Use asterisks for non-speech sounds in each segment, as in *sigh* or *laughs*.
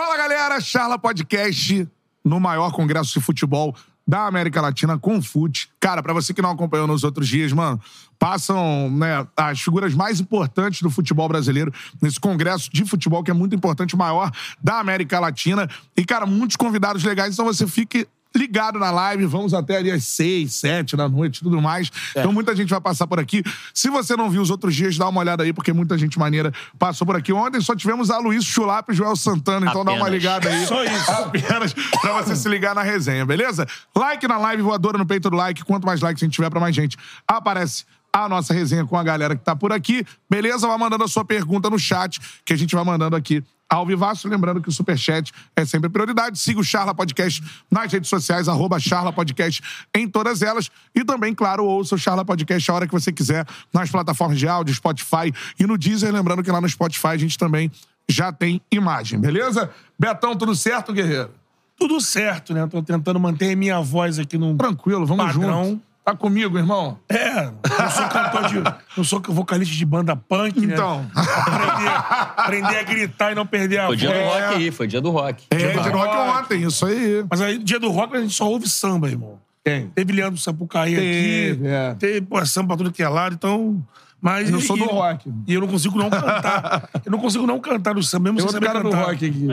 Fala galera, Charla Podcast no maior congresso de futebol da América Latina com FUT. Cara, pra você que não acompanhou nos outros dias, mano, passam né, as figuras mais importantes do futebol brasileiro nesse congresso de futebol que é muito importante, maior da América Latina. E, cara, muitos convidados legais, então você fique ligado na live. Vamos até ali às seis, sete da noite e tudo mais. É. Então muita gente vai passar por aqui. Se você não viu os outros dias, dá uma olhada aí, porque muita gente maneira passou por aqui. Ontem só tivemos a Luiz Chulapa e Joel Santana, então dá uma Apenas. ligada aí. Só isso. Apenas pra você se ligar na resenha, beleza? Like na live, voadora no peito do like. Quanto mais likes a gente tiver, pra mais gente aparece a nossa resenha com a galera que tá por aqui. Beleza? Vai mandando a sua pergunta no chat, que a gente vai mandando aqui ao vivaço. Lembrando que o Superchat é sempre prioridade. Siga o Charla Podcast nas redes sociais, arroba Charla Podcast em todas elas. E também, claro, ouça o Charla Podcast a hora que você quiser nas plataformas de áudio, Spotify e no Deezer. Lembrando que lá no Spotify a gente também já tem imagem, beleza? Betão, tudo certo, guerreiro? Tudo certo, né? Tô tentando manter minha voz aqui num Tranquilo, vamos Padrão. junto. Tá comigo, irmão? É, eu sou cantor de. Eu sou vocalista de banda punk, né? Então. Aprender, aprender a gritar e não perder a Foi dia do voz. rock aí, foi dia do rock. É, Dia do de rock rock. ontem, isso aí. Mas aí, dia do rock, a gente só ouve samba, irmão. Quem? Teve Leandro Sapucaí Teve, aqui. é. Teve pô, samba pra tudo que é lado, então. Mas, Eu sou e- do rock. E eu não consigo não cantar. Eu não consigo não cantar no samba, mesmo Tem sem saber cara do rock aqui. Rockzinho.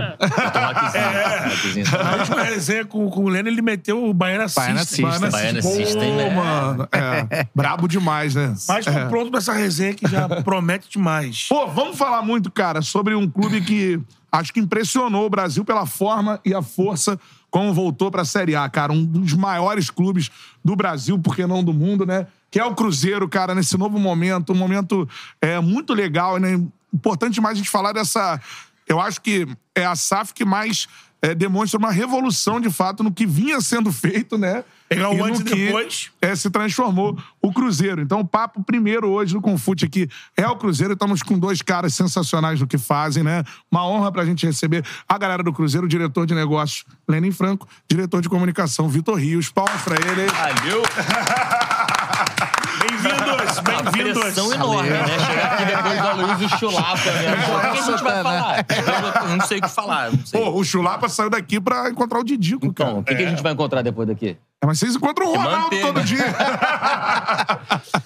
É. rockzinho. Na última resenha com, com o Leno, ele meteu o Baiana Baiana System. System. Baiana Pô, System, né? mano. É. Brabo demais, né? Mas tô É. pronto pra essa resenha que já *laughs* promete demais. Pô, vamos falar muito, cara, sobre um clube que acho que impressionou o Brasil pela forma e a força como voltou pra Série A, cara. Um dos maiores clubes do Brasil, por que não do mundo, né? Que é o Cruzeiro, cara, nesse novo momento. Um momento é, muito legal, né? Importante demais a gente falar dessa. Eu acho que é a SAF que mais é, demonstra uma revolução, de fato, no que vinha sendo feito, né? Pegar o no antes e depois. é, se transformou o Cruzeiro. Então, o papo primeiro hoje no Confute aqui é o Cruzeiro. Estamos com dois caras sensacionais no que fazem, né? Uma honra pra gente receber a galera do Cruzeiro, o diretor de negócios Lenin Franco, diretor de comunicação Vitor Rios. Palmas pra ele. Valeu. *laughs* Bem-vindos, *laughs* Uma bem-vindos. pressão enorme, né? Chegar aqui *laughs* depois da Luiz e Chulapa, né? O que a gente vai falar? Eu não sei o que falar. Não sei. Pô, o Chulapa saiu daqui pra encontrar o Didico, Então, cara. o que, que a gente vai encontrar depois daqui? É, mas vocês encontram o Ronaldo manter, todo né? dia. *laughs*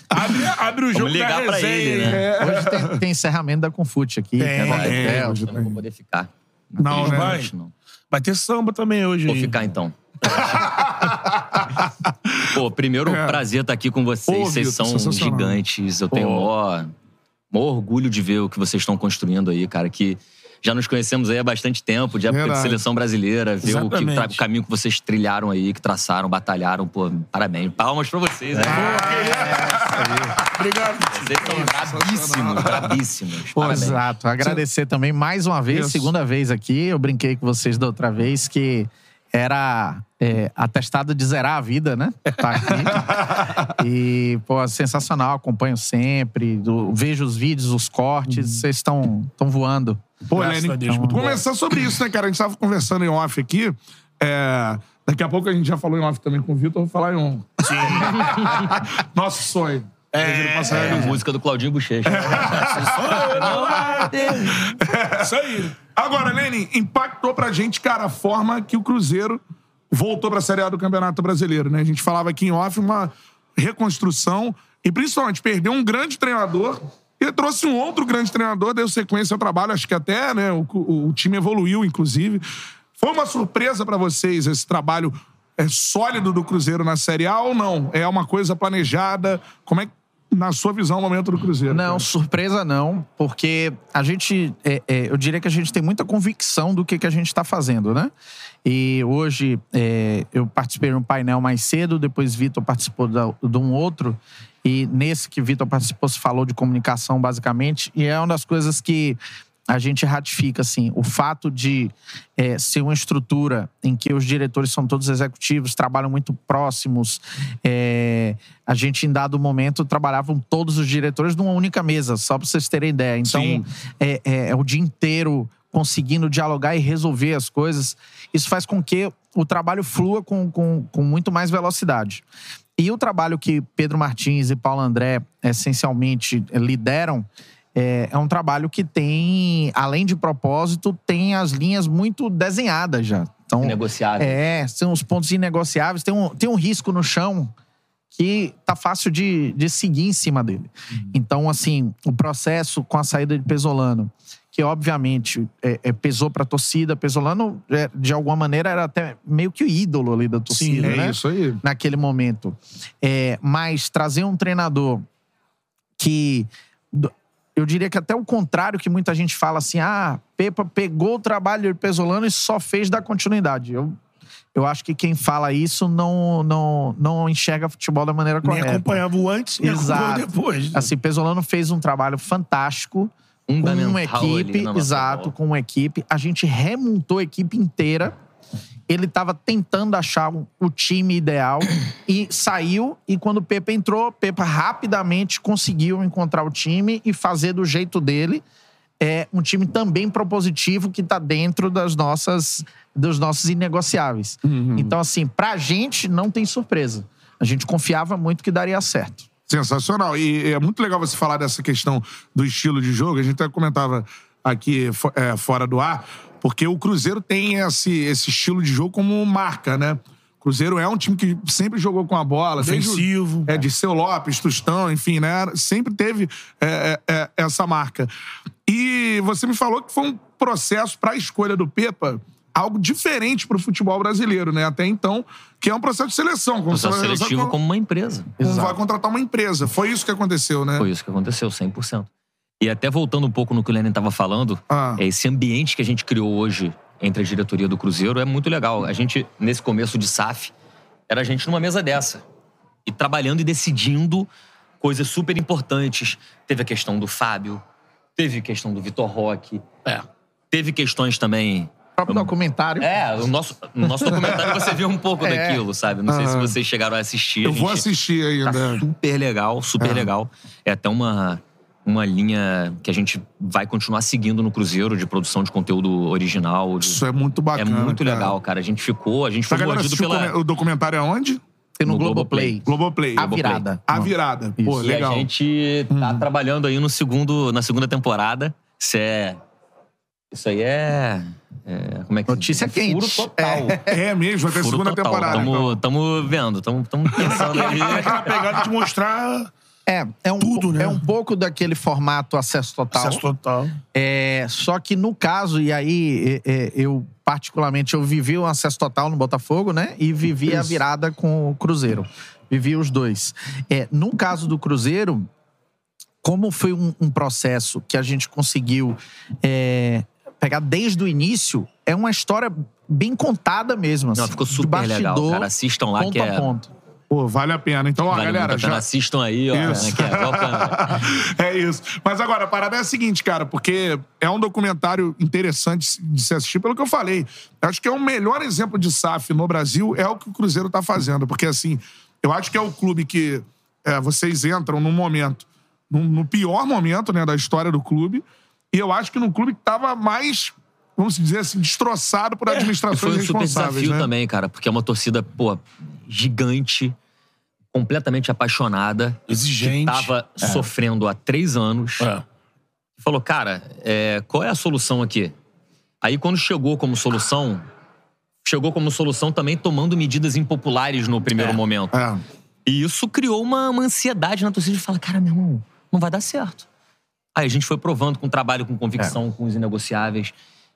Abre, abre o jogo Vamos ligar da pra resenha. ele, né? Hoje tem, tem encerramento da Confute aqui. Tem, né, no tem. hotel. hoje Eu não vou poder ficar. Não, né? vai. Não. Vai ter samba também hoje. Vou aí. ficar então. *laughs* Pô, primeiro, É. prazer estar aqui com vocês. Pô, vocês Vitor, são gigantes. Eu tenho Pô. maior, maior orgulho de ver o que vocês estão construindo aí, cara. Que já nos conhecemos aí há bastante tempo, de época Verdade. de seleção brasileira, ver o, que, o caminho que vocês trilharam aí, que traçaram, batalharam. Pô, parabéns. Palmas pra vocês, né? Obrigado. Vocês são brabíssimos, brabíssimos. Pô, exato. Agradecer também mais uma vez, Isso. segunda vez aqui. Eu brinquei com vocês da outra vez que era é, atestado de zerar a vida, né? Tá aqui. *laughs* e, pô, sensacional. Acompanho sempre. do- vejo os vídeos, os cortes. Vocês estão estão voando. Pô, Graças Deus, muito bom. começar sobre isso, né, cara? A gente tava conversando em off aqui. É, Daqui a pouco a gente já falou em off também com o Vitor, eu vou falar em on. Sim. *laughs* Nosso sonho. É, passar É, música do Claudinho Bochecha. *laughs* Isso aí. Agora, Lenin, impactou pra gente, cara, a forma que o Cruzeiro voltou pra Série A do Campeonato Brasileiro, né? A gente falava aqui em off uma reconstrução e, principalmente, perdeu um grande treinador e trouxe um outro grande treinador, deu sequência ao trabalho, acho que até, né, o, o time evoluiu, inclusive. Foi uma surpresa pra vocês esse trabalho é, sólido do Cruzeiro na Série A ou não? É uma coisa planejada? Como é que, na sua visão, o momento do Cruzeiro? Não, cara? surpresa não, porque a gente, é, é, eu diria que a gente tem muita convicção do que, que a gente está fazendo, né? E hoje é, eu participei de um painel mais cedo, depois Vitor participou da- de um outro, e nesse que Vitor participou se falou de comunicação basicamente, e é uma das coisas que a gente ratifica assim o fato de é, ser uma estrutura em que os diretores são todos executivos, trabalham muito próximos. é, a gente, em dado momento, trabalhavam todos os diretores numa única mesa, só para vocês terem ideia. Então, é, é- é o dia inteiro conseguindo dialogar e resolver as coisas. Isso faz com que o trabalho flua com, com, com muito mais velocidade. E o trabalho que Pedro Martins e Paulo André essencialmente lideram é, é um trabalho que tem, além de propósito, tem as linhas muito desenhadas já. Então, Negociável. é, são os pontos inegociáveis. Tem um, tem um risco no chão que tá fácil de, de seguir em cima dele. Então, assim, o processo com a saída de Pesolano, que obviamente é, é, pesou pra torcida, Pesolano, é, de alguma maneira, era até meio que o ídolo ali da torcida, é né? isso aí. naquele momento. É, mas trazer um treinador que. Eu diria que até o contrário que muita gente fala assim: ah, Pepa pegou o trabalho de Pesolano e só fez dar continuidade. Eu, eu acho que quem fala isso não, não, não enxerga futebol da maneira Nem correta. acompanhava o antes, nem Exato. depois. Assim, Pesolano fez um trabalho fantástico com uma equipe, nossa exato, bola. com uma equipe. A gente remontou a equipe inteira. Ele estava tentando achar o time ideal e saiu. E quando o Pepa entrou, Pepa rapidamente conseguiu encontrar o time e fazer do jeito dele. É um time também propositivo que está dentro das nossas, dos nossos inegociáveis. Então, assim, pra gente não tem surpresa. A gente confiava muito que daria certo. Sensacional. E é muito legal você falar dessa questão do estilo de jogo. A gente até comentava aqui é, fora do ar, porque o Cruzeiro tem esse, esse estilo de jogo como marca, né? O Cruzeiro é um time que sempre jogou com a bola. o- Ofensivo. É, de seu Lopes, Tostão, enfim, né? Sempre teve é, é, é, essa marca. E você me falou que foi um processo para a escolha do Pepa algo diferente para o futebol brasileiro, né? Até então, que é um processo de seleção. Como Processo você- seletivo como uma empresa. como vai contratar uma empresa. Foi isso que aconteceu, né? Foi isso que aconteceu, 100%. E até voltando um pouco no que o Lenin estava falando, Ah. é esse ambiente que a gente criou hoje entre a diretoria do Cruzeiro é muito legal. A gente, nesse começo de SAF, era a gente numa mesa dessa. E trabalhando e decidindo coisas super importantes. Teve a questão do Fábio, teve a questão do Vitor Roque. Teve questões também. O próprio documentário. É, o nosso, no nosso documentário você viu um pouco *laughs* É. daquilo, sabe? Não sei se vocês chegaram a assistir. Eu a vou assistir Tá ainda. super legal, super legal. É até uma, uma linha que a gente vai continuar seguindo no Cruzeiro de produção de conteúdo original. de- Isso é muito é bacana. muito cara. legal, cara. A gente ficou, a gente Pra foi pela. o documentário aonde? Tem no, no Globoplay. Globoplay. A virada. A virada. Pô, E legal. a gente tá trabalhando aí no segundo, na segunda temporada. Isso é. Isso aí é. é- como é que Notícia Furo quente. total. É mesmo, vai ter Furo segunda total. temporada. Tamo, então. tamo vendo, tamo, tamo pensando aí. *laughs* Aquela pegada de mostrar É, é um, Tudo, né? é um pouco daquele formato acesso total. acesso total. É, só que no caso, e aí é, é, eu particularmente eu vivi o acesso total no Botafogo, né? E vivi a Isso. virada com o Cruzeiro. Vivi os dois. É, no caso do Cruzeiro, como foi um, um processo que a gente conseguiu é, pegar desde o início, é uma história bem contada mesmo. Assim, Não, ficou super legal, bastidor, cara. Assistam lá ponto que a é. ponto. Pô, vale a pena. Então, ó, Vale galera, muito a pena. já, Assistam aí, ó. Isso. Né, que é. *laughs* É isso. Mas agora, a parada é a seguinte, cara, porque é um documentário interessante de se assistir, pelo que eu falei. Eu acho que é o melhor exemplo de SAF no Brasil, é o que o Cruzeiro tá fazendo. Porque, assim, eu acho que é o clube que é, vocês entram num momento, num- no pior momento né, da história do clube, e eu acho que no clube que tava mais, vamos dizer assim, destroçado por E administrações foi um super responsáveis, desafio né? também, cara, porque é uma torcida, pô, gigante, completamente apaixonada. Exigente. Que tava sofrendo há três anos. É. Falou, cara, é, qual é a solução aqui? Aí, quando chegou como solução, chegou como solução também tomando medidas impopulares no primeiro momento. É. E isso criou uma, uma ansiedade na torcida de falar, cara, meu irmão, não vai dar certo. Aí a gente foi provando com trabalho, com convicção, É. com os inegociáveis,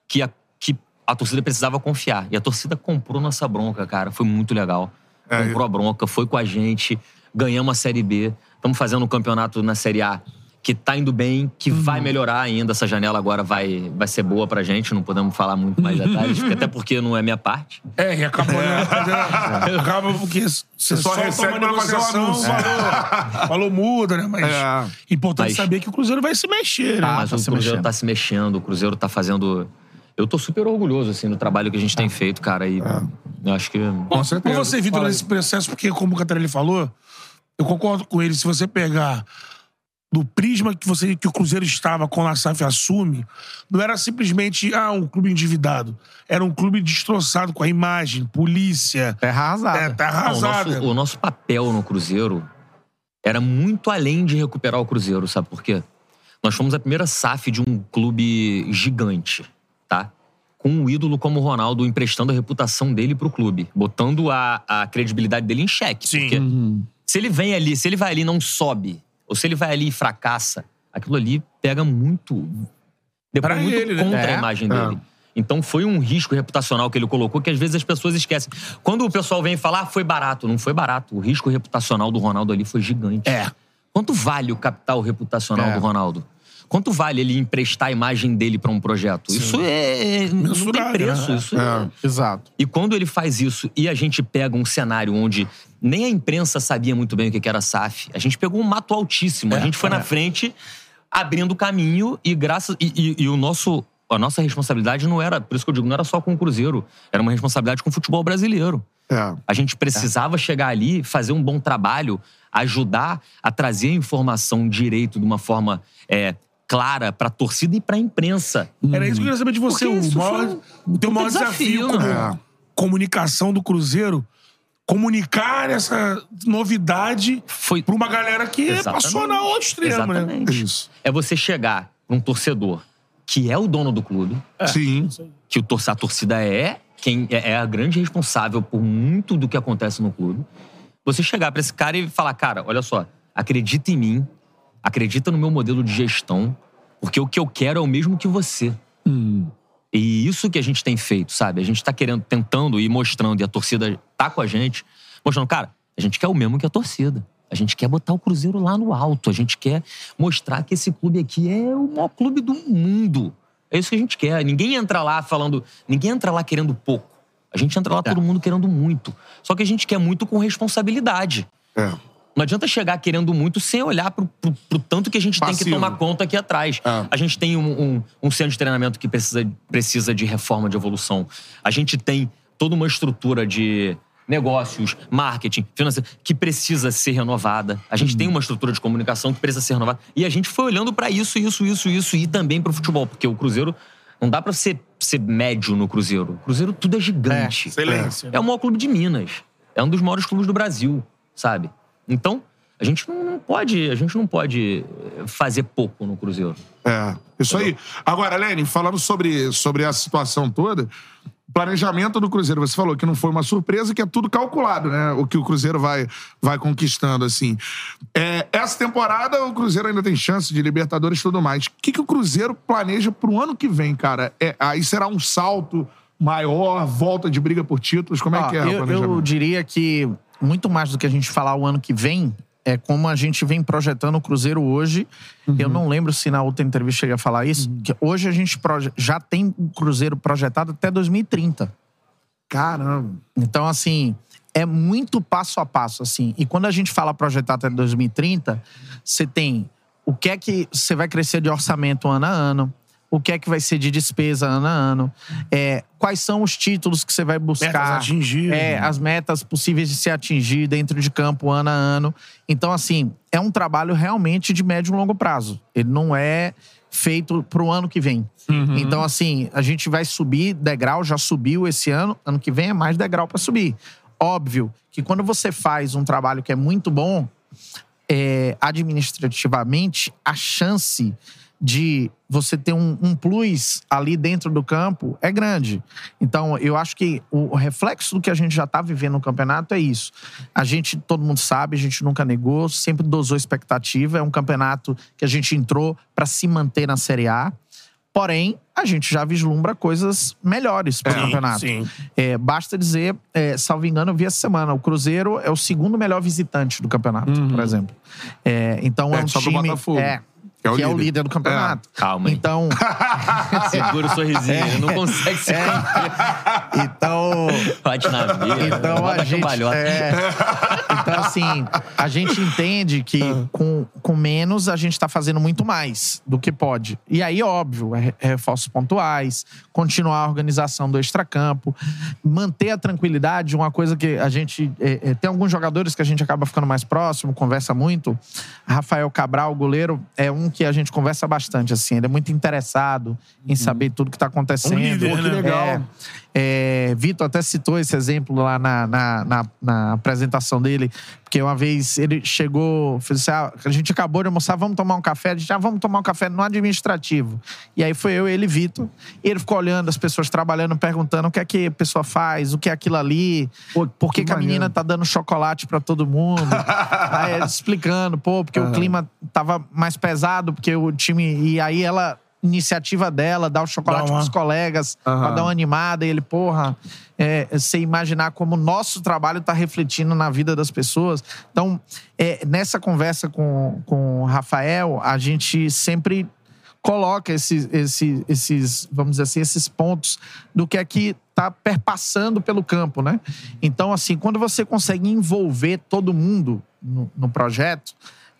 que a, que a torcida precisava confiar. E a torcida comprou nossa bronca, cara. Foi muito legal. É, comprou a bronca, foi com a gente, ganhamos a Série B. Estamos fazendo um campeonato na Série A que tá indo bem, que Uhum. vai melhorar ainda. Essa janela agora vai, vai ser boa pra gente. Não podemos falar muito mais detalhes, porque- até porque não é minha parte. É, e acabou, né? *laughs* Acaba porque você só solta recebe uma fazer o negociação, anúncio. Falou, *laughs* falou muda, né? Mas É. importante Mas- saber que o Cruzeiro vai se mexer, né? Ah, Mas tá o Cruzeiro mexendo. tá se mexendo, o Cruzeiro tá fazendo. Eu tô super orgulhoso, assim, do trabalho que a gente tem feito, cara. E eu acho que. Com certeza. Com você, Vitor, nesse processo, porque como o Catarelli falou, eu concordo com ele, se você pegar do prisma que, você, que o Cruzeiro estava quando a SAF assume, não era simplesmente ah, um clube endividado. Era um clube destroçado com a imagem, polícia, Terra arrasada. é, tá Não, o, arrasada. nosso, o nosso papel no Cruzeiro era muito além de recuperar o Cruzeiro, sabe por quê? Nós fomos a primeira SAF de um clube gigante, tá? Com um ídolo como o Ronaldo emprestando a reputação dele pro clube, botando a, a credibilidade dele em xeque. Sim. Porque se ele vem ali, se ele vai ali e não sobe, ou se ele vai ali e fracassa, aquilo ali pega muito. Depois Pra muito ele, né? contra É. a imagem dele. Então foi um risco reputacional que ele colocou que às vezes as pessoas esquecem. Quando o pessoal vem falar, ah, foi barato. Não foi barato. O risco reputacional do Ronaldo ali foi gigante. É. Quanto vale o capital reputacional É. do Ronaldo? Quanto vale ele emprestar a imagem dele pra um projeto? Isso é. Não tem preço. né? Isso é. Exato. E quando ele faz isso e a gente pega um cenário onde nem a imprensa sabia muito bem o que era SAF, a gente pegou um mato altíssimo. a É, gente foi na é. frente, abrindo o caminho e graças. E, e- e o nosso. A nossa responsabilidade não era, por isso que eu digo, não era só com o Cruzeiro, era uma responsabilidade com o futebol brasileiro. É. A gente precisava chegar ali, fazer um bom trabalho, ajudar a trazer a informação direito de uma forma é, clara para a torcida e para a imprensa. Era isso que eu queria saber de você. Porque O, maior, um o teu maior desafio, desafio, como né? comunicação do Cruzeiro, comunicar essa novidade Foi pra uma galera que Exatamente. passou na outra extremo, né? Exatamente. Isso. É você chegar pra um torcedor que é o dono do clube, Sim. que o tor a torcida é quem é é a grande responsável por muito do que acontece no clube. Você chegar pra esse cara e falar, cara, olha só, acredita em mim, acredita no meu modelo de gestão, porque o que eu quero é o mesmo que você. E isso que a gente tem feito, sabe? A gente tá querendo, tentando e mostrando, e a torcida tá com a gente, mostrando, cara, a gente quer o mesmo que a torcida. A gente quer botar o Cruzeiro lá no alto. A gente quer mostrar que esse clube aqui é o maior clube do mundo. É isso que a gente quer. Ninguém entra lá falando. Ninguém entra lá querendo pouco. A gente entra lá todo mundo querendo muito. Só que a gente quer muito com responsabilidade. É. Não adianta chegar querendo muito sem olhar pro, pro- pro tanto que a gente tem que Passivo. tomar conta aqui atrás. É. A gente tem um, um- um centro de treinamento que precisa, precisa de reforma, de evolução. A gente tem toda uma estrutura de negócios, marketing, financeiro, que precisa ser renovada. A gente tem uma estrutura de comunicação que precisa ser renovada. E a gente foi olhando pra isso, isso, isso, isso e também pro futebol, porque o Cruzeiro não dá pra ser, ser médio no Cruzeiro. O Cruzeiro tudo é gigante. Excelência. É o maior clube de Minas. É um dos maiores clubes do Brasil, sabe? Então, a gente não, não pode, a gente não pode eh, fazer pouco no Cruzeiro. É, isso aí. Agora, Lene, falando sobre, sobre a situação toda, planejamento do Cruzeiro, você falou que não foi uma surpresa, que é tudo calculado, né? O que o Cruzeiro vai, vai conquistando, assim. É, essa temporada, o Cruzeiro ainda tem chance de Libertadores e tudo mais. O que, que o Cruzeiro planeja pro ano que vem, cara? É, aí será um salto maior, volta de briga por títulos? Como é Ó, que é eu, eu diria que muito mais do que a gente falar o ano que vem, é como a gente vem projetando o Cruzeiro hoje. Uhum. Eu não lembro se na outra entrevista cheguei a falar isso. que hoje a gente já tem o Cruzeiro projetado até 2030. Caramba. Então, assim, é muito passo a passo, assim. E quando a gente fala projetar até 2030, você tem o que é que você vai crescer de orçamento ano a ano, o que é que vai ser de despesa ano a ano, é, quais são os títulos que você vai buscar. Metas atingidas. É, as metas possíveis de se atingir dentro de campo ano a ano. Então, assim, é um trabalho realmente de médio e longo prazo. Ele não é feito para o ano que vem. Então, assim, a gente vai subir degrau, já subiu esse ano, ano que vem é mais degrau para subir. Óbvio que quando você faz um trabalho que é muito bom, é, administrativamente, a chance de você ter um, um plus ali dentro do campo é grande. Então, eu acho que o, reflexo do que a gente já está vivendo no campeonato é isso. A gente, todo mundo sabe, a gente nunca negou, sempre dosou expectativa. É um campeonato que a gente entrou para se manter na Série A. Porém, a gente já vislumbra coisas melhores para o campeonato. sim. É, basta dizer, é, salvo engano, eu vi essa semana, o Cruzeiro é o segundo melhor visitante do campeonato, por exemplo. É, então é, É, um time é, que é o que é o líder. líder do campeonato. Calma aí. Então, *laughs* Segura o sorrisinho, ele não consegue se então, Bate na mesa, então bota a gente, é, então assim, a gente entende que com, com menos a gente está fazendo muito mais do que pode. E aí, óbvio, é, é reforços pontuais, continuar a organização do extracampo, manter a tranquilidade, uma coisa que a gente é, é, tem alguns jogadores que a gente acaba ficando mais próximo, conversa muito. Rafael Cabral, o goleiro, é um que a gente conversa bastante assim. Ele é muito interessado em saber tudo que está acontecendo. Um líder, Pô, que né? legal. É, Vitor até citou esse exemplo lá na, na, na, na apresentação dele, porque uma vez ele chegou, fez assim, ah, a gente acabou de almoçar, vamos tomar um café, a gente, ah, vamos tomar um café no administrativo. E aí foi eu, ele e Vitor, e ele ficou olhando as pessoas trabalhando, perguntando o que é que a pessoa faz, o que é aquilo ali, Pô, por que, que que a menina tá dando chocolate pra todo mundo. aí explicando, pô, porque o clima tava mais pesado, porque o time. E aí ela. Iniciativa dela, dar o chocolate uma- pros colegas, pra Aham. dar uma animada. E ele, porra, é, você imaginar como o nosso trabalho tá refletindo na vida das pessoas. Então, é, nessa conversa com, com o Rafael, a gente sempre coloca esses, esses, esses, vamos dizer assim, esses pontos do que é que está perpassando pelo campo, né? Então, assim, quando você consegue envolver todo mundo no, no projeto,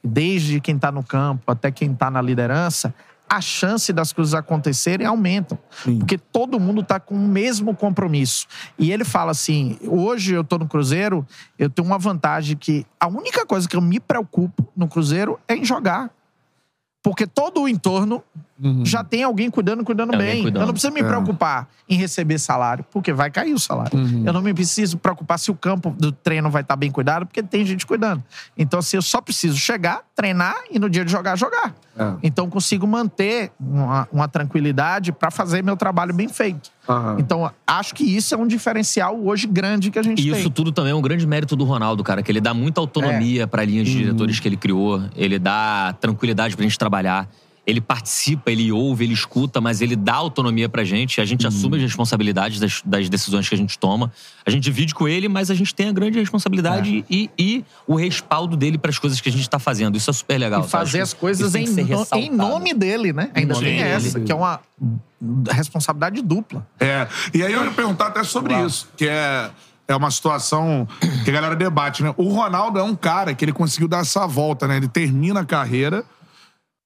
desde quem está no campo até quem está na liderança, a chance das coisas acontecerem aumentam. Porque todo mundo está com o mesmo compromisso. E ele fala assim: hoje eu estou no Cruzeiro, eu tenho uma vantagem que a única coisa que eu me preocupo no Cruzeiro é em jogar. Porque todo o entorno já tem alguém cuidando, cuidando Tem bem. cuidando. Eu não preciso me É. preocupar em receber salário, porque vai cair o salário. Eu não me preciso preocupar se o campo do treino vai estar bem cuidado, porque tem gente cuidando. Então, assim, eu só preciso chegar, treinar e no dia de jogar, jogar. É. Então, consigo manter uma, uma tranquilidade para fazer meu trabalho bem feito. Aham. Então, acho que isso é um diferencial hoje grande que a gente E tem. isso tudo também é um grande mérito do Ronaldo, cara, que ele dá muita autonomia pra linha de diretores que ele criou, ele dá tranquilidade pra gente trabalhar. Ele participa, ele ouve, ele escuta, mas ele dá autonomia pra gente. A gente assume as responsabilidades das, das decisões que a gente toma. A gente divide com ele, mas a gente tem a grande responsabilidade e, e o respaldo dele pras coisas que a gente tá fazendo. Isso é super legal. E fazer as coisas em, no- em nome dele, né? Ainda tem essa, que é uma responsabilidade dupla. É, e aí eu ia perguntar até sobre isso, que é, é uma situação que a galera debate, né? O Ronaldo é um cara que ele conseguiu dar essa volta, né? Ele termina a carreira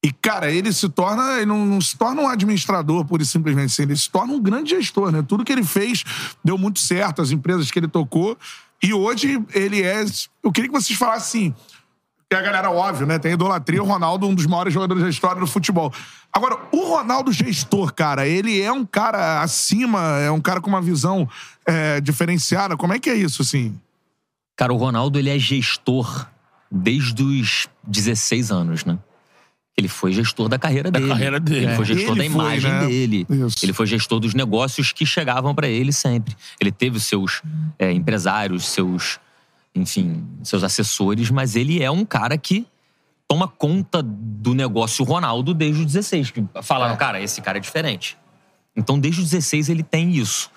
e, cara, ele se torna, ele não, não se torna um administrador, pura e simplesmente assim, ele se torna um grande gestor, né? Tudo que ele fez deu muito certo, as empresas que ele tocou, e hoje ele é... Eu queria que vocês falassem que a galera, óbvio, né? Tem idolatria. O Ronaldo, um dos maiores jogadores da história do futebol. Agora, o Ronaldo gestor, cara, ele é um cara acima, é um cara com uma visão é, diferenciada. Como é que é isso, assim? Cara, o Ronaldo, ele é gestor desde os 16 anos, né? Ele foi gestor da carreira dele. carreira dele. Ele foi gestor Ele da foi, imagem né? dele. Isso. Ele foi gestor dos negócios que chegavam pra ele sempre. Ele teve os seus é, empresários, seus, enfim, seus assessores, mas ele é um cara que toma conta do negócio Ronaldo desde os 16. Que falaram, cara, esse cara é diferente. Então, desde os 16 ele tem isso.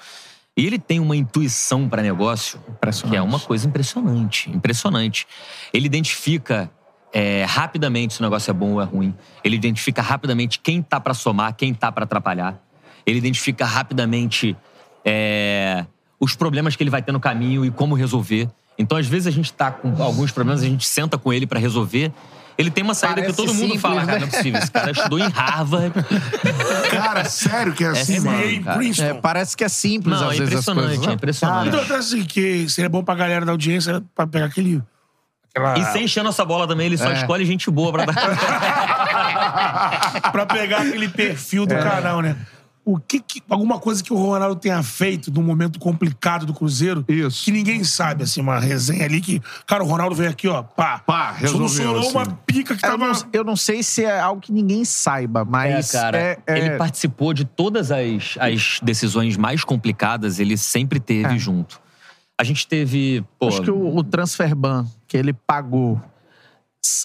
E ele tem uma intuição para negócio que é uma coisa impressionante, impressionante. Ele identifica é, rapidamente se o negócio é bom ou é ruim. Ele identifica rapidamente quem tá para somar, quem tá para atrapalhar. Ele identifica rapidamente é, os problemas que ele vai ter no caminho e como resolver. Então, às vezes a gente tá com alguns problemas, a gente senta com ele para resolver. Ele tem uma saída Parece que todo mundo simples, fala, cara, né? não é possível. Esse cara estudou em Harvard. *laughs* Cara, sério que é assim, sério. mano? Cara. Princeton. É, parece que é simples Não, às é vezes as impressionante, coisas. é né? impressionante. Então, até assim, que seria bom pra galera da audiência pra pegar aquele. Aquela... E sem encher nossa bola também, ele só É. escolhe gente boa pra dar. *laughs* pra pegar aquele perfil É. do canal, né? O que, que- alguma coisa que o Ronaldo tenha feito num momento complicado do Cruzeiro Isso. que ninguém sabe, assim, uma resenha ali que, cara, o Ronaldo veio aqui, ó, pá, Pá, resolveu, solucionou assim. uma pica que Eu tava... não, eu não sei se é algo que ninguém saiba, É, mas. cara, é- é- ele participou de todas as, as decisões mais complicadas, ele sempre teve É. junto. A gente teve. Pô, Acho que o, o transfer ban que ele pagou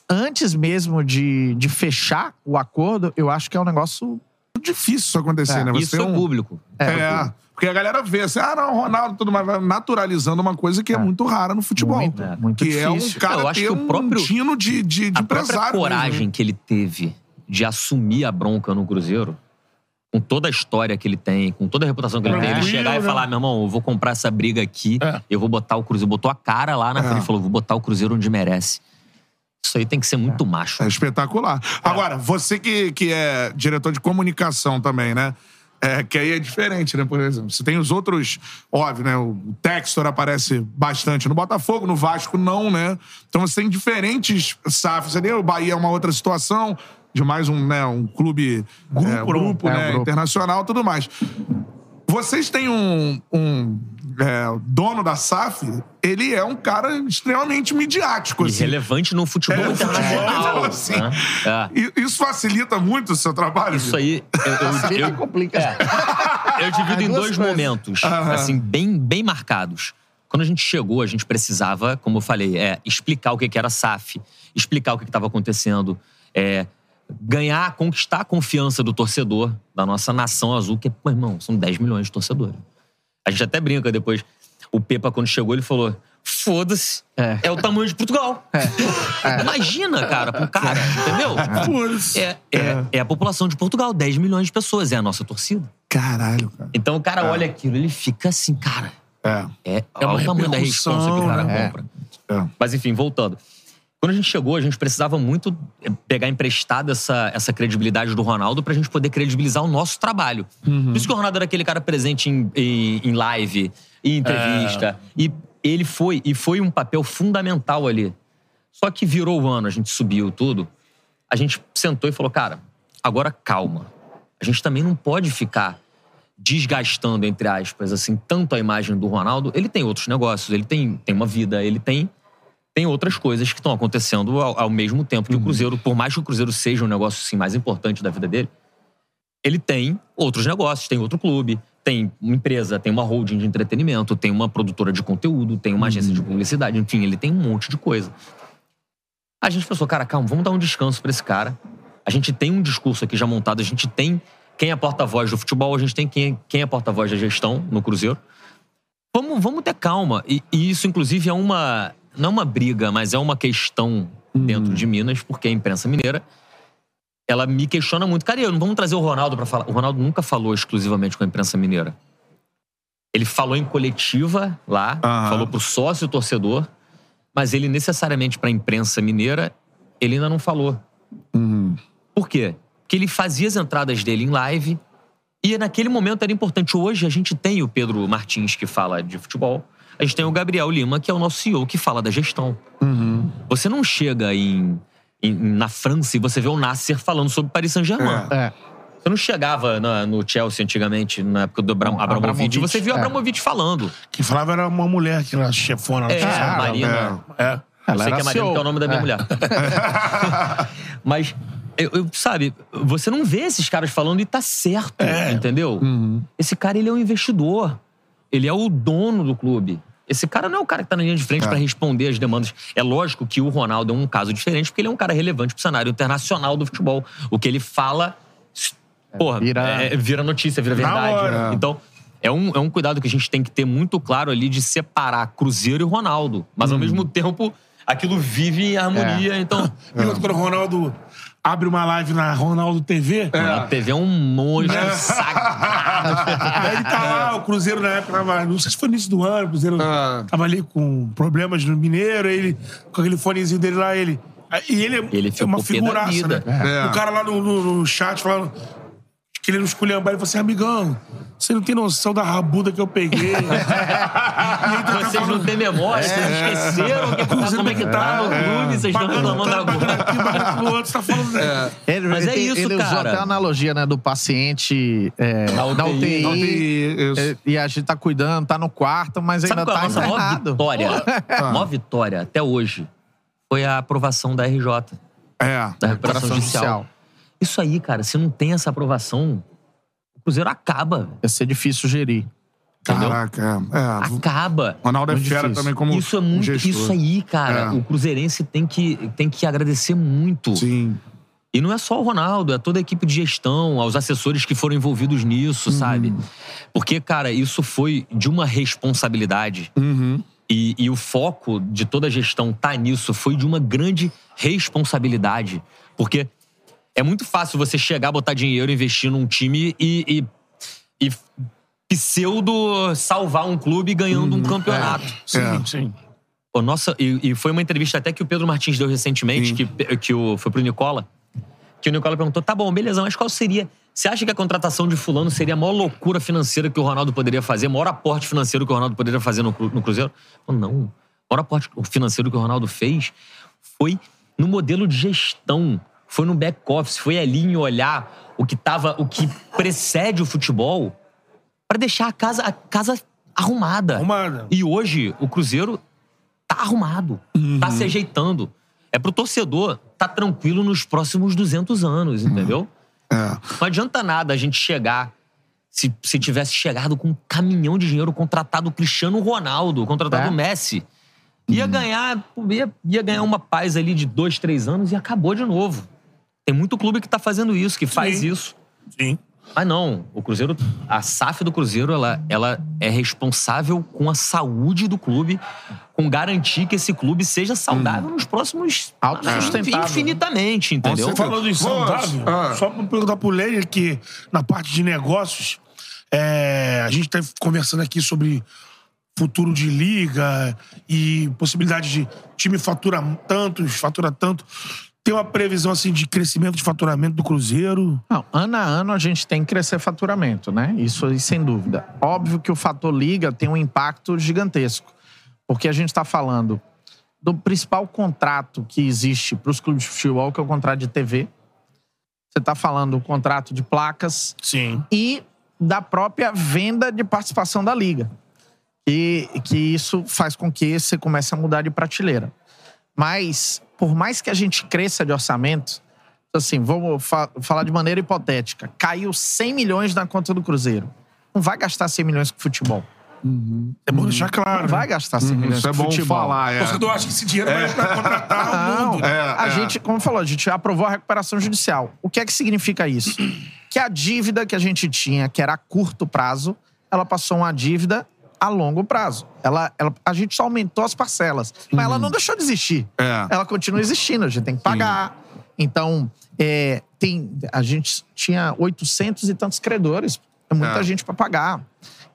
antes mesmo de, de fechar o acordo, eu acho que é um negócio. Difícil isso acontecer, É, né? Você isso tem foi um- público. É, porque a galera vê assim, ah, não, Ronaldo e tudo mais, vai naturalizando uma coisa que é, muito rara no futebol. Muito, É. muito que é um difícil. cara Eu acho ter que o próprio- um tino de, de, de a empresário. mesmo, coragem né? que ele teve de assumir a bronca no Cruzeiro, com toda a história que ele tem, com toda a reputação que ele tem, ele chegar e né? falar: meu irmão, eu vou comprar essa briga aqui, É. eu vou botar o Cruzeiro. Botou a cara lá na É. frente e falou: vou botar o Cruzeiro onde merece. Isso aí tem que ser muito macho. É espetacular. Agora, você que, que é diretor de comunicação também, né? É, que aí é diferente, né? Por exemplo, você tem os outros, óbvio, né? O Textor aparece bastante no Botafogo, no Vasco não, né? Então você tem diferentes SAFs ali. O Bahia é uma outra situação, de mais um, né, um clube Grupo, é, grupo é, né, grupo. internacional e tudo mais. vocês têm um, um é, dono da SAF, ele é um cara extremamente midiático. E Assim. relevante no futebol É, internacional. futebol, *laughs* assim. né? É. E- Isso facilita muito o seu trabalho? Isso aí, eu, eu, eu, complica. eu divido em dois coisas. momentos, Aham. assim, bem, bem marcados. Quando a gente chegou, a gente precisava, como eu falei, é, explicar o que que era SAF, explicar o que estava acontecendo, é, ganhar, conquistar a confiança do torcedor da nossa nação azul, que, pô, irmão, são 10 milhões de torcedores. A gente até brinca depois. O Pepa, quando chegou, ele falou: foda-se, É. é. o tamanho de Portugal. *laughs* Imagina, cara, pro cara, entendeu? Foda-se. É, é, é a população de Portugal, 10 milhões de pessoas, é a nossa torcida. Caralho, cara. Então o cara olha aquilo, ele fica assim, cara, É. é, É o tamanho da responsa que o cara né? compra. É. Mas enfim, voltando. Quando a gente chegou, a gente precisava muito eh, pegar emprestado essa, essa credibilidade do Ronaldo pra gente poder credibilizar o nosso trabalho. Por isso que o Ronaldo era aquele cara presente em, em, em live, em entrevista. E ele foi, e foi um papel fundamental ali. Só que virou o ano, a gente subiu tudo. A gente sentou e falou, cara, agora calma. A gente também não pode ficar desgastando, entre aspas, assim, tanto a imagem do Ronaldo. Ele tem outros negócios, ele tem, tem uma vida, ele tem, tem outras coisas que estão acontecendo ao, ao mesmo tempo que o Cruzeiro, por mais que o Cruzeiro seja um negócio assim, mais importante da vida dele, ele tem outros negócios, tem outro clube, tem uma empresa, tem uma holding de entretenimento, tem uma produtora de conteúdo, tem uma agência de publicidade, enfim, ele tem um monte de coisa. A gente pensou, cara, calma, vamos dar um descanso pra esse cara. A gente tem um discurso aqui já montado, a gente tem quem é porta-voz do futebol, a gente tem quem, quem é porta-voz da gestão no Cruzeiro. Vamos, vamos ter calma. E, e isso, inclusive, é uma. Não é uma briga, mas é uma questão dentro de Minas, porque a imprensa mineira. Ela me questiona muito. Cara, não vamos trazer o Ronaldo pra falar. O Ronaldo nunca falou exclusivamente com a imprensa mineira. Ele falou em coletiva lá, Aham. falou pro sócio torcedor, mas ele necessariamente pra imprensa mineira, ele ainda não falou. Por quê? Porque ele fazia as entradas dele em live e naquele momento era importante. Hoje a gente tem o Pedro Martins que fala de futebol, a gente tem o Gabriel Lima que é o nosso CEO que fala da gestão. Você não chega em, em- na França e você vê o Nasser falando sobre Paris Saint-Germain. É. Você não chegava na- no Chelsea antigamente, na época do Abram, Abramovich, Abramovich, você viu é. Abramovich falando. Quem falava era uma mulher que era chefona. É, É. Marina. é. Eu Ela sei era que é Marina, CEO. que é o nome da minha É. mulher. *laughs* Mas, eu, eu- sabe, você não vê esses caras falando e tá certo, entendeu? Esse cara, ele é um investidor. Ele é o dono do clube. Esse cara não é o cara que tá na linha de frente É. pra responder as demandas. É lógico que o Ronaldo é um caso diferente, porque ele é um cara relevante pro cenário internacional do futebol. O que ele fala, porra, Vira- é- vira notícia, vira verdade. hora. Então, é um, é um cuidado que a gente tem que ter muito claro ali de separar Cruzeiro e Ronaldo. Mas, ao mesmo tempo, aquilo vive em harmonia. Então, E outro, quando o Ronaldo abre uma live na Ronaldo TV, a TV é um monstro sagrado. aí ele tá lá, o Cruzeiro na época tava, não sei se foi no início do ano, o Cruzeiro Ah. tava ali com problemas no Mineiro, aí ele, com aquele fonezinho dele lá, ele. E ele, Ele é uma figuraça, né? É. O cara lá no, no- no chat falando. Querendo esculhambar, ele falou assim: amigão, você não tem noção da rabuda que eu peguei. *laughs* e tá Vocês não têm memória, vocês esqueceram que, como é que tá no clube, vocês estão reclamando pagando agora. aqui, outro, você tá falando. Ele, Mas ele é tem- isso, ele usou cara. até a analogia né, do paciente é, UTI. na UTI. Tem isso. é, e a gente tá cuidando, tá no quarto, mas Sabe ainda qual é a tá nossa internado. vitória? A maior vitória até hoje foi a aprovação da RJ, É. da recuperação judicial. Isso aí, cara, se não tem essa aprovação, o Cruzeiro acaba. Ia ser difícil gerir. Entendeu? Caraca, é. é. Acaba. Ronaldo é Muito fera difícil. também como Isso é muito. gestor. Isso aí, cara, É. o Cruzeirense tem que, tem que agradecer muito. Sim. E não é só o Ronaldo, é toda a equipe de gestão, aos assessores que foram envolvidos nisso, sabe? Porque, cara, isso foi de uma responsabilidade. Uhum. E, e o foco de toda a gestão tá nisso foi de uma grande responsabilidade. Porque é muito fácil você chegar, botar dinheiro, investir num time e, e, e pseudo salvar um clube ganhando um campeonato. Sim, É. sim. Pô, nossa, e, e foi uma entrevista até que o Pedro Martins deu recentemente, que, que o, foi pro Nicola. Que o Nicola perguntou: tá bom, beleza, mas qual seria. Você acha que a contratação de Fulano seria a maior loucura financeira que o Ronaldo poderia fazer, o maior aporte financeiro que o Ronaldo poderia fazer no, no Cruzeiro? Falou, não. O maior aporte financeiro que o Ronaldo fez foi no modelo de gestão, foi no back-office, foi ali em olhar o que tava, o que precede o futebol pra deixar a casa, a casa arrumada. Arrumada. E hoje o Cruzeiro tá arrumado, tá se ajeitando. É pro torcedor tá tranquilo nos próximos 200 anos, entendeu? É. Não adianta nada a gente chegar. Se, se tivesse chegado com um caminhão de dinheiro, contratado o Cristiano Ronaldo, contratado É. o Messi, ia ganhar, ia, ia ganhar uma paz ali de dois, três anos e acabou de novo. Tem muito clube que tá fazendo isso, que faz Sim. isso. Sim. Mas não, o Cruzeiro, a SAF do Cruzeiro, ela, ela é responsável com a saúde do clube, com garantir que esse clube seja saudável nos próximos Autossustentável. infinitamente, entendeu? certeza. Falando em saudável, ah. só pra perguntar pro Leia que na parte de negócios, é, a gente tá conversando aqui sobre futuro de liga e possibilidade de time fatura tanto, fatura tanto. Tem uma previsão assim de crescimento de faturamento do Cruzeiro? Não, ano a ano a gente tem que crescer faturamento, né? Isso aí, sem dúvida. Óbvio que o fator liga tem um impacto gigantesco, porque a gente está falando do principal contrato que existe para os clubes de futebol, que é o contrato de TV. Você está falando do contrato de placas Sim. e da própria venda de participação da liga. E que isso faz com que você comece a mudar de prateleira. Mas, por mais que a gente cresça de orçamento, assim, vamos fa- falar de maneira hipotética, caiu 100 milhões na conta do Cruzeiro. Não vai gastar 100 milhões com futebol. É bom deixar claro. Não né? vai gastar 100 milhões Isso é com bom futebol. falar, O é. torcedor acha que esse dinheiro vai pra contratar o Não, mundo. né? É, a é. gente, como falou, a gente aprovou a recuperação judicial. O que é que significa isso? Que a dívida que a gente tinha, que era a curto prazo, ela passou uma dívida a longo prazo. Ela, ela- a gente só aumentou as parcelas, mas ela não deixou de existir. É. Ela continua existindo, a gente tem que pagar. Então, é, tem, a gente tinha 800 e tantos credores, é muita É. gente para pagar.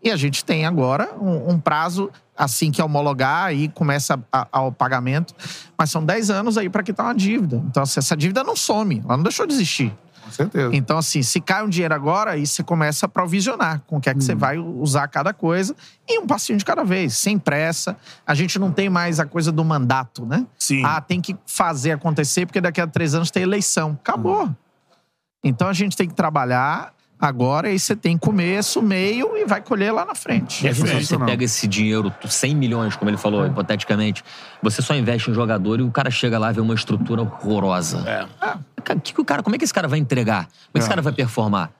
E a gente tem agora um, um prazo, assim que homologar, aí começa a- a- o pagamento. Mas são 10 anos aí para quitar uma dívida. Então, assim, essa dívida não some, ela não deixou de existir. Certeza. Então, assim, se cai um dinheiro agora, aí você começa a provisionar com o que é que você vai usar cada coisa e um passinho de cada vez, sem pressa. A gente não tem mais a coisa do mandato, né? Sim. Ah, tem que fazer acontecer porque daqui a três anos tem eleição. Acabou. Então a gente tem que trabalhar agora e você tem começo, meio e vai colher lá na frente. E às vezes você pega esse dinheiro, 100 milhões, como ele falou, hipoteticamente, você só investe em jogador e o cara chega lá e vê uma estrutura horrorosa. É. Cara, que que o cara, como é que esse cara vai entregar? Como é que esse É. cara vai performar?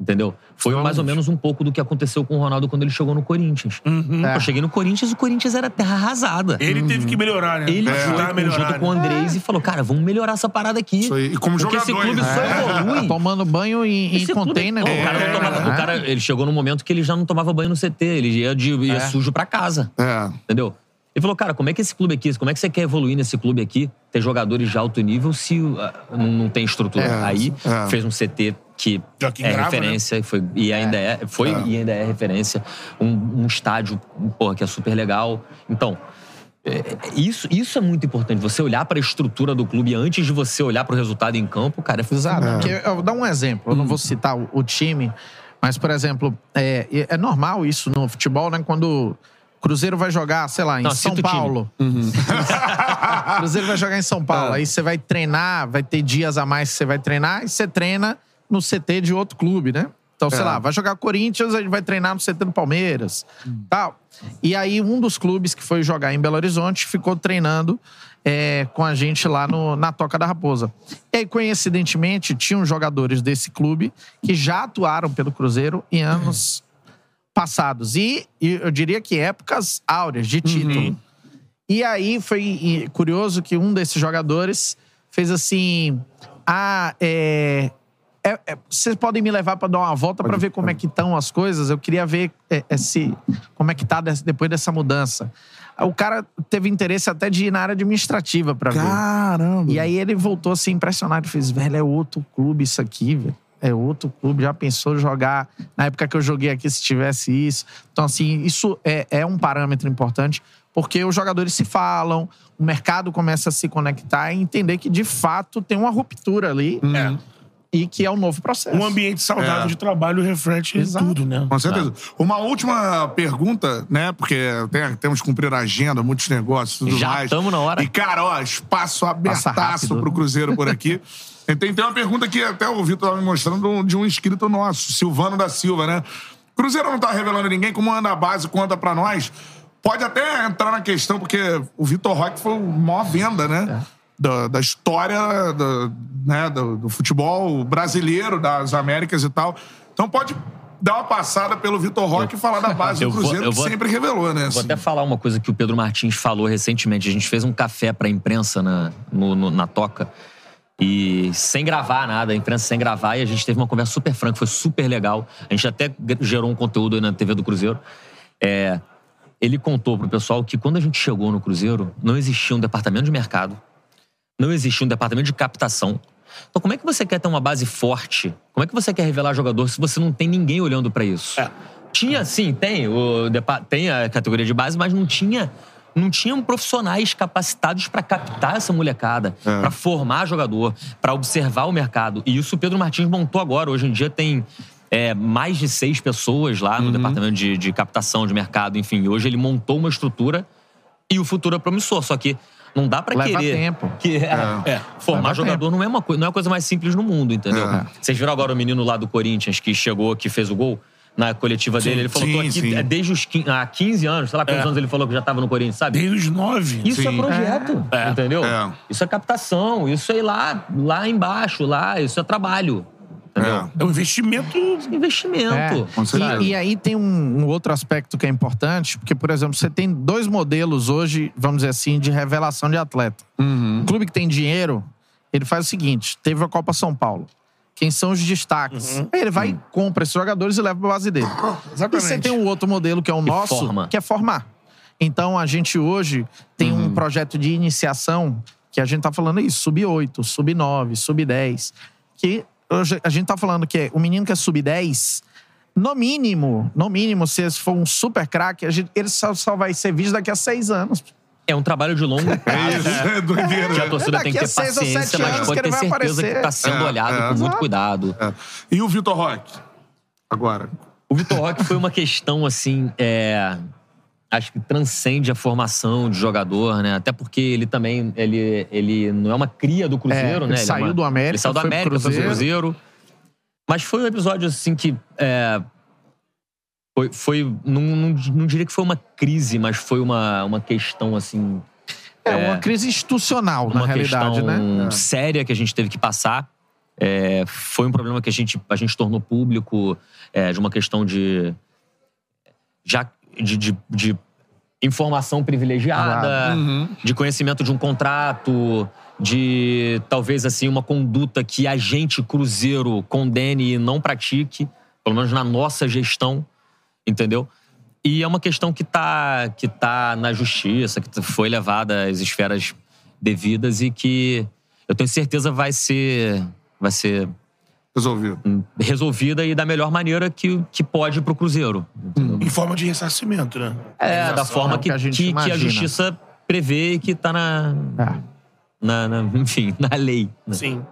Entendeu? Foi mais ou menos um pouco do que aconteceu com o Ronaldo quando ele chegou no Corinthians. É. Eu cheguei no Corinthians, o Corinthians era terra arrasada. Ele teve que melhorar, né? Ele a foi melhorar, junto né? com o Andrés e falou: cara, vamos melhorar essa parada aqui. Isso aí. E como Porque esse jogador clube ainda. só É. evolui. Tomando banho em, em Esse clube- container. Não, o, cara não É. tomava- o cara, ele chegou num momento que ele já não tomava banho no CT, ele ia, de, ia É. sujo pra casa. É. Entendeu? Ele falou, cara, como é que esse clube aqui, como é que você quer evoluir nesse clube aqui, ter jogadores de alto nível se uh, não, não tem estrutura? É, Aí é. fez um CT que Joaquim é Grava, referência e foi, e ainda é, foi e ainda é referência. Um, um estádio, porra, que é super legal. Então, é, isso, isso é muito importante. Você olhar para a estrutura do clube antes de você olhar para o resultado em campo, cara, é Exato. É. Eu vou dar um exemplo. Eu não vou citar o, o time, mas, por exemplo, é, é normal isso no futebol, né? Quando Cruzeiro vai jogar, sei lá, em Não, São. Paulo. O *laughs* Cruzeiro vai jogar em São Paulo. É. Aí você vai treinar, vai ter dias a mais que você vai treinar, e você treina no CT de outro clube, né? Então, sei É. lá, vai jogar Corinthians, a gente vai treinar no CT do Palmeiras, tal. E aí, um dos clubes que foi jogar em Belo Horizonte ficou treinando é, com a gente lá no- na Toca da Raposa. E aí, coincidentemente, tinham jogadores desse clube que já atuaram pelo Cruzeiro em anos passados. E, eu diria que épocas áureas de título. E aí foi curioso que um desses jogadores fez assim: Ah, é. é- é, vocês podem me levar para dar uma volta para ver como é que estão as coisas. Eu queria ver é, se, como é que tá depois dessa mudança. O cara teve interesse até de ir na área administrativa para ver. Caramba. E aí ele voltou assim impressionado, fez, velho, é outro clube isso aqui, velho. É outro clube, já pensou jogar na época que eu joguei aqui se tivesse isso. Então, assim, isso é, é um parâmetro importante, porque os jogadores se falam, o mercado começa a se conectar e entender que, de fato, tem uma ruptura ali É. e que é um novo processo. Um ambiente saudável É. de trabalho reflete Exato. tudo, né? Com certeza. Uma última pergunta, né? Porque tem- temos que cumprir a agenda, muitos negócios e tudo Já mais. tamo na hora. E, cara, ó, espaço abertaço pro Cruzeiro por aqui. *laughs* Tem, tem uma pergunta que até o Vitor tava me mostrando de um inscrito nosso, Silvano da Silva, né? Cruzeiro não tá revelando ninguém, como anda a base, conta pra nós. Pode até entrar na questão, porque o Vitor Roque foi a maior venda, né? Da, da história do, né, do, do futebol brasileiro, das Américas e tal. Então pode dar uma passada pelo Vitor Roque e falar da *laughs* base do vou- Cruzeiro, eu que vou- sempre revelou, né? Vou assim. até falar uma coisa que o Pedro Martins falou recentemente. A gente fez um café pra imprensa na, no- no- na toca. E sem gravar nada, a imprensa sem gravar. E a gente teve uma conversa super franca, foi super legal. A gente até gerou um conteúdo aí na TV do Cruzeiro. É, ele contou pro pessoal que quando a gente chegou no Cruzeiro, não existia um departamento de mercado, não existia um departamento de captação. Então, como é que você quer ter uma base forte? Como é que você quer revelar jogador se você não tem ninguém olhando pra isso? Tinha, sim, tem, o, tem a categoria de base, mas não tinha. Não tinham profissionais capacitados pra captar essa molecada, pra formar jogador, pra observar o mercado. E isso o Pedro Martins montou agora. Hoje em dia tem é, mais de seis pessoas lá no departamento de, de captação de mercado. Enfim, hoje ele montou uma estrutura e o futuro é promissor. Só que não dá Leva querer. tempo. *laughs* Que, é, formar Leva jogador não é, uma, coi- não é a coisa mais simples no mundo, entendeu? É. Vocês viram agora o menino lá do Corinthians que chegou, que fez o gol? Na coletiva dele, ele falou: sim, tô aqui sim. é desde os 15, há 15 anos, sei lá quantos É. anos ele falou que já tava no Corinthians, sabe? Desde os nove. Isso é Sim. projeto, É. entendeu? É. Isso é captação, isso é ir lá, lá embaixo, lá, isso é trabalho. Entendeu? É. É um investimento. Investimento. Com certeza. E, e aí tem um, um outro aspecto que é importante, porque, por exemplo, você tem dois modelos hoje, vamos dizer assim, de revelação de atleta. Uhum. O clube que tem dinheiro, ele faz o seguinte: teve a Copa São Paulo. Quem são os destaques? Aí ele vai e compra esses jogadores e leva pra base dele. E Exatamente. você tem um outro modelo que é o nosso, forma. que é formar. Então a gente hoje tem um projeto de iniciação que a gente tá falando isso, sub-8, sub-9, sub-10, que a gente tá falando que é o menino que é sub-10, no mínimo, no mínimo, se esse for um super craque, ele só, só vai ser visto daqui a seis anos. É um trabalho de longo *laughs* É prazo. isso, é doideira. Que a né? torcida tem que ter paciência, mas pode ele ter certeza que aparecer. tá sendo É, olhado é. com muito cuidado. É. E o Vitor Roque? Agora. O Vitor Roque foi uma questão, assim, é, acho que transcende a formação de jogador, né? Até porque ele também, ele, ele não é uma cria do Cruzeiro, É, né? ele é saiu uma- do América, Ele saiu do América, foi pro Cruzeiro. Cruzeiro. Mas foi um episódio, assim, que... é, foi, foi não, não, não diria que foi uma crise, mas foi uma, uma questão, assim... É, uma crise institucional, uma na realidade, questão né? séria que a gente teve que passar. É, foi um problema que a gente, a gente tornou público é, de uma questão de, já, de, de, de informação privilegiada, de conhecimento de um contrato, de talvez assim uma conduta que a gente, Cruzeiro, condene e não pratique, pelo menos na nossa gestão, entendeu? E é uma questão que está que tá na justiça, que foi levada às esferas devidas e que eu tenho certeza vai ser, vai ser Resolvido. hum, resolvida e da melhor maneira que, que pode pro Cruzeiro. Em forma de ressarcimento, né? É, da forma é o que, que a gente que, que a justiça prevê e que tá na, É. na, na- *laughs* enfim, na lei. né? Sim.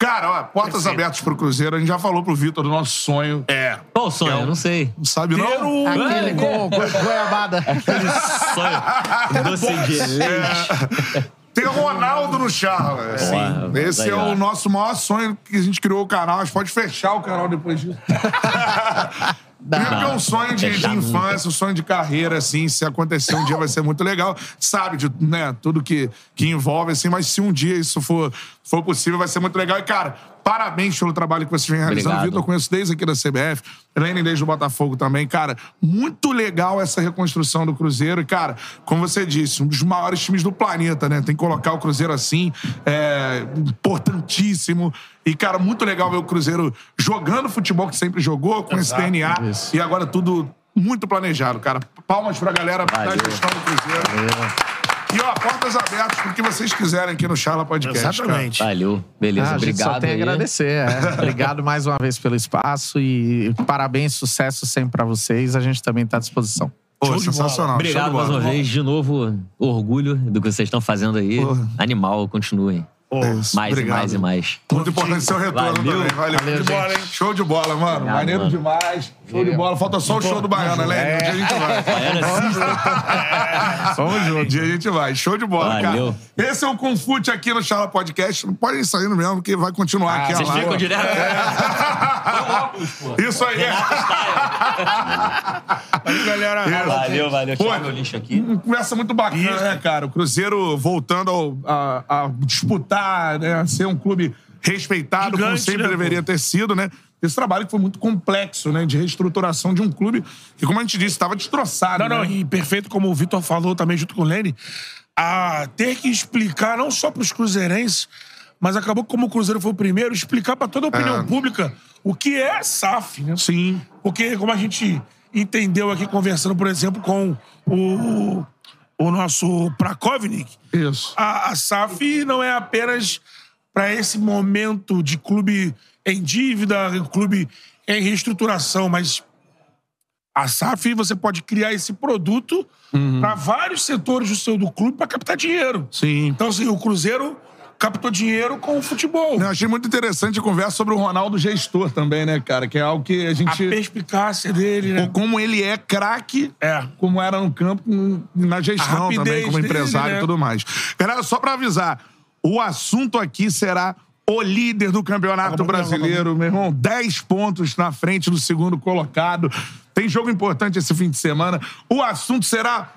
Cara, ó, portas Perfeito. abertas pro Cruzeiro. A gente já falou pro Vitor do nosso sonho. É. Qual o sonho? Eu não sei. Não sabe, Ter não? o... Aquele com go- goiabada. *laughs* Sonho. *laughs* Doce de leite. Ter o Ronaldo no Charla. Assim, Boa, esse é o nosso maior sonho que a gente criou o canal. A gente pode fechar o canal depois disso. Primeiro que é um sonho de, de infância, um sonho de carreira, assim. Se acontecer um dia vai ser muito legal. Sabe de né, tudo que, que envolve, assim. Mas se um dia isso for, for possível, vai ser muito legal. E, cara, parabéns pelo trabalho que você vem realizando. Obrigado. Vitor, eu conheço desde aqui da CBF. Helene desde o Botafogo também. Cara, muito legal essa reconstrução do Cruzeiro. E, cara, como você disse, um dos maiores times do planeta, né? Tem que colocar o Cruzeiro assim. É importantíssimo. E, cara, muito legal ver o Cruzeiro jogando futebol que sempre jogou, com esse DNA. Isso. E agora tudo muito planejado, cara. Palmas pra galera da Valeu. gestão do Cruzeiro. E, ó, portas abertas pro que vocês quiserem aqui no Charla Podcast. cara. Exatamente. Valeu. Beleza, Ah, a gente obrigado. só tem a agradecer. é. *laughs* Obrigado mais uma vez pelo espaço e parabéns, sucesso sempre pra vocês. A gente também tá à disposição. Pô, sensacional. Obrigado mais uma vez. De novo, orgulho do que vocês estão fazendo aí. Porra. Animal, continuem. Isso, Mais obrigado. e mais e mais. Muito importante seu retorno Valeu. também. Valeu. Show de bola, hein? Show de bola, mano. Obrigado, Maneiro mano. demais. Show de bola. Falta só o show do Baiano, né? Um dia a gente vai. Baiana assista. *laughs* Vamos junto. Um dia a gente vai. Show de bola, Valeu. cara. Esse é o Confute aqui no Charla Podcast. Não pode ir saindo mesmo, porque vai continuar aqui a Vocês ficam direto. *laughs* Isso aí. Aí, galera. Valeu, valeu. Pô, meu lixo aqui. Uma conversa muito bacana, né, cara? O Cruzeiro voltando ao- a, a disputar, né? A ser um clube respeitado, como sempre né, deveria ter sido, né? Esse trabalho que foi muito complexo, né? De reestruturação de um clube que, como a gente disse, estava destroçado. Não, não, né? e perfeito como o Vitor falou também junto com o Lene, a ter que explicar não só para os cruzeirenses, mas acabou como o Cruzeiro foi o primeiro, explicar para toda a opinião É. pública o que é SAF, né? Sim. Porque como a gente entendeu aqui conversando, por exemplo, com o, o nosso Prakovnik, Isso. a, a SAF não é apenas para esse momento de clube em dívida, clube em reestruturação, mas a SAF você pode criar esse produto para vários setores do seu do clube para captar dinheiro. Sim. Então, assim, o Cruzeiro captou dinheiro com o futebol. Eu achei muito interessante a conversa sobre o Ronaldo gestor também, né, cara? Que é algo que a A gente. perspicácia dele, né? Como ele é craque, É. como era no campo, na gestão A também, como dele, empresário né? e tudo mais. Galera, só pra avisar, o assunto aqui será o líder do Campeonato Brasileiro, meu irmão. 10 pontos na frente do segundo colocado. Tem jogo importante esse fim de semana. O assunto será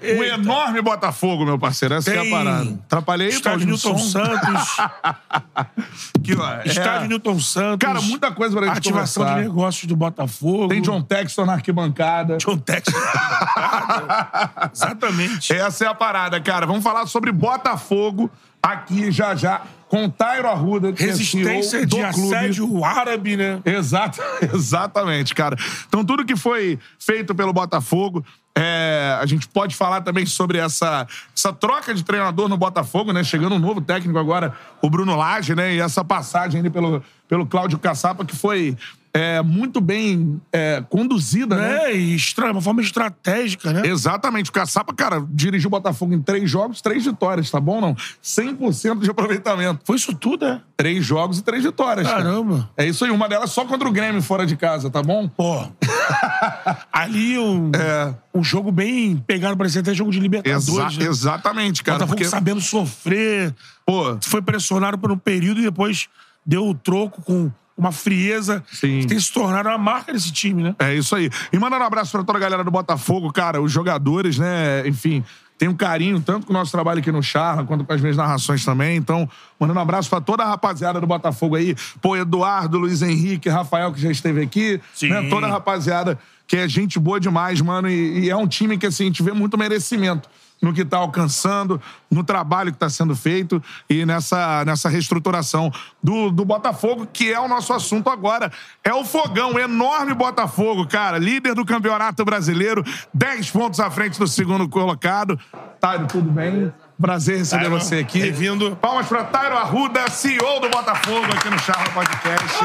o enorme Botafogo, meu parceiro. Essa que é a Tem parada. Atrapalhei, Estádio Newton? Santos. *laughs* Ó, é- Estádio Newton Santos. Cara, muita coisa pra gente Ativação conversar. de negócios do Botafogo. Tem John Texton na arquibancada. John Texas. *laughs* Exatamente. Essa é a parada, cara. Vamos falar sobre Botafogo aqui já já com o Tairo Arruda, que Resistência é de clube. assédio árabe, né? Exato, *laughs* exatamente, cara. Então, tudo que foi feito pelo Botafogo, é, a gente pode falar também sobre essa, essa troca de treinador no Botafogo, né? Chegando um novo técnico agora, o Bruno Lage, né? E essa passagem ali pelo, pelo Cláudio Caçapa, que foi é, muito bem é, conduzida, né? É, e estra... uma forma estratégica, né? Exatamente. O Caçapa, cara, dirigiu o Botafogo em três jogos, três vitórias, tá bom não? 100% de aproveitamento. Foi isso tudo, é? Três jogos e três vitórias. cara. Caramba. É isso aí. Uma delas só contra o Grêmio fora de casa, tá bom? Pô. *laughs* Ali um, É. um jogo bem pegado, parecia até jogo de Libertadores. Exa- né? Exatamente, cara. Botafogo Porque, sabendo sofrer, pô, foi pressionado por um período e depois deu o troco com uma frieza Sim. que tem se tornado uma marca desse time, né? é isso aí. E mandando um abraço pra toda a galera do Botafogo, cara, os jogadores, né? Enfim, tem um carinho tanto com o nosso trabalho aqui no Charla, quanto com as minhas narrações também. Então, mandando um abraço pra toda a rapaziada do Botafogo aí. Pô, Eduardo, Luiz Henrique, Rafael, que já esteve aqui. Sim. Né? Toda a rapaziada que é gente boa demais, mano. E, e é um time que, assim, a gente vê muito merecimento no que tá alcançando, no trabalho que tá sendo feito e nessa, nessa reestruturação do, do Botafogo, que é o nosso assunto agora. É o Fogão, enorme Botafogo, cara. Líder do Campeonato Brasileiro, 10 pontos à frente do segundo colocado. Tairo, tudo bem? Prazer receber Tairo, você aqui. bem-vindo. Palmas pra Tairo Arruda, CEO do Botafogo aqui no Charla Podcast.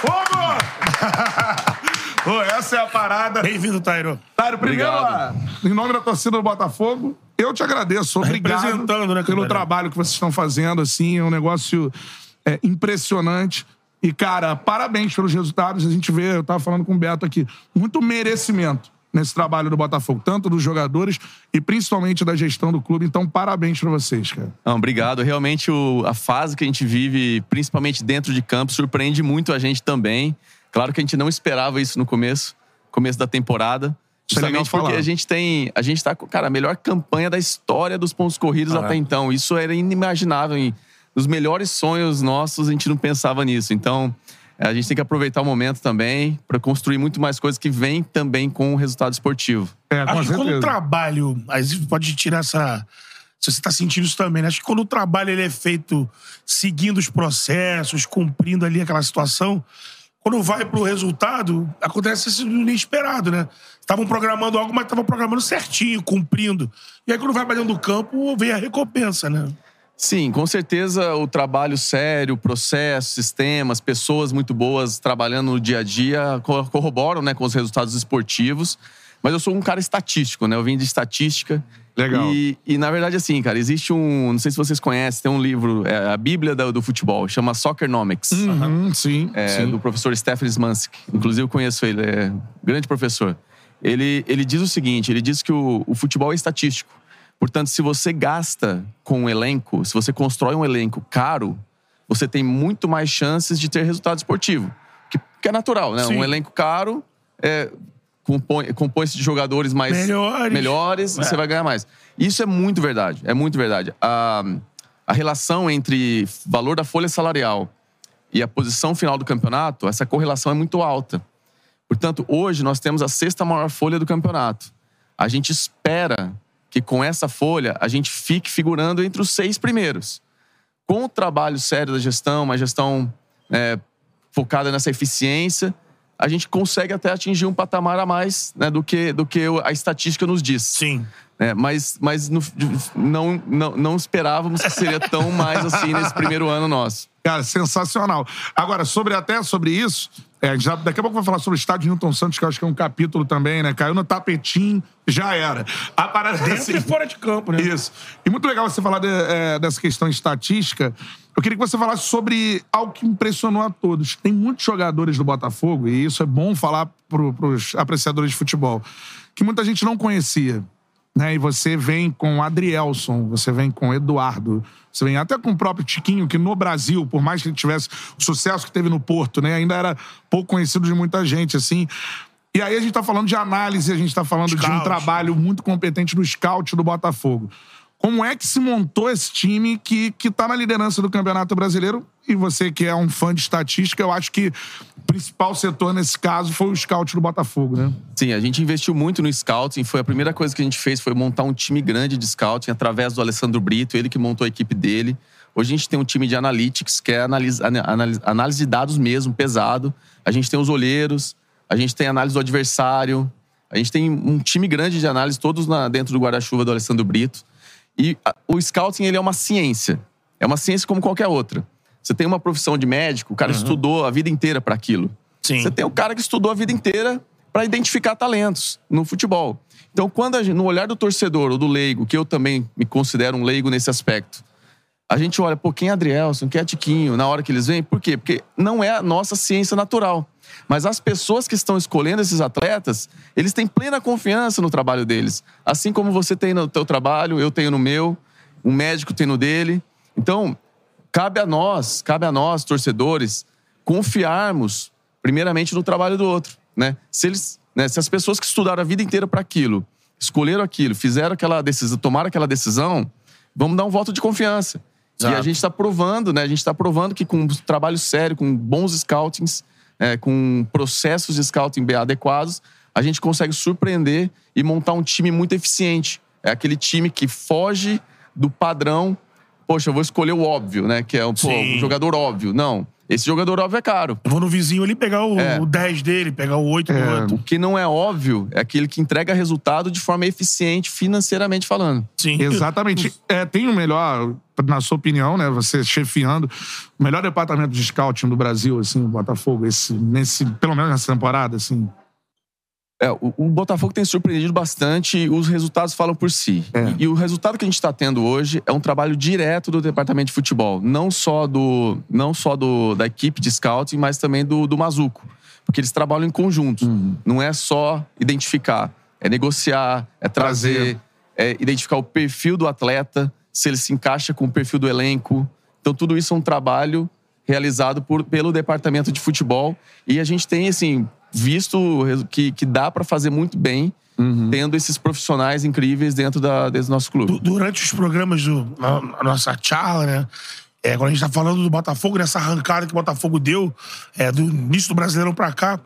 Fogo! *laughs* Pô, essa é a parada. Bem-vindo, Tairo. Tairo, primeiro, Obrigado. em nome da torcida do Botafogo, eu te agradeço. Obrigado representando, né, pelo trabalho que vocês estão fazendo. Assim, é um negócio é, impressionante. E, cara, parabéns pelos resultados. A gente vê, eu tava falando com o Beto aqui, muito merecimento nesse trabalho do Botafogo, tanto dos jogadores e principalmente da gestão do clube. Então, parabéns pra vocês, cara. Não, obrigado. Realmente o- a fase que a gente vive, principalmente dentro de campo, surpreende muito a gente também. Claro que a gente não esperava isso no começo, começo da temporada. Isso é Justamente porque falar. a gente tem. A gente tá com, cara, a melhor campanha da história dos pontos corridos até então. Isso era inimaginável. Em, nos melhores sonhos nossos, a gente não pensava nisso. Então, a gente tem que aproveitar o momento também para construir muito mais coisas que vêm também com o resultado esportivo. É, com Acho que quando o trabalho. Aí você pode tirar essa. Se você tá sentindo isso também, né? Acho que quando o trabalho ele é feito seguindo os processos, cumprindo ali aquela situação, quando vai pro resultado, acontece isso inesperado, né? Estavam programando algo, mas estavam programando certinho, cumprindo. E aí, quando vai pra dentro do campo, vem a recompensa, né? Sim, com certeza o trabalho sério, processo, sistemas, pessoas muito boas trabalhando no dia a dia co- corroboram né, com os resultados esportivos. Mas eu sou um cara estatístico, né? Eu vim de estatística. Legal. E, e, na verdade, assim, cara, existe um. Não sei se vocês conhecem, tem um livro, é, a Bíblia do, do futebol, chama Soccernomics. Uhum, sim, É, sim. do professor Stephen Smansky. Inclusive, eu conheço ele, é um grande professor. Ele, ele diz o seguinte: ele diz que o, o futebol é estatístico. Portanto, se você gasta com um elenco, se você constrói um elenco caro, você tem muito mais chances de ter resultado esportivo. Que, que é natural, né? Sim. Um elenco caro é, compõe-se de jogadores mais Melhores. melhores É. você vai ganhar mais. Isso é muito verdade. É muito verdade. A, a relação entre valor da folha salarial e a posição final do campeonato, essa correlação é muito alta. Portanto, hoje nós temos a sexta maior folha do campeonato. A gente espera que com essa folha a gente fique figurando entre os seis primeiros. Com o trabalho sério da gestão, uma gestão é, focada nessa eficiência, a gente consegue até atingir um patamar a mais né, do, que, do que a estatística nos diz. Sim. É, mas mas no- não, não, não esperávamos que seria tão mais assim nesse primeiro ano nosso. Cara, sensacional. Agora, sobre até sobre isso, é, já, daqui a pouco eu vou falar sobre o estádio Newton Santos, que eu acho que é um capítulo também, né? Caiu no tapetinho, já era. A parada é Dentro assim, e fora de campo, né? Isso. E muito legal você falar de- é, dessa questão estatística. Eu queria que você falasse sobre algo que impressionou a todos. Tem muitos jogadores do Botafogo, e isso é bom falar para os apreciadores de futebol, que muita gente não conhecia. Né? E você vem com Adrielson, você vem com Eduardo, você vem até com o próprio Tiquinho, que no Brasil, por mais que ele tivesse o sucesso que teve no Porto, né? ainda era pouco conhecido de muita gente, assim. E aí a gente tá falando de análise, a gente tá falando de um Scout. trabalho muito competente do scout do Botafogo. Como é que se montou esse time que, que tá na liderança do Campeonato Brasileiro? E você que é um fã de estatística, eu acho que principal setor nesse caso foi o scout do Botafogo, né? Sim, a gente investiu muito no scouting. Foi a primeira coisa que a gente fez foi montar um time grande de scouting através do Alessandro Brito, ele que montou a equipe dele. Hoje a gente tem um time de analytics, que é análise, análise, de dados mesmo, pesado. A gente tem os olheiros, a gente tem análise do adversário, a gente tem um time grande de análise, todos na- dentro do guarda-chuva do Alessandro Brito. E a- o scouting ele é uma ciência. É uma ciência como qualquer outra. Você tem uma profissão de médico, o cara estudou a vida inteira para aquilo. Sim. Você tem o cara que estudou a vida inteira para identificar talentos no futebol. Então, quando a gente, no olhar do torcedor ou do leigo, que eu também me considero um leigo nesse aspecto, a gente olha, pô, quem é Adrielson, quem é Tiquinho, na hora que eles vêm, por quê? Porque não é a nossa ciência natural. Mas as pessoas que estão escolhendo esses atletas, eles têm plena confiança no trabalho deles. Assim como você tem no teu trabalho, eu tenho no meu, um médico tem no dele. Então, cabe a nós, cabe a nós, torcedores, confiarmos primeiramente no trabalho do outro, né? Se eles, né, se as pessoas que estudaram a vida inteira para aquilo, escolheram aquilo, fizeram aquela decisão, tomaram aquela decisão, vamos dar um voto de confiança. E a Exato. gente está provando, né? A gente está provando que com um trabalho sério, com bons scoutings, é, com processos de scouting bem adequados, a gente consegue surpreender e montar um time muito eficiente. É aquele time que foge do padrão. Poxa, eu vou escolher o óbvio, né? Que é um, pô, um jogador óbvio. Não. Esse jogador óbvio é caro. Eu vou no vizinho ali pegar o, É. o 10 dele, pegar o 8 do outro. O que não é óbvio é aquele que entrega resultado de forma eficiente, financeiramente falando. Sim. Exatamente. É, tem o melhor, na sua opinião, né? Você chefiando, o melhor departamento de scouting do Brasil, assim, o Botafogo, esse, nesse, pelo menos nessa temporada, assim. É, o, o Botafogo tem surpreendido bastante os resultados falam por si. É. E, e o resultado que a gente está tendo hoje é um trabalho direto do departamento de futebol, não só do, não só do, da equipe de scouting, mas também do, do Mazuco. Porque eles trabalham em conjunto. Não é só identificar, é negociar, é trazer, Trazer. é identificar o perfil do atleta, se ele se encaixa com o perfil do elenco. Então, tudo isso é um trabalho realizado por, pelo departamento de futebol. E a gente tem, assim, visto que, que dá para fazer muito bem tendo esses profissionais incríveis dentro da, desse nosso clube. Du- Durante os programas do na, na nossa charla, né? É, quando a gente tá falando do Botafogo, nessa arrancada que o Botafogo deu, é, do início do Brasileirão pra cá,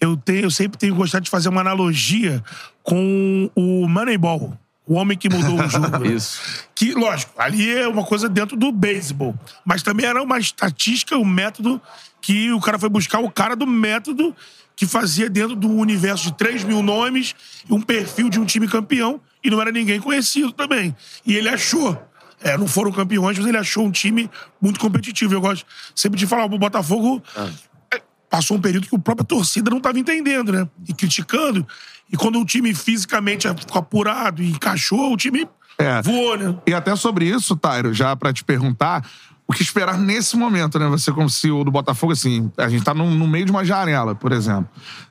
eu, tenho, eu sempre tenho gostado de fazer uma analogia com o Moneyball. O homem que mudou o jogo. né? *laughs* Isso. Que, lógico, ali é uma coisa dentro do beisebol. Mas também era uma estatística, um método que o cara foi buscar o cara do método que fazia dentro do universo de 3 mil nomes e um perfil de um time campeão e não era ninguém conhecido também. E ele achou. É, não foram campeões, mas ele achou um time muito competitivo. Eu gosto sempre de falar pro Botafogo. é, passou um período que a própria torcida não estava entendendo, né? E criticando. E quando o time fisicamente ficou apurado e encaixou, o time É. voou, né? E até sobre isso, Tairo, já pra te perguntar, o que esperar nesse momento, né? Você como CEO do Botafogo, assim, a gente tá no, no meio de uma janela, por exemplo,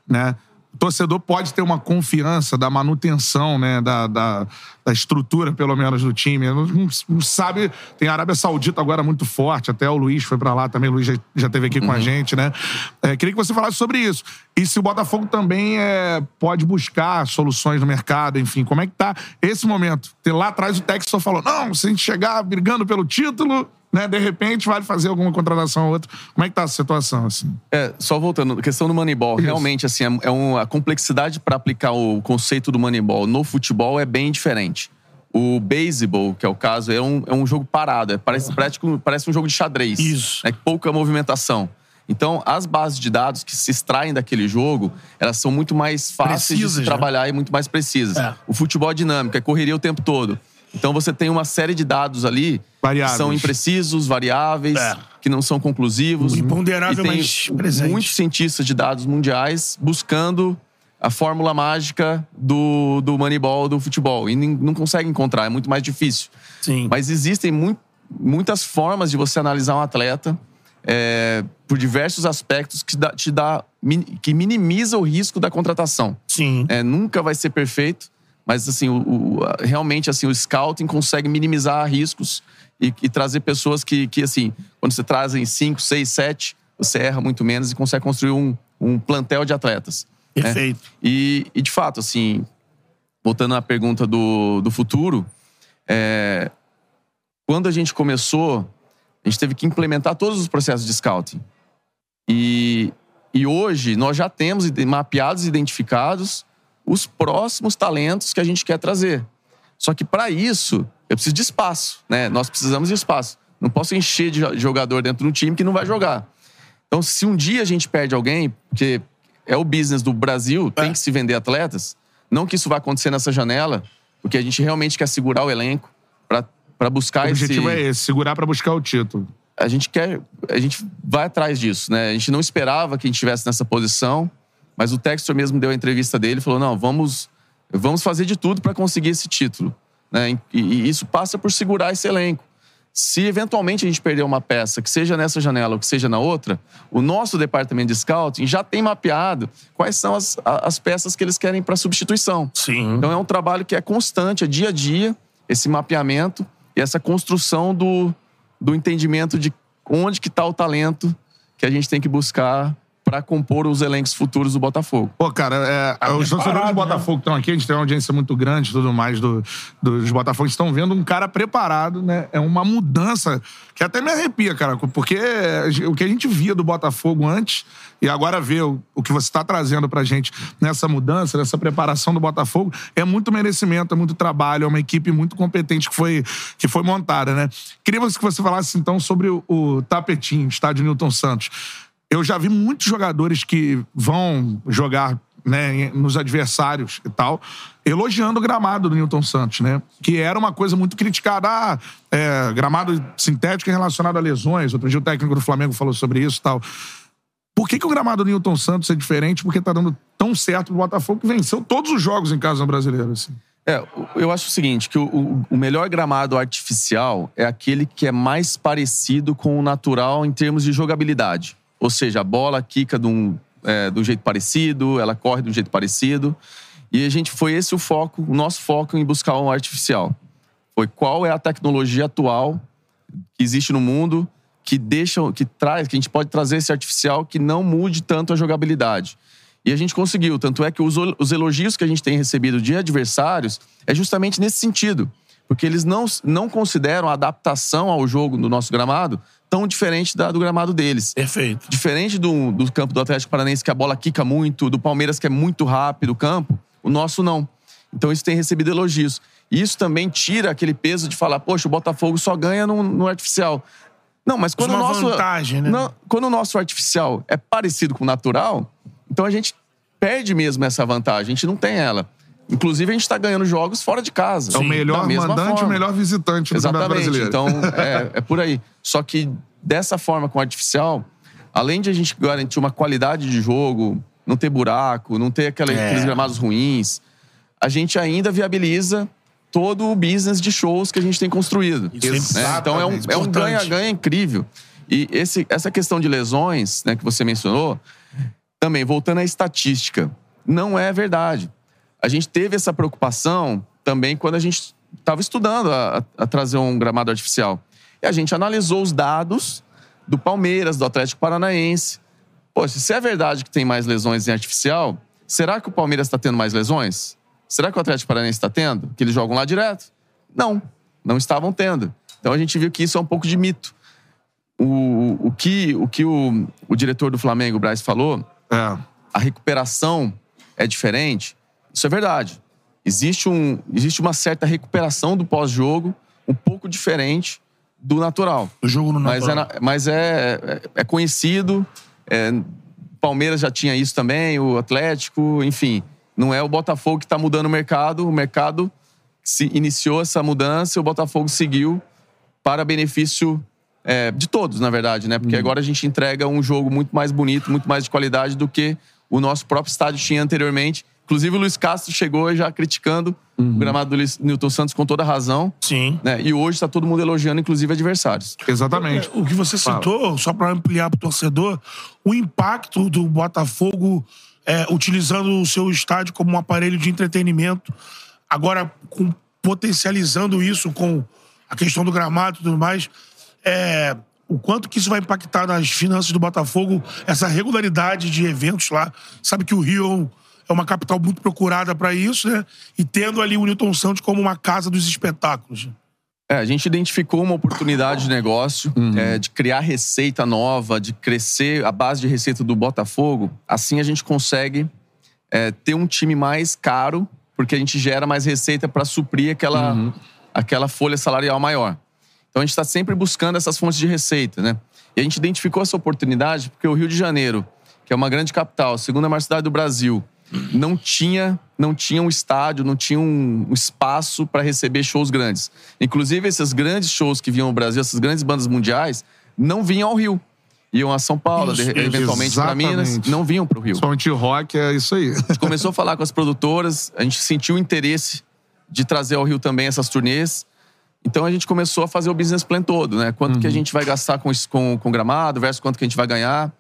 né? O torcedor pode ter uma confiança da manutenção, né? Da, da, da estrutura, pelo menos, do time. Não, não- sabe, tem a Arábia Saudita agora muito forte, até o Luiz foi pra lá também, o Luiz já, já esteve aqui com a gente, né? É, queria que você falasse sobre isso. E se o Botafogo também é, pode buscar soluções no mercado, enfim, como é que tá esse momento? Ter lá atrás o Texas falou: não, se a gente chegar brigando pelo título, né, de repente vale fazer alguma contratação ou outra. Como é que tá a situação, assim? É, só voltando, a questão do Moneyball. Isso. Realmente, assim, é, é um- a complexidade para aplicar o conceito do Moneyball no futebol é bem diferente. O baseball, que é o caso, é um, é um jogo parado. É, parece, prático- parece um jogo de xadrez. Isso. É pouca movimentação. Então, as bases de dados que se extraem daquele jogo, elas são muito mais fáceis de Precisas, se né? trabalhar e muito mais precisas. É. O futebol é dinâmico, é correria o tempo todo. Então, você tem uma série de dados ali Variáveis. que são imprecisos, variáveis, É. que não são conclusivos. Imponderável, E tem mas presente. muitos cientistas de dados mundiais buscando a fórmula mágica do, do Moneyball, do futebol. E não conseguem encontrar, é muito mais difícil. Sim. Mas existem mui- muitas formas de você analisar um atleta é, por diversos aspectos que, dá- te dá, que minimiza o risco da contratação. Sim. É, nunca vai ser perfeito, mas assim, o, o- realmente assim, o scouting consegue minimizar riscos e, e trazer pessoas que, que, assim, quando você traz em 5, 6, 7, você erra muito menos e consegue construir um, um plantel de atletas. né? Perfeito. E, e, de fato, assim, voltando à pergunta do, do futuro, é, quando a gente começou, a gente teve que implementar todos os processos de scouting. E, e hoje nós já temos mapeados e identificados os próximos talentos que a gente quer trazer. Só que para isso, eu preciso de espaço, né? Nós precisamos de espaço. Não posso encher de jo- jogador dentro de um time que não vai jogar. Então, se um dia a gente perde alguém, porque é o business do Brasil, tem que se vender atletas, não que isso vai acontecer nessa janela, porque a gente realmente quer segurar o elenco para buscar O esse objetivo é esse, segurar pra buscar o título. a gente quer, a gente vai atrás disso, né? A gente não esperava que a gente estivesse nessa posição, mas o Textor mesmo deu a entrevista dele e falou: "Não, vamos vamos fazer de tudo para conseguir esse título", né? E, e isso passa por segurar esse elenco. Se eventualmente a gente perder uma peça, que seja nessa janela ou que seja na outra, o nosso departamento de scouting já tem mapeado quais são as, as peças que eles querem para substituição. Sim. Então é um trabalho que é constante, é dia a dia, esse mapeamento e essa construção do, do entendimento de onde que está o talento que a gente tem que buscar para compor os elencos futuros do Botafogo. Pô, cara, é, os torcedores do preparado, Botafogo que estão aqui, a gente tem uma audiência muito grande e tudo mais do, dos Botafogo, estão vendo um cara preparado, né? É uma mudança que até me arrepia, cara, porque o que a gente via do Botafogo antes e agora ver o, o que você está trazendo pra gente nessa mudança, nessa preparação do Botafogo, é muito merecimento, é muito trabalho, é uma equipe muito competente que foi, que foi montada, né? Queria que você falasse, então, sobre o, o tapetinho, estádio Newton Santos. Eu já vi muitos jogadores que vão jogar né, nos adversários e tal, elogiando o gramado do Newton Santos, né? Que era uma coisa muito criticada. Ah, é, gramado sintético é relacionado a lesões. Outro dia o técnico do Flamengo falou sobre isso e tal. Por que, que o gramado do Newton Santos é diferente? Porque tá dando tão certo pro Botafogo que venceu todos os jogos em casa no brasileiro. Assim. É, eu acho o seguinte, que o, o- o melhor gramado artificial é aquele que é mais parecido com o natural em termos de jogabilidade. Ou seja, a bola quica de um, é, de um jeito parecido, ela corre de um jeito parecido. E a gente foi esse o foco, o nosso foco em buscar um artificial. Foi qual é a tecnologia atual que existe no mundo que deixa, que traz, que a gente pode trazer esse artificial que não mude tanto a jogabilidade. E a gente conseguiu. Tanto é que os, os elogios que a gente tem recebido de adversários é justamente nesse sentido. Porque eles não, não consideram a adaptação ao jogo do nosso gramado tão diferente da do gramado deles. Perfeito. Diferente do, do campo do Atlético Paranaense, que a bola quica muito, do Palmeiras, que é muito rápido o campo, o nosso não. Então isso tem recebido elogios. E isso também tira aquele peso de falar, poxa, o Botafogo só ganha no, no artificial. Não, mas quando o uma nosso. vantagem, né? Não, quando o nosso artificial é parecido com o natural, então a gente perde mesmo essa vantagem. A gente não tem ela. Inclusive, a gente está ganhando jogos fora de casa. É o melhor mandante e o forma. melhor visitante do Campeonato Exatamente. Brasileiro. Então, *laughs* é, é por aí. Só que dessa forma, com o artificial, além de a gente garantir uma qualidade de jogo, não ter buraco, não ter aquela- É. aqueles gramados ruins, a gente ainda viabiliza todo o business de shows que a gente tem construído. Isso é né? Então é um é um ganha-ganha incrível. E esse, essa questão de lesões né, que você mencionou, também, voltando à estatística, não é verdade. A gente teve essa preocupação também quando a gente estava estudando a, a- trazer um gramado artificial. E a gente analisou os dados do Palmeiras, do Atlético Paranaense. Poxa, se é verdade que tem mais lesões em artificial, será que o Palmeiras está tendo mais lesões? Será que o Atlético Paranaense está tendo? Que eles jogam lá direto? Não, não estavam tendo. Então a gente viu que isso é um pouco de mito. O, o que, o, que o, o diretor do Flamengo, o Braz, falou É. a recuperação é diferente, isso é verdade. Existe, um, existe uma certa recuperação do pós-jogo, um pouco diferente do natural. O jogo no Mas, é, natural. mas é, é, é conhecido. é, Palmeiras já tinha isso também, o Atlético, enfim. Não é o Botafogo que está mudando o mercado. O mercado se iniciou essa mudança e o Botafogo seguiu para benefício é, de todos, na verdade, né? Porque agora a gente entrega um jogo muito mais bonito, muito mais de qualidade do que o nosso próprio estádio tinha anteriormente. Inclusive, o Luiz Castro chegou já criticando o gramado do Newton Santos com toda razão. Sim. Né? E hoje está todo mundo elogiando, inclusive adversários. Exatamente. O que você citou, só para ampliar para o torcedor, o impacto do Botafogo é, utilizando o seu estádio como um aparelho de entretenimento, agora com- potencializando isso com a questão do gramado e tudo mais, é, o quanto que isso vai impactar nas finanças do Botafogo, essa regularidade de eventos lá. Sabe que o Rio é uma capital muito procurada para isso, né? E tendo ali o Newton Santos como uma casa dos espetáculos. É, a gente identificou uma oportunidade de negócio, Uhum. é, de criar receita nova, de crescer a base de receita do Botafogo. Assim a gente consegue é, ter um time mais caro, porque a gente gera mais receita para suprir aquela, Uhum. aquela folha salarial maior. Então a gente está sempre buscando essas fontes de receita, né? E a gente identificou essa oportunidade porque o Rio de Janeiro, que é uma grande capital, a segunda maior cidade do Brasil, não tinha, não tinha um estádio, não tinha um, espaço para receber shows grandes. Inclusive, esses grandes shows que vinham ao Brasil, essas grandes bandas mundiais, não vinham ao Rio. Iam a São Paulo, Isso, de- eventualmente para Minas, não vinham para o Rio. Principalmente rock, é isso aí. A gente começou a falar com as produtoras, a gente sentiu o interesse de trazer ao Rio também essas turnês. Então a gente começou a fazer o business plan todo, né? Quanto que a gente vai gastar com, isso- com, com gramado versus quanto que a gente vai ganhar.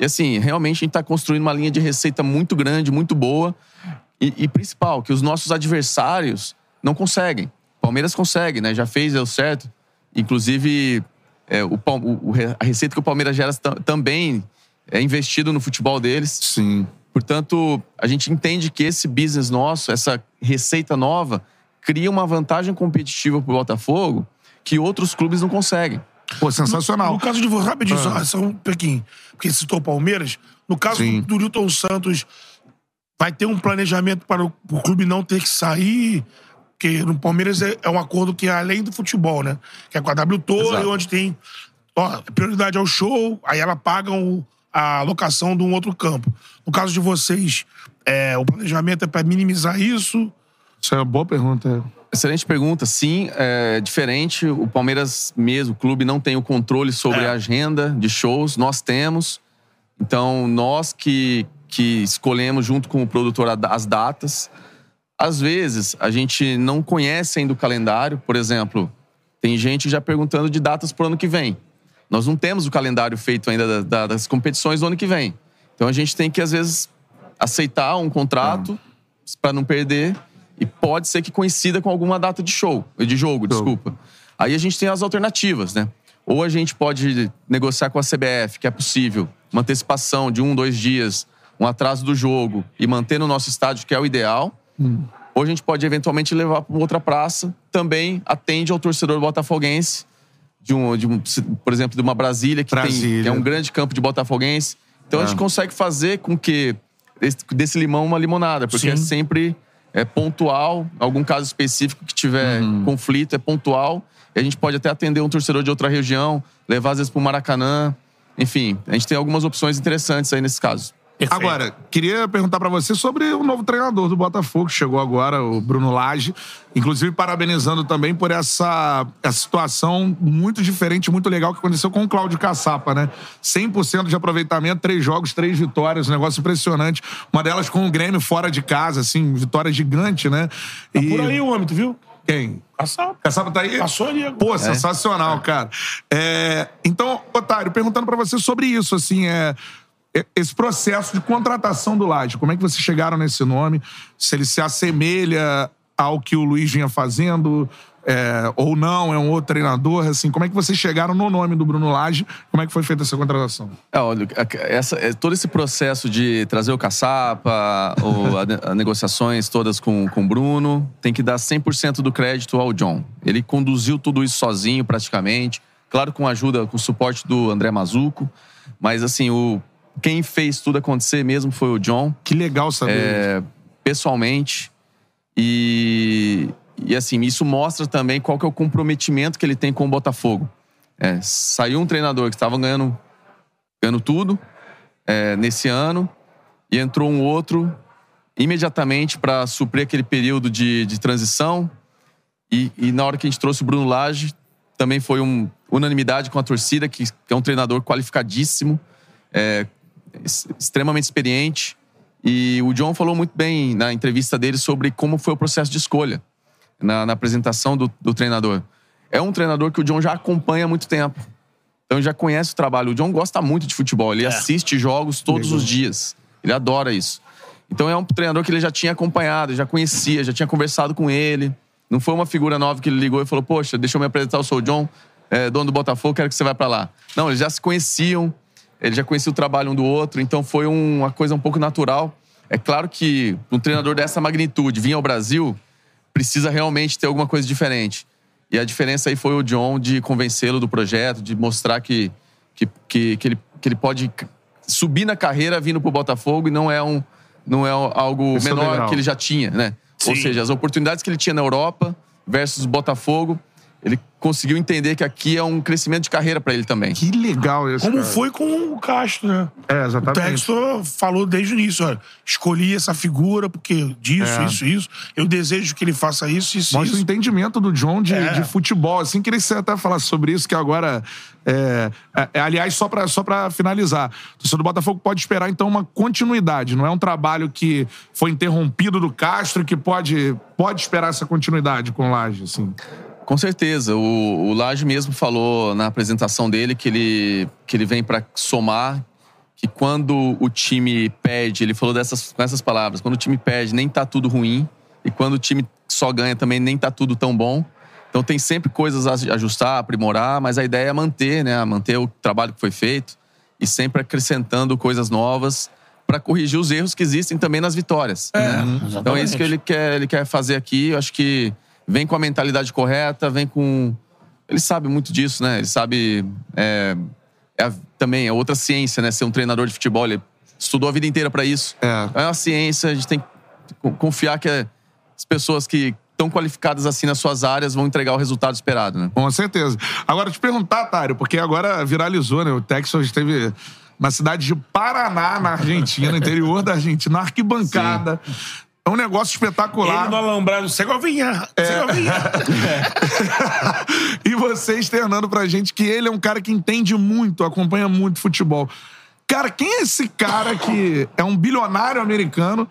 E assim, realmente a gente está construindo uma linha de receita muito grande, muito boa. E, e principal, que os nossos adversários não conseguem. Palmeiras consegue, né? Já fez, deu certo. Inclusive, é, o, o- a receita que o Palmeiras gera tam- também é investido no futebol deles. Sim. Portanto, a gente entende que esse business nosso, essa receita nova, cria uma vantagem competitiva para o Botafogo que outros clubes não conseguem. Pô, sensacional. No caso de você, rapidinho, Ah. só, um pouquinho, porque citou o Palmeiras. No caso Sim. do Newton Santos, vai ter um planejamento para o, o clube não ter que sair. Porque no Palmeiras é, é um acordo que é além do futebol, né? Que é com a W Torre, onde tem. Ó, prioridade ao show, aí ela paga a locação de um outro campo. No caso de vocês, é, o planejamento é para minimizar isso. Isso é uma boa pergunta. Excelente pergunta. Sim, é diferente. O Palmeiras mesmo, o clube, não tem o controle sobre É. a agenda de shows. Nós temos. Então, nós que, que escolhemos junto com o produtor as datas. Às vezes, a gente não conhece ainda o calendário. Por exemplo, tem gente já perguntando de datas para o ano que vem. Nós não temos o calendário feito ainda da- da- das competições do ano que vem. Então, a gente tem que, às vezes, aceitar um contrato para não perder. E pode ser que coincida com alguma data de show, de jogo, desculpa. Aí a gente tem as alternativas, né? Ou a gente pode negociar com a CBF, que é possível, uma antecipação de um, dois dias, um atraso do jogo e manter no nosso estádio, que é o ideal. Ou a gente pode eventualmente levar para outra praça, também atende ao torcedor botafoguense, de um, de um, por exemplo, de uma Brasília, que, Tem, Brasília. que é um grande campo de botafoguense. Então a É. gente consegue fazer com que desse, desse limão uma limonada, porque Sim. é sempre é pontual, algum caso específico que tiver conflito é pontual. E a gente pode até atender um torcedor de outra região, levar às vezes para o Maracanã. Enfim, a gente tem algumas opções interessantes aí nesses casos. Perfeito. Agora, queria perguntar pra você sobre o novo treinador do Botafogo, que chegou agora, o Bruno Lage. Inclusive, parabenizando também por essa, essa situação muito diferente, muito legal que aconteceu com o Cláudio Caçapa, né? 100% de aproveitamento, três jogos, três vitórias, um negócio impressionante. Uma delas com o Grêmio fora de casa, assim, vitória gigante, né? Tá por aí o homem, tu viu? Quem? Caçapa. Caçapa tá aí? Passou ali agora. Pô, sensacional, cara. É, então, Otário, perguntando pra você sobre isso, assim, é, é- esse processo de contratação do Laje, como é que vocês chegaram nesse nome? Se ele se assemelha ao que o Luiz vinha fazendo é, ou não, é um outro treinador, assim, como é que vocês chegaram no nome do Bruno Lage? Como é que foi feita essa contratação? É, olha, essa, é, todo esse processo de trazer o caçapa, *laughs* o, a, a negociações todas com com o Bruno, tem que dar 100% do crédito ao John. Ele conduziu tudo isso sozinho, praticamente. Claro, com a ajuda, com o suporte do André Mazuco. Mas, assim, o, quem fez tudo acontecer mesmo foi o John. Que legal saber. é, pessoalmente. E, e assim, isso mostra também qual que é o comprometimento que ele tem com o Botafogo. É, saiu um treinador que estava ganhando, ganhando tudo é, nesse ano e entrou um outro imediatamente para suprir aquele período de, de transição. E, e na hora que a gente trouxe o Bruno Lage, também foi um, unanimidade com a torcida, que, que é um treinador qualificadíssimo, é, extremamente experiente. E o John falou muito bem na entrevista dele sobre como foi o processo de escolha, na, na apresentação do, do treinador. É um treinador que o John já acompanha há muito tempo. Então já conhece o trabalho. O John gosta muito de futebol, ele assiste jogos todos os dias. Ele adora isso. Então é um treinador que ele já tinha acompanhado, já conhecia, já tinha conversado com ele. Não foi uma figura nova que ele ligou e falou: Poxa, deixa eu me apresentar, eu sou o John, é, dono do Botafogo, quero que você vá pra lá. Não, eles já se conheciam, eles já conheciam o trabalho um do outro, então foi um- uma coisa um pouco natural. É claro que um treinador dessa magnitude vir ao Brasil precisa realmente ter alguma coisa diferente. E a diferença aí foi o John de convencê-lo do projeto, de mostrar que, que, que, que ele, que ele pode subir na carreira vindo pro Botafogo e não é, um, não é algo Esse é menor legal. que ele já tinha, né? Ou Sim. seja, as oportunidades que ele tinha na Europa versus Botafogo, ele conseguiu entender que aqui é um crescimento de carreira para ele também. Que legal isso. Como cara. foi com o Castro, né? É, O exatamente. Textor falou desde o início, olha, escolhi essa figura porque disso, É. isso, isso. Eu desejo que ele faça isso, isso, Mostra o isso. entendimento do John de, É. de futebol. Assim, queria que você até falasse sobre isso, que agora. É, é, é, aliás, só pra, só pra finalizar, o torcedor do Botafogo pode esperar, então, uma continuidade. Não é um trabalho que foi interrompido do Castro, que pode, pode esperar essa continuidade com o Laje, assim. Com certeza. O, o Laje mesmo falou na apresentação dele que ele, que ele vem para somar, que quando o time perde, ele falou dessas, com essas palavras, quando o time perde, nem tá tudo ruim, e quando o time só ganha também, nem tá tudo tão bom. Então tem sempre coisas a ajustar, aprimorar, mas a ideia é manter, né? Manter o trabalho que foi feito e sempre acrescentando coisas novas para corrigir os erros que existem também nas vitórias. né? Então é isso que ele quer, ele quer fazer aqui. Eu acho que vem com a mentalidade correta, vem com. Ele sabe muito disso, né? Ele sabe. É, é também é outra ciência, né? Ser um treinador de futebol. Ele estudou a vida inteira para isso. É. É uma ciência, a gente tem que co- confiar que é- as pessoas que estão qualificadas assim nas suas áreas vão entregar o resultado esperado, né? Com certeza. Agora, te perguntar, Tário, porque agora viralizou, né? O Texas esteve na cidade de Paraná, na Argentina, no interior da Argentina, na arquibancada. É um negócio espetacular. Ele no alambrado, Segovinha, É. Segovinha. *laughs* e você externando pra gente que ele é um cara que entende muito, acompanha muito futebol. Cara, quem é esse cara que é um bilionário americano,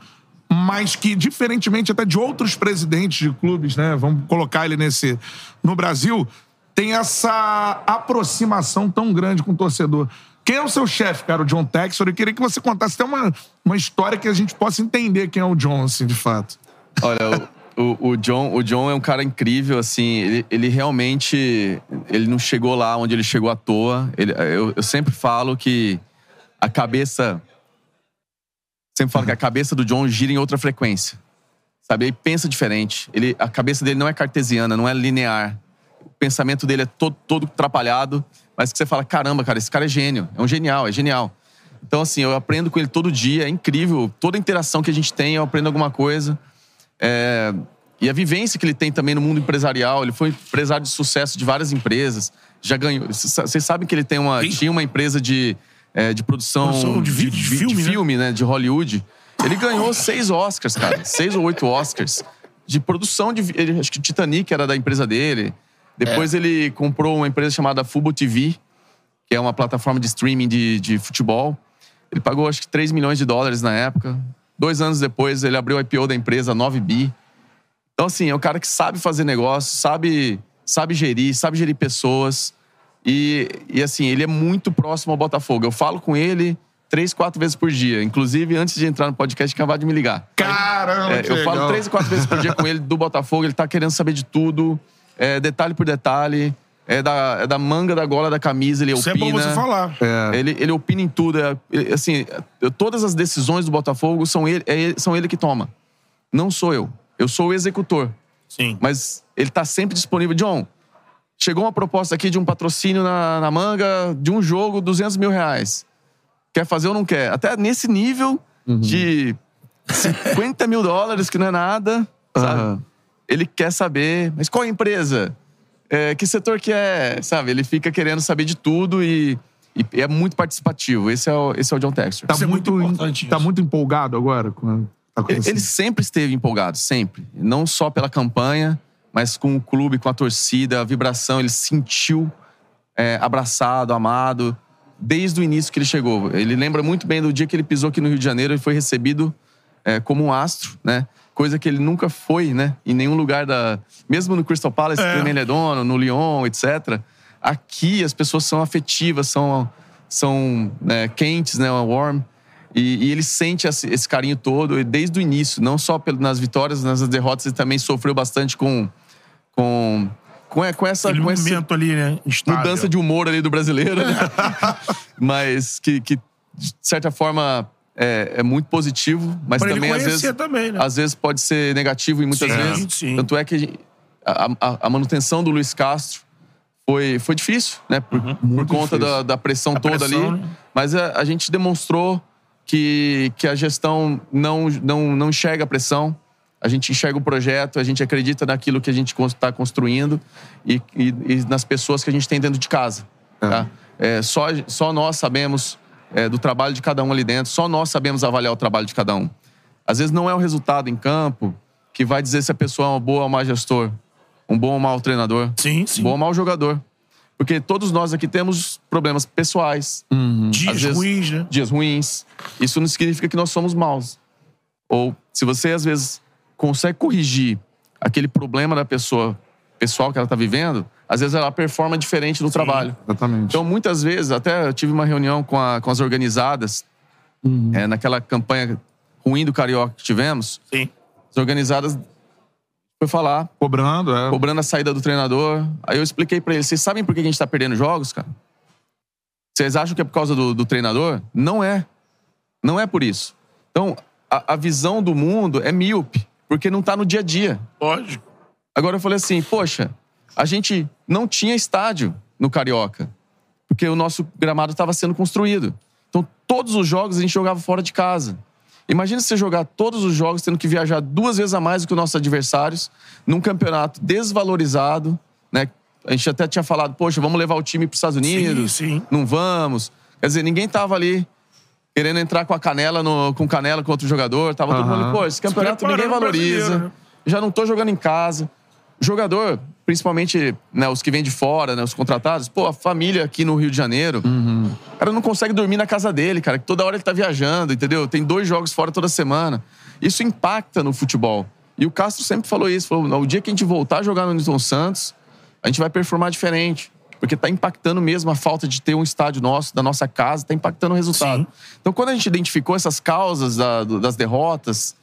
mas que, diferentemente até de outros presidentes de clubes, né? Vamos colocar ele nesse. No Brasil, tem essa aproximação tão grande com o torcedor. Quem é o seu chefe, cara, o John Texor? Eu queria que você contasse até uma, uma história que a gente possa entender quem é o John, assim, de fato. Olha, o, o, John, o John é um cara incrível, assim. Ele, ele realmente. Ele não chegou lá onde ele chegou à toa. Ele- eu, eu sempre falo que a cabeça. Sempre falo que a cabeça do John gira em outra frequência. Sabe? Ele pensa diferente. Ele, a cabeça dele não é cartesiana, não é linear. O pensamento dele é todo, todo atrapalhado, mas que você fala: caramba, cara, esse cara é gênio. É um genial, é genial. Então, assim, eu aprendo com ele todo dia, é incrível. Toda interação que a gente tem, eu aprendo alguma coisa. É, e a vivência que ele tem também no mundo empresarial. Ele foi empresário de sucesso de várias empresas. Já ganhou. Vocês sabem que ele tem uma, Sim. tinha uma empresa de, é, de produção, Produção de vídeo, de filme, né? né? De Hollywood. Ele ganhou seis Oscars, cara. seis ou oito Oscars. De produção de. vi- Ele, acho que Titanic era da empresa dele. Depois ele comprou uma empresa chamada Fubo TV, que é uma plataforma de streaming de, de futebol. Ele pagou acho que 3 milhões de dólares na época. Dois anos depois, ele abriu o IPO da empresa, 9 bi. Então, assim, é um cara que sabe fazer negócio, sabe, sabe gerir, sabe gerir pessoas. E, e, assim, ele é muito próximo ao Botafogo. Eu falo com ele três, quatro vezes por dia. Inclusive, antes de entrar no podcast, acabar de me ligar. Caramba, É, eu legal. falo três, quatro vezes por dia com ele do Botafogo. Ele tá querendo saber de tudo, é, detalhe por detalhe. É da, é da manga da gola da camisa, ele Isso é opina. bom você falar. Ele, ele opina em tudo. É, é, assim, é, todas as decisões do Botafogo são ele, é são ele que toma. Não sou eu. Eu sou o executor. Sim. Mas ele tá sempre disponível. John, chegou uma proposta aqui de um patrocínio na, na manga de um jogo, 200 mil reais. Quer fazer ou não quer? Até nesse nível de 50 mil dólares, que não é nada, sabe? Ele quer saber, mas qual empresa? É, que setor que é? Sabe? Ele fica querendo saber de tudo e, e é muito participativo. Esse é o, esse é o John Textor. Tá Isso é muito, tá muito empolgado agora com a tá Ele, ele sempre esteve empolgado, sempre. Não só pela campanha, mas com o clube, com a torcida, a vibração. Ele se sentiu é, abraçado, amado, desde o início que ele chegou. Ele lembra muito bem do dia que ele pisou aqui no Rio de Janeiro. Ele foi recebido é, como um astro, né? Coisa que ele nunca foi, né? Em nenhum lugar da. Mesmo no Crystal Palace, que também ele é dono, no Lyon, etc. Aqui as pessoas são afetivas, são, são né, quentes, né? Warm. E, e ele sente esse, carinho todo desde o início, não só nas vitórias, nas derrotas, ele também sofreu bastante com. com com, com essa Aquele com esse- momento ali, né? Mudança de humor ali do brasileiro, né? *laughs* mas que, que, de certa forma, é, é muito positivo, mas Pra ele também, às vezes, também, né? às vezes pode ser negativo e muitas Sim, vezes. sim. Tanto é que a, a- a manutenção do Luiz Castro foi, foi difícil, né? Por, por conta da, da pressão A toda pressão, ali. né? Mas a, a gente demonstrou que, que a gestão não, não, não enxerga a pressão. A gente enxerga o projeto, a gente acredita naquilo que a gente está construindo e, e- e nas pessoas que a gente tem dentro de casa. tá? É, só, só nós sabemos é, do trabalho de cada um ali dentro, só nós sabemos avaliar o trabalho de cada um. Às vezes não é o resultado em campo que vai dizer se a pessoa é um bom ou mau gestor, um bom ou mau treinador, Sim, sim. um bom ou mau jogador. Porque todos nós aqui temos problemas pessoais, Dias às vezes- ruins, né? dias ruins. Isso não significa que nós somos maus. Ou se você às vezes consegue corrigir aquele problema da pessoa pessoal que ela está vivendo, às vezes ela performa diferente no trabalho. Exatamente. Então, muitas vezes, até eu tive uma reunião com, a- com as organizadas, é, naquela campanha ruim do Carioca que tivemos, Sim. as organizadas foi falar, Cobrando, é. cobrando a saída do treinador. Aí eu expliquei pra eles: vocês sabem por que a gente tá perdendo jogos, cara? Vocês acham que é por causa do, do treinador? Não é. Não é por isso. Então, a, a visão do mundo é míope, porque não tá no dia a dia. Lógico. Agora eu falei assim: poxa, a gente não tinha estádio no Carioca, porque o nosso gramado estava sendo construído. Então, todos os jogos a gente jogava fora de casa. Imagina você jogar todos os jogos tendo que viajar duas vezes a mais do que os nossos adversários, num campeonato desvalorizado, né? A gente até tinha falado, poxa, vamos levar o time para os Estados Unidos. Sim, sim. Não vamos. Quer dizer, ninguém tava ali querendo entrar com a canela no, com canela com outro jogador. Tava todo Aham. mundo, pô, esse campeonato ninguém valoriza. né? Já não tô jogando em casa. Jogador, principalmente né, os que vêm de fora, né, os contratados, pô, a família aqui no Rio de Janeiro, o cara não consegue dormir na casa dele, cara. que Toda hora ele tá viajando, entendeu? Tem dois jogos fora toda semana. Isso impacta no futebol. E o Castro sempre falou isso. Falou, no dia que a gente voltar a jogar no Newton Santos, a gente vai performar diferente. Porque tá impactando mesmo a falta de ter um estádio nosso, da nossa casa, tá impactando o resultado. Sim. Então, quando a gente identificou essas causas da- das derrotas,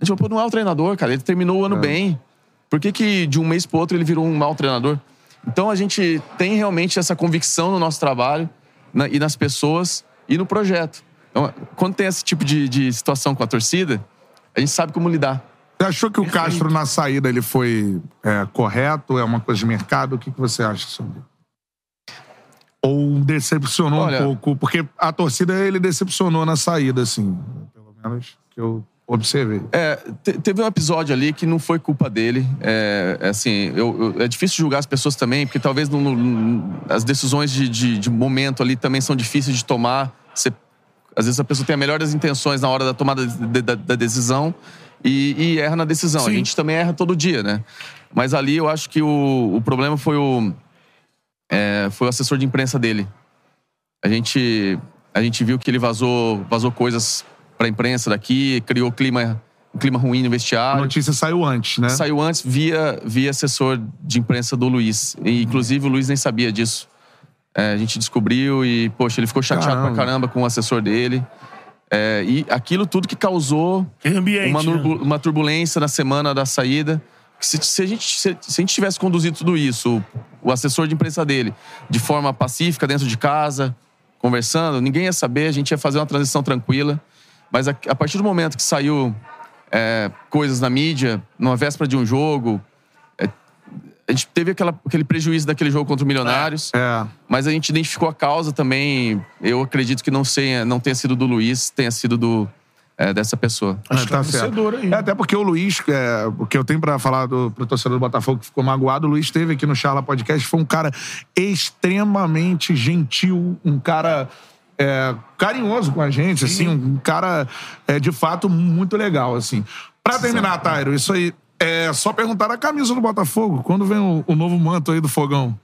a gente falou, pô, não é o treinador, cara. Ele terminou o ano bem. Por que, que de um mês pro outro ele virou um mau treinador? Então a gente tem realmente essa convicção no nosso trabalho na- e nas pessoas e no projeto. Então, quando tem esse tipo de, de situação com a torcida, a gente sabe como lidar. Você achou que o Castro na saída ele foi é, correto? É uma coisa de mercado? O que, que você acha sobre isso? Ou decepcionou Olha- um pouco? Porque a torcida ele decepcionou na saída, assim. Pelo menos que eu observei. É, te- teve um episódio ali que não foi culpa dele. É, é assim, eu- eu- é difícil julgar as pessoas também, porque talvez as decisões de, de- de momento ali também são difíceis de tomar Você, às vezes a pessoa tem a melhor das intenções na hora da tomada de- da, da decisão e, e erra na decisão. A Sim. gente também erra todo dia, né? Mas ali eu acho que o, o problema foi o, é, foi o assessor de imprensa dele. A gente, a gente viu que ele vazou, vazou coisas pra imprensa daqui, criou clima, um clima ruim no A vestiário. notícia saiu antes, né? Saiu antes via, via assessor de imprensa do Luiz. E, inclusive, o Luiz nem sabia disso. É, a gente descobriu e, poxa, ele ficou chateado Caramba. pra caramba com o assessor dele. É, e aquilo tudo que causou ambiente. uma, né? uma turbulência na semana da saída. Que Se, se a gente, se, se a gente tivesse conduzido tudo isso, o, o assessor de imprensa dele, de forma pacífica, dentro de casa, conversando, ninguém ia saber, a gente ia fazer uma transição tranquila. Mas a, a partir do momento que saiu é, coisas na mídia, numa véspera de um jogo, é, a gente teve aquela, aquele prejuízo daquele jogo contra o Milionários. É. Mas a gente identificou a causa também. Eu acredito que não, tenha, não tenha sido do Luiz, tenha sido do, é, dessa pessoa. Acho É, tá esclarecedor certo. aí. É, até porque o Luiz, é, o que eu tenho pra falar do, pro torcedor do Botafogo que ficou magoado, o Luiz esteve aqui no Charla Podcast, foi um cara extremamente gentil, um cara é, carinhoso com a gente, assim, um cara, é, de fato, muito legal, assim. Pra terminar, Tairo, isso aí, é só perguntar a camisa do Botafogo, quando vem o, o novo manto aí do Fogão?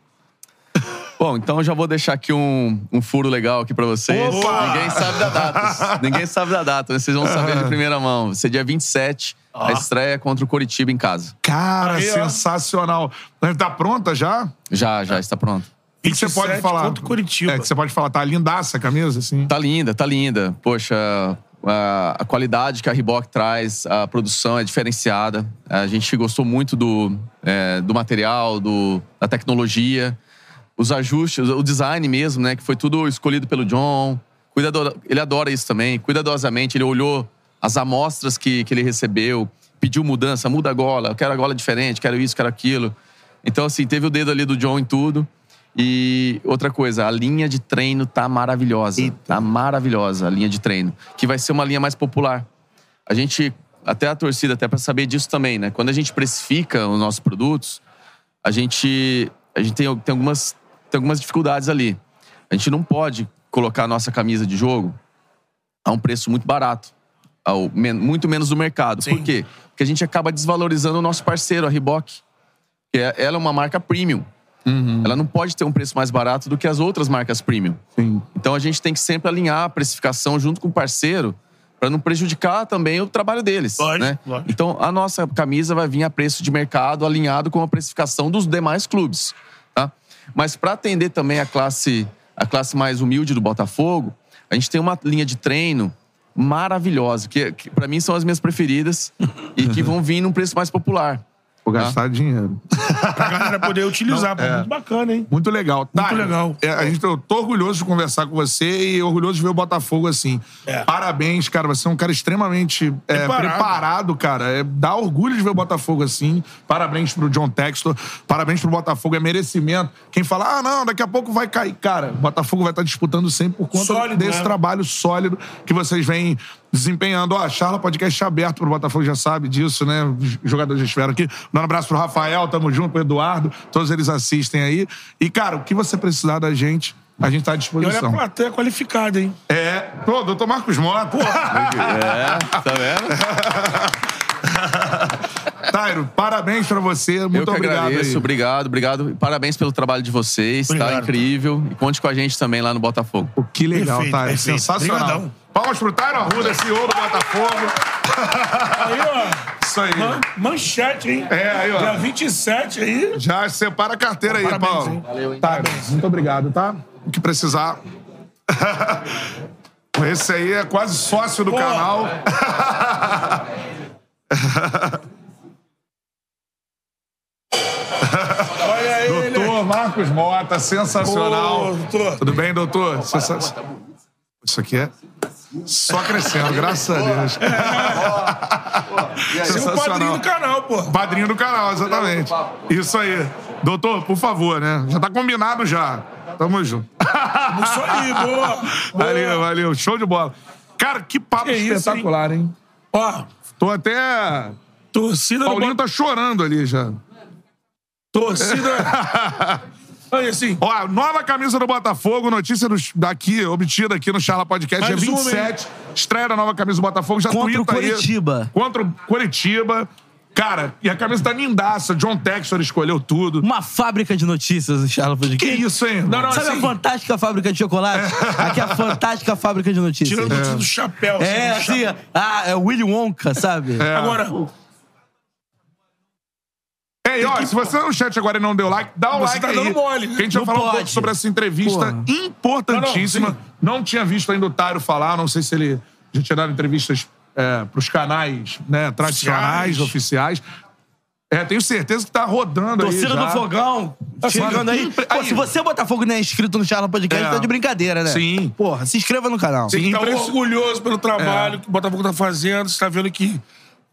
*laughs* Bom, então eu já vou deixar aqui um, um furo legal aqui pra vocês. Opa! Ninguém sabe da data. Ninguém sabe da data, mas vocês vão saber de *laughs* primeira mão. Vai ser dia 27, a estreia contra o Coritiba em casa. Cara, Aí, sensacional. Tá pronta já? Já, já está pronto. O que você pode 27 falar? contra o Curitiba. É, que você pode falar, tá lindaça a camisa, assim. Tá linda, tá linda. Poxa, a, a qualidade que a Reebok traz, a produção é diferenciada. A gente gostou muito do, é, do material, do, da tecnologia, os ajustes, o design mesmo, né? Que foi tudo escolhido pelo John. Cuidado, ele adora isso também. Cuidadosamente, ele olhou as amostras que, que ele recebeu, pediu mudança, muda a gola, eu quero a gola diferente, quero isso, quero aquilo. Então, assim, teve o dedo ali do John em tudo. E outra coisa, a linha de treino tá maravilhosa. Tá maravilhosa a linha de treino. Que vai ser uma linha mais popular. A gente, até a torcida, até para saber disso também, né? Quando a gente precifica os nossos produtos, a gente, a gente tem, tem, algumas, tem algumas dificuldades ali. A gente não pode colocar a nossa camisa de jogo a um preço muito barato. Ao, muito menos do mercado. Sim. Por quê? Porque a gente acaba desvalorizando o nosso parceiro, a Reebok. Que é- ela é uma marca premium. Ela não pode ter um preço mais barato do que as outras marcas premium. Sim. Então a gente tem que sempre alinhar a precificação junto com o parceiro para não prejudicar também o trabalho deles. Lógico, né? lógico. Então a nossa camisa vai vir a preço de mercado alinhado com a precificação dos demais clubes. Tá? Mas para atender também a classe, a classe mais humilde do Botafogo, a gente tem uma linha de treino maravilhosa, que, que para mim são as minhas preferidas e que vão vir num preço mais popular. Vou gastar dinheiro. Pra galera *laughs* poder utilizar. pô, é. Muito bacana, hein? Muito legal. Muito Tá, legal. é, a gente, eu tô orgulhoso de conversar com você e orgulhoso de ver o Botafogo assim. É. Parabéns, cara. Você é um cara extremamente é, Preparado. preparado, cara. É, dá orgulho de ver o Botafogo assim. Parabéns pro John Textor. Parabéns pro Botafogo. É merecimento. Quem fala, ah, não, daqui a pouco vai cair. Cara, o Botafogo vai estar disputando sempre por conta Sólido, desse né? trabalho sólido que vocês vêm desempenhando. Ó, a Charla Podcast aberto pro Botafogo, já sabe disso, né? Os jogadores já estiveram aqui. Dando um abraço pro Rafael, tamo junto, pro Eduardo. Todos eles assistem aí. E, cara, o que você precisar da gente, a gente tá à E olha a disposição. plateia qualificada, hein? É. Pô, doutor Marcos Mota. É, tá vendo? *laughs* Tairo, parabéns pra você. Muito Eu que obrigado agradeço, aí. obrigado, obrigado. Parabéns pelo trabalho de vocês, tá Obrigado. incrível. E conte com a gente também lá no Botafogo. Pô, que legal, Perfeito, Tairo. perfeito. Sensacional. Obrigadão. Palmas pro Tairo Arruda, CEO do Botafogo. Aí, ó. Isso aí. man- manchete, hein? É, aí, ó. Dia 27 aí. Já separa a carteira aí, Parabéns, Paulo. hein? Valeu, hein? Tá, muito obrigado, tá? O que precisar. *laughs* Esse aí é quase sócio do Pô. canal. *laughs* Olha ele. Doutor Marcos Mota, sensacional. Ô, doutor. Tudo bem, doutor? Sensa- Isso aqui é só crescendo, graças a Deus. Você é o padrinho do canal, pô. Padrinho do canal, exatamente. Isso aí. Doutor, por favor, né? Já tá combinado já. Tamo junto. Isso aí, boa. *laughs* Valeu, valeu. Show de bola. Cara, que papo Que espetacular, hein? Ó, Tô até. torcida do Paulinho Botafogo. tá chorando ali já. Torcida. *laughs* Aí, assim, Ó, nova camisa do Botafogo, notícia dos- daqui, obtida aqui no Charla Podcast, Mais dia uma, 27. Estreia da nova camisa do Botafogo, já Contra o tuita aí. Coritiba. Contra o Coritiba. Cara, e a camisa tá lindaça. John Textor escolheu tudo. Uma fábrica de notícias, o Charla Que Podcast. isso, hein? Não, não, Sabe assim- a fantástica fábrica de chocolate? *laughs* Aqui é a fantástica fábrica de notícias. tirando notícia do chapéu. É, do assim, chapéu. ah, é o Willy Wonka, sabe? É. Agora, Ei, ó, se você no chat agora e não deu like, dá o Você like tá aí. dando mole, né? Que a gente vai falar um pouco sobre essa entrevista Porra. importantíssima. Não, Não, não, tinha visto ainda o Tário falar, não sei se ele já tinha dado entrevistas é, pros canais né, tradicionais, oficiais. É, tenho certeza que tá rodando Torcida aí já. do Fogão, chegando aí. impre- Pô, aí. se você Botafogo não é inscrito no Charla Podcast, É. tá de brincadeira, né? Sim. Porra, se inscreva no canal. Sim. tá impression- orgulhoso pelo É. trabalho que o Botafogo tá fazendo. Você tá vendo que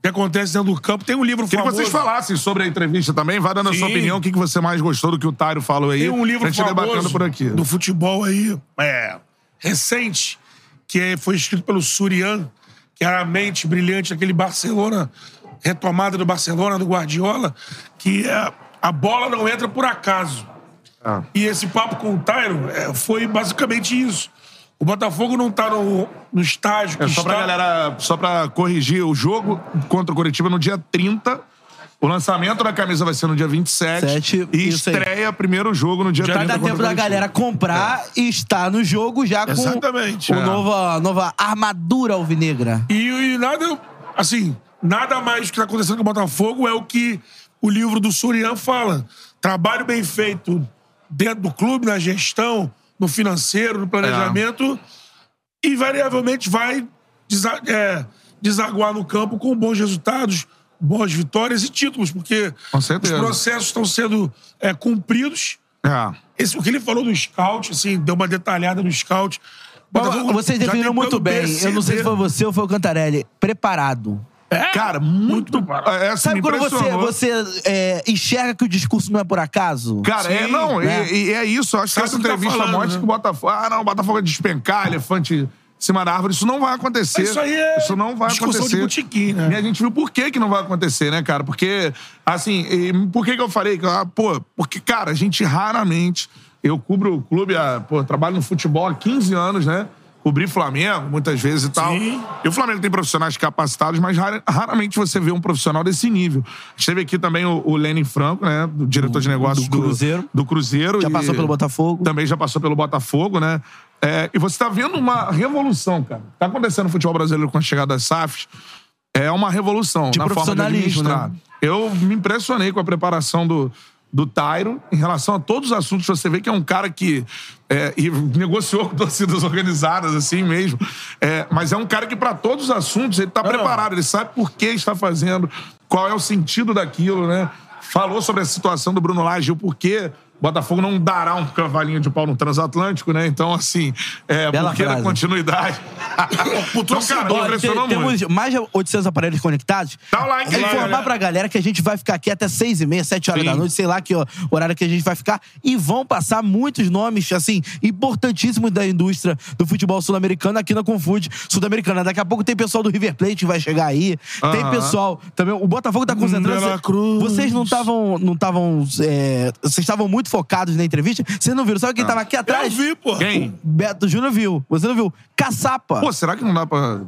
que acontece dentro do campo. Tem um livro Queria que famoso. vocês falassem sobre a entrevista também. Vai dando a sua Sim. opinião. O que que você mais gostou do que o Tário falou aí. Tem um livro famoso por aqui. do futebol aí, é, recente, que é- foi escrito pelo Surian, que era a mente brilhante daquele Barcelona, retomada do Barcelona, do Guardiola, que é, a bola não entra por acaso. Ah. E esse papo com o Tyron é, foi basicamente isso. O Botafogo não tá no, no estágio que É, só pra está... galera, só pra corrigir, o jogo contra o Curitiba no dia 30. O lançamento da camisa vai ser no dia 27. Sete, e isso aí. estreia primeiro jogo no dia Já 30. Pra dar contra tempo da galera comprar e estar no jogo já com Exatamente. o É. nova, nova armadura alvinegra. E, e nada, assim, nada mais que está acontecendo com o Botafogo é o que o livro do Surian fala. Trabalho bem feito dentro do clube, na gestão, no financeiro, no planejamento, invariavelmente vai desa- é, desaguar no campo com bons resultados, boas vitórias e títulos, porque os processos estão sendo é, cumpridos. É. Esse, o que ele falou do scout, assim, deu uma detalhada no scout. Botafogo Vocês definiram muito bem. Eu não sei se foi você ou foi o Cantarelli. Preparado. Cara, muito. É, assim, Sabe quando você, você é, enxerga que o discurso não é por acaso? Cara, é, Sim, não, e- né? e, é isso. Eu acho que Sabe essa tá entrevista falando, mostra né? que o Botafogo. Ah, não, o Botafogo é despencar, elefante em cima da árvore. Isso não vai acontecer. Isso aí é Isso não vai discussão acontecer. de botequim, né? E a gente viu por que, que não vai acontecer, né, cara? Porque, assim, e por que, que eu falei? ah, Pô, porque, cara, a gente raramente. Eu cubro o clube, há, pô, trabalho no futebol há 15 anos, né? Cobri Flamengo muitas vezes e tal. Sim. E o Flamengo tem profissionais capacitados, mas rara- raramente você vê um profissional desse nível. Esteve aqui também o, o Lenin Franco, né? Do diretor de negócios do Cruzeiro. Do Cruzeiro. Já e passou pelo Botafogo. Também já passou pelo Botafogo, né? É, e você tá vendo uma revolução, cara. Tá acontecendo no futebol brasileiro com a chegada das SAFs. É uma revolução De na forma de profissionalismo, administrar. né? Eu me impressionei com a preparação do, do Tyro em relação a todos os assuntos. Você vê que é um cara que é, *laughs* negociou com torcidas organizadas, assim mesmo. É, mas é um cara que, para todos os assuntos, ele tá preparado. Ele sabe por que está fazendo, qual é o sentido daquilo, né? Falou sobre a situação do Bruno Lage, o porquê Botafogo não dará um cavalinho de pau no transatlântico, né? Então, assim, é, Bela porque da frase. continuidade. *laughs* então, cara, me Olha, impressionou te- muito. temos mais de 800 aparelhos conectados. Dá o like É aí, informar galera. pra galera que a gente vai ficar aqui até 6 e meia, 7 horas Sim. da noite, sei lá que ó, horário que a gente vai ficar. E vão passar muitos nomes, assim, importantíssimos da indústria do futebol sul-americano aqui na Confude Sul-Americana. Daqui a pouco tem pessoal do River Plate que vai chegar aí. Tem pessoal também. O Botafogo tá concentrando. Vocês não estavam. Não estavam. é, vocês estavam muito focados na entrevista. Vocês não viram. Sabe quem tava aqui Eu atrás? vi, pô. Quem? Beto Júnior viu. Você não viu? Caçapa. Pô, será que não dá pra.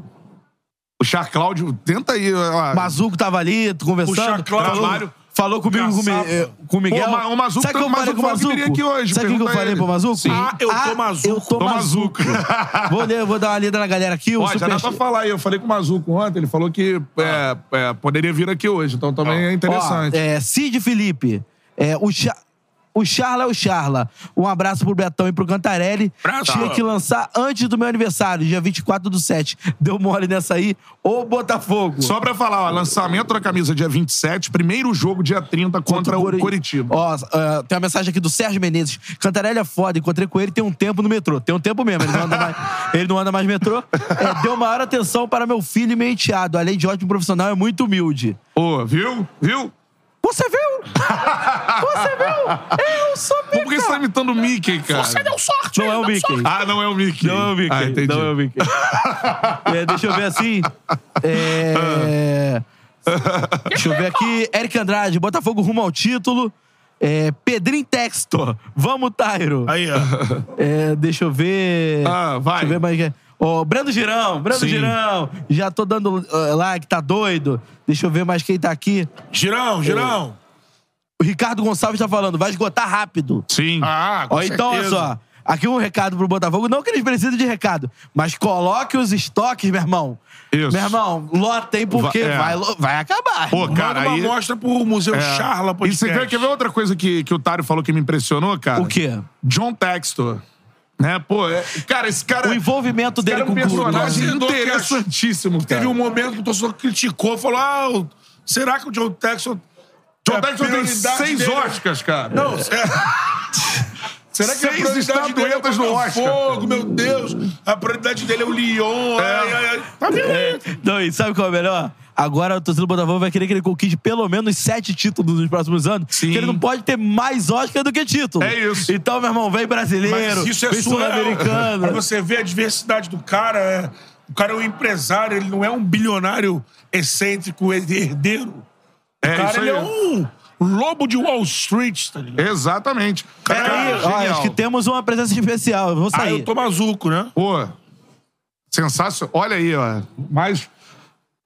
O Char Cláudio, tenta aí. ó. Mazuco tava ali conversando. Puxa, Cláudio. falou, falou comigo com, o eh, com o Miguel. Pô, o Mazuco Sabe o que eu falei com o Mazuco? aqui hoje, Sabe o que eu falei ele. pro Mazuco? Sim. Ah, eu tô Mazuco. Eu tô Tô Mazuco. *laughs* Vou, ler, vou dar uma lida na galera aqui. O Ó, já super... dá pra falar aí. Eu falei com o Mazuco ontem, ele falou que é, é, poderia vir aqui hoje, então também é interessante. Ó, é, Cid Felipe. É, o, Cha... o Charla é o Charla. Um abraço pro Betão e pro Cantarelli. Tinha que lançar antes do meu aniversário, dia 24 do 7. Deu mole nessa aí. Ô, Botafogo. Só pra falar, ó, lançamento da camisa dia 27, primeiro jogo dia 30 contra, o Cori- Coritiba. Ó, ah, tem uma mensagem aqui do Sérgio Menezes. Cantarelli é foda, encontrei com ele tem um tempo no metrô. Tem um tempo mesmo, ele não anda mais, *laughs* ele não anda mais metrô. É, deu maior atenção para meu filho e meu enteado. Além de ótimo profissional, é muito humilde. Ô, viu? Viu? Você viu? Você viu? Eu sou Pô, por que você tá imitando o Mickey, cara? Você deu sorte. Não é o Mickey. sorte. Ah, não é o Mickey. Não é o Mickey. Ah, entendi. Não é o Mickey. *laughs* É, deixa eu ver assim. É... Deixa eu ver aqui. Eric Andrade, Botafogo rumo ao título. É, Pedrinho Textor. Vamos, Tairo. Aí, ó. É, deixa eu ver. Ah, vai. Deixa eu ver mais. Ó, Brando Girão, Brando Sim. Girão. Já tô dando uh, like, tá doido. Deixa eu ver mais quem tá aqui. Girão, girão. O Ricardo Gonçalves tá falando, vai esgotar rápido. Sim. Ah, com Ó, então, olha certeza. só. Aqui um recado pro Botafogo. Não que eles precisem de recado, mas coloque os estoques, meu irmão. Isso. Meu irmão, lotem porque Va- é. vai, vai acabar. Pô, cara, Manda uma aí... amostra pro Museu É. Charla E Podcast. você quer, quer ver outra coisa que, que o Tário falou que me impressionou, cara? O quê? John Textor. Né? Pô, é- cara, esse cara... O envolvimento cara dele é um com o clube. personagem que interessantíssimo, cara. Teve um momento que o torcedor criticou, falou: ah, será que o John Texon. John a Textor tem seis dele- Oscars, cara. Não, será, *laughs* será que a Seis prioridade dele é o no Oscar. Botafogo, meu Deus? A prioridade dele é o Lyon. Ai, ai, ai. Tá vendo? Não, e sabe qual é o melhor? Agora o torcedor do Botafogo vai querer que ele conquiste pelo menos sete títulos nos próximos anos. Sim. Porque ele não pode ter mais Oscar do que título. É isso. Então, meu irmão, vem brasileiro, Mas isso é vem sul-americano. você ver a diversidade do cara. é- o cara é um empresário, ele não é um bilionário excêntrico, herdeiro. É o cara isso ele é um lobo de Wall Street, tá ligado? Exatamente. Peraí, Cara, ó, genial. acho que temos uma presença especial. Vou Aí sair. eu tô mazuco, né? Pô, sensacional. Olha aí, ó. Mas...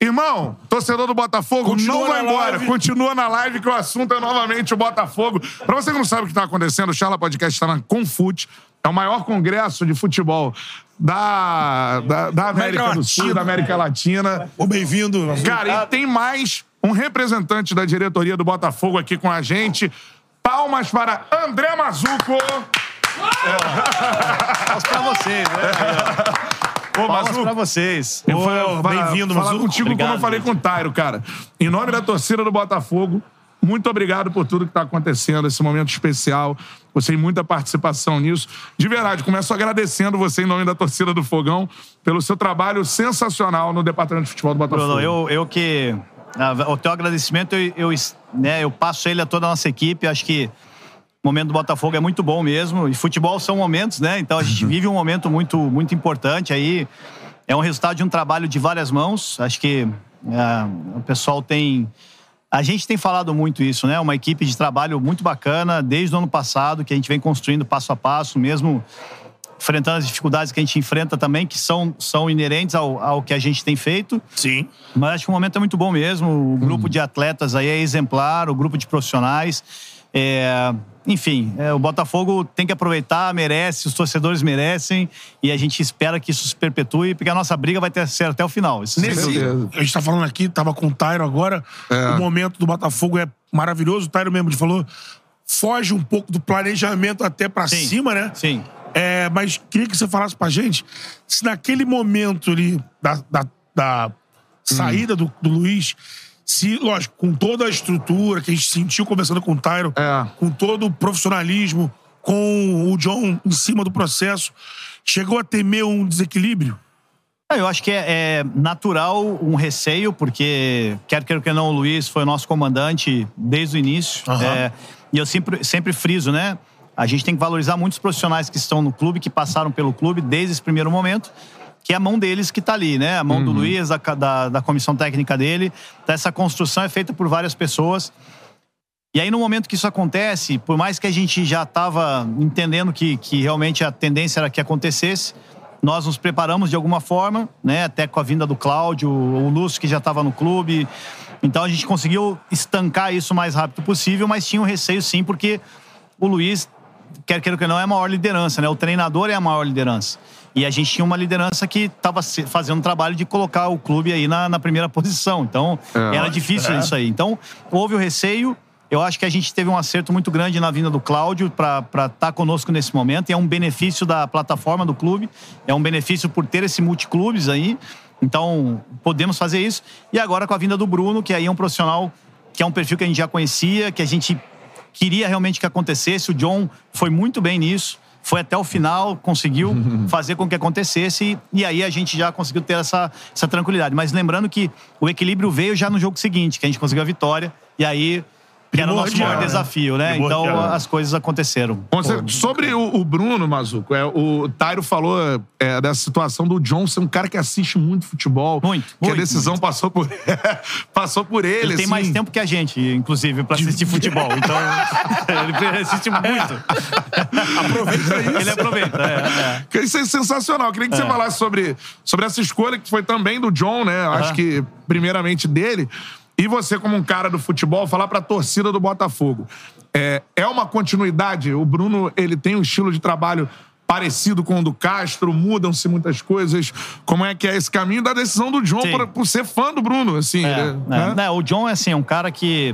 Irmão, torcedor do Botafogo, Continua não vai embora. live. Continua na live que o assunto é novamente o Botafogo. Pra você que não sabe o que tá acontecendo, o Charla Podcast está na Confute. É o maior congresso de futebol da, da, da América América do Sul, Latina. da América Latina. Ô, bem-vindo. Cara, e tem mais um representante da diretoria do Botafogo aqui com a gente. Palmas para André Mazuco. Palmas pra vocês, né? Ô, Palmas pra vocês. Eu fui Ô, falar- bem-vindo, falar Mazuco. contigo como Obrigado, eu falei com o Tairo, cara. Em nome da torcida do Botafogo, muito obrigado por tudo que tá acontecendo, esse momento especial. Você tem muita participação nisso. De verdade, começo agradecendo você, em nome da torcida do Fogão, pelo seu trabalho sensacional no Departamento de Futebol do Botafogo. Bruno, eu, eu que. ah, O teu agradecimento, eu, eu, né, eu passo ele a toda a nossa equipe. Acho que o momento do Botafogo é muito bom mesmo. E futebol são momentos, né? Então a gente vive um momento muito, muito importante aí. É um resultado de um trabalho de várias mãos. Acho que ah, o pessoal tem. A gente tem falado muito isso, né? Uma equipe de trabalho muito bacana desde o ano passado, que a gente vem construindo passo a passo, mesmo enfrentando as dificuldades que a gente enfrenta também, que são, são inerentes ao, ao que a gente tem feito. Sim. Mas acho que o momento é muito bom mesmo. O grupo de atletas aí é exemplar, o grupo de profissionais. É, enfim, é, o Botafogo tem que aproveitar, merece, os torcedores merecem e a gente espera que isso se perpetue, porque a nossa briga vai ter, ser até o final. Isso Nesse, a gente tá falando aqui, tava com o Tairo agora. O momento do Botafogo é maravilhoso. O Tairo mesmo falou, foge um pouco do planejamento até pra Sim. cima, né? Sim. É, mas queria que você falasse pra gente se naquele momento ali da, da, da saída do, do Luiz, se, lógico, com toda a estrutura que a gente sentiu conversando com o Tyron, É. com todo o profissionalismo, com o John em cima do processo, chegou a temer um desequilíbrio? Ah, Eu acho que é, é natural um receio, porque quer queira que não, o Luiz foi o nosso comandante desde o início. Aham. É, e eu sempre, sempre friso, né? A gente tem que valorizar muitos profissionais que estão no clube, que passaram pelo clube desde esse primeiro momento, que é a mão deles que está ali, né? A mão do Luiz, da, da, da comissão técnica dele. Então, essa construção é feita por várias pessoas. E aí, no momento que isso acontece, por mais que a gente já estava entendendo que, que realmente a tendência era que acontecesse, nós nos preparamos de alguma forma, né? Até com a vinda do Cláudio, o Lúcio que já estava no clube. Então a gente conseguiu estancar isso o mais rápido possível, mas tinha um receio sim, porque o Luiz, quer queira que não, é a maior liderança, né? O treinador é a maior liderança. E a gente tinha uma liderança que estava fazendo um trabalho de colocar o clube aí na, na primeira posição. Então, era difícil isso aí. Então, houve o receio. Eu acho que a gente teve um acerto muito grande na vinda do Cláudio para estar conosco nesse momento. E é um benefício da plataforma do clube, é um benefício por ter esse multiclubes aí. Então, podemos fazer isso. E agora com a vinda do Bruno, que aí é um profissional que é um perfil que a gente já conhecia, que a gente queria realmente que acontecesse. O John foi muito bem nisso. Foi até o final, conseguiu *laughs* fazer com que acontecesse e, e aí a gente já conseguiu ter essa, essa tranquilidade. Mas lembrando que o equilíbrio veio já no jogo seguinte, que a gente conseguiu a vitória e aí que era o nosso maior né? desafio, né? Então as coisas aconteceram. Bom, você- sobre o, o Bruno, Mazuco, é, o Tairo falou é, dessa situação do John ser um cara que assiste muito futebol. Muito, Que a muito, decisão passou por, *laughs* passou por ele. Ele tem assim. mais tempo que a gente, inclusive, pra assistir futebol. Então, *laughs* *laughs* ele assiste muito. Aproveita isso. Ele aproveita. é, é. Que Isso é sensacional. Queria que você falasse sobre, sobre essa escolha que foi também do John, né? Acho que, primeiramente, dele. E você, como um cara do futebol, falar pra torcida do Botafogo. É, é uma continuidade? O Bruno, ele tem um estilo de trabalho parecido com o do Castro? Mudam-se muitas coisas? Como é que é esse caminho da decisão do John por, por ser fã do Bruno, assim, É, né? é. O John é assim, um cara que,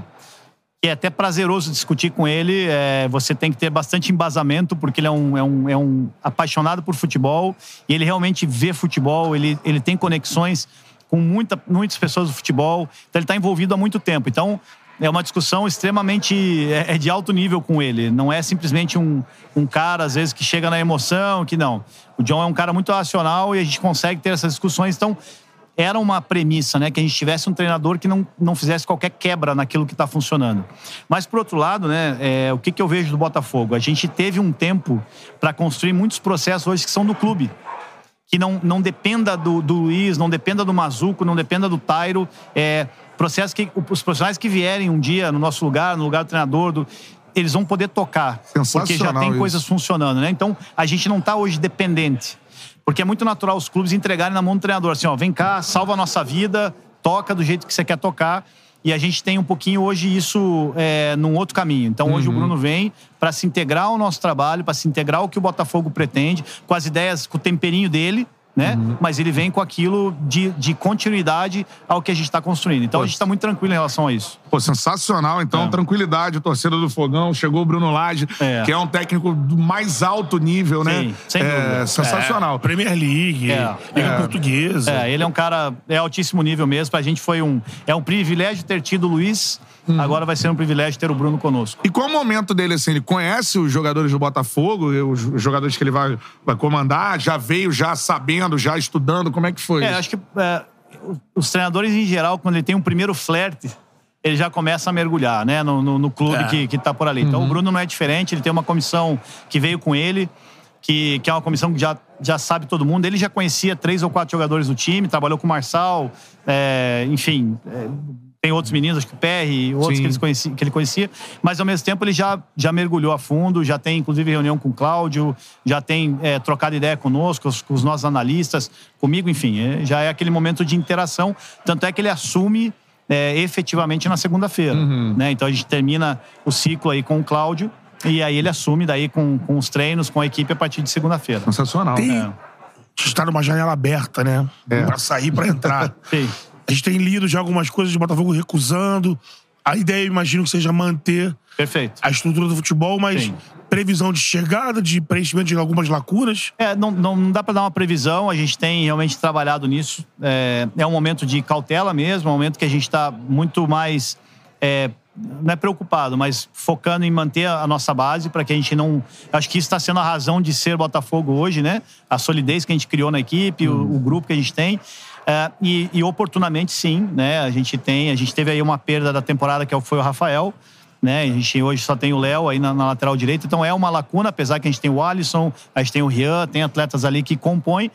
que é até prazeroso discutir com ele. É, você tem que ter bastante embasamento, porque ele é um, é, um, é um apaixonado por futebol e ele realmente vê futebol, ele, ele tem conexões com muita, muitas pessoas do futebol, então ele está envolvido há muito tempo. Então, é uma discussão extremamente é, é de alto nível com ele. Não é simplesmente um, um cara, às vezes, que chega na emoção, que não. O John é um cara muito racional e a gente consegue ter essas discussões. Então, era uma premissa, né? Que a gente tivesse um treinador que não, não fizesse qualquer quebra naquilo que está funcionando. Mas, por outro lado, né? é, o que, que eu vejo do Botafogo? A gente teve um tempo para construir muitos processos hoje que são do clube. Que não, não dependa do, do Luiz, não dependa do Mazuco, não dependa do Tairo. É, processos que os profissionais que vierem um dia no nosso lugar, no lugar do treinador, do, eles vão poder tocar. Porque já tem isso. coisas funcionando, né? Então, a gente não está hoje dependente. Porque é muito natural os clubes entregarem na mão do treinador, assim, ó, vem cá, salva a nossa vida, toca do jeito que você quer tocar. E a gente tem um pouquinho hoje isso é, num outro caminho. Então hoje o Bruno vem para se integrar ao nosso trabalho, para se integrar ao que o Botafogo pretende, com as ideias, com o temperinho dele, né? Mas ele vem com aquilo de, de continuidade ao que a gente está construindo. Então a gente está muito tranquilo em relação a isso. Pô, sensacional. Então, É. tranquilidade, torcida do Fogão. Chegou o Bruno Lage, É. que é um técnico do mais alto nível, né? Sim, sem é, dúvida. sensacional. Premier League, É, Liga é. Portuguesa. É, ele é um cara é altíssimo nível mesmo. Pra gente foi um é um privilégio ter tido o Luiz. Hum. Agora vai ser um privilégio ter o Bruno conosco. E qual o momento dele, assim? Ele conhece os jogadores do Botafogo, os jogadores que ele vai, vai comandar? Já veio já sabendo, já estudando? Como é que foi? É, isso? acho que é, os treinadores em geral, quando ele tem um primeiro flerte, ele já começa a mergulhar, né, no, no- no clube É. que, que tá por ali. Então o Bruno não é diferente, ele tem uma comissão que veio com ele, que, que é uma comissão que já, já sabe todo mundo. Ele já conhecia três ou quatro jogadores do time, trabalhou com o Marçal, é, enfim. é, tem outros meninos, acho que o PR, outros Sim. que, eles conheci- que ele conhecia, mas ao mesmo tempo ele já, já mergulhou a fundo, já tem inclusive reunião com o Cláudio, já tem é, trocado ideia conosco, os- com os nossos analistas, comigo, enfim, é, já é aquele momento de interação. Tanto é que ele assume é, efetivamente na segunda-feira. Né? Então a gente termina o ciclo aí com o Cláudio e aí ele assume daí com, com os treinos, com a equipe a partir de segunda-feira. Sensacional. Tem- É. Está numa janela aberta, né? É. Pra sair, pra entrar. *laughs* Sim. A gente tem lido já algumas coisas de Botafogo recusando. A ideia, eu imagino que seja manter Perfeito. a estrutura do futebol, mas Sim. previsão de chegada, de preenchimento de algumas lacunas. É, não, não, não dá para dar uma previsão, a gente tem realmente trabalhado nisso. É, é um momento de cautela mesmo, é um momento que a gente está muito mais. é, não é preocupado, mas focando em manter a nossa base para que a gente não. Acho que isso está sendo a razão de ser Botafogo hoje, né? A solidez que a gente criou na equipe, o, o grupo que a gente tem. É, e, e oportunamente, sim, né? A gente tem, a gente teve aí uma perda da temporada que foi o Rafael né? A gente hoje só tem o Léo aí na, na lateral direita, então é uma lacuna, apesar que a gente tem o Alisson, a gente tem o Rian, tem atletas ali que compõem,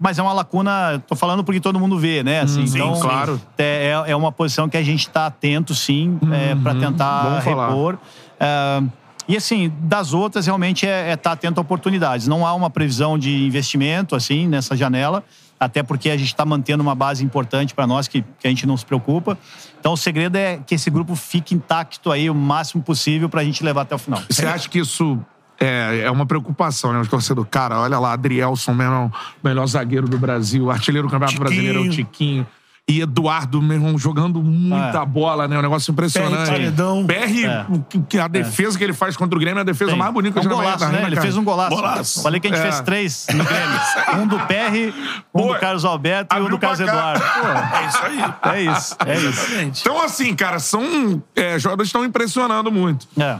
mas é uma lacuna, tô falando porque todo mundo vê, né? Assim, sim, então, claro. É, é- é uma posição que a gente está atento, sim, é, para tentar bom falar. repor. É, e assim, das outras, realmente é estar atento a oportunidades. Não há uma previsão de investimento, assim, nessa janela, até porque a gente está mantendo uma base importante para nós, que, que a gente não se preocupa. Então, o segredo é que esse grupo fique intacto aí o máximo possível para a gente levar até o final. Você acha que isso é, é uma preocupação, né? Os torcedores, cara, olha lá, Adrielson mesmo, o melhor zagueiro do Brasil, artilheiro do Campeonato Tiquinho. Brasileiro é o Tiquinho. E Eduardo, meu irmão, jogando muita É. bola, né? Um negócio impressionante. paredão. PR, É. que- a defesa que ele faz contra o Grêmio é a defesa Sim. mais bonita É que um eu já golaço, né? Ele cara. fez um golaço. Golaço. Falei que a gente É. fez três no Grêmio. *laughs* Um do PR, um Pô, do Carlos Alberto e um do Carlos. Eduardo. É isso aí. Pô, é isso, é isso. Então, assim, cara, são é, jogadores que estão impressionando muito. É.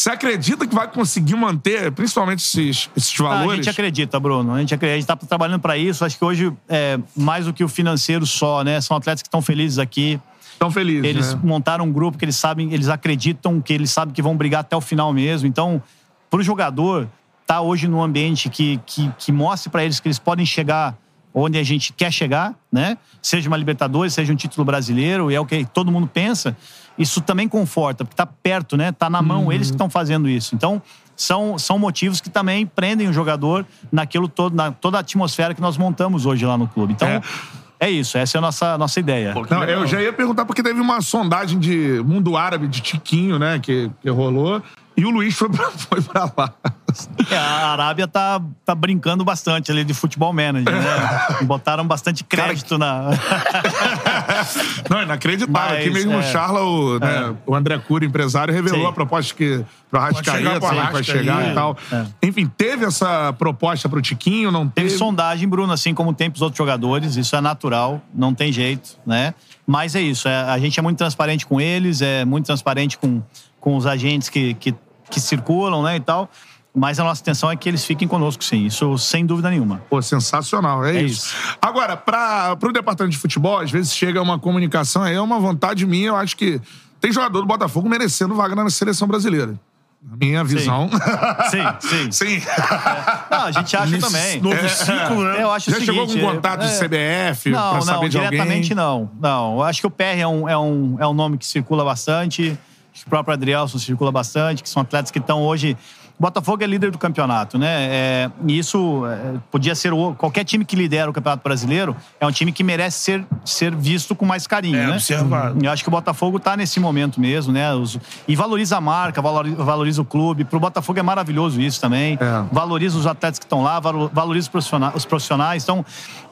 Você acredita que vai conseguir manter, principalmente esses, esses Ah, valores? a gente acredita, Bruno. A gente acredita. A gente tá trabalhando para isso. Acho que hoje, é, mais do que o financeiro só, né? São atletas que estão felizes aqui. Tão felizes, Eles né? montaram um grupo que eles sabem, eles acreditam que eles sabem que vão brigar até o final mesmo. Então, pro jogador tá hoje num ambiente que, que, que mostre para eles que eles podem chegar onde a gente quer chegar, né? Seja uma Libertadores, seja um título brasileiro, e é o que todo mundo pensa. Isso também conforta, porque tá perto, né? Tá na mão, eles que estão fazendo isso. Então, são, são motivos que também prendem o jogador naquilo todo, na toda a atmosfera que nós montamos hoje lá no clube. Então, É. é, isso, essa é a nossa, nossa ideia. Não, eu já ia perguntar porque teve uma sondagem de mundo árabe de Tiquinho, né? Que, que rolou. E o Luiz foi pra, *laughs* foi pra lá. É, a Arábia tá, tá brincando bastante ali de futebol manager, né? *laughs* Botaram bastante crédito na. *laughs* Não, inacreditável. Mas, Aqui mesmo o é. Charla, o, né, o André Cura, empresário, revelou Sim. a proposta que pro chegar Arrascaeta, pro sim, vai Arrasca chegar aí. e tal. Enfim, teve essa proposta pro Tiquinho, não teve? Teve sondagem, Bruno, assim como tem pros outros jogadores, isso é natural, não tem jeito, né? Mas é isso, é- a gente é muito transparente com eles, é muito transparente com, com os agentes que, que, que circulam, né, e tal. Mas a nossa intenção é que eles fiquem conosco, sim, isso sem dúvida nenhuma. Pô, sensacional, é, É isso. Agora, para o departamento de futebol, às vezes chega uma comunicação aí, é uma vontade minha, eu acho que tem jogador do Botafogo merecendo vaga na seleção brasileira. Minha visão. Sim, sim. *laughs* Sim. Não, a gente acha também. novo ciclo, né? Eu acho Já o chegou seguinte, com contato de é- CBF Não, pra não, saber de diretamente alguém? não. Não, eu acho que o PR é um, é um, é um nome que circula bastante. O próprio Adrielson circula bastante, que são atletas que estão hoje. O Botafogo é líder do campeonato, né? É, e isso é, podia ser o- qualquer time que lidera o Campeonato Brasileiro é um time que merece ser, ser visto com mais carinho, É, né? observado. Eu acho que o Botafogo tá nesse momento mesmo, né? Os- e valoriza a marca, valori- valoriza o clube. Pro Botafogo é maravilhoso isso também. É. Valoriza os atletas que estão lá, valo- valoriza os profissionais. Os profissionais. Então,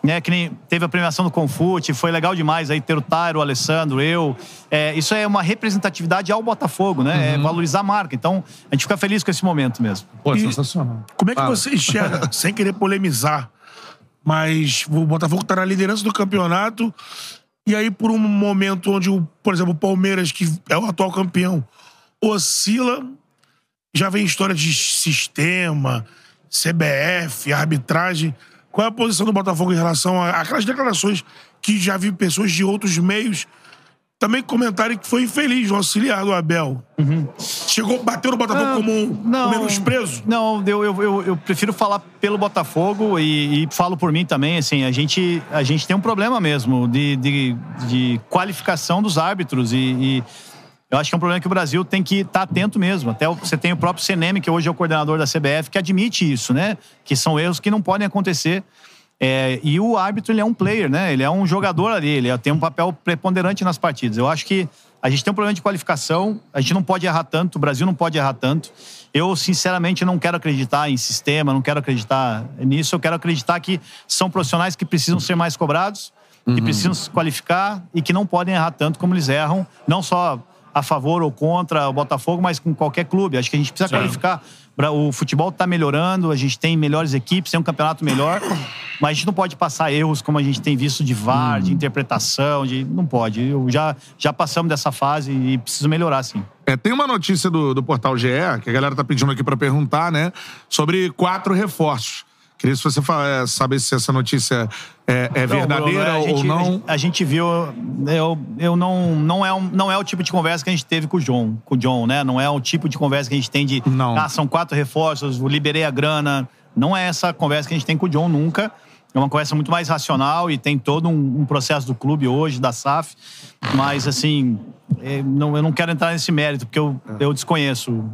né, que nem teve a premiação do Confute, foi legal demais aí ter o Tairo, o Alessandro, eu. É, isso é uma representatividade ao Botafogo, né? É valorizar a marca. Então, a gente fica feliz com esse momento mesmo. Pô, E- sensacional. Como é que Fala. você enxerga, *laughs* sem querer polemizar, mas o Botafogo tá na liderança do campeonato e aí por um momento onde, o, por exemplo, o Palmeiras, que é o atual campeão, oscila, já vem história de sistema, CBF, arbitragem. Qual é a posição do Botafogo em relação a aquelas declarações que já vi pessoas de outros meios também comentarem que foi infeliz o auxiliar do Abel? Chegou, bateu no Botafogo como um, um menosprezo? Não, eu, eu, eu, eu prefiro falar pelo Botafogo e, e falo por mim também. Assim, a gente, a gente tem um problema mesmo de, de, de qualificação dos árbitros e, e eu acho que é um problema que o Brasil tem que estar atento mesmo. Até você tem o próprio Seneme, que hoje é o coordenador da CBF, que admite isso, né? Que são erros que não podem acontecer. É, e o árbitro, ele é um player, né? Ele é um jogador ali, ele tem um papel preponderante nas partidas. Eu acho que a gente tem um problema de qualificação, a gente não pode errar tanto, o Brasil não pode errar tanto. Eu, sinceramente, não quero acreditar em sistema, não quero acreditar nisso. Eu quero acreditar que são profissionais que precisam ser mais cobrados, que precisam se qualificar e que não podem errar tanto como eles erram, não só a favor ou contra o Botafogo, mas com qualquer clube. Acho que a gente precisa qualificar. O futebol está melhorando, a gente tem melhores equipes, tem um campeonato melhor, mas a gente não pode passar erros como a gente tem visto de VAR, de interpretação, de não pode. Eu já já passamos dessa fase e preciso melhorar, sim. É, tem uma notícia do, do portal GE, que a galera tá pedindo aqui pra perguntar, né? Sobre quatro reforços. Queria se você fa- é, saber se essa notícia é, é Não, verdadeira Bruno, a ou gente- não. A gente viu, eu, eu não, não, é um, não é o tipo de conversa que a gente teve com o John, com o John, né? Não é o tipo de conversa que a gente tem de, Não. ah, são quatro reforços, liberei a grana. Não é essa conversa que a gente tem com o John nunca. É uma conversa muito mais racional e tem todo um, um processo do clube hoje, da SAF. Mas, assim, é, não, eu não quero entrar nesse mérito, porque eu, eu desconheço.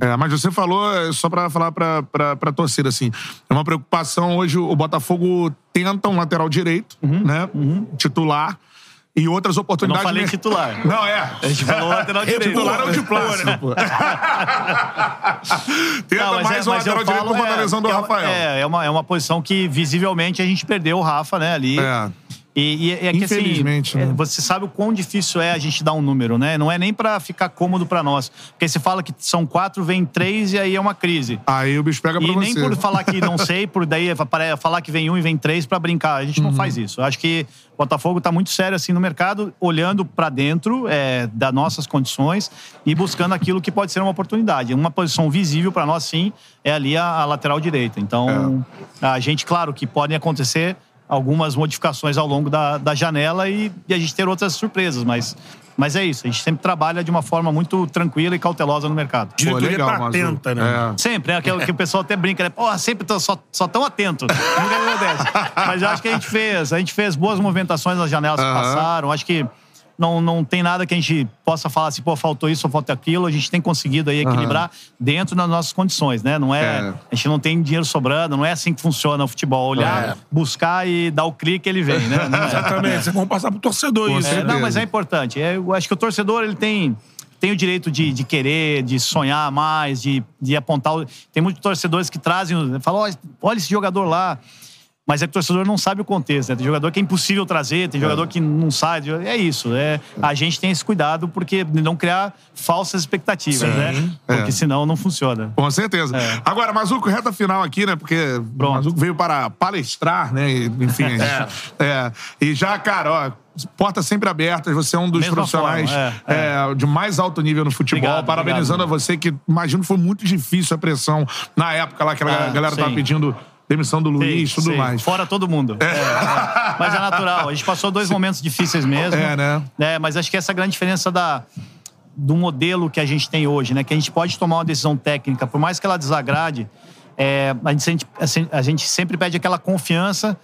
É, É, mas você falou, é, só pra falar pra, pra torcida, assim, é uma preocupação hoje, o Botafogo tenta um lateral direito, né? Titular. E outras eu não oportunidades. falei titular. Não, é. A gente falou lateral direito. Titular *laughs* é o de plástico, pô. Tenta Não, mais é- um eu lateral direito falo, com a é, lesão do é, Rafael. É, é uma, é uma posição que visivelmente a gente perdeu o Rafa, né, ali. É. E, e é que assim, Infelizmente, é, né? você sabe o quão difícil é a gente dar um número, né? Não é nem pra ficar cômodo pra nós. Porque você fala que são quatro, vem três e aí é uma crise. Aí o bicho pega pra E você. nem por falar que não sei, por daí apare- falar que vem um e vem três pra brincar. A gente não faz Uhum. isso. Eu acho que o Botafogo tá muito sério assim no mercado, olhando pra dentro é, das nossas condições e buscando aquilo que pode ser uma oportunidade. Uma posição visível pra nós, sim, é ali a, a lateral direita. Então, É. a gente, claro, que podem acontecer algumas modificações ao longo da, da janela e, e a gente ter outras surpresas, mas, mas é isso. A gente sempre trabalha de uma forma muito tranquila e cautelosa no mercado. Diretoria legal, tá Mazu. atenta, né? É. Sempre, é aquilo que o pessoal até brinca, né? Porra, sempre tô, só, só tão atento. *laughs* Nunca acontece. Mas eu acho que a gente fez. A gente fez boas movimentações nas janelas que passaram. Acho que não, não tem nada que a gente possa falar assim, pô, faltou isso ou faltou aquilo. A gente tem conseguido aí equilibrar dentro das nossas condições, né? Não é, É. A gente não tem dinheiro sobrando, não é assim que funciona o futebol. Olhar, É. buscar e dar o clique, ele vem, né? Não é. *laughs* Exatamente. Vocês vão passar pro torcedor isso. Certeza. não, mas é importante. É, Eu acho que o torcedor ele tem, tem o direito de, de querer, de sonhar mais, de, de apontar. Tem muitos torcedores que trazem, falam: "Ó, olha esse jogador lá. Mas é que o torcedor não sabe o contexto. Né? Tem jogador que é impossível trazer, tem jogador que não sai. É isso. É, a gente tem esse cuidado porque não criar falsas expectativas, né? Porque É. senão não funciona. Com certeza. É. Agora, Mazuco, reta final aqui, né? Porque o Mazuco veio para palestrar, né? E, enfim. gente- é. E já, cara, ó. Portas sempre abertas, você é um dos Mesma profissionais forma, é, é, de mais alto nível no futebol. Obrigado, Parabenizando obrigado. a você, que imagino foi muito difícil a pressão na época lá que a Ah, galera tava sim. pedindo demissão do Luiz e tudo Sei, mais. Fora todo mundo. É, é. Mas é natural. A gente passou dois momentos difíceis mesmo. É, né? É, mas acho que essa é a grande diferença da, do modelo que a gente tem hoje, né? Que a gente pode tomar uma decisão técnica, por mais que ela desagrade, é, a, gente, assim, a gente sempre pede aquela confiança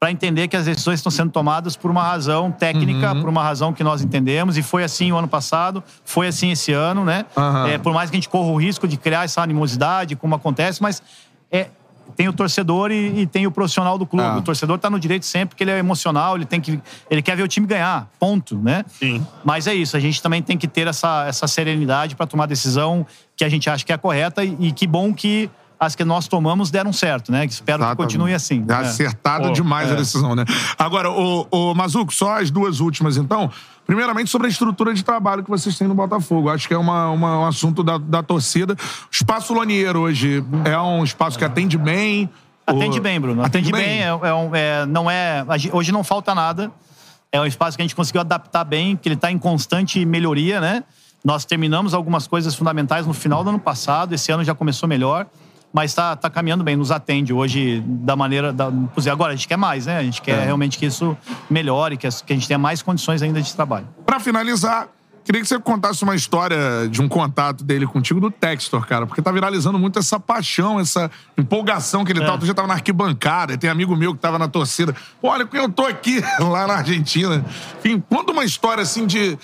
para entender que as decisões estão sendo tomadas por uma razão técnica, Uhum. por uma razão que nós entendemos, e foi assim o ano passado, foi assim esse ano, né? Aham. É, por mais que a gente corra o risco de criar essa animosidade, como acontece, mas é, tem o torcedor e, e tem o profissional do clube. Ah. O torcedor está no direito sempre, porque ele é emocional, ele tem que, ele quer ver o time ganhar, ponto, né? Sim. Mas é isso, a gente também tem que ter essa, essa serenidade para tomar a decisão que a gente acha que é a correta e, e que bom que as que nós tomamos deram certo, né? Espero que Exatamente. continue assim. É né? acertado Pô, demais a é. decisão, né? Agora, o, o Mazuco, só as duas últimas, então. Primeiramente, sobre a estrutura de trabalho que vocês têm no Botafogo. Acho que é uma, uma- um assunto da, da torcida. O Espaço Loniero hoje é um espaço que atende bem. Atende bem, Bruno. Atende, bem. É, é um- é- não é, hoje não falta nada. É um espaço que a gente conseguiu adaptar bem, que ele está em constante melhoria, né? Nós terminamos algumas coisas fundamentais no final do ano passado. Esse ano já começou melhor. Mas está tá caminhando bem, nos atende hoje da maneira. Da, pois é, agora, a gente quer mais, né? A gente quer realmente que isso melhore, que, as- que a gente tenha mais condições ainda de trabalho. Pra finalizar, queria que você contasse uma história de um contato dele contigo do Textor, cara. Porque tá viralizando muito essa paixão, essa empolgação que ele É. tá. Outro dia tava na arquibancada, tem amigo meu que tava na torcida. Pô, olha, eu tô aqui *laughs* lá na Argentina. Enfim, conta uma história assim de.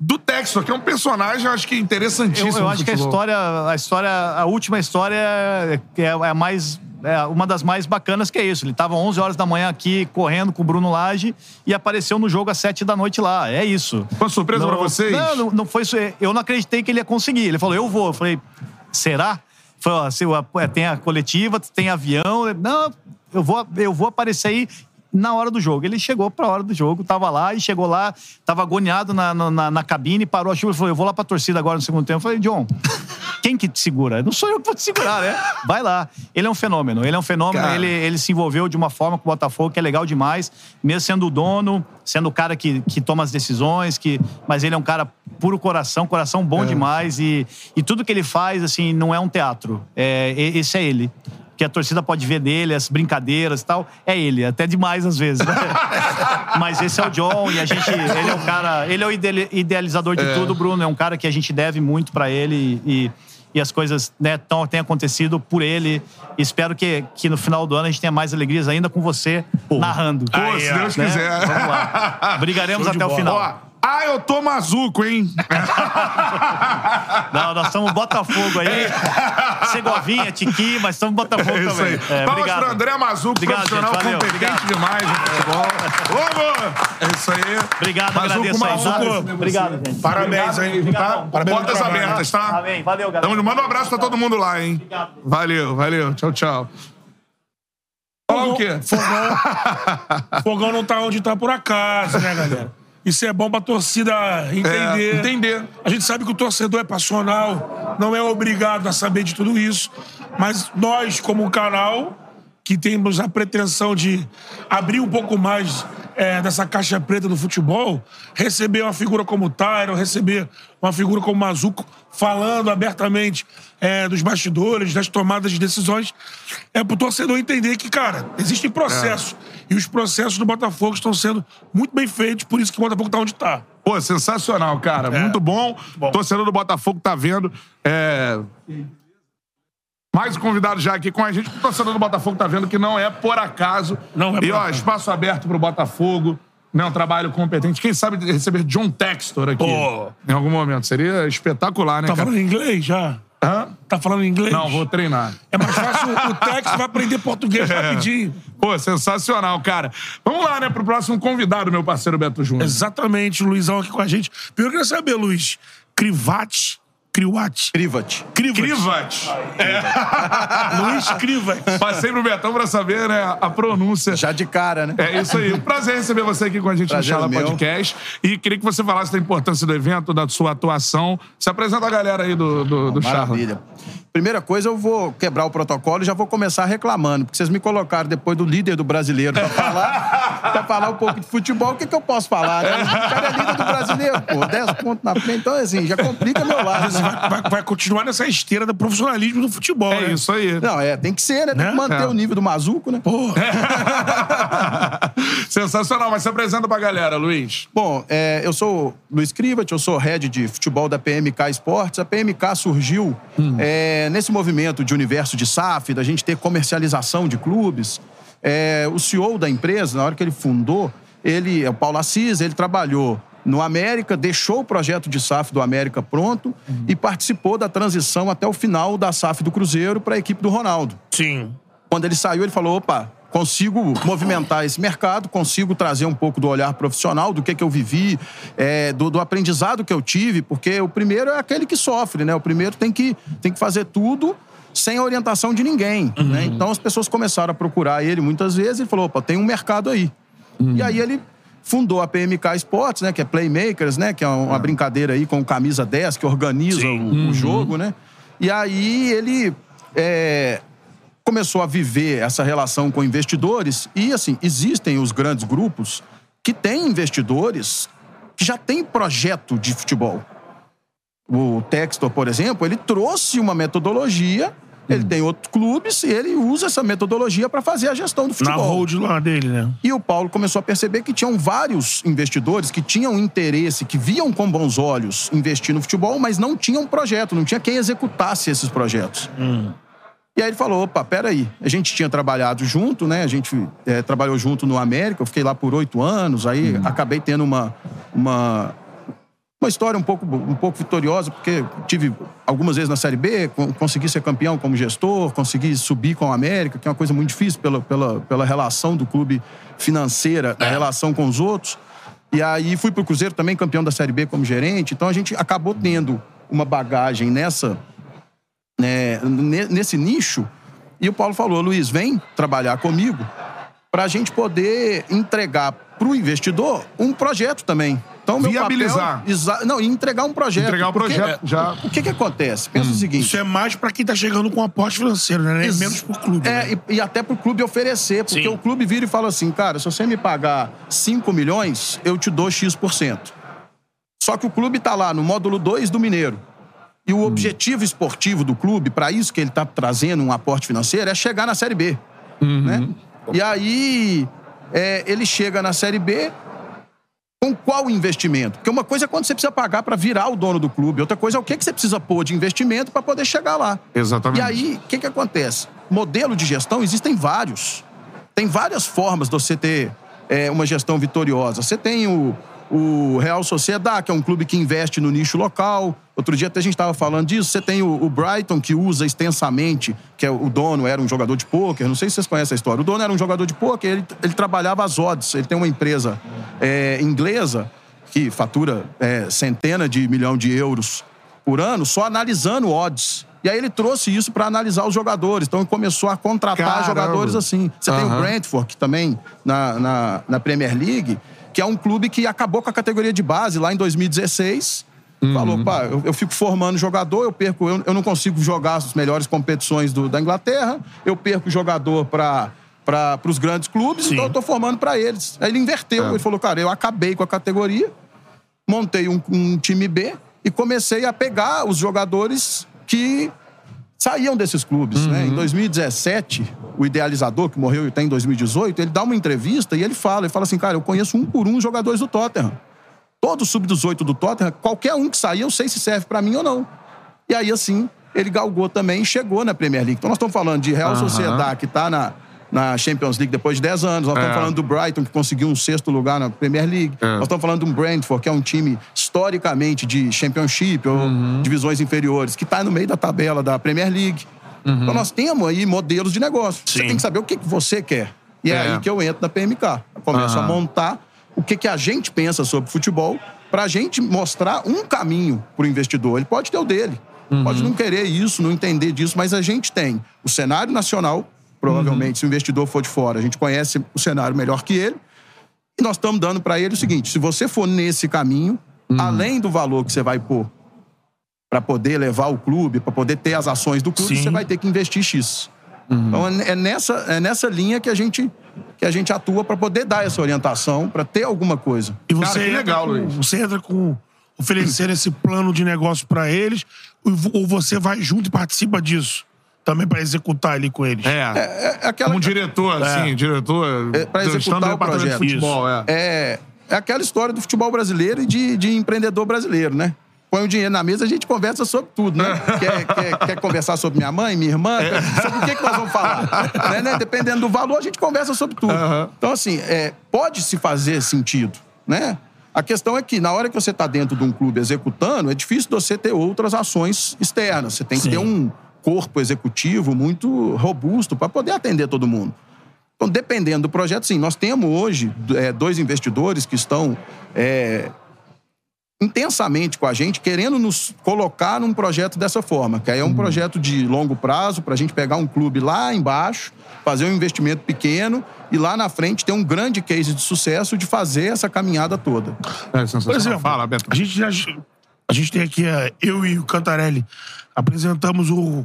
Do Textor, que é um personagem, eu acho que Eu, interessantíssimo. eu no acho que a história, a história, a última história é, é a mais é uma das mais bacanas que é isso. Ele estava 11 horas da manhã aqui correndo com o Bruno Lage e apareceu no jogo às 7 da noite lá. É isso. Foi uma surpresa pra vocês? Não, não, não foi isso. Eu não acreditei que ele ia conseguir. Ele falou, eu vou. Eu falei, será? Falei, ó, é, tem a coletiva, tem avião. Não, eu vou, eu vou aparecer aí na hora do jogo. Ele chegou pra hora do jogo, tava lá e chegou lá, tava agoniado na, na, na- cabine, parou a chuva e falou: Eu vou lá pra torcida agora no segundo tempo. Eu falei, John, quem que te segura? Não sou eu que vou te segurar, né? Vai lá. Ele é um fenômeno. Ele é um fenômeno. Cara. Ele, ele se envolveu de uma forma com o Botafogo que é legal demais, mesmo sendo o dono, sendo o cara que, que toma as decisões, que, mas ele é um cara puro coração, coração bom demais e, e tudo que ele faz, assim, não é um teatro. É, esse é ele. Que a torcida pode ver dele, as brincadeiras e tal, é ele, até demais às vezes. né? *laughs* Mas esse é o John e a gente, ele é o cara, ele é o ideali- idealizador de tudo, Bruno, é um cara que a gente deve muito pra ele e, e as coisas né, tão, têm acontecido por ele. E espero que, que no final do ano a gente tenha mais alegrias ainda com você narrando. Pô, se Deus né? quiser. Vamos lá. *laughs* Brigaremos até o bola. final. Ó, ah, eu tô mazuco, hein? *laughs* Não, nós estamos Botafogo aí. *laughs* Segovinha, Tiqui, mas estamos Botafogo É isso também. aí. É, Palmas obrigado. pra André Mazuco, Obrigado, profissional gente. Valeu. competente Obrigado. demais no futebol. Vamos! É isso aí. Obrigado, Mazuco, agradeço aí. Mazuco. tá? Obrigado, gente. Parabéns, hein? Tá? Parabéns pelo Portas abertas, tá? Amém. Valeu, galera. Tamo, manda um abraço pra todo mundo lá, hein? Valeu, valeu. Tchau, tchau. Falar o quê? Fogão, *laughs* fogão não tá onde tá por acaso, né, galera? Isso é bom pra torcida entender. É, entender. A gente sabe que o torcedor é passional, não é obrigado a saber de tudo isso, mas nós, como canal que temos a pretensão de abrir um pouco mais é, dessa caixa preta do futebol, receber uma figura como o Tyron, receber uma figura como o Mazuco, falando abertamente é, dos bastidores, das tomadas de decisões, é pro torcedor entender que, cara, existem processos. E os processos do Botafogo estão sendo muito bem feitos, por isso que o Botafogo tá onde tá. Pô, sensacional, cara. É. Muito bom. bom. Torcedor do Botafogo tá vendo. É... Mais um convidado já aqui com a gente. O torcedor do Botafogo tá vendo que não é por acaso. Não é por E, ó, acaso. espaço aberto pro Botafogo. Né, um trabalho competente. Quem sabe receber John Textor aqui Pô. em algum momento. Seria espetacular, né, Tá cara? falando inglês já? Hã? Tá falando inglês? Não, vou treinar. É mais fácil o Tex vai aprender português *laughs* rapidinho. Pô, sensacional, cara. Vamos lá, né, pro próximo convidado, meu parceiro Beto Júnior. Exatamente, o Luizão aqui com a gente. Primeiro eu queria saber, Luiz, Crivati, Criwati? Crivat. Crivati. Krivat. *laughs* Luiz Crivati. Passei pro Betão pra saber, né, a pronúncia. Já de cara, né? É isso aí. Um prazer receber você aqui com a gente Prazer no Chala meu. Podcast. E queria que você falasse da importância do evento, da sua atuação. Se apresenta a galera aí do, do, do Charla. Primeira coisa, eu vou quebrar o protocolo e já vou começar reclamando, porque vocês me colocaram depois do líder do brasileiro pra falar, *laughs* pra falar um pouco de futebol. O que, que eu posso falar? Né? O cara é líder do brasileiro, pô, 10 pontos na frente. Então, assim, já complica meu lado. Né? vai, vai- vai continuar nessa esteira do profissionalismo do futebol, É né? isso aí. Não, é, tem que ser, né? Tem Né? que manter É. o nível do Mazuco, né? Pô, *laughs* Sensacional. Mas se apresenta pra galera, Luiz. Bom, é, eu sou Luiz Krivat, eu sou head de futebol da PMK Esportes. A PMK surgiu é, nesse movimento de universo de SAF, da gente ter comercialização de clubes. É, o CEO da empresa, na hora que ele fundou, ele, é o Paulo Assis, ele trabalhou no América, deixou o projeto de SAF do América pronto e participou da transição até o final da SAF do Cruzeiro para a equipe do Ronaldo. sim. Quando ele saiu, ele falou: opa, consigo movimentar esse mercado, consigo trazer um pouco do olhar profissional, do que, que eu vivi, é, do, do aprendizado que eu tive, porque o primeiro é aquele que sofre, né? O primeiro tem que, tem que fazer tudo sem a orientação de ninguém. Né? Então as pessoas começaram a procurar ele muitas vezes e falou: opa, tem um mercado aí. E aí ele fundou a PMK Sports, né, que é Playmakers, né, que é uma brincadeira aí com camisa 10 que organiza o, o jogo, né? E aí ele é, começou a viver essa relação com investidores e assim existem os grandes grupos que têm investidores que já têm projeto de futebol. O Textor, por exemplo, ele trouxe uma metodologia. Ele tem outros clubes e ele usa essa metodologia para fazer a gestão do Na futebol. hold lá dele, né? E o Paulo começou a perceber que tinham vários investidores que tinham interesse, que viam com bons olhos investir no futebol, mas não tinham projeto, não tinha quem executasse esses projetos. E aí ele falou: opa, peraí. A gente tinha trabalhado junto, né? A gente eh, trabalhou junto no América, eu fiquei lá por oito anos, aí acabei tendo uma, uma, uma história um pouco, um pouco vitoriosa, porque tive algumas vezes na Série B, con- consegui ser campeão como gestor, consegui subir com o América, que é uma coisa muito difícil pela, pela, pela relação do clube financeira, da relação com os outros. E aí fui pro Cruzeiro também, campeão da Série B como gerente. Então a gente acabou tendo uma bagagem nessa, ne- nesse nicho. E o Paulo falou, Luiz, vem trabalhar comigo para a gente poder entregar para o investidor um projeto também. Então, meu Viabilizar. Papel, não, e entregar um projeto. Entregar o Porque- projeto, já. O que que acontece? Pensa o seguinte. Isso é mais pra quem tá chegando com aporte financeiro, né? Ex- Menos pro clube. É, né? e, e até pro clube oferecer, porque Sim. o clube vira e fala assim, cara, se você me pagar 5 milhões, eu te dou X%. Só que o clube tá lá no módulo 2 do Mineiro. E o objetivo esportivo do clube, para isso que ele tá trazendo um aporte financeiro, é chegar na Série B. Né? E aí, é, ele chega na Série B com qual investimento? Porque uma coisa é quando você precisa pagar para virar o dono do clube, outra coisa é o que, que você precisa pôr de investimento para poder chegar lá. Exatamente. E aí, o que, que acontece? Modelo de gestão existem vários. Tem várias formas de você ter é, uma gestão vitoriosa. Você tem o, o Real Sociedad, que é um clube que investe no nicho local. Outro dia até a gente estava falando disso. Você tem o, o Brighton, que usa extensamente, que é o dono era um jogador de pôquer. Não sei se vocês conhecem a história. O dono era um jogador de pôquer, ele, ele trabalhava as odds. Ele tem uma empresa é, inglesa que fatura é, centena de milhão de euros por ano só analisando odds. E aí ele trouxe isso para analisar os jogadores. Então ele começou a contratar Caramba. jogadores assim. Você tem o. Brentford, que também na, na, na Premier League, que é um clube que acabou com a categoria de base lá em 2016. Falou, pá, eu, eu fico formando jogador, eu perco, eu, eu não consigo jogar as melhores competições do- da Inglaterra, eu perco jogador para para os grandes clubes, Sim. então eu tô formando para eles. Aí ele inverteu, É. ele falou, cara, eu acabei com a categoria, montei um, um time B e comecei a pegar os jogadores que saíam desses clubes. Né? Em 2017, o idealizador, que morreu até em 2018, ele dá uma entrevista e ele fala, ele fala assim, cara, eu conheço um por um os jogadores do Tottenham. Todo sub-18 do Tottenham, qualquer um que sair, eu sei se serve pra mim ou não. E aí, assim, ele galgou também e chegou na Premier League. Então, nós estamos falando de Real Sociedade, que tá na, na Champions League depois de 10 anos. Nós estamos É. falando do Brighton, que conseguiu um sexto lugar na Premier League. Nós estamos falando do Brentford, que é um time historicamente de Championship ou divisões inferiores, que está no meio da tabela da Premier League. Então, nós temos aí modelos de negócio. Você Sim. tem que saber o que, você quer. E é, É. aí que eu entro na PMK. Eu começo a montar o que, que a gente pensa sobre futebol para a gente mostrar um caminho para o investidor. Ele pode ter o dele. Pode não querer isso, não entender disso, mas a gente tem o cenário nacional. Provavelmente, se o investidor for de fora, a gente conhece o cenário melhor que ele. E nós estamos dando para ele o seguinte: se você for nesse caminho, além do valor que você vai pôr para poder levar o clube, para poder ter as ações do clube, Sim. você vai ter que investir X. Então é nessa, é nessa linha que a gente, que a gente atua para poder dar essa orientação, para ter alguma coisa. E você, Cara, que legal, com, Luiz. você entra com oferecer esse plano de negócio pra eles ou você vai junto e participa disso também pra executar ali com eles? É. É, é aquela Como diretor, assim, diretor. É, pra executar o departamento de projeto. futebol, é. é, é aquela história do futebol brasileiro e de, de empreendedor brasileiro, né? Põe o dinheiro na mesa, a gente conversa sobre tudo, né? *laughs* quer, quer, quer conversar sobre minha mãe, minha irmã? Quer- Sobre o que, que nós vamos falar? *laughs* Né, né? Dependendo do valor, a gente conversa sobre tudo. Então, assim, é, pode se fazer sentido, né? A questão é que, na hora que você está dentro de um clube executando, é difícil você ter outras ações externas. Você tem que Sim. ter um corpo executivo muito robusto para poder atender todo mundo. Então, dependendo do projeto, sim. Nós temos hoje é, dois investidores que estão é, intensamente com a gente, querendo nos colocar num projeto dessa forma. Que aí é um projeto de longo prazo, para a gente pegar um clube lá embaixo, fazer um investimento pequeno e lá na frente ter um grande case de sucesso de fazer essa caminhada toda. É sensacional. Por exemplo, Fala, Beto. a gente já, a gente tem aqui é, eu e o Cantarelli apresentamos o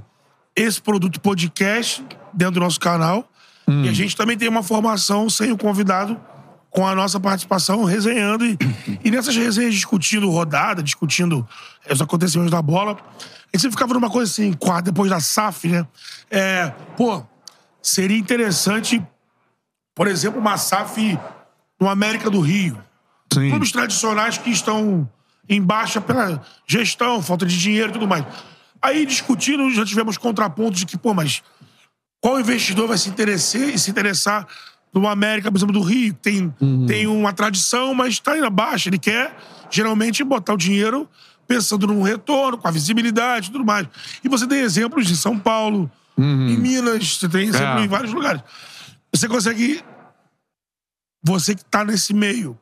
esse produto podcast dentro do nosso canal e a gente também tem uma formação sem o convidado com a nossa participação resenhando e, e nessas resenhas discutindo rodada, discutindo os acontecimentos da bola. A gente sempre ficava numa coisa assim, depois da SAF, né? É, pô, seria interessante, por exemplo, uma SAF no América do Rio Sim. clubes tradicionais que estão em baixa pela gestão, falta de dinheiro e tudo mais. Aí, discutindo, já tivemos contrapontos de que, pô, mas qual investidor vai se interessar e se interessar no América, por exemplo, do Rio, tem, tem uma tradição, mas está indo baixa. Ele quer, geralmente, botar o dinheiro pensando num retorno, com a visibilidade e tudo mais. E você tem exemplos em São Paulo, em Minas, você tem exemplos É. em vários lugares. Você consegue você que está nesse meio,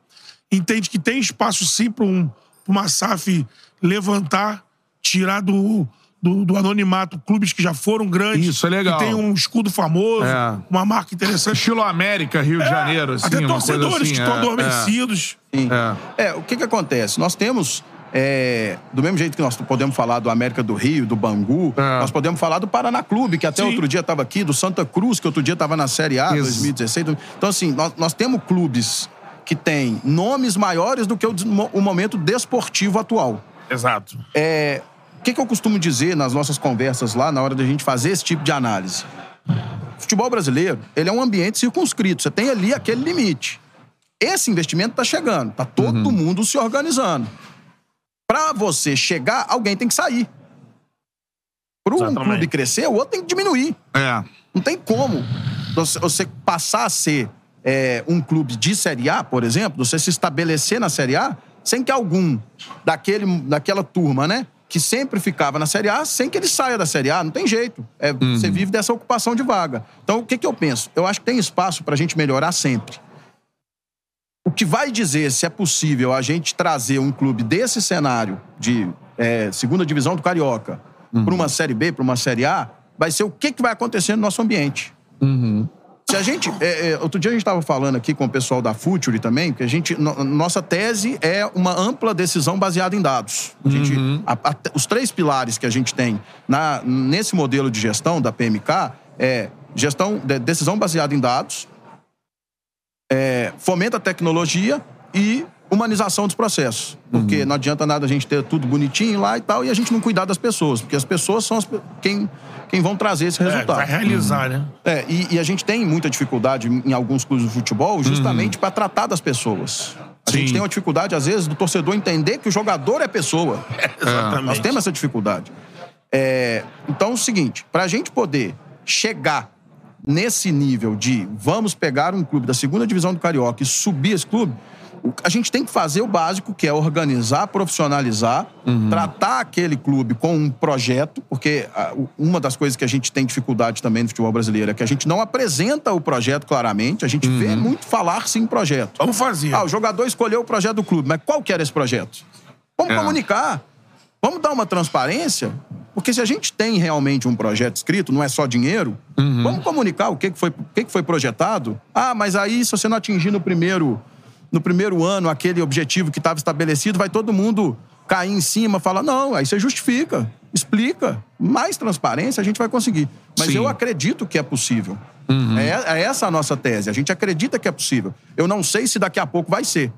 entende que tem espaço sim para um, uma SAF levantar, tirar do, do, do anonimato clubes que já foram grandes. Isso é legal. Que tem um escudo famoso, É. uma marca interessante. Estilo América, Rio de Janeiro, assim, Até uma coisa torcedores assim, que estão é, adormecidos. Sim. É. É, o que que acontece? Nós temos, é, do mesmo jeito que nós podemos falar do América do Rio, do Bangu, É. nós podemos falar do Paraná Clube, que até Sim. outro dia estava aqui, do Santa Cruz, que outro dia estava na Série A, Isso. 2016. Então, assim, nós, nós temos clubes que têm nomes maiores do que o, o momento desportivo atual. Exato. É, que, que eu costumo dizer nas nossas conversas lá, na hora da gente fazer esse tipo de análise? O futebol brasileiro, ele é um ambiente circunscrito. Você tem ali aquele limite. Esse investimento está chegando. Está todo mundo se organizando. Para você chegar, alguém tem que sair. Para um clube crescer, o outro tem que diminuir. É. Não tem como você- você passar a ser é, um clube de Série A, por exemplo, você se estabelecer na Série A, sem que algum daquele, daquela turma, né, que sempre ficava na Série A, sem que ele saia da Série A. Não tem jeito. É, Você vive dessa ocupação de vaga. Então, o que, que eu penso? Eu acho que tem espaço para a gente melhorar sempre. O que vai dizer se é possível a gente trazer um clube desse cenário de é, segunda divisão do Carioca para uma Série B, para uma Série A, vai ser o que, que vai acontecer no nosso ambiente. Se a gente. é, é, outro dia a gente estava falando aqui com o pessoal da Futuri também, que a gente. no- nossa tese é uma ampla decisão baseada em dados. A gente, a- a- os três pilares que a gente tem na, nesse modelo de gestão da PMK é gestão, de- decisão baseada em dados, é, fomenta a tecnologia e humanização dos processos. Porque não adianta nada a gente ter tudo bonitinho lá e tal, e a gente não cuidar das pessoas, porque as pessoas são as quem, quem vão trazer esse É, resultado. vai realizar, né? É, e, e a gente tem muita dificuldade em alguns clubes de futebol justamente para tratar das pessoas. A Sim. gente tem uma dificuldade, às vezes, do torcedor entender que o jogador é pessoa. *laughs* Exatamente. Nós temos essa dificuldade. É, então, é o seguinte: para a gente poder chegar nesse nível de vamos pegar um clube da segunda divisão do Carioca e subir esse clube, a gente tem que fazer o básico, que é organizar, profissionalizar, tratar aquele clube com um projeto, porque ah, uma das coisas que a gente tem dificuldade também no futebol brasileiro é que a gente não apresenta o projeto claramente, a gente vê muito falar sim em projeto. Vamos fazer. Ah, o jogador escolheu o projeto do clube, mas qual que era esse projeto? Vamos É. comunicar. Vamos dar uma transparência. Porque se a gente tem realmente um projeto escrito, não é só dinheiro, vamos comunicar o que, que, foi, o que, que foi projetado. Ah, mas aí, se você não atingir no primeiro, no primeiro ano aquele objetivo que estava estabelecido, vai todo mundo cair em cima, falar, não, aí você justifica, explica. Mais transparência a gente vai conseguir. Mas Sim. eu acredito que é possível. É, é essa a nossa tese. A gente acredita que é possível. Eu não sei se daqui a pouco vai ser.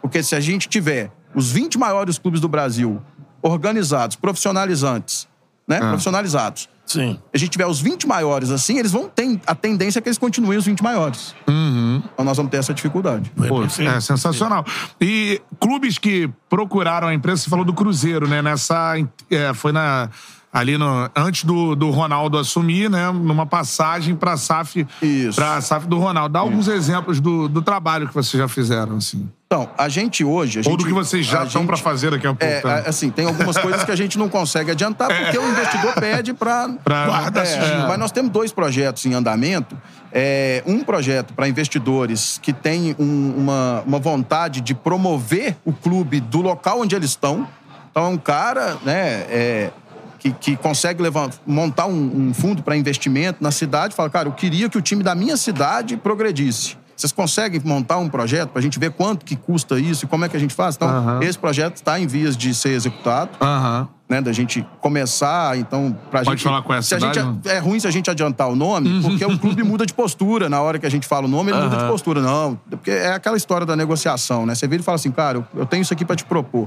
Porque se a gente tiver os 20 maiores clubes do Brasil organizados, profissionalizantes, né? Profissionalizados. Sim. A gente tiver os 20 maiores assim, eles vão ter a tendência é que eles continuem os 20 maiores. Então nós vamos ter essa dificuldade. Pô, Perfeito. é sensacional. E clubes que procuraram a imprensa, você falou do Cruzeiro, né? Nessa. é, foi na. Ali no, antes do, do Ronaldo assumir, né? Numa passagem pra SAF. Isso. Pra SAF do Ronaldo. Dá alguns exemplos do, do trabalho que vocês já fizeram, assim. Então, a gente hoje. A Ou do gente- que vocês já estão gente- pra fazer daqui a pouco. É, tá? assim, tem algumas coisas que a gente não consegue adiantar porque o investidor pede para. Pra- *laughs* Guarda sigilo. Mas nós temos dois projetos em andamento. É, um projeto para investidores que tem um- uma, uma vontade de promover o clube do local onde eles estão. Então, é um cara né, é, que, que consegue levar, montar um, um fundo para investimento na cidade e fala, cara, eu queria que o time da minha cidade progredisse. Vocês conseguem montar um projeto para a gente ver quanto que custa isso e como é que a gente faz? Então, Aham. esse projeto está em vias de ser executado Aham. né, da gente começar, então, pra Pode gente... falar qual é a se cidade, gente? É ruim se a gente adiantar o nome, porque o clube muda de postura. Na hora que a gente fala o nome, ele muda de postura. Não, porque é aquela história da negociação, né? Você vira e fala assim, cara, eu, tenho isso aqui pra te propor.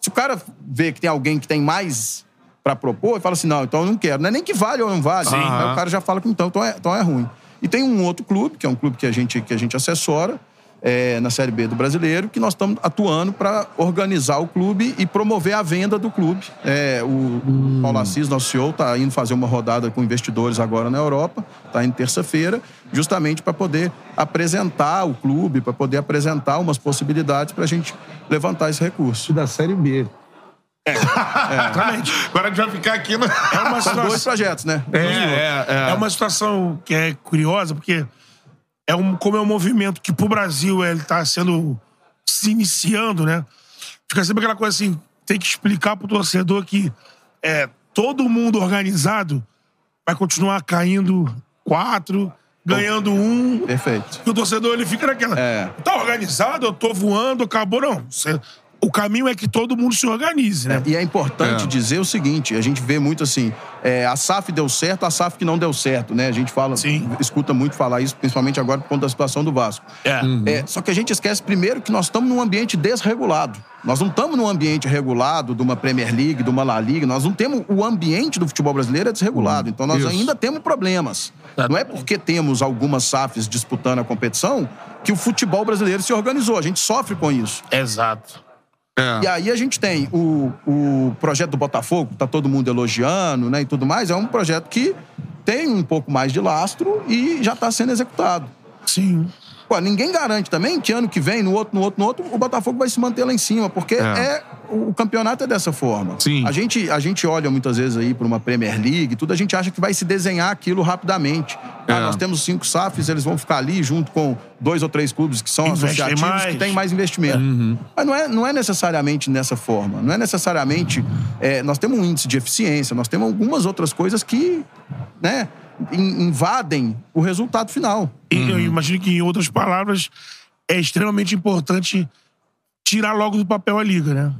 Se o cara vê que tem alguém que tem mais pra propor, ele fala assim, não, então eu não quero. Não é nem que vale ou não vale. Aí o cara já fala que então, então, é, então é ruim. E tem um outro clube, que é um clube que a gente, que a gente assessora, é, na Série B do Brasileiro, que nós estamos atuando para organizar o clube e promover a venda do clube. É, o Paulo Assis, nosso CEO, está indo fazer uma rodada com investidores agora na Europa, está indo terça-feira, justamente para poder apresentar o clube, para poder apresentar umas possibilidades para a gente levantar esse recurso. Da Série B. Exatamente. Agora a gente vai ficar aqui no. É uma São dois situação, projetos, né? É, é, é. é uma situação que é curiosa, porque é um, como é um movimento que pro Brasil ele tá sendo se iniciando, né? Fica sempre aquela coisa assim, tem que explicar pro torcedor que é, todo mundo organizado vai continuar caindo quatro, ganhando um. Perfeito. E o torcedor ele fica naquela. É. Tá organizado, eu tô voando, acabou, não. Cê- o caminho é que todo mundo se organize, né? E é importante É. dizer o seguinte: a gente vê muito assim, é, a SAF deu certo, a SAF que não deu certo, né? A gente fala, Sim. escuta muito falar isso, principalmente agora por conta da situação do Vasco. É. É, só que a gente esquece primeiro que nós estamos num ambiente desregulado. Nós não estamos num ambiente regulado de uma Premier League, de uma La Liga. Nós não temos. O ambiente do futebol brasileiro é desregulado. Então nós Isso. ainda temos problemas. Não é porque temos algumas SAFs disputando a competição que o futebol brasileiro se organizou. A gente sofre com isso. Exato. É. E aí a gente tem o, o projeto do Botafogo, tá todo mundo elogiando, né, e tudo mais. É um projeto que tem um pouco mais de lastro e já está sendo executado. Sim. Pô, ninguém garante também que ano que vem, no outro, no outro, no outro, o Botafogo vai se manter lá em cima, porque É. é, o, campeonato é dessa forma. Sim. A gente, a gente olha muitas vezes aí para uma Premier League, e tudo, a gente acha que vai se desenhar aquilo rapidamente. Ah, É. nós temos cinco SAFs, eles vão ficar ali junto com dois ou três clubes que são Investem associativos, mais. que têm mais investimento. Mas não é, não é necessariamente nessa forma. Não é necessariamente. é, nós temos um índice de eficiência, nós temos algumas outras coisas que né, in- invadem o resultado final. E eu imagino que, em outras palavras, é extremamente importante tirar logo do papel a liga, né?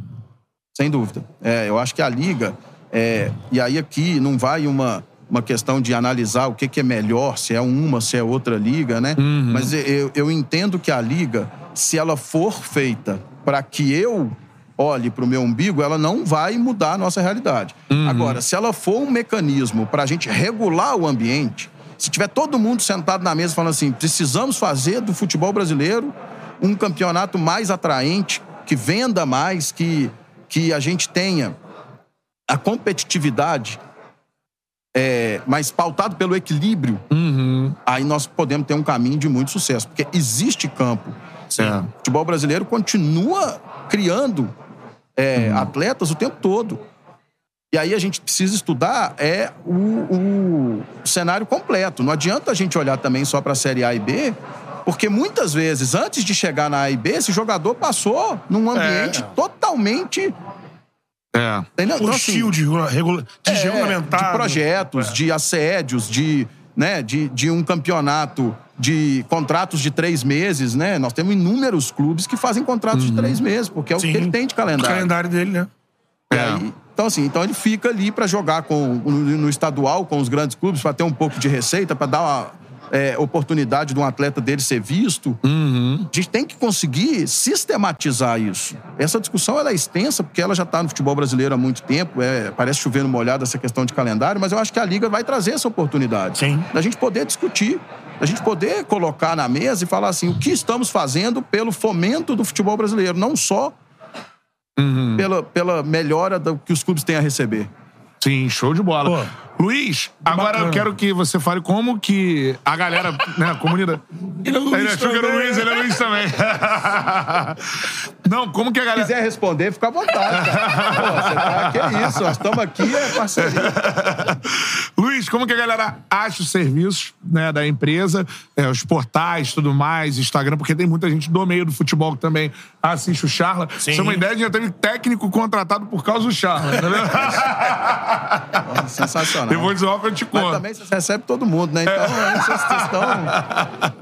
Sem dúvida. É, eu acho que a Liga, é, e aí aqui não vai uma, uma questão de analisar o que, que é melhor, se é uma, se é outra liga, né? Mas eu, eu entendo que a liga, se ela for feita para que eu olhe para o meu umbigo, ela não vai mudar a nossa realidade. Agora, se ela for um mecanismo para a gente regular o ambiente, se tiver todo mundo sentado na mesa falando assim, precisamos fazer do futebol brasileiro um campeonato mais atraente, que venda mais, que, que a gente tenha a competitividade é, mas pautado pelo equilíbrio, aí nós podemos ter um caminho de muito sucesso. Porque existe campo. É. O futebol brasileiro continua criando é, atletas o tempo todo. E aí a gente precisa estudar é o, o cenário completo. Não adianta a gente olhar também só para a Série A e B, porque muitas vezes, antes de chegar na A e B, esse jogador passou num ambiente totalmente É. Entendeu? Então, assim, de, regula, é, desregulamentado. de projetos, de assédios, de, né, de, de um campeonato de contratos de três meses, né? Nós temos inúmeros clubes que fazem contratos de três meses, porque é o Sim. que ele tem de O calendário. calendário dele, né? E aí, então, assim, então ele fica ali para jogar com, no, no estadual com os grandes clubes, para ter um pouco de receita, para dar uma é, oportunidade de um atleta dele ser visto. A gente tem que conseguir sistematizar isso. Essa discussão ela é extensa, porque ela já está no futebol brasileiro há muito tempo. É, parece chover no molhado essa questão de calendário, mas eu acho que a Liga vai trazer essa oportunidade. Sim. Da gente poder discutir. Da gente poder colocar na mesa e falar assim, o que estamos fazendo pelo fomento do futebol brasileiro, não só pela, pela melhora do que os clubes têm a receber. Sim, show de bola. Pô, Luiz, agora eu bacana. quero que você fale como que a galera, né, a comunidade. *laughs* Ele é Luiz Ele achou que era o também. Luiz, ele é Luiz também. *laughs* Não, como que a Se galera. quiser responder, fica à vontade. Cara. Pô, você tá, que é isso, nós estamos aqui, é parceria. *laughs* Luiz, como que a galera acha os serviços né, da empresa, é, os portais, tudo mais, Instagram, porque tem muita gente do meio do futebol que também assiste o Charla. Sim. Você tem uma ideia, já teve técnico contratado por causa do Charla, entendeu? Sensacional. Depois do off eu te Mas conto. também você recebe todo mundo, né? Então, vocês estão... *laughs*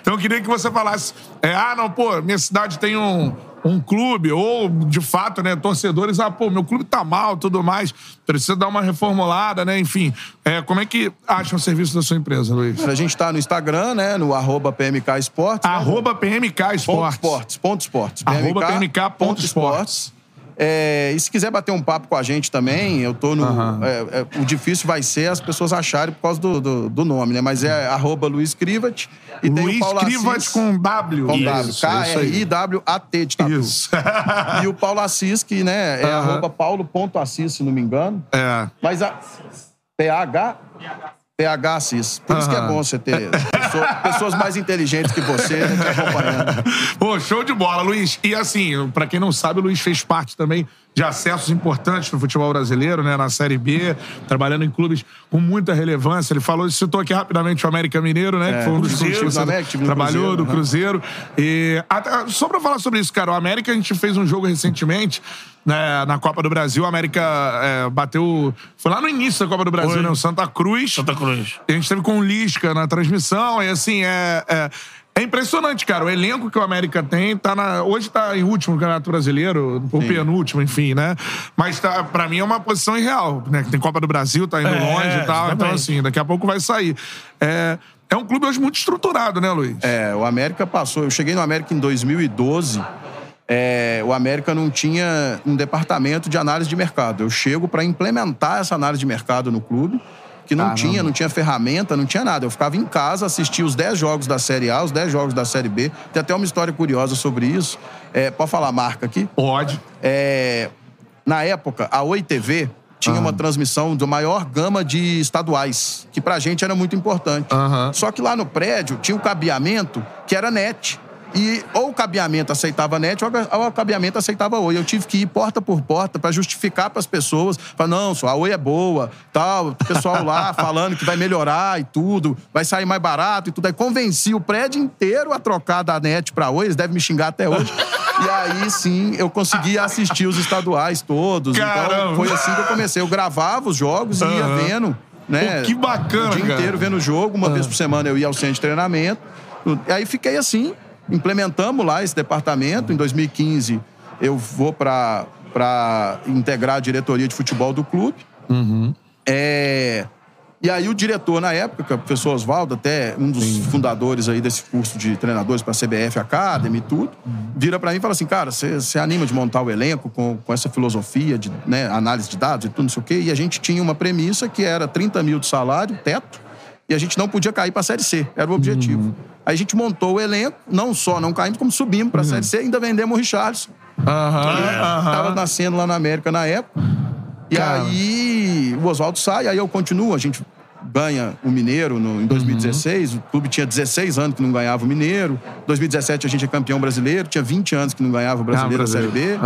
Então eu queria que você falasse, é, ah, não, pô, minha cidade tem um, um clube, ou, de fato, né, torcedores, ah, pô, meu clube tá mal, tudo mais, precisa dar uma reformulada, né, enfim. É, como é que acham o serviço da sua empresa, Luiz? A gente tá no Instagram, né? No arroba PMK Esportes. né? Arroba PMK Ponto Esportes. esportes. Ponto esportes. Arroba PMK ponto esportes. É, e se quiser bater um papo com a gente também, eu tô no. é, é, o difícil vai ser as pessoas acharem por causa do, do, do nome, né? Mas é arroba Luiz Krivat. E tem Luiz o Paulo Assis, com W. com Isso, W. K-R-I-W-A-T de tatu. Isso. *laughs* E o Paulo Assis, que né, é Aham. arroba paulo.assis, se não me engano. É. Mas a. PH. PH Assis. Por isso que é bom você ter pessoa- pessoas mais inteligentes que você né, te acompanhando. *laughs* Pô, show de bola, Luiz. E assim, pra quem não sabe, o Luiz fez parte também de acessos importantes no futebol brasileiro, né? Na Série B, trabalhando em clubes com muita relevância. Ele falou, citou aqui rapidamente o América Mineiro, né? que foi um dos clubes que você no América, trabalhou, Cruzeiro, do né? Cruzeiro. E até- só pra falar sobre isso, cara, o América, a gente fez um jogo recentemente, né, na Copa do Brasil. O América é, bateu. Foi lá no início da Copa do Brasil, Foi. né? O Santa Cruz. Santa Cruz. A gente teve com o Lisca na transmissão, e assim, é, é, é impressionante, cara. O elenco que o América tem tá na. Hoje tá em último no Campeonato Brasileiro, ou penúltimo, enfim, né? Mas tá, pra mim é uma posição irreal, né? Tem Copa do Brasil, tá indo É, longe e tal. Então, exatamente. assim, daqui a pouco vai sair. É, é um clube hoje muito estruturado, né, Luiz? É, o América passou. Eu cheguei no América em 2012. é, o América não tinha um departamento de análise de mercado. Eu chego para implementar essa análise de mercado no clube, que não tinha, não tinha ferramenta, não tinha nada. Eu ficava em casa, assistia os 10 jogos da Série A, os 10 jogos da Série B. Tem até uma história curiosa sobre isso. É, pode falar a marca aqui? Pode. É, na época, a Oi TV tinha uma transmissão da maior gama de estaduais, que pra gente era muito importante. Só que lá no prédio tinha um cabeamento que era net. E ou o cabeamento aceitava net ou o cabeamento aceitava Oi. Eu tive que ir porta por porta pra justificar pras pessoas. Falar, não, só a Oi é boa, tal. O pessoal lá *laughs* falando que vai melhorar e tudo, vai sair mais barato e tudo. Aí convenci o prédio inteiro a trocar da net pra Oi. Eles devem me xingar até hoje. E aí, sim, eu consegui assistir os estaduais todos. Caramba! Então, foi assim que eu comecei. Eu gravava os jogos e ia Aham. vendo, né? Pô, que bacana, O dia cara. inteiro vendo o jogo. Uma vez por semana eu ia ao centro de treinamento. E aí fiquei assim. Implementamos lá esse departamento. Em 2015, eu vou para integrar a diretoria de futebol do clube. É, E aí o diretor, na época, é o professor Oswaldo, até um dos fundadores aí desse curso de treinadores para a CBF Academy e tudo, vira para mim e fala assim, cara, você você anima de montar o elenco com, com essa filosofia de né, análise de dados e tudo, não sei o quê. E a gente tinha uma premissa que era 30 mil de salário, teto, e a gente não podia cair para a Série C. Era o objetivo. Aí a gente montou o elenco, não só não caímos, como subimos para a Série C e ainda vendemos o Richardson. Aham, Tava aham. nascendo lá na América na época. E aí o Oswaldo sai, aí eu continuo, a gente ganha o Mineiro no, em 2016. O clube tinha 16 anos que não ganhava o Mineiro. 2017 a gente é campeão brasileiro, tinha 20 anos que não ganhava o brasileiro da Série B.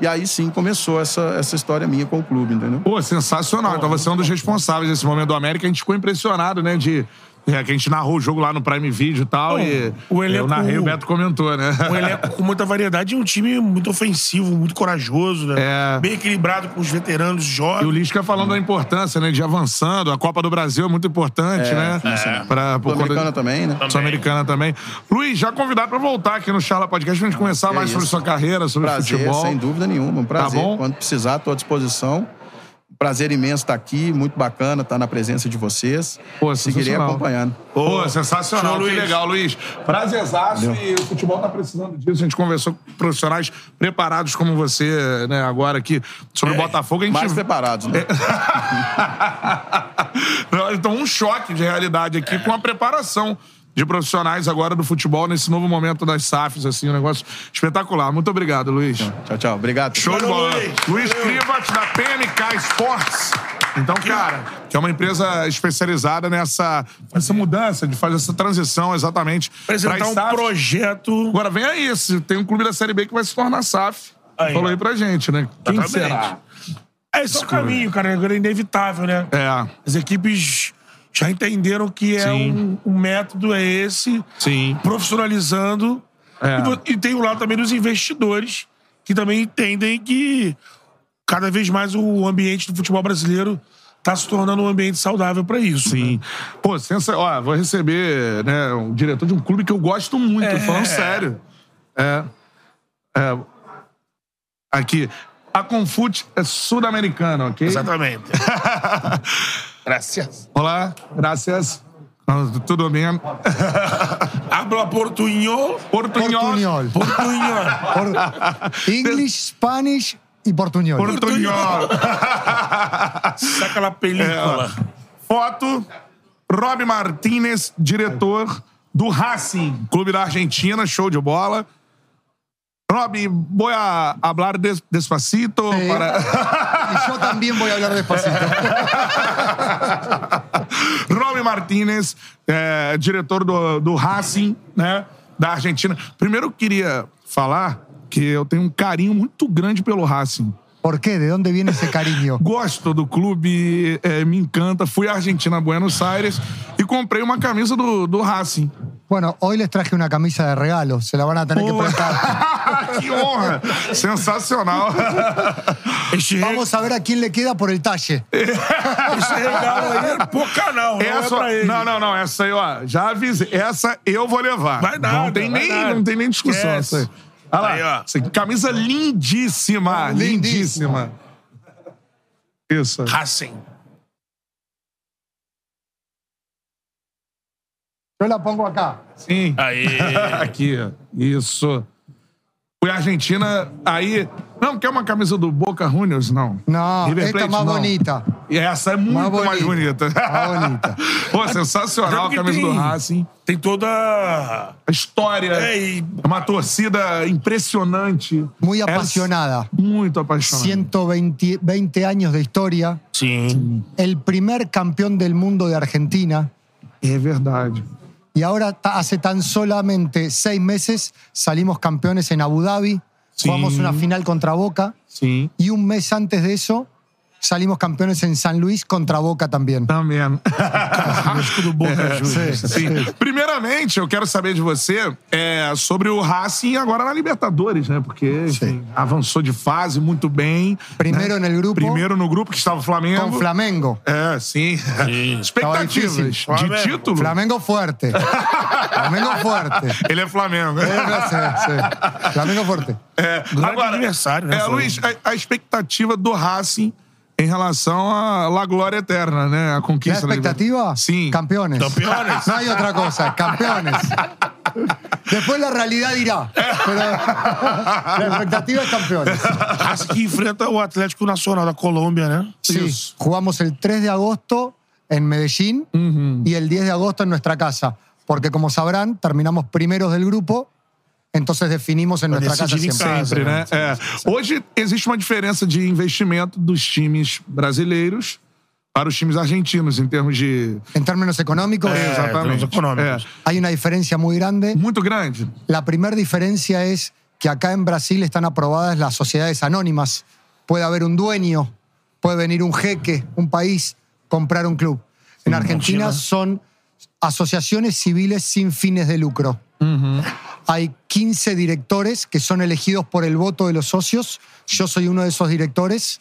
E aí sim começou essa, essa história minha com o clube, entendeu? Pô, sensacional. Então você é um dos responsáveis desse momento do América. A gente ficou impressionado, né? De. É, que a gente narrou o jogo lá no Prime Video e tal. Não, e o elenco- Eu narrei, o Beto comentou, né? Um elenco com muita variedade e um time muito ofensivo, muito corajoso, né? É. Bem equilibrado com os veteranos E o jovens. Lisca falando da importância, né? De avançando. A Copa do Brasil é muito importante, né? Pra, por conta- Sul-Americana também, né? Sul-Americana também. Luiz, já convidado pra voltar aqui no Charla Podcast pra gente conversar mais É sobre isso. sua carreira, sobre Prazer, futebol. sem dúvida nenhuma. Um prazer. bom? Quando precisar, estou à disposição. Prazer imenso estar aqui, muito bacana estar na presença de vocês. Pô, Seguirei sensacional. acompanhando. Pô, sensacional, Show, que Luiz. legal, Luiz. Prazerzaço e o futebol tá precisando disso. A gente conversou com profissionais preparados como você, né, agora aqui, sobre o Botafogo. A gente... Mais preparados, né? *laughs* Então, um choque de realidade aqui com a preparação de profissionais agora do futebol nesse novo momento das SAFs, assim, um negócio espetacular. Muito obrigado, Luiz. Tchau, tchau. Obrigado. Show de bola. Luiz. Luiz da PMK Sports. Então, cara, que é uma empresa especializada nessa, nessa mudança, de fazer essa transição exatamente. Apresentar um SAFs. projeto. Agora vem aí, tem um clube da Série B que vai se tornar SAF. Aí, Falou aí pra gente, né? Quem Exatamente. será? É esse é o caminho, cara. Agora é inevitável, né? É, As equipes já entenderam que é um, um método é esse, sim. profissionalizando. É. E E, tem o lado também dos investidores, que também entendem que cada vez mais o ambiente do futebol brasileiro está se tornando um ambiente saudável para isso. Sim. né? Pô, sensa... Ó, vou receber né, um diretor de um clube que eu gosto muito, É. falando sério. É. É. Aqui. A Confute é sul-americana, ok? Exatamente. *laughs* Gracias. Olá, graças. Tudo bem? *laughs* Habla portuñol. Portunhol. Portuñol. Portuñol. English, Spanish y portuñol. Portunhol. Saca a película. Foto, Rob Martínez, diretor do Racing, clube da Argentina, show de bola. Rob, voy a hablar des- despacito Sí. para... *laughs* Y yo también voy a hablar despacito. *laughs* Rob Martínez, é, diretor do, do Racing, né? Da Argentina. Primeiro eu queria falar que eu tenho um carinho muito grande pelo Racing. ¿Por qué? ¿De dónde viene ese cariño? *laughs* Gosto do clube, é, me encanta. Fui à Argentina, Buenos Aires, e comprei uma camisa do, do Racing. Bueno, hoy les traje una camisa de regalo. Se la van a tener que prestar. *laughs* que honra! Sensacional. Este, Vamos a ver a quién le queda por el talle. *laughs* esse regalo aí é pro canal, não é pra ele. não, não, não. Essa aí, ó, já avisei. Essa eu vou levar. Vai nada, não tem vai nem, nada. não tem nem discussão. Esquece. Essa aí. Olha lá. Aí, ó. Essa aqui, camisa lindíssima. Lindíssima. Isso. Racing. Yo la pongo acá. Sim. Aí. *laughs* Aqui, ó. Isso. Fui à Argentina, aí... Não, quer uma camisa do Boca Juniors? Não. No, River Plate, não. bonita. E essa é muito Mais mais bonita. bonita. Mais bonita. *laughs* Pô, sensacional a camisa do tem- Racing. Tem toda. A história. É, e- Uma torcida impressionante. Muy É apasionada. Muito apaixonada. 120 20 años de historia. Sim. El primer campeón del mundo de Argentina. É verdade. Y ahora, hace tan solamente seis meses, salimos campeones en Abu Dhabi. Sí. Jugamos una final contra Boca. Sim. Y un mes antes de eso, salimos campeones en San Luis contra Boca también. Também. *laughs* Carrasco do Boca *laughs* Juniors. Sim. Primeiramente, eu quero saber de você é, sobre o Racing agora na Libertadores, né? Porque enfim, avançou de fase muito bem. Primero né? el grupo Primeiro no grupo que estava o Flamengo. con Flamengo. É, sim. Expectativas difícil. de Flamengo. título. Flamengo fuerte. Flamengo fuerte. *laughs* Ele é Flamengo. No sé, sí. Flamengo fuerte. É, Grande adversário, né, É, Flamengo? Luiz, a, a expectativa do Racing em relação à La Glória Eterna, né? A ¿La conquista. da expectativa? Libertadores. Sim. Campeones. Campeones. *laughs* No hay otra cosa, campeones. Después la realidad dirá. Pero *laughs* la expectativa es campeones. Que enfrenta o Atlético Nacional da Colômbia, né? Sí, jugamos el 3 de agosto en Medellín y el 10 de agosto en nuestra casa. Porque como sabrán, terminamos primeros del grupo, entonces definimos en nuestra casa em siempre. casa. Sempre, né? É. Hoje existe uma diferença de investimento dos times brasileiros para os times argentinos, em termos de. En términos económicos, É, Exatamente. termos econômicos. É. hay una diferencia muy grande. Muito grande. La primera diferencia es que acá en Brasil están aprobadas las sociedades anónimas. Puede haber un dueño, puede venir un jeque, un país, comprar un club. En Argentina son asociaciones civiles sin fines de lucro. Hay 15 directores que son elegidos por el voto de los socios. Yo soy uno de esos directores.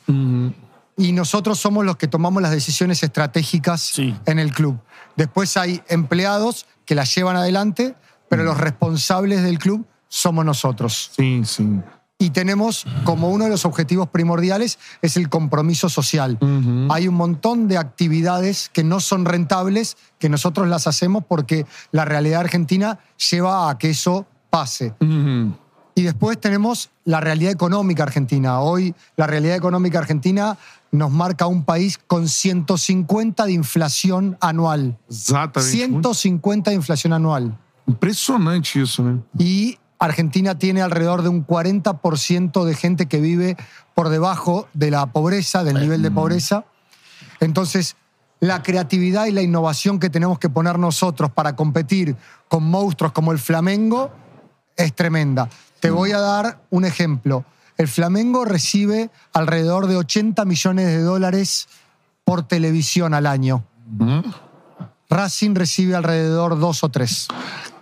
Y nosotros somos los que tomamos las decisiones estratégicas Sí. en el club. Después hay empleados que las llevan adelante, pero los responsables del club somos nosotros. Sim, sim. Y tenemos como uno de los objetivos primordiales es el compromiso social. Hay un montón de actividades que no son rentables, que nosotros las hacemos porque la realidad argentina lleva a que eso pase. Y después tenemos la realidad económica argentina. Hoy la realidad económica argentina nos marca un país con 150 de inflación anual. Exatamente. Muito 150 de inflación anual. impressionante isso, né? Y Argentina tiene alrededor de un 40% de gente que vive por debajo de la pobreza, del nivel de pobreza. Entonces, la creatividad y la innovación que tenemos que poner nosotros para competir con monstruos como el Flamengo es tremenda. Te voy a dar un ejemplo. El Flamengo recibe alrededor de 80 millones de dólares por televisión al año. Racing recibe alrededor dos o tres.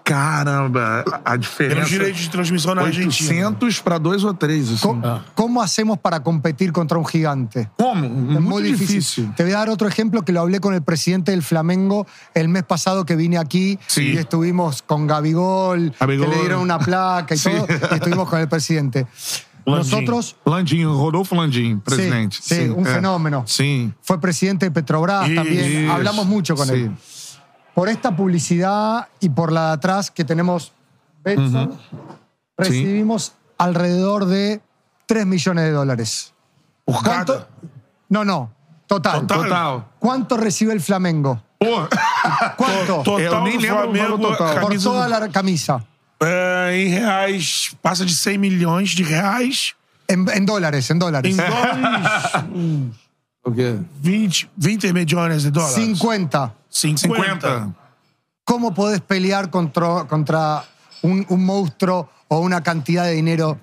Caramba, a diferença. direitos de transmissão na Argentina. 800 para dois ou três, assim. ¿Cómo, cómo hacemos para competir contra un gigante? Como? Es Muito muy difícil. difícil. Te voy a dar otro ejemplo que lo hablé con el presidente del Flamengo el mes pasado que vine aquí Sí. y estuvimos con Gabigol, Gabigol. que le dieron una placa y Sí. todo, y estuvimos con el presidente. *laughs* Landim. Nosotros Landim, Rodolfo Landim, presidente. sí, un é. fenómeno. Sim. fue presidente de Petrobras Sí, también, Isso. hablamos mucho con él. Por esta publicidad y por la de atrás que tenemos Betson, recibimos alrededor de 3 millones de dólares. Por cada. No, no, total. Total. Total. ¿Cuánto recibe el Flamengo? Pô, ¿Cuánto? Total Eu nem lembro total. Por camisa toda la camisa. é, em reais, passa de 100 milhões de reais. En, en dólares, en dólares. Em dólares, o quê? 20, 20 milhões de dólares. 50. 50. 50. ¿Cómo podés pelear contra, contra un, un monstruo o una cantidad de dinero?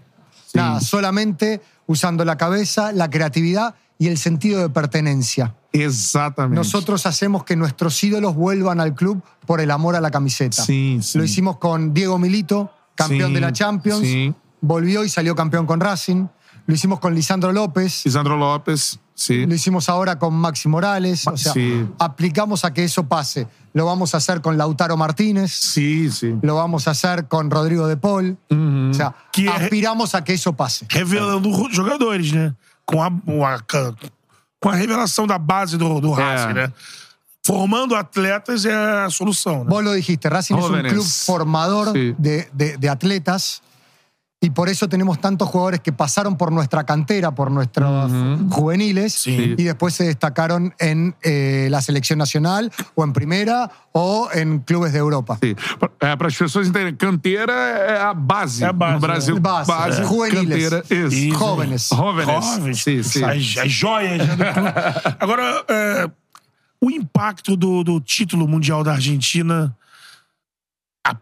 Nada, solamente usando la cabeza, la creatividad y el sentido de pertenencia. Exatamente. Nosotros hacemos que nuestros ídolos vuelvan al club por el amor a la camiseta. Sim. Lo hicimos con Diego Milito, campeón Sí, de la Champions. sí. Volvió y salió campeón con Racing. Lo hicimos con Lisandro López. Lisandro Lopes, sim. Lo hicimos ahora con Maxi Morales. O sea, Sí. aplicamos a que eso pase. Lo vamos a hacer con Lautaro Martínez. Sim, sim. Lo vamos a hacer con Rodrigo de Paul. O sea, Que- aspiramos a que eso pase. Revelando os jogadores, né? Com a, com a, com a revelação da base do, do Racing, né? Formando atletas é a solução, né? Vos lo dijiste, Racing es un club formador Sí. de, de- de atletas y por eso tenemos tantos jugadores que pasaron por nuestra cantera, por nuestros juveniles Sí. y después se destacaron en eh, la selección nacional o en primera o en clubes de Europa. Sim. É, para as pessoas entenderem, canteira é a base. É a base, no Brasil, né? Base, é. Juveniles. canteira, isso. Isso. Jóvenes. Jóvenes. Sim, sim. As, as joias né. *laughs* Agora, é, o impacto do, do título mundial da Argentina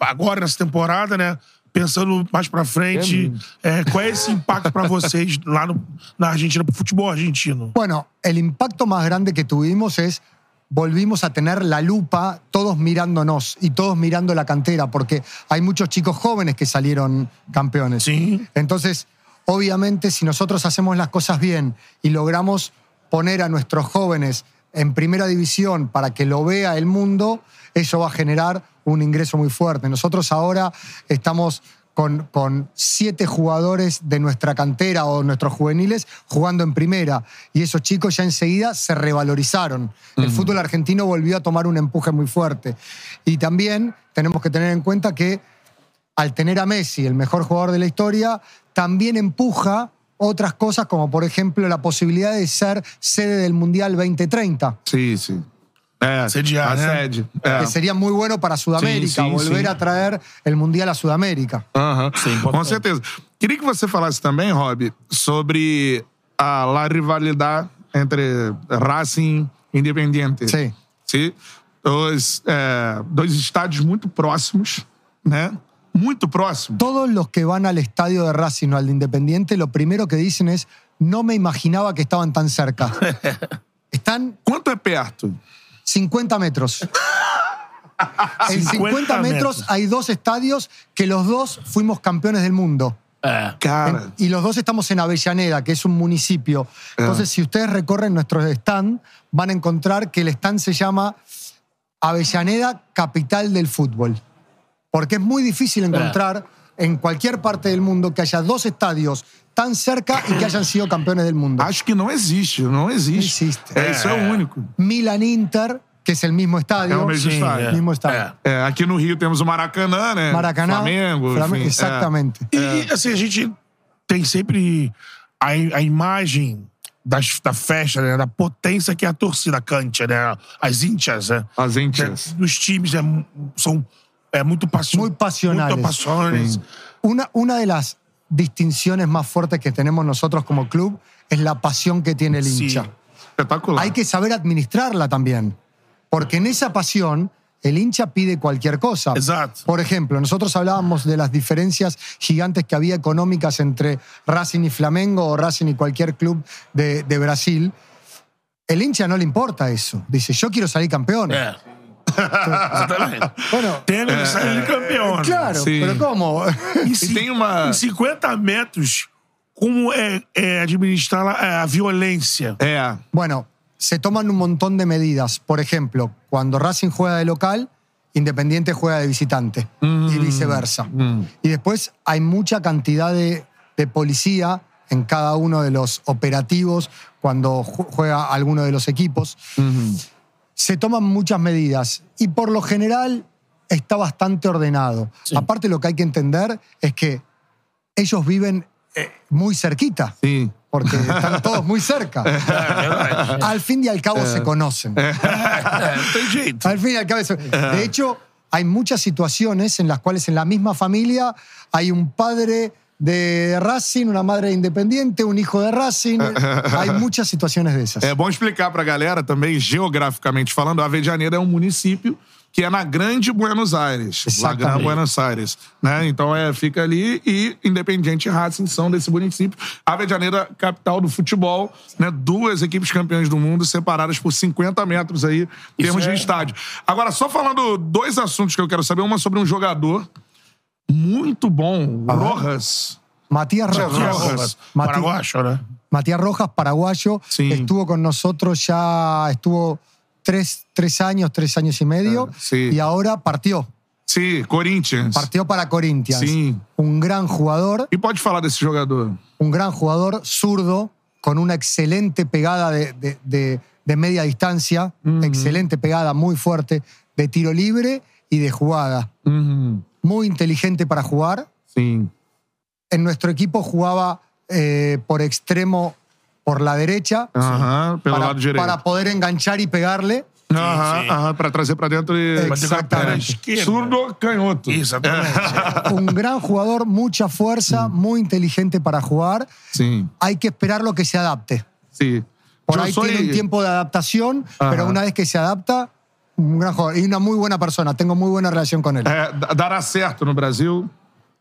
agora nessa temporada, né? Pensando mais pra frente, é, qual é esse impacto pra vocês lá no- na Argentina, pro futebol argentino? Bueno, el impacto más grande que tuvimos es volvimos a tener la lupa todos mirándonos y todos mirando la cantera, porque hay muchos chicos jóvenes que salieron campeones. Sí. Entonces, obviamente, si nosotros hacemos las cosas bien y logramos poner a nuestros jóvenes en primera división para que lo vea el mundo, eso va a generar un ingreso muy fuerte. Nosotros ahora estamos con, con siete jugadores de nuestra cantera o nuestros juveniles jugando en primera. Y esos chicos ya enseguida se revalorizaron. El fútbol argentino volvió a tomar un empuje muy fuerte. Y también tenemos que tener en cuenta que al tener a Messi, el mejor jugador de la historia, también empuja otras cosas como por ejemplo la posibilidad de ser sede del Mundial 2030. Sim, sim. É, Sediar, a né? sede. É. Que sería muy bueno para Sudamérica, Sí, sí, volver a traer el Mundial a Sudamérica. Aham, Com certeza. Queria que você falasse também, Rob, sobre a la rivalidade entre Racing e Independiente. Sí. Sim. Dois, é, dois estádios muito próximos, né? Muito próximos. Todos los que van al estadio de Racing o al de Independiente, lo primero que dicen es, no me imaginaba que estaban tan cerca. *laughs* Están Quanto é perto? 50 metros. *laughs* En 50 50 metros metros. hay dos estadios que los dos fuimos campeones del mundo. En- y los dos estamos en Avellaneda, que es un municipio. Entonces, si ustedes recorren nuestro stand, van a encontrar que el stand se llama Avellaneda, capital del fútbol. Porque es muy difícil encontrar en cualquier parte del mundo que haya dos estadios tan cerca y que hayan sido campeones del mundo. acho que não existe, não existe. Existe. É, isso é o único. Milan Inter, que es el mismo estadio. É o mesmo Sim, estádio. é. Mismo estadio. É, aqui no Rio temos o Maracanã, né? Maracanã. Flamengo. Flamengo, enfim, é. exactamente. E, assim, a gente tem sempre a, a imagem das, da festa, né? Da potência que é a torcida cante, né? As íntias, né? As íntias. Dos times é, são é, muito, passion, Muy pasionales. Muito. Una, una de las distinciones más fuertes que tenemos nosotros como club es la pasión que tiene el Sí. hincha. Espetacular. Hay que saber administrarla también. Porque en esa pasión, el hincha pide cualquier cosa. Exacto. Por ejemplo, nosotros hablábamos de las diferencias gigantes que había económicas entre Racing y Flamengo o Racing y cualquier club de, de Brasil. El hincha no le importa eso. Dice, yo quiero salir campeón. É. *laughs* Bueno, Tem que sair campeão. claro, Sí. pero ¿cómo? *laughs* Em, E tem uma. em 50 metros, como é, é administrar a, a violência? É. Bueno, se toman un montón de medidas. Por ejemplo, cuando Racing juega de local, Independiente juega de visitante y viceversa. Y después hay mucha cantidad de, de policía en cada uno de los operativos cuando ju- juega alguno de los equipos. Se toman muchas medidas y por lo general está bastante ordenado. Aparte lo que hay que entender es que ellos viven eh, muy cerquita porque están todos muy cerca. *laughs* al fin y al cabo se conocen. *laughs* Tem jeito. Al fin y al cabo se- De hecho, hay muchas situaciones en las cuales en la misma familia hay un padre de Racing, una madre de Independiente, un hijo de Racing. *laughs* Hay muchas situaciones de esas. É bom explicar pra galera também, geograficamente falando, a Avejaneira é um município que é na Grande Buenos Aires. La Exatamente. Grande Buenos Aires. Né? Então é, fica ali e Independiente e Racing são desse município. A Avejaneira, capital do futebol, né? duas equipes campeãs do mundo separadas por 50 metros aí, em termos de estádio. Agora, só falando dois assuntos que eu quero saber. Uma sobre um jogador muito bom, Rojas. Matías Rojas. Rojas. Mati- Paraguacho, né? Matías Rojas, paraguayo, Sí. estuvo con nosotros ya, estuvo tres, tres años, tres años y medio, Ah, sí. y ahora partió. Sim, Corinthians. Partió para Corinthians. Sí. Un gran jugador, E pode falar desse jogador? un gran jugador zurdo, con una excelente pegada de, de- de- de media distancia, excelente pegada, muy fuerte, de tiro libre y de jugada. Muy inteligente para jugar. Sim. En nuestro equipo jugaba eh, por extremo por la derecha, pelo para, para poder enganchar y pegarle. Aham, sim. aham, pra trazer pra dentro e... Bater com a perna Exatamente. esquerda. Surdo canhoto. Exatamente. Un gran jugador, mucha fuerza, muy inteligente para jugar. Sim, Hay que esperar lo que se adapte. sim. Por ahí tiene un tiempo de adaptación, Ajá. pero una vez que se adapta, un gran jugador. Y una muy buena persona. Tengo muy buena relación con él. É, da- dará certo no Brasil.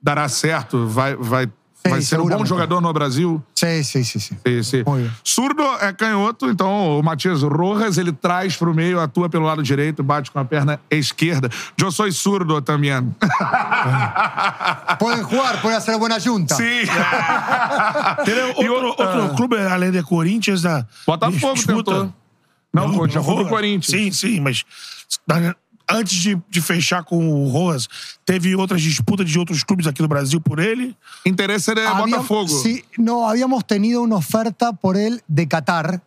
Dará certo. Vai, vai, vai ser um bom jogador no Brasil. Sí. sí. Sim, sim. Muy bien. Surdo é canhoto, então o Matias Rojas ele traz pro meio, atua pelo lado direito, bate com a perna esquerda. Eu sou surdo também. Pueden jugar, pueden hacer buena junta. Sim. *laughs* E outro, outro clube, além de Corinthians, da Botafogo disputa. tentou. Não, já foi Rojas. Corinthians. Sim, sim, mas antes de, de fechar com o Rojas, teve outras disputas de outros clubes aqui no Brasil por ele? Interesse de Habíamos- Botafogo. Sí, no, habíamos tenido una oferta por él de Qatar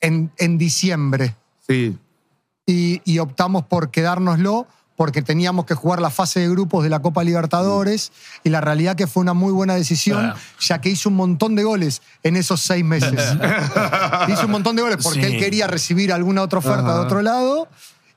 en, en diciembre Sim. y, y optamos por quedárnoslo porque teníamos que jugar la fase de grupos de la Copa Libertadores y la realidad que fue una muy buena decisión, Ah. ya que hizo un montón de goles en esos seis meses. *laughs* hizo un montón de goles porque Sí. él quería recibir alguna otra oferta de otro lado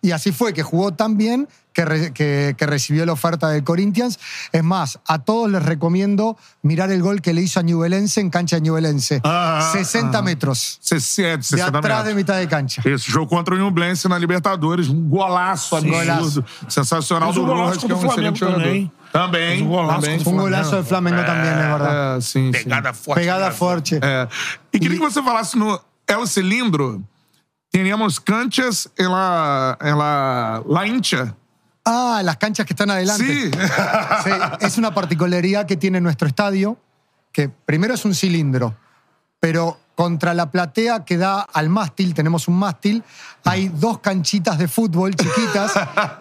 y así fue, que jugó tan bien que, re- que- que recibió la oferta del Corinthians. Es más, a todos les recomiendo mirar el gol que le hizo a Ñublense en cancha de Ñublense. Ah, 60 metros. Se- se- é, de De 60 atrás de metros. mitad de cancha. Esse jogo contra o Nublense na Libertadores, um golaço absurdo, Golaço. sensacional do um golaço Rojas, que é um excelente jogador. também. Também, um golaço também. Un golazo del Flamengo también, es verdad. É, sim, sim. Pegada forte. Pegada né? fuerte. É. E queria que você falasse no El Cilindro, teníamos canchas en la, en la, la hincha. Ah, las canchas que están adelante. Sí. *laughs* Sí, es una particularidad que tiene nuestro estadio, que primero es un cilindro, pero contra la platea que da al mástil, tenemos un mástil, hay dos canchitas de fútbol chiquitas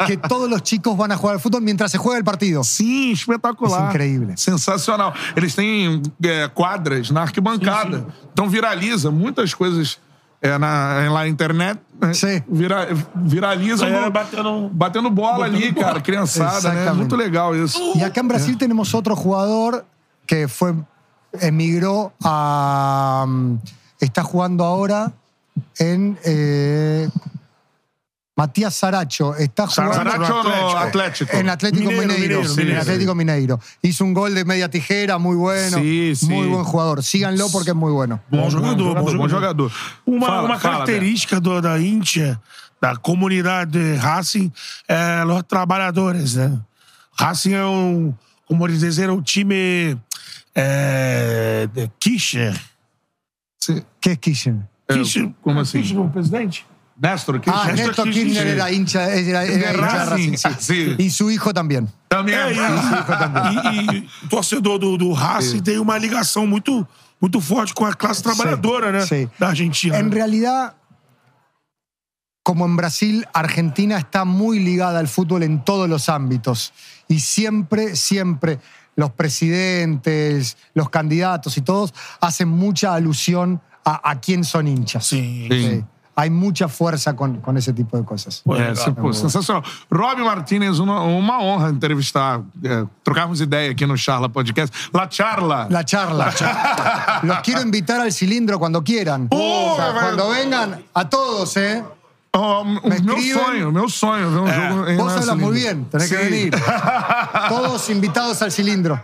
que todos los chicos van a jugar al fútbol mientras se juega el partido. Sim, espetacular. É incrível. Sensacional. Eles têm é, quadras na arquibancada. Então viraliza muitas coisas é, na, na internet. né? Sim. Vira, viraliza Galera no- batendo- batendo bola botando ali, bola. cara. Criançada, né? Exatamente. Muito legal isso. Y acá en Brasil tenemos otro jugador que fue emigró a. mm, Está jugando ahora en. eh, Matías Saracho. Está jugando. Saracho no Atlético. En Atlético Mineiro, Mineiro. Mineiro, sí, Mineiro. En Atlético Mineiro. Hizo un gol de media tijera, muy bueno. Sí, sí. Muy buen jugador. Síganlo porque es muy bueno. Bom jogador, bom jogador. Bom jogador. Uma, Fala, uma fala, característica do- da Índia, da comunidade Racing, é os trabalhadores, né? Racing é um, como dizer, um time é, de Kirchner. ¿Qué es Kirchner? É, Kirchner, como assim? Kirchner, presidente? Néstor, que Ah, Néstor Néstor Kirchner, Kirchner sí. era hincha, era, era hincha de Racing, Racing. sí. sí. Y su hijo también. Também É, e, e- e o torcedor do, do Racing tem uma ligação muito, muito forte com a classe trabalhadora, né? sí. Da Argentina. En realidad, como en Brasil, Argentina está muy ligada al fútbol en todos los ámbitos. Y siempre, siempre los presidentes, los candidatos y todos hacen mucha alusión a, a quién son hinchas. Sim. Sí. Hay mucha fuerza con, con esse tipo de cosas. É, se- pô, sensacional. Rob Martinez, uma, uma honra entrevistar, é, trocarmos ideia aqui no Charla Podcast. La Charla. La charla. *laughs* Los quiero invitar al cilindro cuando quieran. Oh, O sea, vai- cuando vengan, a todos, ¿eh? Oh, Me meu escriben. sonho, meu sonho ver um jogo em Vos hablas muy bien, tenés que venir. *laughs* Todos invitados al cilindro.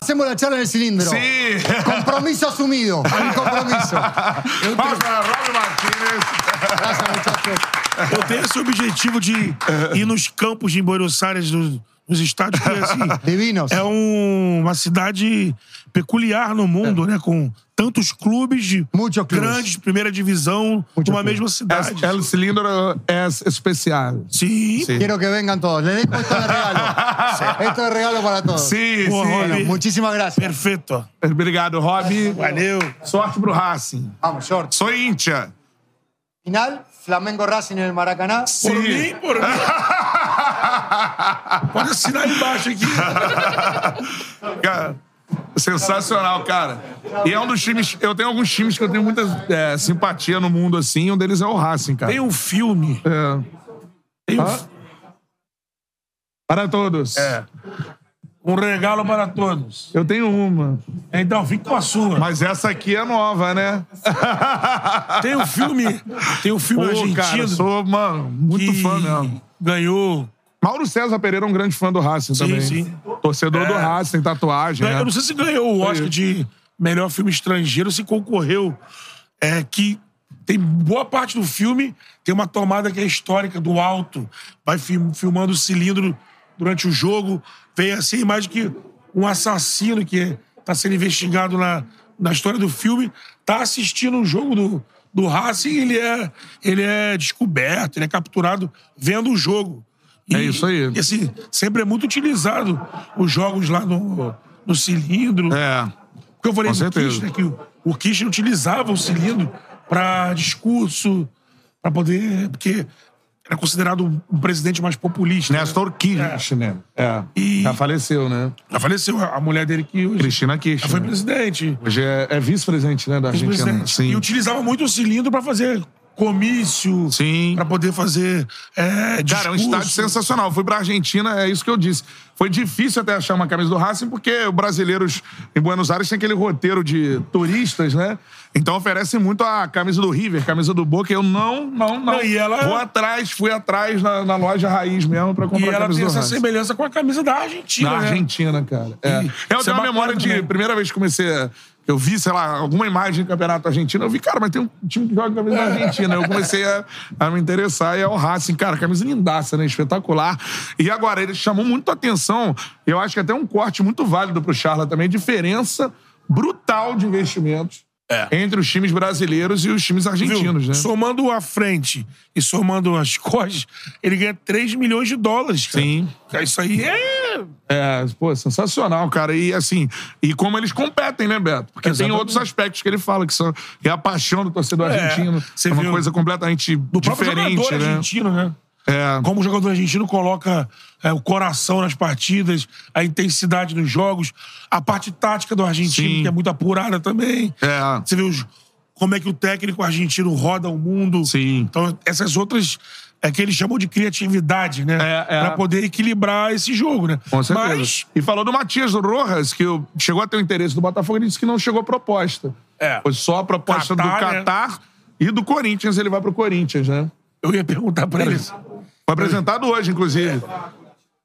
Hacemos la charla en el cilindro. Sí. *laughs* Compromiso asumido. Un compromiso. Palmas para Rob Martinez. Gracias, muchachos. Eu tenho esse objetivo de ir nos campos de Buenos Aires, nos, nos estádios, porque assim, *laughs* Divinos. é um- uma cidade peculiar no mundo, né? Com tantos clubes de grandes, primeira divisão, numa clubes. mesma cidade. Es- El cilindro es especial. Sim. Sí. Quiero que vengan todos. Les dejo esto de regalo. *laughs* Esto de regalo para todos. Sim, Boa, sim. Rob. Muchísimas gracias. Perfeito. Obrigado, Rob. Valeu. Sorte pro Racing. Vamos, short. Sou íntia. Final, Flamengo Racing en el Maracaná. Por mim, por mim. *laughs* Pode assinar embaixo aqui. Cara, sensacional, cara. E é um dos times. Eu tenho alguns times que eu tenho muita é, simpatia no mundo, assim. Um deles é o Racing, cara. Tem um filme. É. Tem um, Ah. Para todos. É. um regalo para todos. Eu tenho uma. Então, fique com a sua. Mas essa aqui é nova, né? Tem um filme. Tem um filme Pô, argentino. cara, sou, mano, muito fã mesmo. Ganhou. Mauro César Pereira é um grande fã do Racing Sim, também. sim. Torcedor do É. Racing, tatuagem. Eu né? não sei se ganhou o Oscar de melhor filme estrangeiro, se concorreu. É que tem boa parte do filme, tem uma tomada que é histórica do alto, vai film- filmando o cilindro durante o jogo, vem assim a imagem que um assassino que está sendo investigado na, na história do filme tá assistindo um jogo do, do Racing e ele é, ele é descoberto, ele é capturado vendo o jogo. E, É isso aí. E, assim, sempre é muito utilizado os jogos lá no, no cilindro. É. Porque eu falei Com do. Kirchner, que o, o Kirchner utilizava o cilindro para discurso, para poder. Porque era considerado um presidente mais populista. né? Nestor Kirchner. É. E- Já faleceu, né? Já faleceu a mulher dele que hoje Cristina já Kirchner. foi presidente. Hoje é, é vice-presidente, né, da Argentina. Sim. E utilizava muito o cilindro pra fazer comício, Sim. pra poder fazer é, Cara, é um estádio sensacional. Eu fui pra Argentina, é isso que eu disse. Foi difícil até achar uma camisa do Racing, porque os brasileiros em Buenos Aires têm aquele roteiro de turistas, né? Então oferecem muito a camisa do River, camisa do Boca. Eu não, não, não. Não, e ela- Vou atrás, fui atrás na, na loja raiz mesmo pra E comprar a ela camisa tem do essa Racing. semelhança com a camisa da Argentina, Na né? Argentina, cara. É. E Eu isso é tenho uma bacana memória de também. primeira vez que comecei a. Eu vi, sei lá, alguma imagem do campeonato argentino. Eu vi, cara, mas tem um time que joga com a camisa da Argentina. Eu comecei a, a me interessar e é o Racing. Cara, camisa lindaça, né? Espetacular. E agora, ele chamou muito a atenção. Eu acho que até um corte muito válido pro Charla também. Diferença brutal de investimentos entre os times brasileiros e os times argentinos, Viu? né? Somando a frente e somando as *laughs* costas, ele ganha 3 milhões de dólares. Cara. Sim. Isso aí é. É, pô, sensacional, cara. E assim, e como eles competem, né, Beto? Porque Exatamente. tem outros aspectos que ele fala, que são que é a paixão do torcedor É, argentino. você é uma viu coisa completamente Do próprio diferente, jogador né? argentino, né? É. Como o jogador argentino coloca é, o coração nas partidas, a intensidade nos jogos, a parte tática do argentino, Sim. que é muito apurada também. É. Você vê os- como é que o técnico argentino roda o mundo. Sim. Então, essas outras. É que eles chamam de criatividade, né? É, é. Pra poder equilibrar esse jogo, né? Com certeza. Mas. E falou do Matias Rojas, que chegou a ter o interesse do Botafogo, ele disse que não chegou proposta. É. Foi só a proposta do Catar, né? Catar e do Corinthians, ele vai pro Corinthians, né? Eu ia perguntar pra eles. Foi apresentado hoje, inclusive.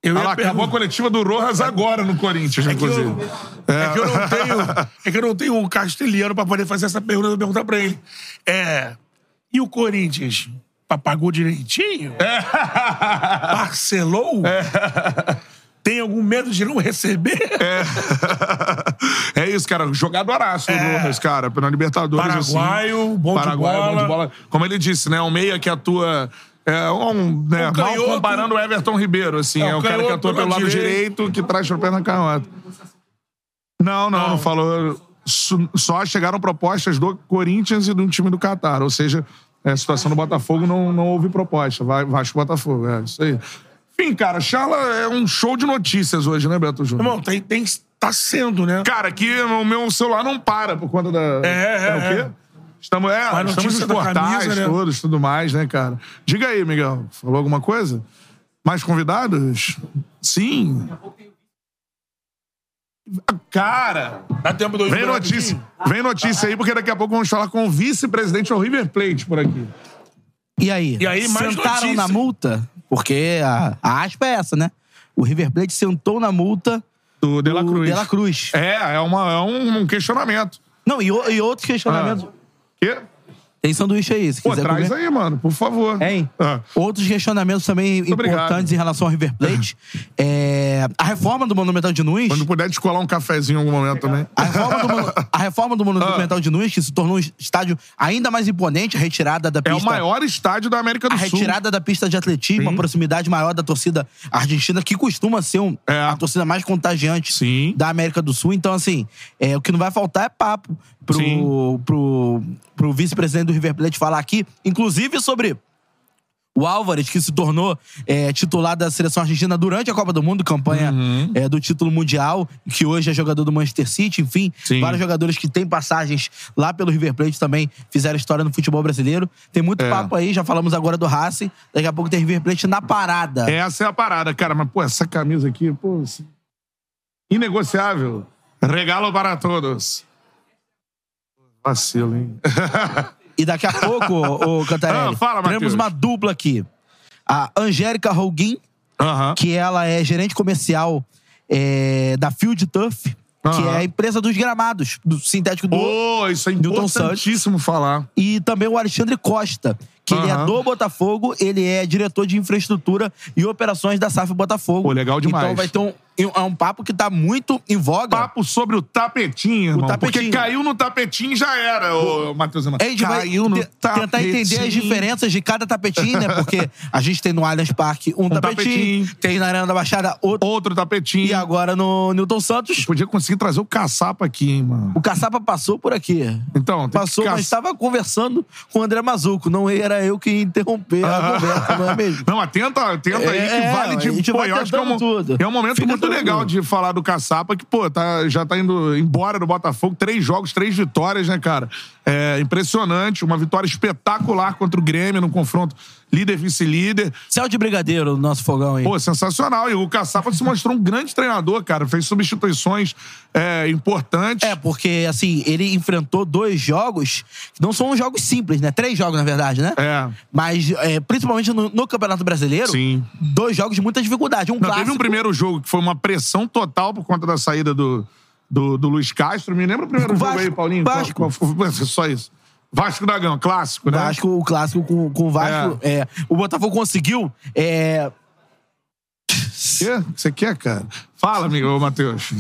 Eu ia lá, acabou a perguntar. coletiva do Rojas agora no Corinthians, É que, eu, inclusive. é que eu não tenho. É que eu não tenho um castelhano pra poder fazer essa pergunta e perguntar pra ele. É. E o Corinthians? Pa- Pagou direitinho? É. *laughs* Parcelou? Tem algum medo de não receber? É isso, cara. Jogador araço, o Rojas, cara, na Libertadores. assim. Paraguaio, bom de Paraguaio, bola. bom de bola. Como ele disse, né? Um meia que atua. É um, né, Um mal comparando o Everton Ribeiro, assim. É, É, um o cara que atua pelo lado direito. direito, que traz pro pé na canhota. Não, não, não, falou. Su- Só chegaram propostas do Corinthians e de um time do Catar. Ou seja, é, a situação do Botafogo não, não houve proposta. Vai, Vasco Botafogo. É isso aí. Enfim, cara, Charla é um show de notícias hoje, né, Beto Júnior? Irmão, tem, tem, tá sendo, né? Cara, aqui o meu celular não para por conta da. É, é, o quê? é. Estamos, é, A estamos nos portais camisa, né? todos, tudo mais, né, cara? Diga aí, Miguel. Falou alguma coisa? Mais convidados? Sim. Cara, Dá tempo do vem notícia. Vem notícia aí, porque daqui a pouco vamos falar com o vice-presidente do River Plate por aqui. E aí? E aí, mais Sentaram notícia. na multa? Porque a, a aspa é essa, né? O River Plate sentou na multa Do De La do Cruz. De La Cruz. É, é, uma, é um, um questionamento. Não, e, o- e outros questionamentos. Quê? Tem sanduíche aí, se Pô, quiser traz comer. aí, mano, por favor. Hein? Ah. Outros questionamentos também obrigado. importantes em relação ao River Plate. É, a reforma do Monumental de Nunes. Quando puder descolar um cafezinho em algum momento também. A reforma, do, a reforma do Ah. Monumental de Nunes, que se tornou um estádio ainda mais imponente, a retirada da É pista. o maior estádio da América do A Sul. retirada da pista de atletismo, Sim. a proximidade maior da torcida argentina, que costuma ser um- É. a torcida mais contagiante Sim. da América do Sul. Então, assim, é, o que não vai faltar é papo pro, pro, pro vice-presidente do River Plate falar aqui, inclusive sobre o Álvares, que se tornou é, titular da seleção argentina durante a Copa do Mundo, campanha Uhum. é, do título mundial, que hoje é jogador do Manchester City, enfim, Sim. vários jogadores que têm passagens lá pelo River Plate também fizeram história no futebol brasileiro. Tem muito É. papo aí, já falamos agora do Racing, daqui a pouco tem River Plate na parada. Essa é a parada, cara. Mas, pô, essa camisa aqui, pô. assim, Inegociável. Regalo para todos. Vacilo, hein? E daqui a pouco, ô *laughs* Cantarelli, Ah, fala, teremos uma dupla aqui. A Angélica Holguin, Aham. que ela é gerente comercial é, da Field Turf, que Aham. é a empresa dos gramados, do sintético do... Pô, isso é importantíssimo falar. E também o Alexandre Costa, que ele é do Botafogo, ele é diretor de infraestrutura e operações da SAF Botafogo. Pô, legal demais. Então vai ter um, é um papo que tá muito em voga. Papo sobre o tapetinho, irmão. tapetinho. Porque caiu no tapetinho já era, ô Matheus. É, a gente vai Caiu no te- tentar entender as diferenças de cada tapetinho, né? Porque a gente tem no Allianz Parque um, tapetinho, tapetinho. tem na Arena da Baixada outro, Outro tapetinho. e agora no Newton Santos, Podia conseguir trazer o caçapa aqui, hein, mano. o Caçapa passou por aqui. Então, tem Passou, que mas caça... estava conversando com o André Mazuco. Não era era eu que ia interromper a conversa, não é mesmo? Não, mas tenta, tenta aí que É, vale a de. gente Pô, vai eu acho que é um, tudo. é um momento Fica muito legal de falar do Caçapa, que, pô, tá, já tá indo embora do Botafogo. Três jogos, três vitórias, né, cara? É impressionante. Uma vitória espetacular contra o Grêmio no confronto líder-vice-líder. Céu de brigadeiro no nosso fogão aí. Pô, sensacional. E o Caçapa se mostrou um grande treinador, cara. Fez substituições é, importantes. É, porque, assim, ele enfrentou dois jogos que não são jogos simples, né? Três jogos, na verdade, né? É. Mas, é, principalmente no, no Campeonato Brasileiro, Sim. dois jogos de muita dificuldade. Um Não, clássico... teve um primeiro jogo que foi uma pressão total por conta da saída do, do, do Luiz Castro. Me lembra o primeiro jogo Vasco, aí, Paulinho? Vasco. Qual- qual foi? Só isso. Vasco da Gama, clássico, né? Vasco, o clássico com, com o Vasco. É. o Botafogo conseguiu. É, Quê? Você quer, cara? Fala, amigo, Matheus.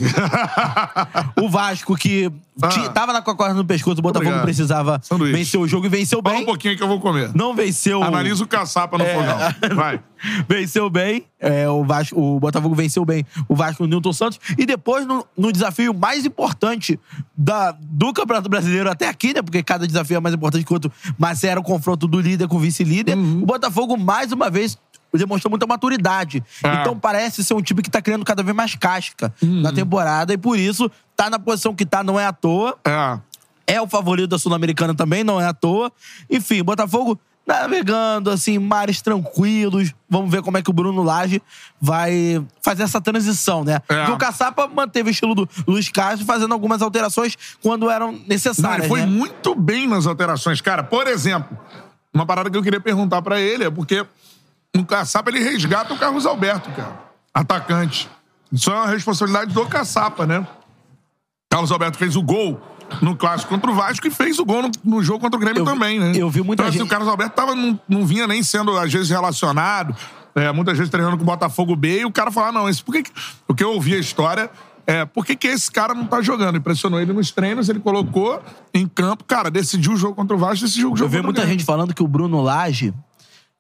o Vasco que Ah. tava na corda no pescoço, o Botafogo Obrigado. precisava Sanduíche. vencer o jogo e venceu Fala bem. um pouquinho que eu vou comer. Não venceu. Analisa o caçapa no É. fogão. Vai. *laughs* venceu bem. É, o, Vasco, o Botafogo venceu bem o Vasco no Newton Santos. E depois, no, no desafio mais importante da, do Campeonato Brasileiro até aqui, né? Porque cada desafio é mais importante que o outro. Mas era o confronto do líder com o vice-líder. Uhum. O Botafogo, mais uma vez, demonstrou muita maturidade. É. Então parece ser um time que tá criando cada vez mais casca Uhum. na temporada. E por isso, tá na posição que tá, não é à toa. É. É o favorito da Sul-Americana também, não é à toa. Enfim, Botafogo navegando, assim, mares tranquilos. Vamos ver como é que o Bruno Lage vai fazer essa transição, né? É. Porque o Caçapa manteve o estilo do Luiz Castro, fazendo algumas alterações quando eram Não, necessárias, ele foi né? muito bem nas alterações. Cara, por exemplo, uma parada que eu queria perguntar pra ele é porque no Caçapa ele resgata o Carlos Alberto, cara. Atacante. Isso é uma responsabilidade do Caçapa, né? Carlos Alberto fez o gol no clássico contra o Vasco e fez o gol no, no jogo contra o Grêmio Eu também, né? eu vi muita então, assim, gente- o Carlos Alberto tava, não, não vinha nem sendo, às vezes, relacionado, é, muitas vezes treinando com o Botafogo B, e o cara falava, não, esse, por que, que- o que eu ouvi a história é, por que, que esse cara não tá jogando? Impressionou ele nos treinos, ele colocou em campo, cara, decidiu o jogo contra o Vasco, decidiu o jogo Eu vi muita gente falando que o Bruno Lage,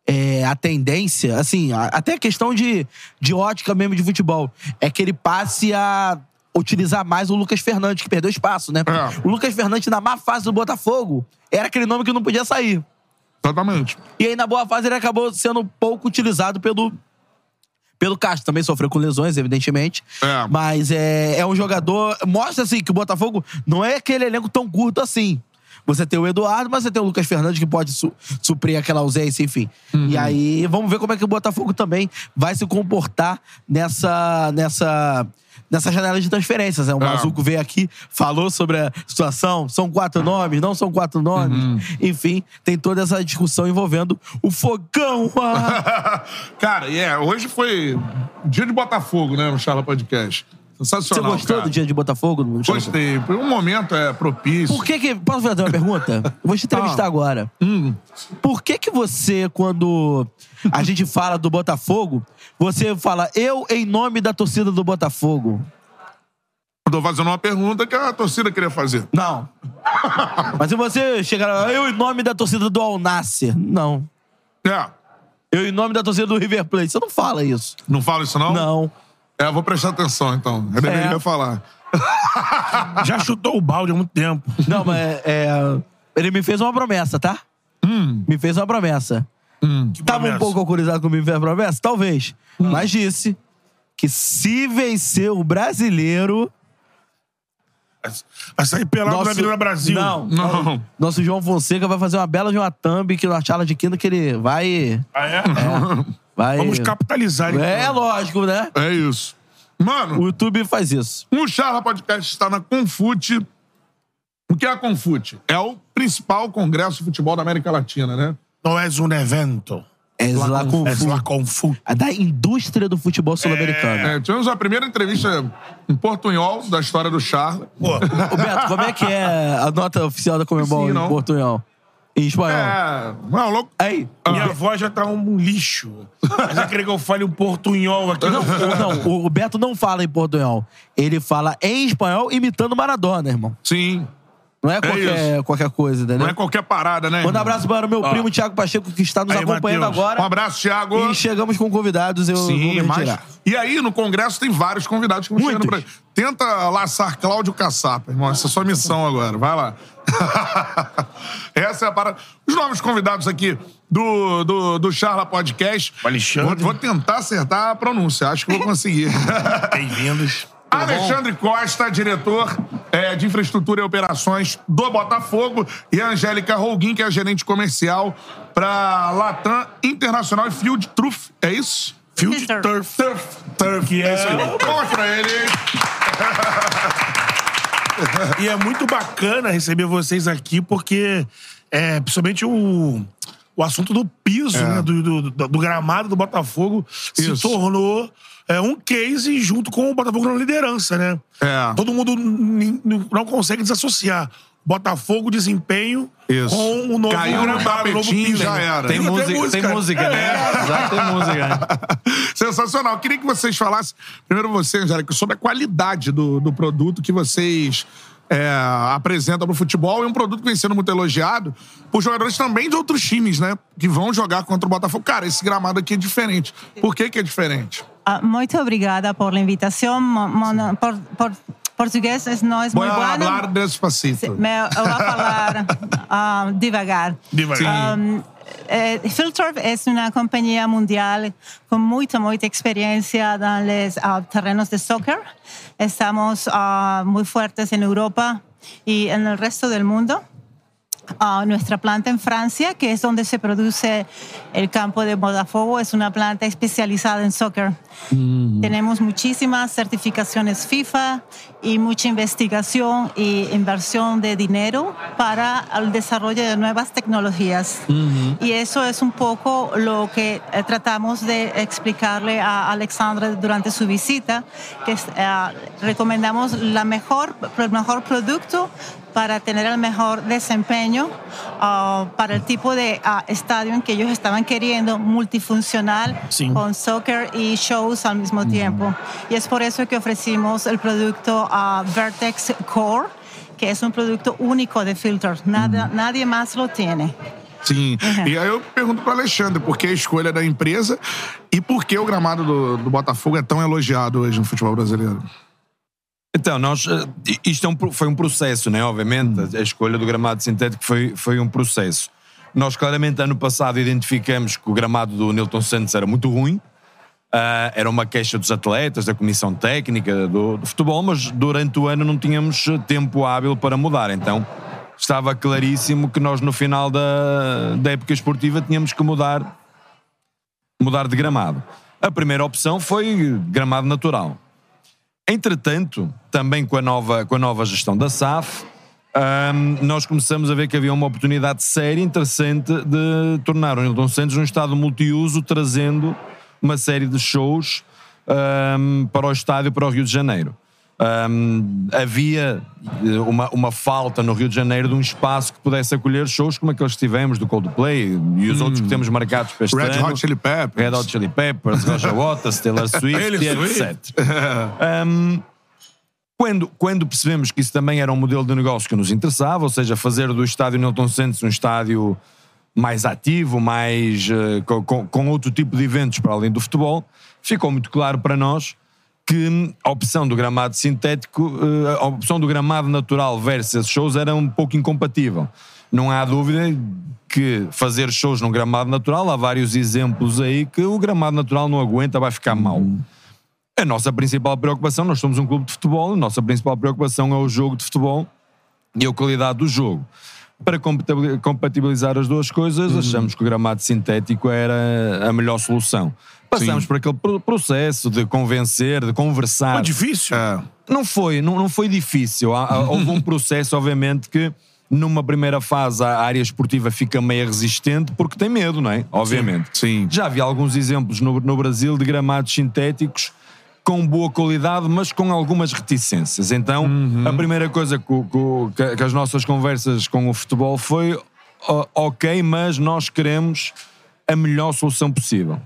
é, a tendência, assim, a- até a questão de, de ótica mesmo de futebol, é que ele passe a utilizar mais o Lucas Fernandes, que perdeu espaço, né? É. O Lucas Fernandes, na má fase do Botafogo, era aquele nome que não podia sair. Exatamente. E aí, na boa fase, ele acabou sendo pouco utilizado pelo. Pelo Castro, também sofreu com lesões, evidentemente. É. Mas é, é um jogador. Mostra assim que o Botafogo não é aquele elenco tão curto assim. Você tem o Eduardo, mas você tem o Lucas Fernandes que pode su- suprir aquela ausência, enfim. Uhum. E aí, vamos ver como é que o Botafogo também vai se comportar nessa. nessa Nessa janela de transferências, né? O É. Mazuco veio aqui, falou sobre a situação. São quatro nomes, não são quatro nomes. Uhum. Enfim, tem toda essa discussão envolvendo o fogão. ah. *laughs* cara, é, hoje foi dia de Botafogo, né, no Charla Podcast. Você Sensacional, gostou cara. do dia de Botafogo? Gostei. Por um momento é propício. Por que que... Posso fazer uma pergunta? Eu vou te entrevistar Ah. agora. Hum. Por que que você, quando a gente fala do Botafogo, você fala eu em nome da torcida do Botafogo? Eu tô fazendo uma pergunta que a torcida queria fazer. Não. *laughs* Mas se você chegar lá, eu em nome da torcida do Al Nassr. Não. É. Eu em nome da torcida do River Plate. Você não fala isso. Não fala isso, não? Não. É, eu vou prestar atenção, então. Eu deveria É. falar. Já chutou o balde há muito tempo. Não, mas é, ele me fez uma promessa, tá? Me fez uma promessa. Que Tava um promessa. pouco alcoolizado com o me fez a promessa? Talvez. Hum. Mas disse que se vencer o brasileiro. Vai sair pelado na Avenida Brasil. Não, Não. Nosso João Fonseca vai fazer uma bela de uma thumb que na charla de quinta que ele vai. Ah, é? *laughs* vai Vamos capitalizar, então. É lógico, né? É isso. Mano, O YouTube faz isso. o Charla Podcast está na Confute. O que é a Confute? É o principal congresso de futebol da América Latina, né? Não é um evento. É lá com É da indústria do futebol sul-americano. É, tivemos a primeira entrevista em Portunhol da história do Charla. Pô, Ô, Beto, como é que é a nota oficial da Comembol Sim, em não. Portunhol? Em espanhol. É, não, louco. Aí. minha voz já tá um lixo. Mas vai querer que eu fale um portunhol aqui? Não, o- não, o- Beto não fala em portunhol. Ele fala em espanhol imitando Maradona, irmão. Sim. Não é qualquer, qualquer coisa, entendeu? Não é qualquer parada, né? Manda um abraço para o meu Ó. primo Thiago Pacheco, que está nos Aí, acompanhando Matheus. agora. Um abraço, Thiago. E chegamos com convidados, eu vou Sim, me mas... E aí, no Congresso, tem vários convidados que vão chegando pra Tenta laçar Cláudio Caçapa, irmão. Essa é a sua missão agora. Vai lá. *laughs* Essa é a parada. Os novos convidados aqui do, do, do Charla Podcast. O Alexandre. Vou, vou tentar acertar a pronúncia. Acho que vou conseguir. *laughs* Bem-vindos. Alexandre Costa, diretor é, de infraestrutura e operações do Botafogo, e a Angélica Rolguin, que é gerente comercial para Latam Internacional e Field Truth. É isso? Field Turf. Turf. Turf. Que é isso aí. Vamos pra ele. *laughs* E é muito bacana receber vocês aqui, porque é, principalmente o, o assunto do piso, né, do, do, do- do gramado do Botafogo Isso. se tornou é, um case junto com o Botafogo na liderança, né? É. Todo mundo não consegue desassociar Botafogo desempenho Isso. com o novo Caiu no o tapetinho, já era. Tem até música, tem música, né? É. Já tem música. *laughs* Sensacional. Queria que vocês falassem, primeiro você, Angélica, sobre a qualidade do, do produto que vocês é, apresentam pro futebol. É um produto que vem sendo muito elogiado por jogadores também de outros times, né? Que vão jogar contra o Botafogo. Cara, esse gramado aqui é diferente. Por que que é diferente? Ah, muito obrigada por. Mo- mono- por, por- portugués es- no es Voy muy a bueno. hablar despacito. Me eu vou falar *laughs* ah, devagar. Devagar. Um, eh, es una compañía mundial con mucha, mucha experiencia en los ah, terrenos de soccer. Estamos ah, muy fuertes en Europa y en el resto del mundo. Ah, nuestra planta en Francia, que es donde se produce el campo de Botafogo, es una planta especializada en soccer. Tenemos muchísimas certificaciones FIFA y mucha investigación e inversión de dinero para el desarrollo de nuevas tecnologías. Y eso es un poco lo que eh, tratamos de explicarle a Alexandra durante su visita, que eh, recomendamos la mejor, el mejor producto para tener el mejor desempeño ah, para el tipo de ah, estadio que ellos estaban queriendo, multifuncional, Sí. con soccer y shows al mismo tiempo. Y es por eso que ofrecimos el producto ah, Vertex Core, que es un producto único de Filter. Nada, Nadie más lo tiene. Sim. E aí eu pergunto pro Alexandre por que a escolha da empresa e por que o gramado do, do Botafogo é tão elogiado hoje no futebol brasileiro. Então, nós, eh, isto é um foi um processo, né? Obviamente, a escolha do gramado sintético foi, foi um processo. Nós, claramente, ano passado identificamos que o gramado do Nilton Santos era muito ruim. Ah, era uma queixa dos atletas, da comissão técnica do, do futebol, mas durante o ano não tínhamos tempo hábil para mudar. Então, estava claríssimo que nós, no final da, da época esportiva, tínhamos que mudar, mudar de gramado. A primeira opção foi gramado natural. Entretanto, também com a nova, com a nova gestão da SAF, ahm, nós começamos a ver que havia uma oportunidade séria, interessante, de tornar o Nilton Santos um estado multiuso, trazendo uma série de shows ahm, para o estádio, para o Rio de Janeiro. Ahm, havia eh, uma, uma falta no Rio de Janeiro de um espaço que pudesse acolher shows como aqueles que tivemos do Coldplay e os outros que temos marcados para este Red ano. Hot Chili Peppers. Red Hot Chili Peppers, Roger *laughs* Waters, Taylor Swift. etc. Um, quando, quando percebemos que isso também era um modelo de negócio que nos interessava, ou seja, fazer do estádio Newton Santos um estádio mais ativo, mais eh, com, com- outro tipo de eventos para além do futebol, ficou muito claro para nós que a opção do gramado sintético, eh, a opção do gramado natural versus shows era um pouco incompatível. Não há dúvida que fazer shows num gramado natural, há vários exemplos aí que o gramado natural não aguenta, vai ficar mal. A nossa principal preocupação, nós somos um clube de futebol, a nossa principal preocupação é o jogo de futebol e a qualidade do jogo. Para compatibil- compatibilizar as duas coisas, achamos que o gramado sintético era a melhor solução. Passamos por aquele pro- processo de convencer, de conversar. Foi difícil? É. Não foi, não, não foi difícil. *laughs* Houve um processo, obviamente, que numa primeira fase a área esportiva fica meio resistente porque tem medo, não é? Obviamente. Sim. Já vi alguns exemplos no, no Brasil de gramados sintéticos com boa qualidade, mas com algumas reticências. Então, a primeira coisa que, as nossas conversas com o futebol foi ok, mas nós queremos a melhor solução possível.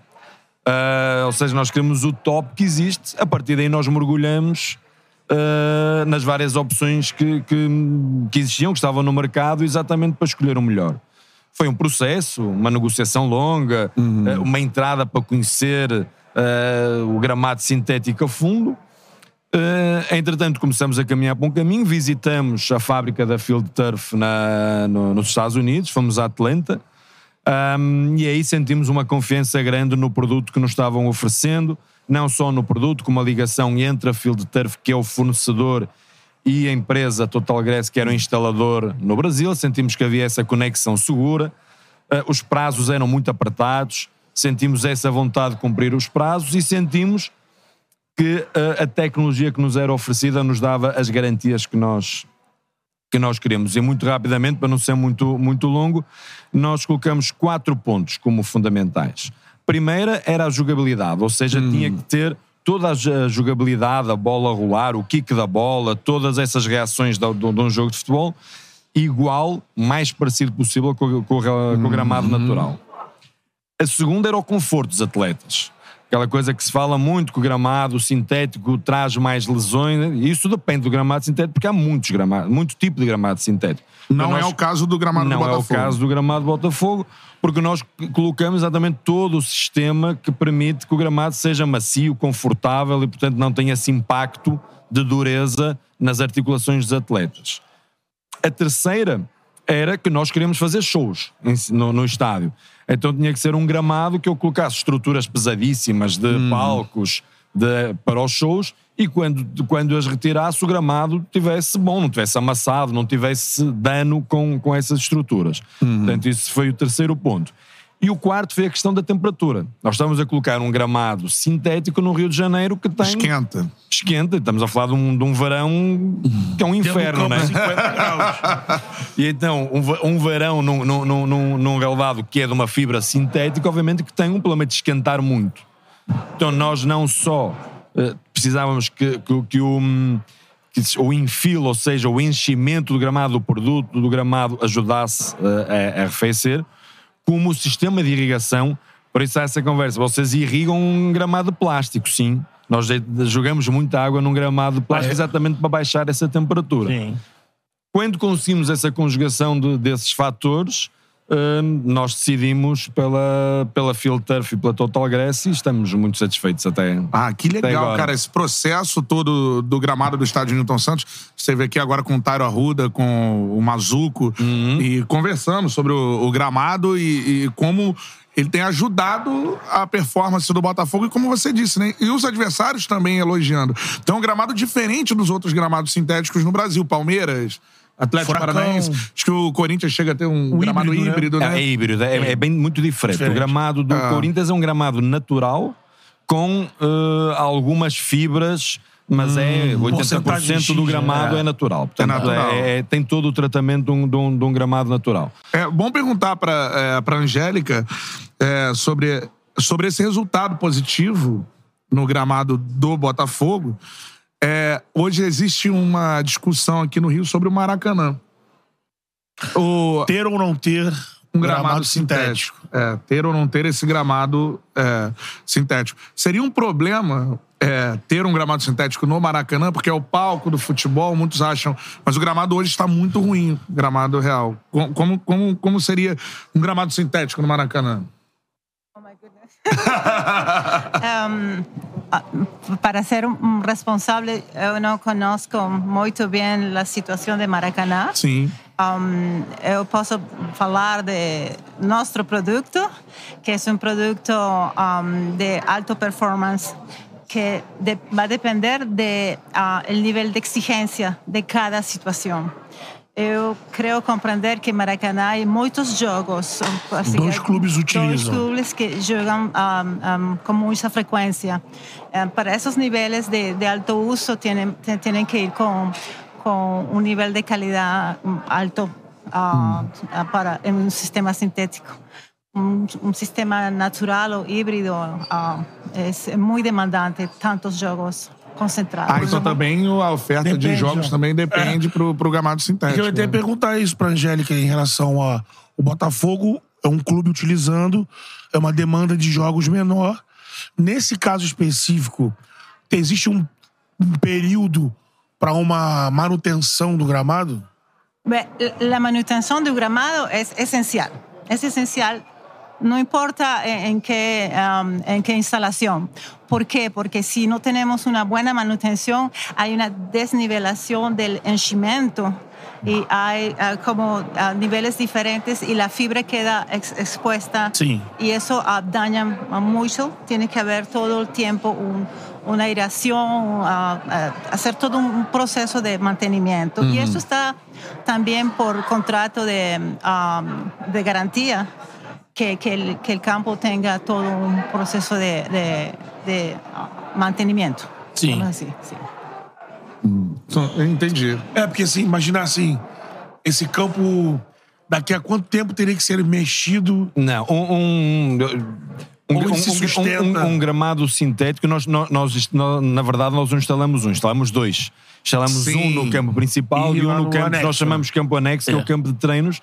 Ah, ou seja, nós queremos o top que existe, a partir daí nós mergulhamos eh, nas várias opções que, que, que existiam, que estavam no mercado, exatamente para escolher o melhor. Foi um processo, uma negociação longa, eh, uma entrada para conhecer eh, o gramado sintético a fundo. Eh, entretanto, começamos a caminhar para um caminho, visitamos a fábrica da Field Turf na, no- nos Estados Unidos, fomos a Atlanta, um, e aí sentimos uma confiança grande no produto que nos estavam oferecendo, não só no produto, como a ligação entre a Field Turf, que é o fornecedor, e a empresa Total Grass, que era o instalador no Brasil. Sentimos que havia essa conexão segura, Uh, os prazos eram muito apertados, sentimos essa vontade de cumprir os prazos e sentimos que uh, a tecnologia que nos era oferecida nos dava as garantias que nós que nós queremos. E muito rapidamente, para não ser muito, muito longo, nós colocamos quatro pontos como fundamentais. Primeira era a jogabilidade, ou seja, tinha que ter toda a jo- a jogabilidade, a bola a rolar, o kick da bola, todas essas reações de, de- de um jogo de futebol, igual, mais parecido possível com, com com o gramado natural. A segunda era o conforto dos atletas. Aquela coisa que se fala muito que o gramado sintético traz mais lesões. E Isso depende do gramado sintético, porque há muitos gramados, muito tipo de gramado sintético. Não é nós- o caso do gramado não do é o Botafogo. caso do gramado do Botafogo, porque nós colocamos exatamente todo o sistema que permite que o gramado seja macio, confortável e, portanto, não tenha esse impacto de dureza nas articulações dos atletas. A terceira era que nós queríamos fazer shows no, no estádio. Então tinha que ser um gramado que eu colocasse estruturas pesadíssimas de palcos de- para os shows e quando, quando as retirasse o gramado tivesse bom, não tivesse amassado, não tivesse dano com, com essas estruturas. Portanto, isso foi o terceiro ponto. E o quarto foi a questão da temperatura. Nós estamos a colocar um gramado sintético no Rio de Janeiro que tem. Esquenta. Esquenta. Estamos a falar de um, de um verão que é um inferno, né? 50 graus. *laughs* E então, um, um verão num, num, num- num, relevado que é de uma fibra sintética, obviamente que tem um problema de esquentar muito. Então, nós não só eh, precisávamos que, que, que o, hum, que o infilo, ou seja, o enchimento do gramado do produto, do gramado, ajudasse eh, a, a arrefecer, como o sistema de irrigação. Por isso há essa conversa. Vocês irrigam um gramado de plástico, sim. Nós jogamos muita água num gramado de plástico exatamente para baixar essa temperatura. Sim. Quando conseguimos essa conjugação de- desses fatores, nós decidimos pela, pela Field Turf e pela Total Grass e estamos muito satisfeitos até. Ah, que legal, cara. Esse processo todo do gramado do estádio Newton Santos. Você vê aqui agora com o Tairo Arruda, com o Mazuco, Uhum. e conversamos sobre o, o gramado e, e como ele tem ajudado a performance do Botafogo, e como você disse, né? E os adversários também elogiando. Então, um gramado diferente dos outros gramados sintéticos no Brasil. Palmeiras. Atlético Furacão. Paranaense. Acho que o Corinthians chega a ter um, Um gramado híbrido, né? híbrido, né? É, híbrido, é, é bem muito diferente. Diferente. O gramado do Ah. Corinthians é um gramado natural com eh, algumas fibras, mas é 80% porcentagem X, do gramado é. é, natural. Portanto, É natural. é- é- tem todo o tratamento de um, de um- de um gramado natural. É bom perguntar para é, a Angélica é, sobre, sobre esse resultado positivo no gramado do Botafogo. É, hoje existe uma discussão aqui no Rio sobre o Maracanã. O, Ter ou não ter um gramado, sintético. É, ter ou não ter esse gramado é, sintético. Seria um problema é, ter um gramado sintético no Maracanã, porque é o palco do futebol, muitos acham. Mas o gramado hoje está muito ruim, gramado real. Co- Como, como, como seria um gramado sintético no Maracanã? Um, ah, para ser um responsável, eu não conheço muito bem a situação de Maracanã. Sim. Um, eu posso falar de nosso produto, que é um produto um, de alta performance, que de- vai depender do nível de exigência de cada situação. Eu creio compreender que Maracanã há muitos jogos. assim, Dois clubes Dois utilizam. clubes que jogam um, um, com muita frequência. Eh, para esses níveis de, de alto uso, têm, têm que ir com, com um nível de qualidade um, alto ah, ah, para um sistema sintético. Um, um sistema natural ou híbrido ah, é muito demandante, tantos jogos concentrados. Ah, então também a oferta de Depende, jogos ó. também depende pro, pro gramado sintético. eu ia até né? perguntar isso pra Angélica em relação a. O Botafogo é um clube utilizando, é uma demanda de jogos menor. Nesse caso específico, existe um, um período para uma manutenção do gramado? Beh, La manutención del gramado es esencial. Es esencial, no importa en, qué, um, en qué instalación. ¿Por qué? Porque si no tenemos una buena manutención, hay una desnivelación del henchimiento y hay ah, como ah, niveles diferentes y la fibra queda ex- expuesta Sí. y eso ah, daña mucho. Tiene que haber todo el tiempo un- una aireación, ah, hacer todo un proceso de mantenimiento. Y eso está también por contrato de, ah, de garantía, que, que el, que el campo tenga todo un proceso de, de- de, mantenimiento. Sí. Vamos decir, sí. Eu entendi. É, porque assim, imagina assim, esse campo daqui a quanto tempo teria que ser mexido? Não, um. um um, um, se um- um- um gramado sintético, nós, nós, nós na verdade, nós não instalamos um, instalamos dois. Instalamos Sim. um no campo principal E e, um no no campo que nós chamamos campo anexo, que é o É. campo de treinos,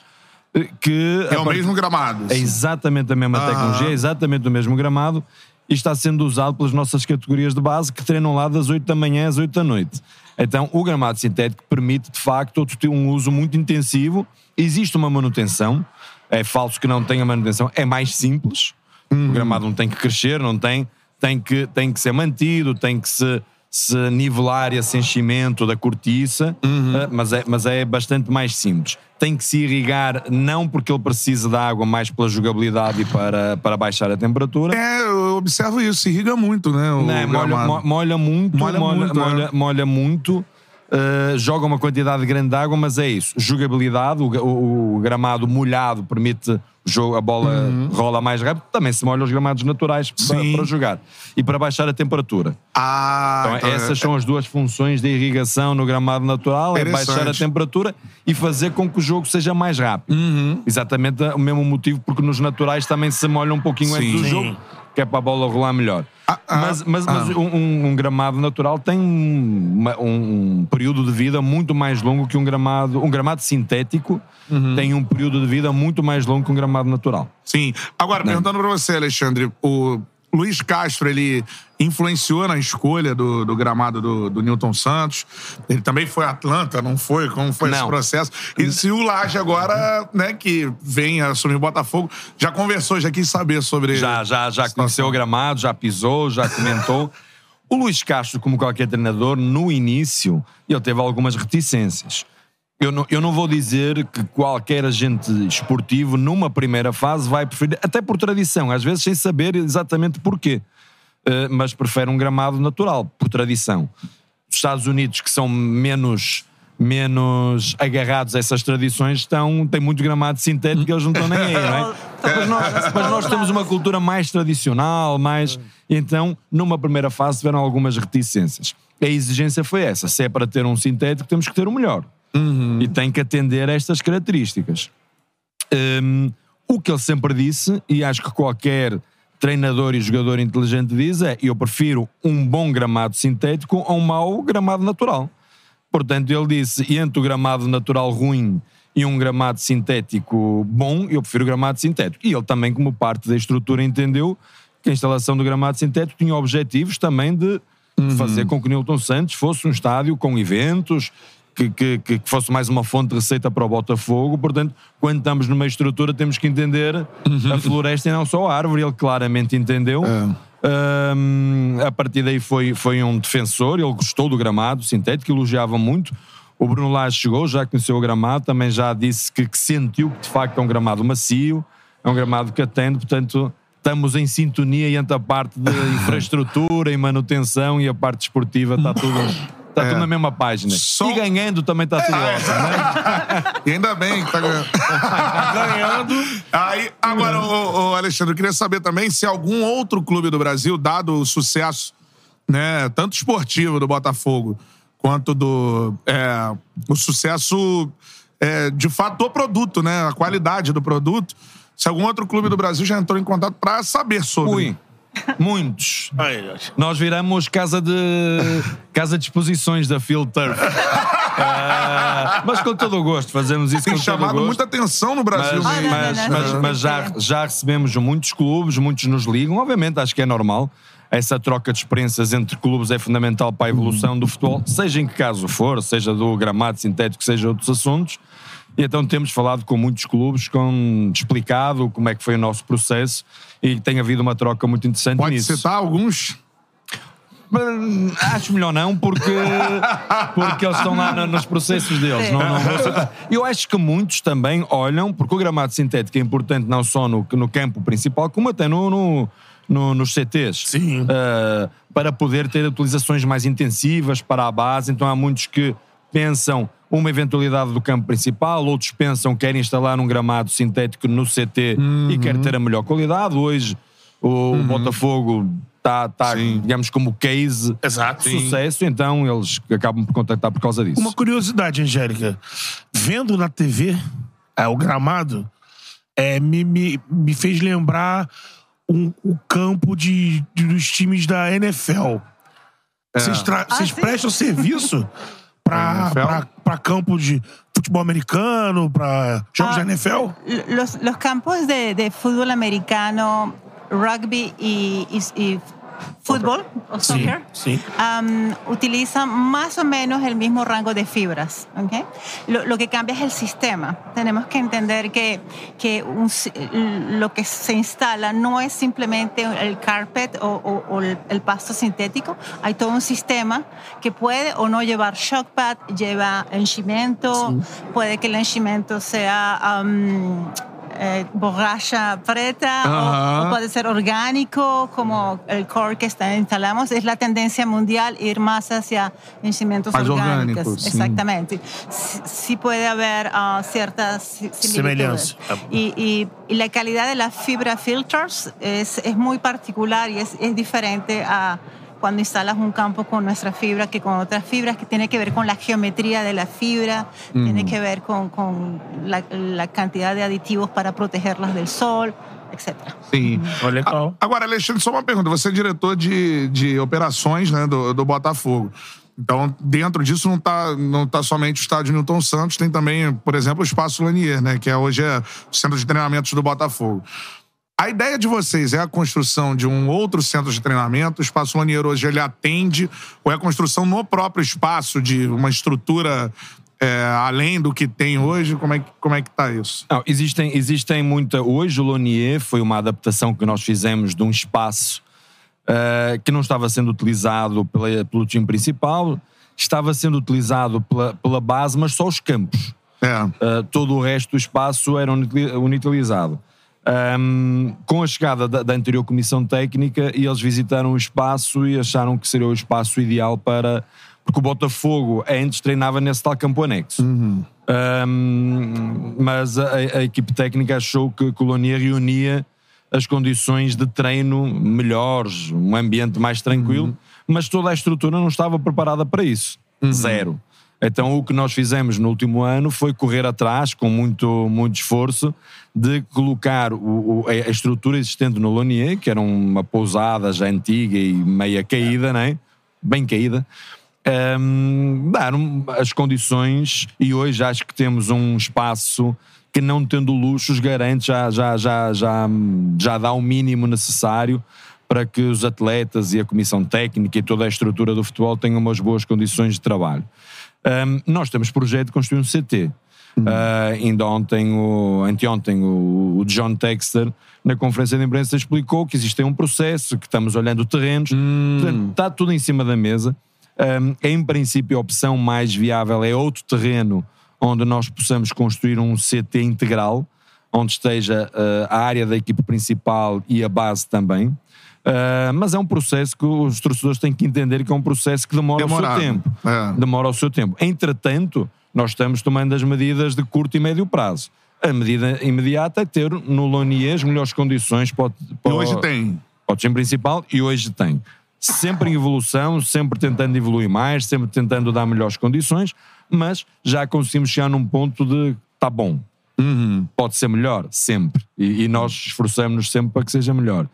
que É o part- mesmo gramado. É exatamente a mesma Aham. tecnologia, é exatamente o mesmo gramado e está sendo usado pelas nossas categorias de base que treinam lá das 8 da manhã às 8 da noite. Então, o gramado sintético permite, de facto, ter um uso muito intensivo. Existe uma manutenção. É falso que não tenha manutenção. É mais simples. O gramado não tem que crescer, não tem. Tem que, tem que ser mantido, tem que se, se nivelar esse enchimento da cortiça, eh, mas, é, mas é bastante mais simples. Tem que se irrigar, não porque ele precisa de água, mais pela jogabilidade e para, para baixar a temperatura. É, eu observo isso, se irriga muito, né? O Não, molha, gramado. mo- molha muito, Molha molha, muito, molha, é. molha muito, eh, joga uma quantidade grande de água, mas é isso. Jogabilidade, o, o- o gramado molhado permite jogo, a bola rola mais rápido. Também se molha os gramados naturais para, Uhum. Para jogar e para baixar a temperatura. Ah, Então, então essas é- são as duas funções da irrigação no gramado natural: é baixar a temperatura e fazer com que o jogo seja mais rápido. Uhum. Exatamente o mesmo motivo, porque nos naturais também se molha um pouquinho Sim. antes do Sim. Que é para a bola rolar melhor. Ah, ah, mas mas, mas ah. um, um- um gramado natural tem um, um período de vida muito mais longo que um gramado. Um gramado sintético Uhum. tem um período de vida muito mais longo que um gramado natural. Sim. Agora, perguntando pra você, Alexandre, o Luiz Castro, ele influenciou na escolha do, do gramado do, do Newton Santos. Ele também foi Atlanta, não foi? Como foi esse Não. processo? E se o Laje agora, né, que vem assumir o Botafogo, já conversou, já quis saber sobre... Já, já, já conheceu o gramado, já pisou, já comentou. o Luís Castro, como qualquer treinador, no início, ele teve algumas reticências. Eu não, eu não vou dizer que qualquer agente esportivo, numa primeira fase, vai preferir, até por tradição, às vezes sem saber exatamente porquê, eh, mas prefere um gramado natural, por tradição. Os Estados Unidos, que são menos menos agarrados a essas tradições estão, têm muito gramado sintético eles não estão nem aí, não é? *laughs* Mas nós, mas nós temos uma cultura mais tradicional, mais. Então, numa primeira fase, tiveram algumas reticências. A exigência foi essa: se é para ter um sintético, temos que ter o melhor. E tem que atender a estas características. Hum, o que ele sempre disse, e acho que qualquer treinador e jogador inteligente diz, é: eu prefiro um bom gramado sintético a um mau gramado natural. Portanto, ele disse: entre o gramado natural ruim e um gramado sintético bom, eu prefiro o gramado sintético. E ele também, como parte da estrutura, entendeu que a instalação do gramado sintético tinha objetivos também de fazer com que o Newton Santos fosse um estádio com eventos, que, que, que fosse mais uma fonte de receita para o Botafogo. Portanto, quando estamos numa estrutura, temos que entender a floresta e não só a árvore. Ele claramente entendeu. Hum, a partir daí foi, foi um defensor, ele gostou do gramado sintético, elogiava muito. O Bruno Lage chegou, já conheceu o gramado, também já disse que, que sentiu que de facto é um gramado macio, é um gramado que atende, portanto estamos em sintonia entre a parte de *laughs* infraestrutura e manutenção e a parte esportiva, está tudo, *laughs* está tudo na mesma página. Só- E ganhando também está tudo ótimo, né? *laughs* E ainda bem que tá ganhando. *laughs* ganhando. Aí, agora, ô, ô, Alexandre, eu queria saber também se algum outro clube do Brasil, dado o sucesso, né, tanto esportivo do Botafogo, quanto do é, o sucesso é, de fato do produto, né, a qualidade do produto, se algum outro clube do Brasil já entrou em contato para saber sobre. Ui, muitos. Nós viramos casa de casa de exposições da Field Turf. *laughs* Ah, mas com todo o gosto, fazemos isso Tem com todo o chamado gosto. muita atenção no Brasil. Mas, mas- mas- mas já, já recebemos muitos clubes, muitos nos ligam, obviamente, acho que é normal. essa troca de experiências entre clubes é fundamental para a evolução do futebol, seja em que caso for, seja do gramado sintético, seja outros assuntos. E então temos falado com muitos clubes, com explicado como é que foi o nosso processo e tem havido uma troca muito interessante Pode nisso. citar alguns? Hum, Acho melhor não, porque, *laughs* porque eles estão lá no- nos processos deles. Não, não. Eu acho que muitos também olham, porque o gramado sintético é importante não só no, no campo principal, como até no, no- no- nos CTs. Sim. Uh, para poder ter utilizações mais intensivas para a base. Então há muitos que pensam uma eventualidade do campo principal, outros pensam que querem instalar um gramado sintético no CT e quer ter a melhor qualidade. Hoje o Botafogo está, tá, digamos, como case Exato. de sucesso, então eles acabam por contactar por causa disso. Uma curiosidade, Angélica. Vendo na TV é, o gramado, é, me, me, me fez lembrar um- o campo de, de- dos times da NFL. Vocês, vocês sim? prestam serviço *laughs* para NFL? para campo de futebol americano, para jogos Ah, da NFL? Los, los campos de, de fútbol americano, rugby y, y- y fútbol o Sí, soccer sí. am, utilizan más o menos el mismo rango de fibras. ¿ok? Lo, lo que cambia es el sistema. Tenemos que entender que, que un lo que se instala no es simplemente el carpet o, o- o el, el pasto sintético. Hay todo un sistema que puede o no llevar shock pad, lleva henchimiento, puede que el henchimiento sea... eh, borracha preta o- puede ser orgánico como el core que está, instalamos. Es la tendencia mundial ir más hacia vencimientos Más orgánicos. exactamente. Sí, sí puede haber ah, ciertas si- similitudes. Y, y- y la calidad de la fibra filters es, es muy particular y es, es diferente a cuando instalas un campo con nuestra fibra que con otras fibras, que tiene que ver con la geometría de la fibra, tiene que ver con, con la, la cantidad de aditivos para protegerlas del sol, etc. Sim. Olha, legal. Agora, Alexandre, só uma pergunta. Você é diretor de, de operações né, do, do Botafogo. Então, dentro disso não está não tá somente o estádio Newton Santos, tem também, por exemplo, o Espaço Lanier, né, que é, hoje é o centro de treinamentos do Botafogo. A ideia de vocês é a construção de um outro centro de treinamento? O Espaço Lanier hoje ele atende? Ou é a construção no próprio espaço de uma estrutura é, além do que tem hoje? Como é, que- como é que tá isso? Não, existem, existem muita. Hoje, o Lonier foi uma adaptação que nós fizemos de um espaço eh, que não estava sendo utilizado pela- pelo time principal, estava sendo utilizado pela, pela base, mas só os campos. É. Uh, todo o resto do espaço era unitili- unutilizado. Um, com a chegada da, da anterior comissão técnica, e eles visitaram o espaço e acharam que seria o espaço ideal para. Porque o Botafogo antes treinava nesse tal campo anexo. Um, mas a, a equipe técnica achou que o Lonier reunia as condições de treino melhores, um ambiente mais tranquilo, mas toda a estrutura não estava preparada para isso. Zero. Então o que nós fizemos no último ano foi correr atrás, com muito, muito esforço, de colocar o- o- a estrutura existente no Lonier, que era uma pousada já antiga e meia caída, né? bem caída, um, dar as condições e hoje acho que temos um espaço que não tendo luxos garante já, já, já, já, já dá o mínimo necessário para que os atletas e a comissão técnica e toda a estrutura do futebol tenham umas boas condições de trabalho. Um, nós temos projeto de construir um CT. Uh, ainda ontem, o, anteontem, o, o John Texter, na conferência de imprensa, explicou que existe um processo, que estamos olhando terrenos, portanto, está tudo em cima da mesa. Um, em princípio, a opção mais viável é outro terreno onde nós possamos construir um CT integral, onde esteja uh, a área da equipe principal e a base também. Uh, mas é um processo que os torcedores têm que entender que é um processo que demora Demorado. o seu tempo. É. Demora o seu tempo. Entretanto, nós estamos tomando as medidas de curto e médio prazo. A medida imediata é ter no Lonier as melhores condições para, o- E para o- hoje tem. para o time principal e hoje tem. Sempre em evolução, sempre tentando evoluir mais, sempre tentando dar melhores condições, mas já conseguimos chegar num ponto de tá bom. Pode ser melhor, sempre. E, e nós esforçamos-nos sempre para que seja melhor.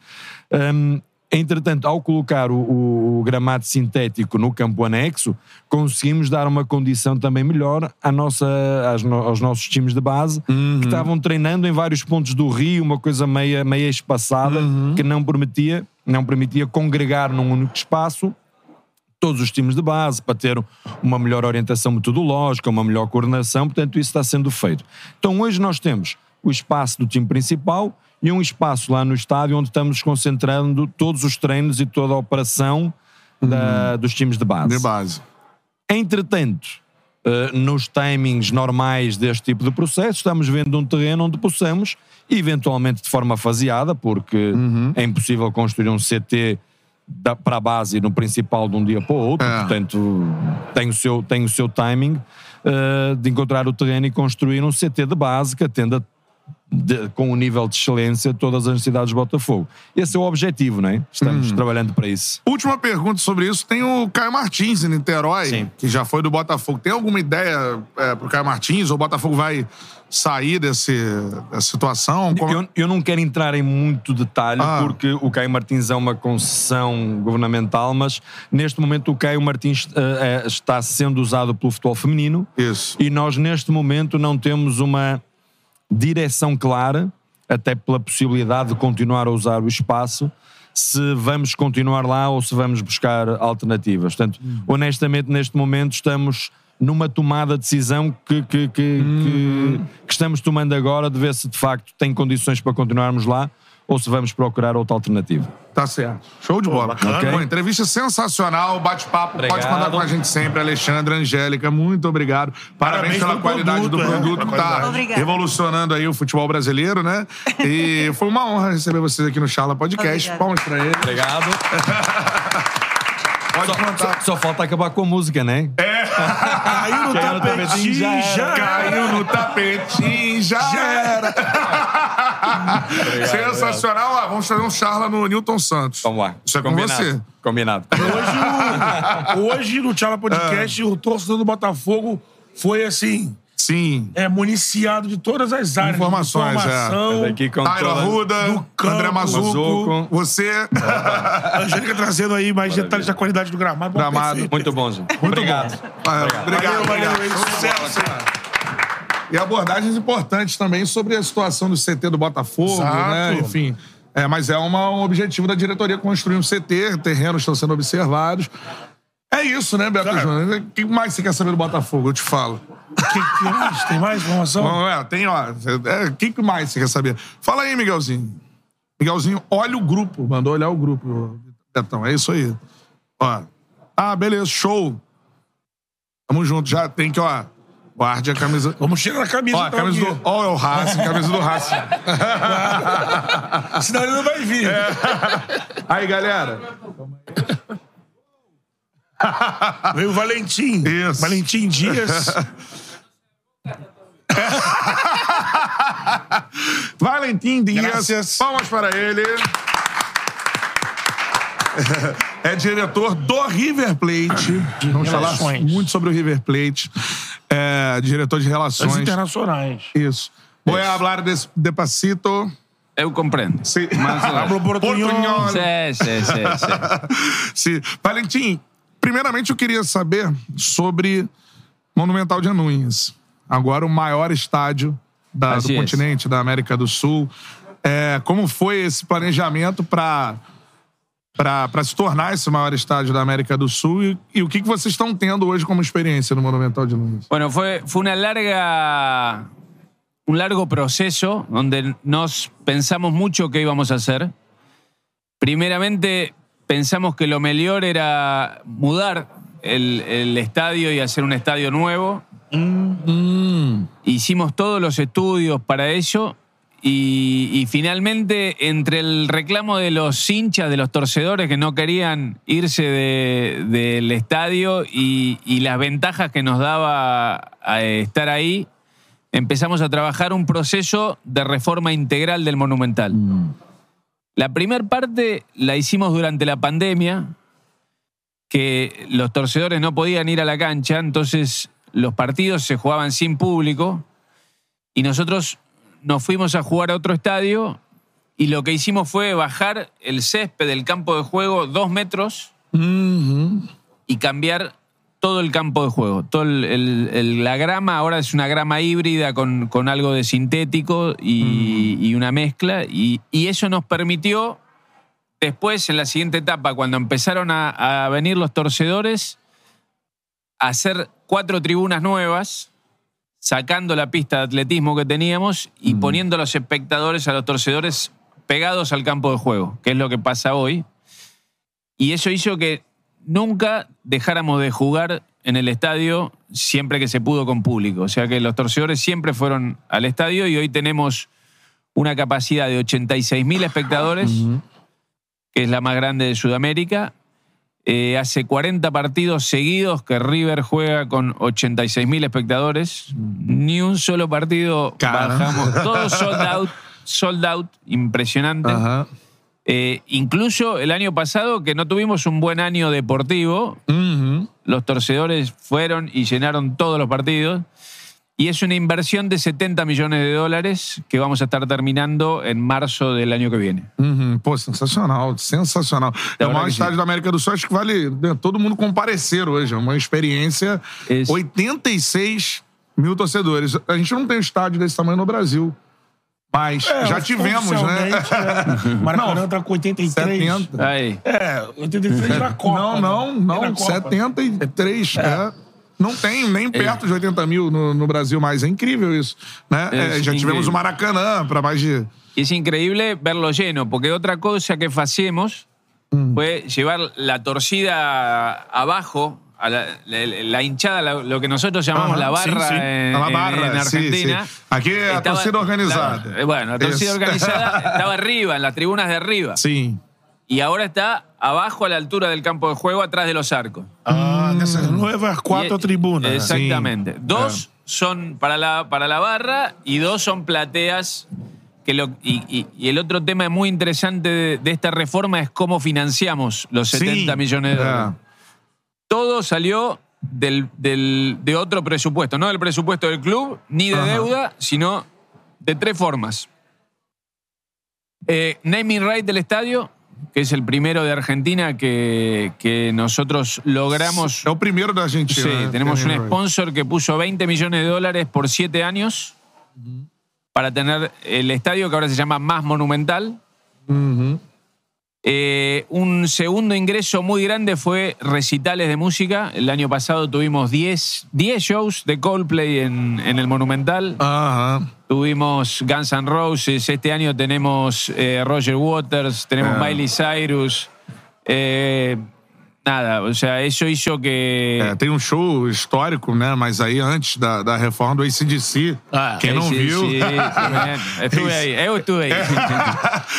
Hum, entretanto, ao colocar o, o- o gramado sintético no campo anexo, conseguimos dar uma condição também melhor à nossa, no- aos nossos times de base, Uhum. que estavam treinando em vários pontos do Rio, uma coisa meia, meia espaçada, Uhum. que não permitia não permitia congregar num único espaço todos os times de base para ter uma melhor orientação metodológica, uma melhor coordenação, portanto isso está sendo feito. Então hoje nós temos o espaço do time principal e um espaço lá no estádio onde estamos concentrando todos os treinos e toda a operação da- dos times de base. De base. Entretanto, eh, nos timings normais deste tipo de processo, estamos vendo um terreno onde possamos, eventualmente de forma faseada, porque é impossível construir um CT para a base e no principal de um dia para o outro, portanto tem o seu, tem o seu timing eh, de encontrar o terreno e construir um CT de base que atenda de- com o nível de excelência todas as necessidades de Botafogo. Esse é o objetivo, não é? Estamos trabalhando para isso. Última pergunta sobre isso. Tem o Caio Martins em Niterói, que já foi do Botafogo. Tem alguma ideia é, pro Caio Martins? Ou o Botafogo vai sair desse, dessa situação? Como- Eu, eu não quero entrar em muito detalhe, Ah. porque o Caio Martins é uma concessão governamental, mas neste momento o Caio Martins eh, está sendo usado pelo futebol feminino. Isso. E nós, neste momento, não temos uma direção clara, até pela possibilidade de continuar a usar o espaço, se vamos continuar lá ou se vamos buscar alternativas. Portanto, honestamente, neste momento estamos numa tomada de decisão que, que, que, que- que estamos tomando agora de ver se de facto tem condições para continuarmos lá ou se vamos procurar outra alternativa. Tá certo. Show de bola. Bom, entrevista sensacional, bate-papo. Pode Obrigado. mandar com a gente sempre. Alexandre, Angélica, muito obrigado. Parabéns, Parabéns pela qualidade do produto, é, produto pela que tá qualidade. Revolucionando aí o futebol brasileiro, né? E *laughs* foi uma honra receber vocês aqui no Charla Podcast. Obrigada. Palmas pra ele. Obrigado. *laughs* Pode Só, contar. só- só falta acabar com a música, né? Caiu no Caiu no tapetinho, tapetinho, já já, era. Caiu no tapetinho, já era. *laughs* Sensacional. Ah, vamos fazer um charla no Newton Santos. Vamos lá. Isso é com Combinado. você. Combinado. Hoje, hoje no Tchala Podcast, o torcedor do Botafogo foi assim. Sim. É municiado de todas as áreas. Informações, de informação. Daqui toda- Arruda, do campo, André Mazuco, Mazuco. você. A *laughs* Angélica trazendo aí mais detalhes da qualidade do gramado. Bom, Gramado. perfeito. Muito bom, gente. Muito Obrigado. bom. Ah, Obrigado, Valeu, obrigado. valeu, sucesso. E abordagens importantes também sobre a situação do CT do Botafogo, Exato. né? Enfim. É, mas é uma- um objetivo da diretoria construir um CT, terrenos estão sendo observados. É isso, né, Beto. Júnior? O que mais você quer saber do Botafogo? Eu te falo. Que- que mais? Tem mais informação? Bom, é, tem, ó. é, O que que mais você quer saber? Fala aí, Miguelzinho. Miguelzinho, olha o grupo. Mandou olhar o grupo, Betão. É isso aí. Ó. Ah, beleza, show. Tamo junto. Já tem que, ó. Guarde a camisa. Vamos chegar na camisa. Ó, a então, camisa do. Ó, é o Racing, camisa do Racing. *laughs* Senão ele não vai vir. É. Aí, galera. *laughs* Veio o Valentim. Isso. Valentim Dias. *laughs* Valentim Dias. Graças. Palmas para ele. É diretor do River Plate. Vamos falar Relações. muito sobre o River Plate. É, diretor de As relações. internacionais. Isso. Voy a hablar des- despacito. Eu compreendo. Hablo *laughs* portunhol. Portunhol. Sí, sí, sí, sí. Sim. Valentim, primeiramente eu queria saber sobre Monumental de Anunes. Agora o maior estádio da- do continente, da América do Sul. É, como foi esse planejamento para para se tornar esse maior estádio da América do Sul e, e o que, que vocês estão tendo hoje como experiência no Monumental de Nunes? Bueno, fue, fue una larga, un largo proceso donde nos pensamos mucho qué íbamos a hacer. Primeramente, pensamos que lo mejor era mudar el, el estadio y hacer un estadio nuevo. Hicimos todos los estudios para ello y, y finalmente entre el reclamo de los hinchas, de los torcedores que no querían irse de- del estadio y, y las ventajas que nos daba a estar ahí, empezamos a trabajar un proceso de reforma integral del Monumental. La primera parte la hicimos durante la pandemia, que los torcedores no podían ir a la cancha, entonces los partidos se jugaban sin público y nosotros nos fuimos a jugar a otro estadio y lo que hicimos fue bajar el césped del campo de juego dos metros y cambiar todo el campo de juego. Todo el- el- el- la grama ahora es una grama híbrida con, con algo de sintético y, y una mezcla y, y eso nos permitió después, en la siguiente etapa, cuando empezaron a, a venir los torcedores, hacer cuatro tribunas nuevas, sacando la pista de atletismo que teníamos y poniendo a los espectadores, a los torcedores, pegados al campo de juego, que es lo que pasa hoy. Y eso hizo que nunca dejáramos de jugar en el estadio siempre que se pudo con público. O sea que los torcedores siempre fueron al estadio y hoy tenemos una capacidad de 86.000 espectadores, que es la más grande de Sudamérica. Eh, hace 40 partidos seguidos que River juega con 86.000 espectadores. Ni un solo partido bajamos. *laughs* Todo sold out, sold out, impresionante. Eh, incluso el año pasado, que no tuvimos un buen año deportivo, Uhum. los torcedores fueron y llenaron todos los partidos. Y es una inversión de 70 millones de dólares que vamos a estar terminando en marzo del año que viene. Uhum. Pô, sensacional, sensacional. É o maior estádio sim. da América do Sul, acho que vale todo mundo comparecer hoje. É uma experiência. Isso. 86 mil torcedores. A gente não tem um estádio desse tamanho no Brasil. Mas É, já tivemos, né? oficialmente, é. *laughs* Maracanã tá com 83. 70. Aí. É, 83 na Copa. Não, não, né? não. Na Copa. 73. É. Não tem nem perto de 80 mil no, no Brasil mais. É incrível isso. Né? É, É, já incrível. tivemos o Maracanã para mais de. Es increíble verlo lleno, porque otra cosa que hacemos fue llevar la torcida abajo, a la, la- la hinchada, la- lo que nosotros llamamos Ajá, la sí, barra sí. en, la barra, en sí, Argentina. sí. Aquí a Estaba- torcida organizada. la- bueno, la torcida Es- organizada *laughs* estaba arriba, en las tribunas de arriba. Sim. Y ahora está abajo a la altura del campo de juego, atrás de los arcos. Ah, nessas nuevas quatro Y- tribunas. Exactamente. Dos son para la, para la barra y dos son plateas. Que lo, y, y- y el otro tema muy interesante de, de esta reforma es cómo financiamos los 70 Sim. millones de dólares. Todo salió del, del- de otro presupuesto, no del presupuesto del club, ni de Ajá. deuda, sino de tres formas. Eh, naming right del estadio, que es el primero de Argentina que, que nosotros logramos. É o primeiro da Argentina. Sí, né? tenemos un sponsor que puso 20 millones de dólares por siete años para tener el estadio que ahora se llama Más Monumental. Uhum. Eh, un segundo ingreso muy grande fue recitales de música. El año pasado tuvimos 10, 10 shows de Coldplay en, en el Monumental. Tuvimos Guns N' Roses. Este año tenemos eh, Roger Waters, tenemos Ah. Miley Cyrus. Eh, nada, o sea, eso hizo que. É, tem um show histórico, né? Mas aí antes da, da reforma do ACDC, Ah, quem não sí, viu. sí, man. estuve ahí, yo estuve ahí.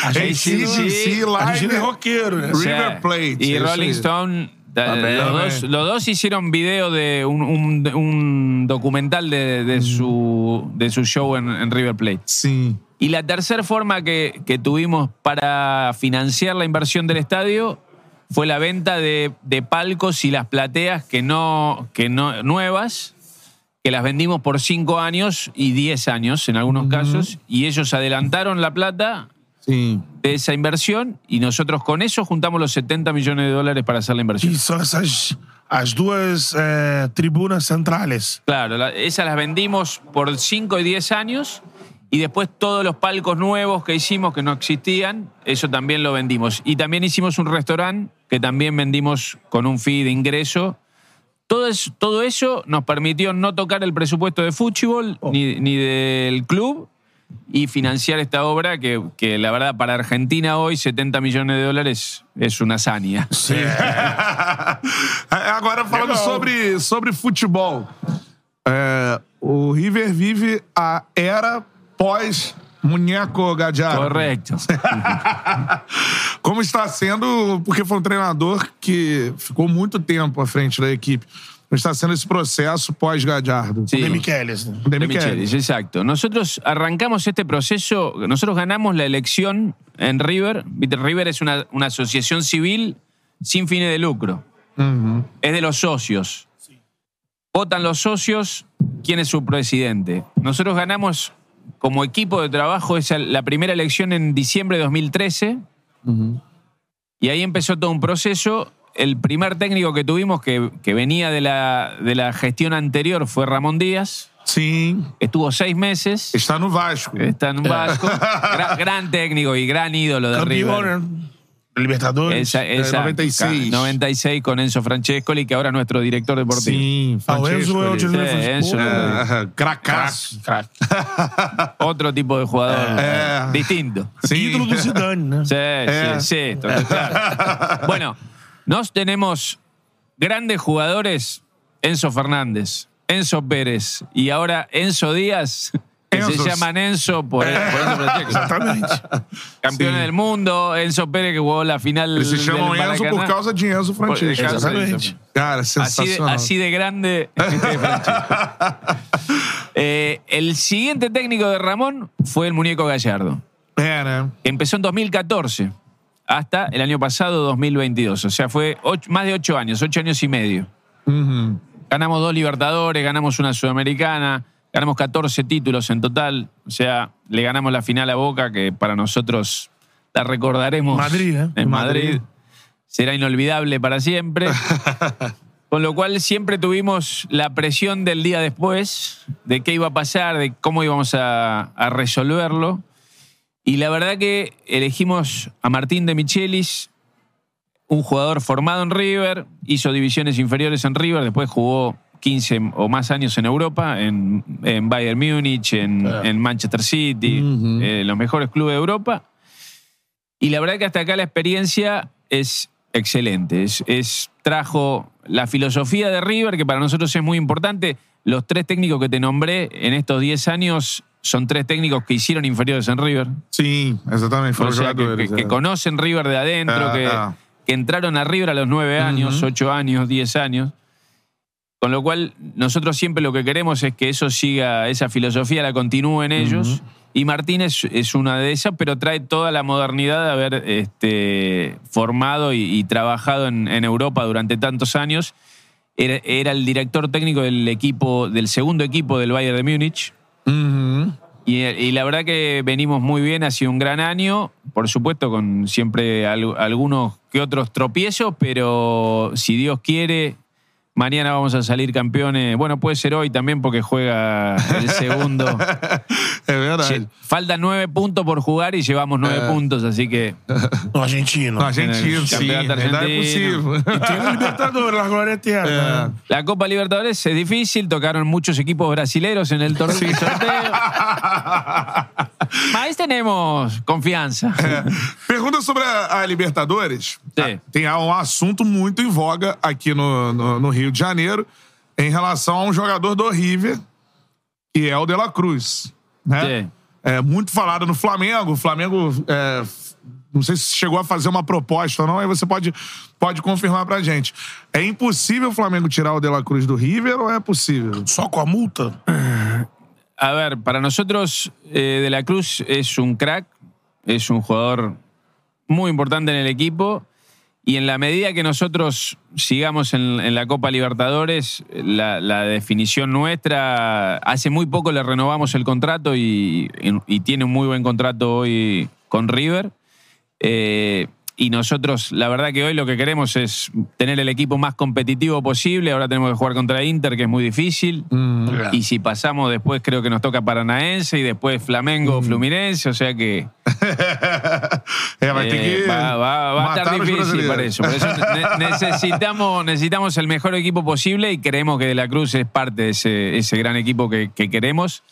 ACDC é Live roqueiro, né? River Plate. Y eso Rolling aí. Stone. da- los, dos, los dos hicieron video de un, un- un documental de, de su, de su show en, en River Plate. Sim. Y la tercera forma que, que tuvimos para financiar la inversión del estadio fue la venta de, de palcos y las plateas que no, que no nuevas, que las vendimos por 5 años y 10 años en algunos casos, y ellos adelantaron la plata Sim. de esa inversión y nosotros con eso juntamos los 70 millones de dólares para hacer la inversión. Que são essas as duas eh, tribunas centrais. Claro, la- esas las vendimos por 5 y 10 años y después todos los palcos nuevos que hicimos que no existían, eso también lo vendimos. Y también hicimos un restaurante que también vendimos con un fee de ingreso. Todo, es- todo eso nos permitió no tocar el presupuesto de fútbol ni, ni del club y financiar esta obra que, que la verdad para Argentina hoy 70 millones de dólares es una hazaña. É, *laughs* Agora, falando Legal. sobre, sobre futebol. É, o River vive a era pós Munheco Gadiardo. Correcto. *laughs* Como está sendo, porque foi um treinador que ficou muito tempo à frente da equipe. Como está sendo esse processo pós-Gadiardo? Sí. De Michelis. Né? De De Michelis. Michelis, exacto. Nosotros arrancamos este proceso, nosotros ganamos la elección en River. River es una, una asociación civil sin fines de lucro. Es de los socios. Votan los socios quién es su presidente. Nosotros ganamos como equipo de trabajo esa, la primera elección en diciembre de 2013. Y ahí empezó todo un proceso. El primer técnico que tuvimos, que, que venía de la, de la gestión anterior, fue Ramón Díaz. Sim. Estuvo seis meses. Está no Vasco. Está en un Vasco. Gra- gran técnico y gran ídolo de River. Campeão, né? Libertadores. Esa, esa- 96. 96 con Enzo Francescoli, que ahora es nuestro director deportivo. Ah, Enzo Sí, de Enzo. É, cracaço. *laughs* Otro tipo de jugador É. distinto. Né? *laughs* Sí, Eh. sí, sí, claro. *laughs* Bueno, nos tenemos grandes jugadores, Enzo Fernández, Enzo Pérez y ahora Enzo Díaz, que Enzos. se llaman Enzo por, por Enzo Francesco. Exatamente. Campeones Sí. del mundo, Enzo Pérez que jugó la final Eles se del chamam Enzo Maracaná. por causa de Enzo Francesco. Exatamente. Cara, Así de, sensacional. así de grande. *laughs* Eh, el siguiente técnico de Ramón fue el muñeco Gallardo. É, né? Empezó en 2014 hasta el año pasado, 2022. O sea, fue más de ocho años, ocho años y medio. Ganamos dos Libertadores, ganamos una Sudamericana, ganamos 14 títulos en total. O sea, le ganamos la final a Boca, que para nosotros la recordaremos Madrid, ¿eh? en Madrid. Madrid. Será inolvidable para siempre. *laughs* Con lo cual siempre tuvimos la presión del día después, de qué iba a pasar, de cómo íbamos a, a resolverlo. Y la verdad que elegimos a Martín de Michelis, un jugador formado en River, hizo divisiones inferiores en River, después jugó 15 o más años en Europa, en, en Bayern Múnich, en, en Manchester City, eh, los mejores clubes de Europa. Y la verdad que hasta acá la experiencia es excelente. Es, es- trajo la filosofía de River, que para nosotros es muy importante. Los tres técnicos que te nombré en estos 10 años son tres técnicos que hicieron inferiores en River. O sea, que, que- conocen River de adentro, Ah, que, ah. que entraron a River a los nueve años, ocho años, diez años. Con lo cual, nosotros siempre lo que queremos es que eso siga, esa filosofía la continúe en ellos. Y Martínez es una de esas, pero trae toda la modernidad de haber este, formado y, y trabajado en, en Europa durante tantos años. Era, era el director técnico del equipo, del segundo equipo del Bayern de Múnich. Y, y la verdad que venimos muy bien, ha sido un gran año, por supuesto con siempre al- algunos que otros tropiezos, pero si Dios quiere, mañana vamos a salir campeones. Bueno, puede ser hoy también porque juega el *laughs* segundo. É verdade. Lle- Faltan nueve puntos por jugar y llevamos nueve puntos, así que No argentino. No, argentino, sim. Campeonato Ainda é argentino. possível. E tem a Libertadores, la glória eterna. la Copa Libertadores es difícil, tocaron muchos equipos brasileros en el torneo. *laughs* sorteo. Mas tenemos confianza. Pergunta sobre a, a Libertadores. Sim. Ah, Tem um assunto muito em voga aqui no, no, no Rio de Janeiro em relação a um jogador do River, que é o De La Cruz. Né? É muito falado no Flamengo. O Flamengo. é, não sei se chegou a fazer uma proposta ou não, aí você pode, pode confirmar pra gente. É impossível o Flamengo tirar o De La Cruz do River ou é possível? Só com a multa? A ver, para nosotros eh, De la Cruz es un crack, es un jugador muy importante en el equipo y en la medida que nosotros sigamos en, la Copa Libertadores, la, definición nuestra, hace muy poco le renovamos el contrato y, y tiene un muy buen contrato hoy con River. Eh, y nosotros, la verdad que hoy lo que queremos es tener el equipo más competitivo posible. Ahora tenemos que jugar contra Inter, que es muy difícil. Y si pasamos después, creo que nos toca Paranaense y después Flamengo o Fluminense. O sea que *laughs* eh, va, va- va a estar difícil para eso. Por eso ne- *laughs* necesitamos, necesitamos el mejor equipo posible y creemos que De la Cruz es parte de ese, ese gran equipo que, que queremos.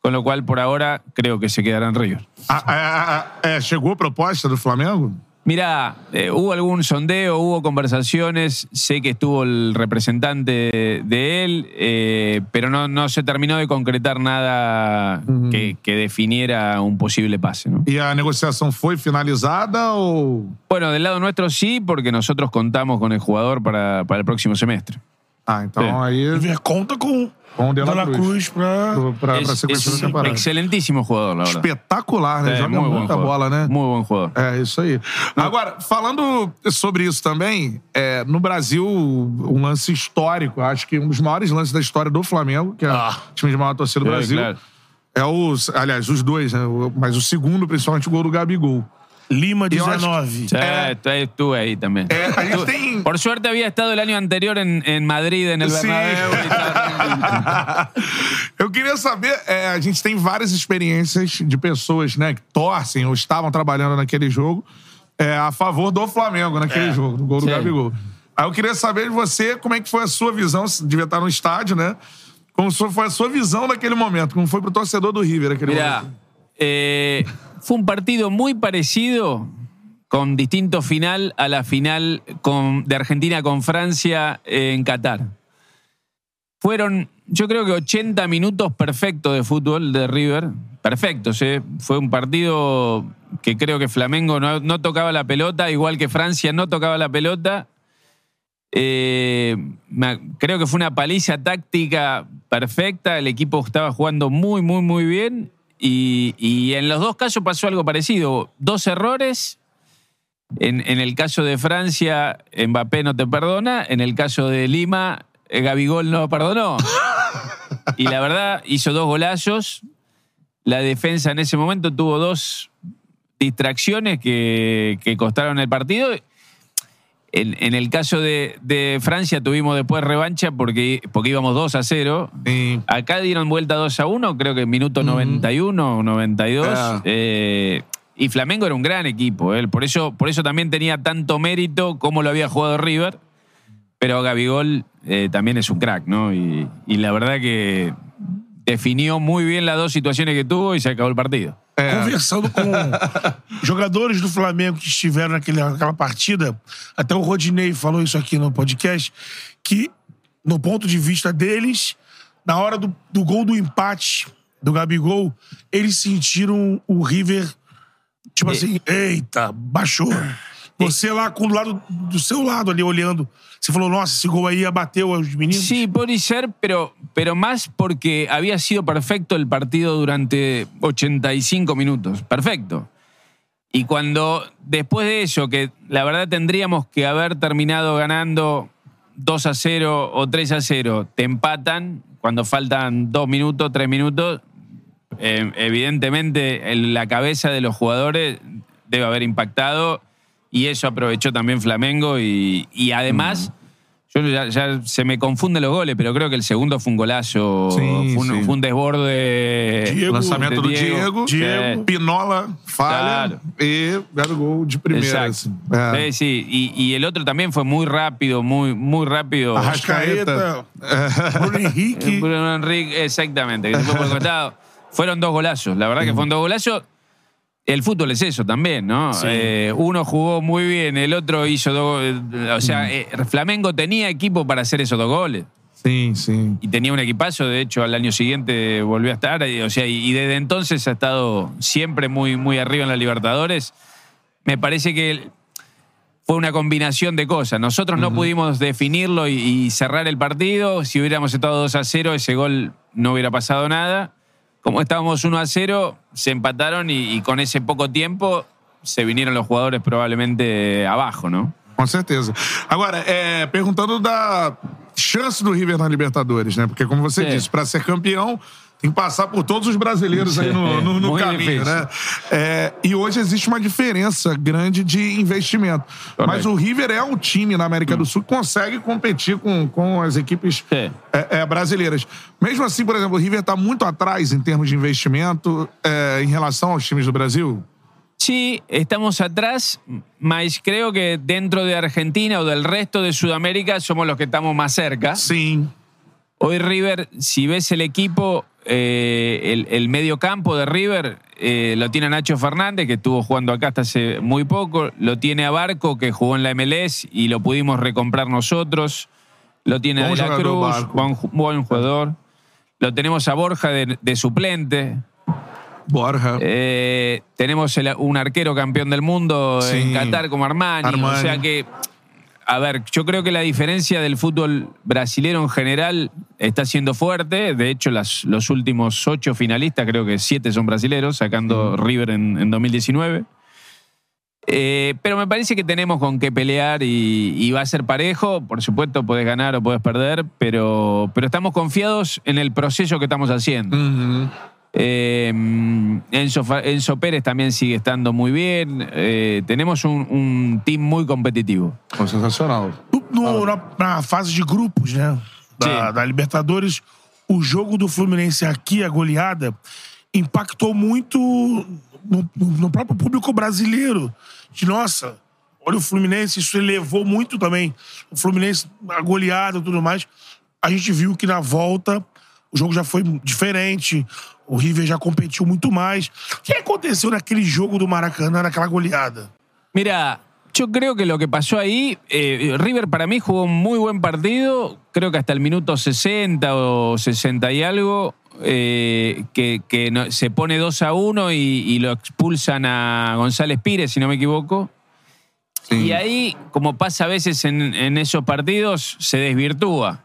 Con lo cual, por ahora, creo que se quedará en River. Ah, ah, ah, é, chegou a proposta do Flamengo? Mira, eh, hubo algún sondeo, hubo conversaciones, sé que estuvo el representante de él, eh, pero no, no se terminó de concretar nada que, que definiera un posible pase. ¿no? E a negociação foi finalizada ou. Bueno, del lado nuestro sí, porque nosotros contamos con el jugador para, para el próximo semestre. Ah, então É. aí. River conta com Com o De De La Cruz. Cruz pra Es, sequência da temporada. excelentísimo jugador, la verdad. Espetacular, né? É, Joga muita bola, né? Muy buen jugador. É, isso aí. Agora, falando sobre isso também, é, no Brasil, um lance histórico, acho que um dos maiores lances da história do Flamengo, que é o time de maior torcida do É, Brasil, claro. é os, aliás, os dois, né? Mas o segundo, principalmente, o gol do Gabigol. Lima eu acho- 19. Sí, tú- estuve ahí también. É, a gente Estuve- tem. Por suerte había estado el año anterior en, en Madrid, en el Sí. Bernabéu. *laughs* Eu queria saber, é, a gente tem várias experiências de pessoas, né, que torcem ou estavam trabalhando naquele jogo. é, a favor do Flamengo naquele jogo, no gol do Sim. Gabigol. Aí eu queria saber de você como é que foi a sua visão, você devia estar no estádio, né? Como foi a sua visão naquele momento, como foi pro torcedor do River aquele Mirá, momento. eh, fue un partido muy parecido, con distinto final a la final de Argentina con Francia en Qatar. Fueron, yo creo que 80 minutos perfectos de fútbol de River. Perfectos, ¿eh? Fue un partido que creo que Flamengo no, tocaba la pelota, igual que Francia no tocaba la pelota. Eh, creo que fue una paliza táctica perfecta. El equipo estaba jugando muy, muy, muy bien. Y, en los dos casos pasó algo parecido. Dos errores. En, en el caso de Francia, Mbappé no te perdona. En el caso de Lima, eh, Gabigol no perdonó. Y la verdad, hizo dos golazos. La defensa en ese momento tuvo dos distracciones que, que costaron el partido. En, en el caso de, de Francia tuvimos después revancha porque, porque íbamos 2 a 0. Sí. Acá dieron vuelta 2 a 1, creo que en minuto 91 o 92. Ah. Eh, y Flamengo era un gran equipo. eh. Por, eso, por eso también tenía tanto mérito como lo había jugado River. Pero Gabigol eh, también es un crack, ¿no? Y, y la verdad que definió muy bien las dos situaciones que tuvo y se acabó el partido. Conversando com *laughs* jogadores do Flamengo que estiveram naquele, naquela partida, até o Rodinei falou isso aqui no podcast, que no ponto de vista deles, na hora do, do gol do empate do Gabigol, eles sentiram o River, tipo assim, eita, baixou. Você lá com o lado do seu lado ali olhando, você falou, nossa, esse gol aí abateu os meninos. Sí, puede ser, pero, pero más porque había sido perfecto el partido durante 85 minutos. Perfecto. Y cuando después de eso, que la verdad tendríamos que haber terminado ganando 2 a 0 o 3 a 0, te empatan cuando faltan 2 minutos, 3 minutos, eh, evidentemente el- la cabeza de los jugadores debe haber impactado y eso aprovechó también Flamengo y, y además... Yo ya, ya se me confunden los goles, pero creo que el segundo fue un golazo. Sí, fue, un, sí. fue un desborde. Diego, Lançamento do Diego, Diego. Pinola falha Claro. e Gabigol de primeira. Exacto. assim. É. Sí, sí. Y, y el otro también fue muy rápido, muy, muy rápido. Arrascaeta. *laughs* Bruno Henrique. Bruno Enrique, exactamente, que se fue por el costado. *laughs* Fueron dos golazos, la verdad que fueron dos golazos. El fútbol es eso también, ¿no? Eh, uno jugó muy bien, el otro hizo dos. eh, O sea, eh, Flamengo tenía equipo para hacer esos dos goles. Sim, sim. y tenía un equipazo, de hecho al año siguiente volvió a estar, y, o sea, y, y desde entonces ha estado siempre muy, muy arriba en la Libertadores. Me parece que fue una combinación de cosas. Nosotros no pudimos definirlo y, y cerrar el partido. Si hubiéramos estado 2 a 0, ese gol no hubiera pasado nada. Como estábamos 1 a 0, se empataron y, y con ese poco tiempo se vinieron los jugadores probablemente abajo, ¿no? Com certeza. Agora, é, perguntando da chance do River na Libertadores, né? Porque, como você Sim. disse, para ser campeão, tem que passar por todos os brasileiros aí no, *laughs* no- no Muito caminho, né? É, e hoje existe uma diferença grande de investimento. Mas o River é um time na América do Sul que consegue competir com, com as equipes Sim. é, é, brasileiras. Mesmo assim, por exemplo, o River está muito atrás em termos de investimento é, em relação aos times do Brasil. Sí, estamos atrás, mas creo que dentro de Argentina o del resto de Sudamérica somos los que estamos más cerca. Sim. Hoy River, si ves el equipo, eh, el, el medio campo de River eh, lo tiene Nacho Fernández, que estuvo jugando acá hasta hace muy poco. Lo tiene a Barco, que jugó en la MLS y lo pudimos recomprar nosotros. Lo tiene a De la Cruz, buen, ju- buen jugador. Lo tenemos a Borja de, de suplente. Borja. Eh, tenemos el- un arquero campeón del mundo Sí. en Qatar como Armani. Armani. O sea que, a ver, yo creo que la diferencia del fútbol brasilero en general está siendo fuerte. De hecho, las- los últimos ocho finalistas, creo que siete son brasileros, sacando River en, en 2019. Eh, pero me parece que tenemos con qué pelear y, y va a ser parejo. Por supuesto, puedes ganar o puedes perder, pero, pero estamos confiados en el proceso que estamos haciendo. Uhum. Eh, Enzo, Fa- Enzo Pérez también sigue estando muy bien. Eh, tenemos un, un team muy competitivo. Sensacional. No- na, na fase de grupos, né? Da, da Libertadores, o jogo do Fluminense aqui, a goleada, impactou muito no, no próprio público brasileiro. de nossa, olha o Fluminense, isso elevou muito também. O Fluminense, a goleada e tudo mais. A gente viu que na volta o jogo já foi diferente. O River já competiu muito mais. O que aconteceu naquele jogo do Maracanã, naquela goleada? Mira, yo creo que lo que pasó ahí, eh, River para mí jugó un muy buen partido, creo que hasta el minuto 60 o 60 y algo, eh, que, que no- se pone 2 a 1 y, y lo expulsan a González Pires, si no me equivoco. Y ahí, como pasa a veces en, en esos partidos, se desvirtúa.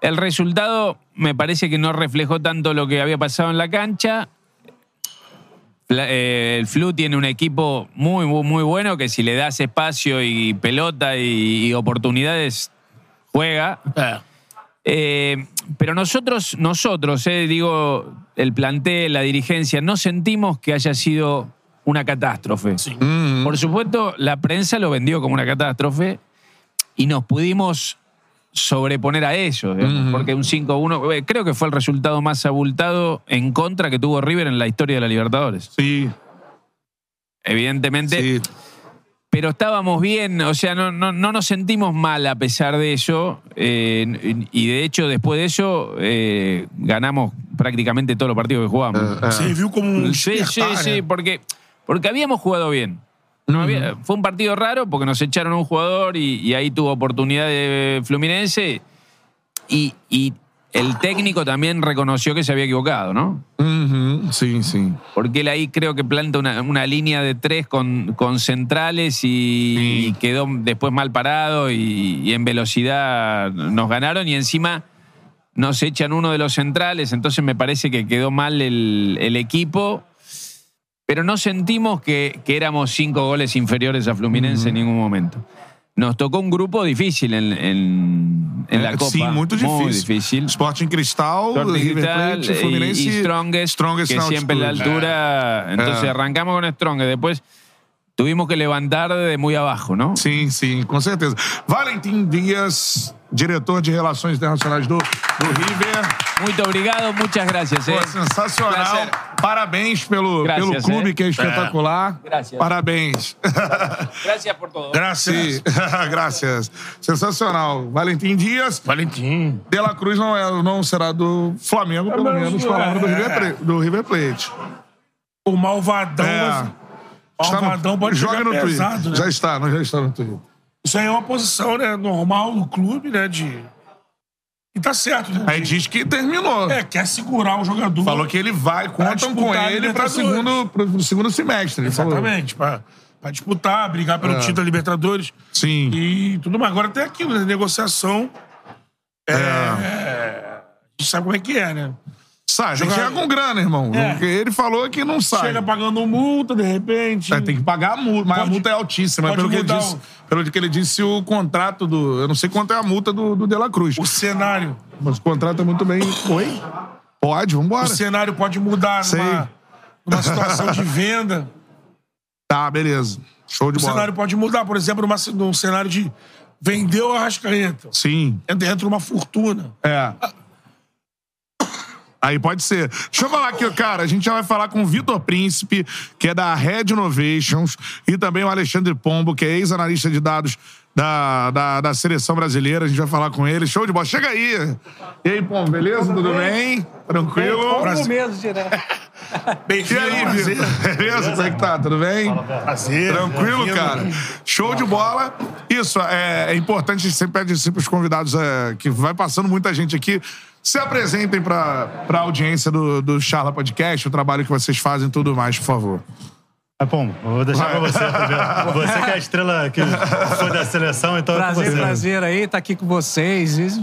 El resultado me parece que no reflejó tanto lo que había pasado en la cancha. Eh, el Flu tiene un equipo muy, muy, muy bueno que si le das espacio y pelota y, y oportunidades, juega. Eh, pero nosotros, nosotros, eh, digo, el plantel, la dirigencia, no sentimos que haya sido una catástrofe. Por supuesto, la prensa lo vendió como una catástrofe y nos pudimos sobreponer a eso, digamos, porque un 5-1, eh, creo que fue el resultado más abultado en contra que tuvo River en la historia de la Libertadores. Sí. Evidentemente. Pero estábamos bien, o sea, no, no, no nos sentimos mal a pesar de eso. eh, y de hecho, después de eso, eh, ganamos prácticamente todos los partidos que jugamos. Se como um Sí, sí, sí, porque, porque habíamos jugado bien. No había- fue un partido raro porque nos echaron un jugador y, y ahí tuvo oportunidad de Fluminense. Y, y el técnico también reconoció que se había equivocado, ¿no? Sim, sim. Porque él ahí creo que planta una, una línea de tres con, con centrales y, y quedó después mal parado y, y en velocidad nos ganaron y encima nos echan uno de los centrales, entonces me parece que quedó mal el, el equipo. Pero no sentimos que, que éramos cinco goles inferiores a Fluminense en ningún momento. Nos tocó un grupo difícil en, en, en la É, Copa. Sim, muito difícil. Muy difícil. Sporting Cristal, Sporting River Plate, Fluminense y, y Strongest, Strongest que siempre en la altura. Entonces É. arrancamos con Strongest. Después tuvimos que levantar de muy abajo, ¿no? Sim, sim, com certeza. Valentim Dias, diretor de Relações Internacionais do, do River. Muito obrigado, muchas gracias. Pô, eh. sensacional. Prazer. Parabéns pelo, Gracias, pelo clube, eh. que é espetacular. Gracias. Parabéns. *laughs* Gracias por todo. Sim, *laughs* graças. Sensacional. Valentim Dias. Valentim. De La Cruz não, é, não será do Flamengo, pelo menos, é. palavra do River, Plate- do River Plate. O malvadão. É. mas- Está no- pode joga no Twitter. pesado, né? Já está, não, já está no Twitter. Isso aí é uma posição né, normal do clube, né? De... E tá certo, né? Aí diz que terminou. É, quer segurar o jogador. Falou que ele vai, contam com ele para Libertadores. segundo, pro segundo semestre. Exatamente, pra disputar, brigar pelo É. título da Libertadores. Sim. E tudo mais. Agora tem aquilo, né? Negociação. É. A gente sabe como é que é, né? Sai, tem que Jogar- chegar com grana, irmão. É. Porque ele falou que não sai. Chega pagando multa, de repente. É, tem que pagar a multa, mas a Pode- multa é altíssima. Pelo que, ele disse, o- pelo que ele disse, o contrato do. Eu não sei quanto é a multa do, do De La Cruz. O cenário. Mas o contrato é muito bem. Oi? Pode, vambora. O cenário pode mudar Sei. numa, numa situação de venda. *laughs* Tá, beleza. Show de O bola. cenário pode mudar, por exemplo, numa, num cenário de vendeu a Rascaeta. Sim. Entra, uma fortuna. É. Aí pode ser. Deixa eu falar aqui, cara. A gente já vai falar com o Vitor Príncipe, que é da Red Innovations, e também o Alexandre Pombo, que é ex-analista de dados da, da, da seleção brasileira. A gente vai falar com ele. Show de bola. Chega aí. E aí, Pombo, beleza? Tudo bem? Tranquilo? Como mesmo, direto. *laughs* E aí, Vitor? *laughs* Beleza? Como é que tá? Tudo bem? Prazer. Tranquilo, bem-vindo. cara. Show de bola. Isso, é, é importante, a gente sempre pede sempre os convidados é, que vai passando muita gente aqui. Se apresentem para a audiência do, do Charla Podcast, o trabalho que vocês fazem e tudo mais, por favor. É bom, vou deixar pra você, Fabiano. Você que é a estrela que foi da seleção, então é com Prazer, você. prazer aí estar aqui com vocês.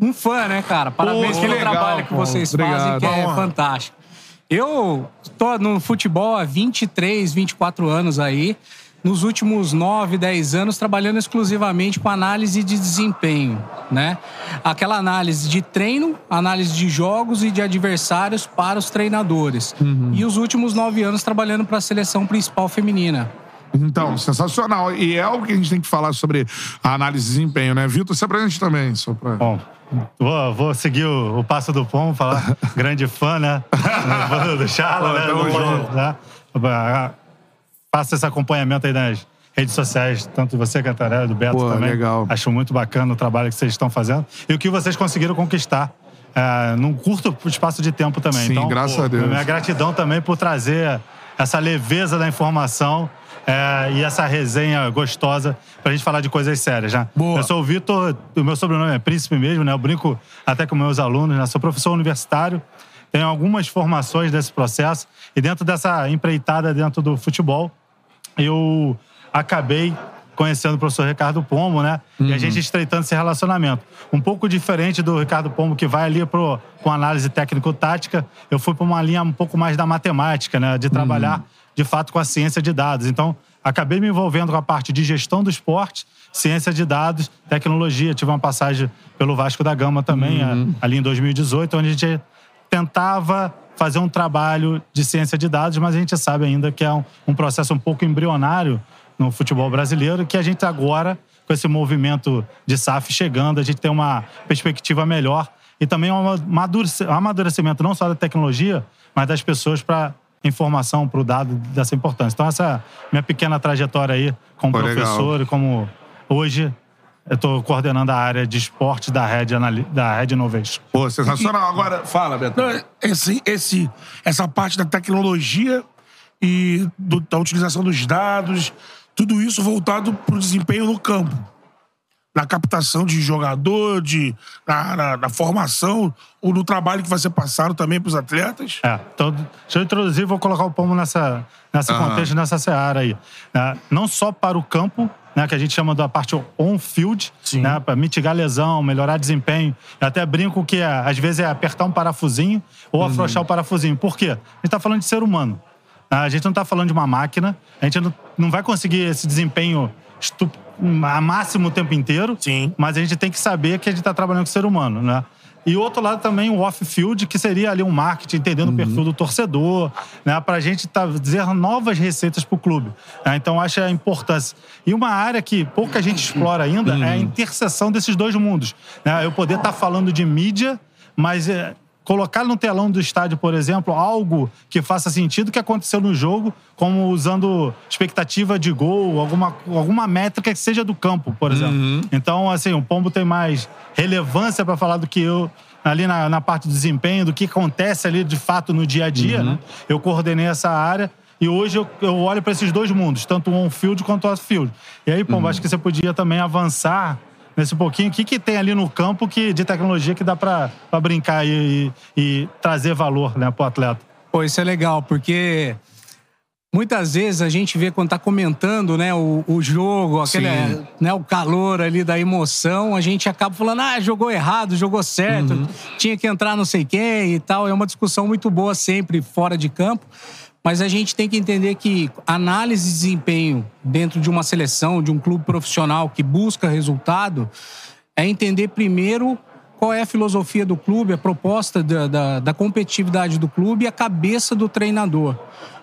Um fã, né, cara? Parabéns pelo trabalho que vocês Obrigado. fazem, que é fantástico. Eu tô no futebol há 23, 24 anos aí. Nos últimos 9, 10 anos, trabalhando exclusivamente com análise de desempenho, né? Aquela análise de treino, análise de jogos e de adversários para os treinadores. E os últimos nove anos trabalhando para a seleção principal feminina. Então, sensacional. E é algo que a gente tem que falar sobre a análise de desempenho, né? Vitor, se apresente também. Só pra... Bom, vou, vou seguir o, o passo do Pom, falar *laughs* grande fã, né? *laughs* do, Charla, Pô, né? tamo junto. né? Faço esse acompanhamento aí nas redes sociais, tanto você, Cantarelli, do Beto Pô, também. legal. Acho muito bacana o trabalho que vocês estão fazendo e o que vocês conseguiram conquistar. É, num curto espaço de tempo também. Sim, então, graças a Deus. Minha gratidão também por trazer essa leveza da informação é, e essa resenha gostosa pra gente falar de coisas sérias, né? Eu sou o Vitor, o meu sobrenome é Príncipe mesmo, né? Eu brinco até com meus alunos, né? Sou professor universitário, tenho algumas formações desse processo e dentro dessa empreitada dentro do futebol, eu acabei conhecendo o professor Ricardo Pombo, né? E a gente estreitando esse relacionamento. Um pouco diferente do Ricardo Pombo, que vai ali pro, com análise técnico-tática, eu fui para uma linha um pouco mais da matemática, né? De trabalhar, de fato, com a ciência de dados. Então, acabei me envolvendo com a parte de gestão do esporte, ciência de dados, tecnologia. Tive uma passagem pelo Vasco da Gama também, a- ali em 2018, onde a gente tentava fazer um trabalho de ciência de dados, mas a gente sabe ainda que é um, um processo um pouco embrionário no futebol brasileiro, que a gente agora, com esse movimento de SAF chegando, a gente tem uma perspectiva melhor e também um amadurecimento não só da tecnologia, mas das pessoas para informação, para o dado dessa importância. Então, essa é a minha pequena trajetória aí como Pô, legal. professor e como hoje eu estou coordenando a área de esporte da Red, da Red Innovation. Pô, sensacional. Agora, fala, Beto. Não, esse, esse, essa parte da tecnologia e do- da utilização dos dados, tudo isso voltado para o desempenho no campo. Na captação de jogador, de, na, na- na formação, ou no trabalho que vai ser passado também para os atletas. É, então, deixa eu introduzir, vou colocar o Pombo nessa, nessa Aham. contexto, nessa seara aí. né? não só para o campo, né, que a gente chama da parte on-field, né, para mitigar lesão, melhorar desempenho. Eu até brinco que é, às vezes é apertar um parafusinho ou afrouxar o parafusinho. Por quê? A gente está falando de ser humano. A gente não está falando de uma máquina, a gente não, não vai conseguir esse desempenho estu- a máximo o tempo inteiro, mas a gente tem que saber que a gente está trabalhando com o ser humano, né? E o outro lado também o off-field, que seria ali um marketing, entendendo o perfil do torcedor, né? Para a gente tá, dizer novas receitas para o clube. né? Então, acho a importância. E uma área que pouca gente explora ainda é a interseção desses dois mundos. né? Eu poder estar falando de mídia, mas é, colocar no telão do estádio, por exemplo, algo que faça sentido que aconteceu no jogo, como usando expectativa de gol, alguma, alguma métrica que seja do campo, por exemplo. Então, assim, o Pombo tem mais relevância para falar do que eu ali na, na parte do desempenho, do que acontece ali de fato no dia a dia. né? Eu coordenei essa área. E hoje eu, eu olho para esses dois mundos, tanto o on-field quanto o off-field. E aí, Pombo, acho que você podia também avançar nesse pouquinho. O que, que tem ali no campo que, de tecnologia que dá para brincar e, e- e trazer valor né, para o atleta? Pô, isso é legal, porque muitas vezes a gente vê quando tá comentando, né, o, o jogo, aquele, Sim. né, o calor ali da emoção, a gente acaba falando, ah, jogou errado, jogou certo, tinha que entrar não sei quem e tal. É uma discussão muito boa sempre fora de campo. Mas a gente tem que entender que análise de desempenho dentro de uma seleção, de um clube profissional que busca resultado, é entender primeiro qual é a filosofia do clube, a proposta da, da, da competitividade do clube e a cabeça do treinador.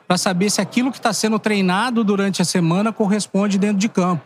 Para saber se aquilo que está sendo treinado durante a semana corresponde dentro de campo.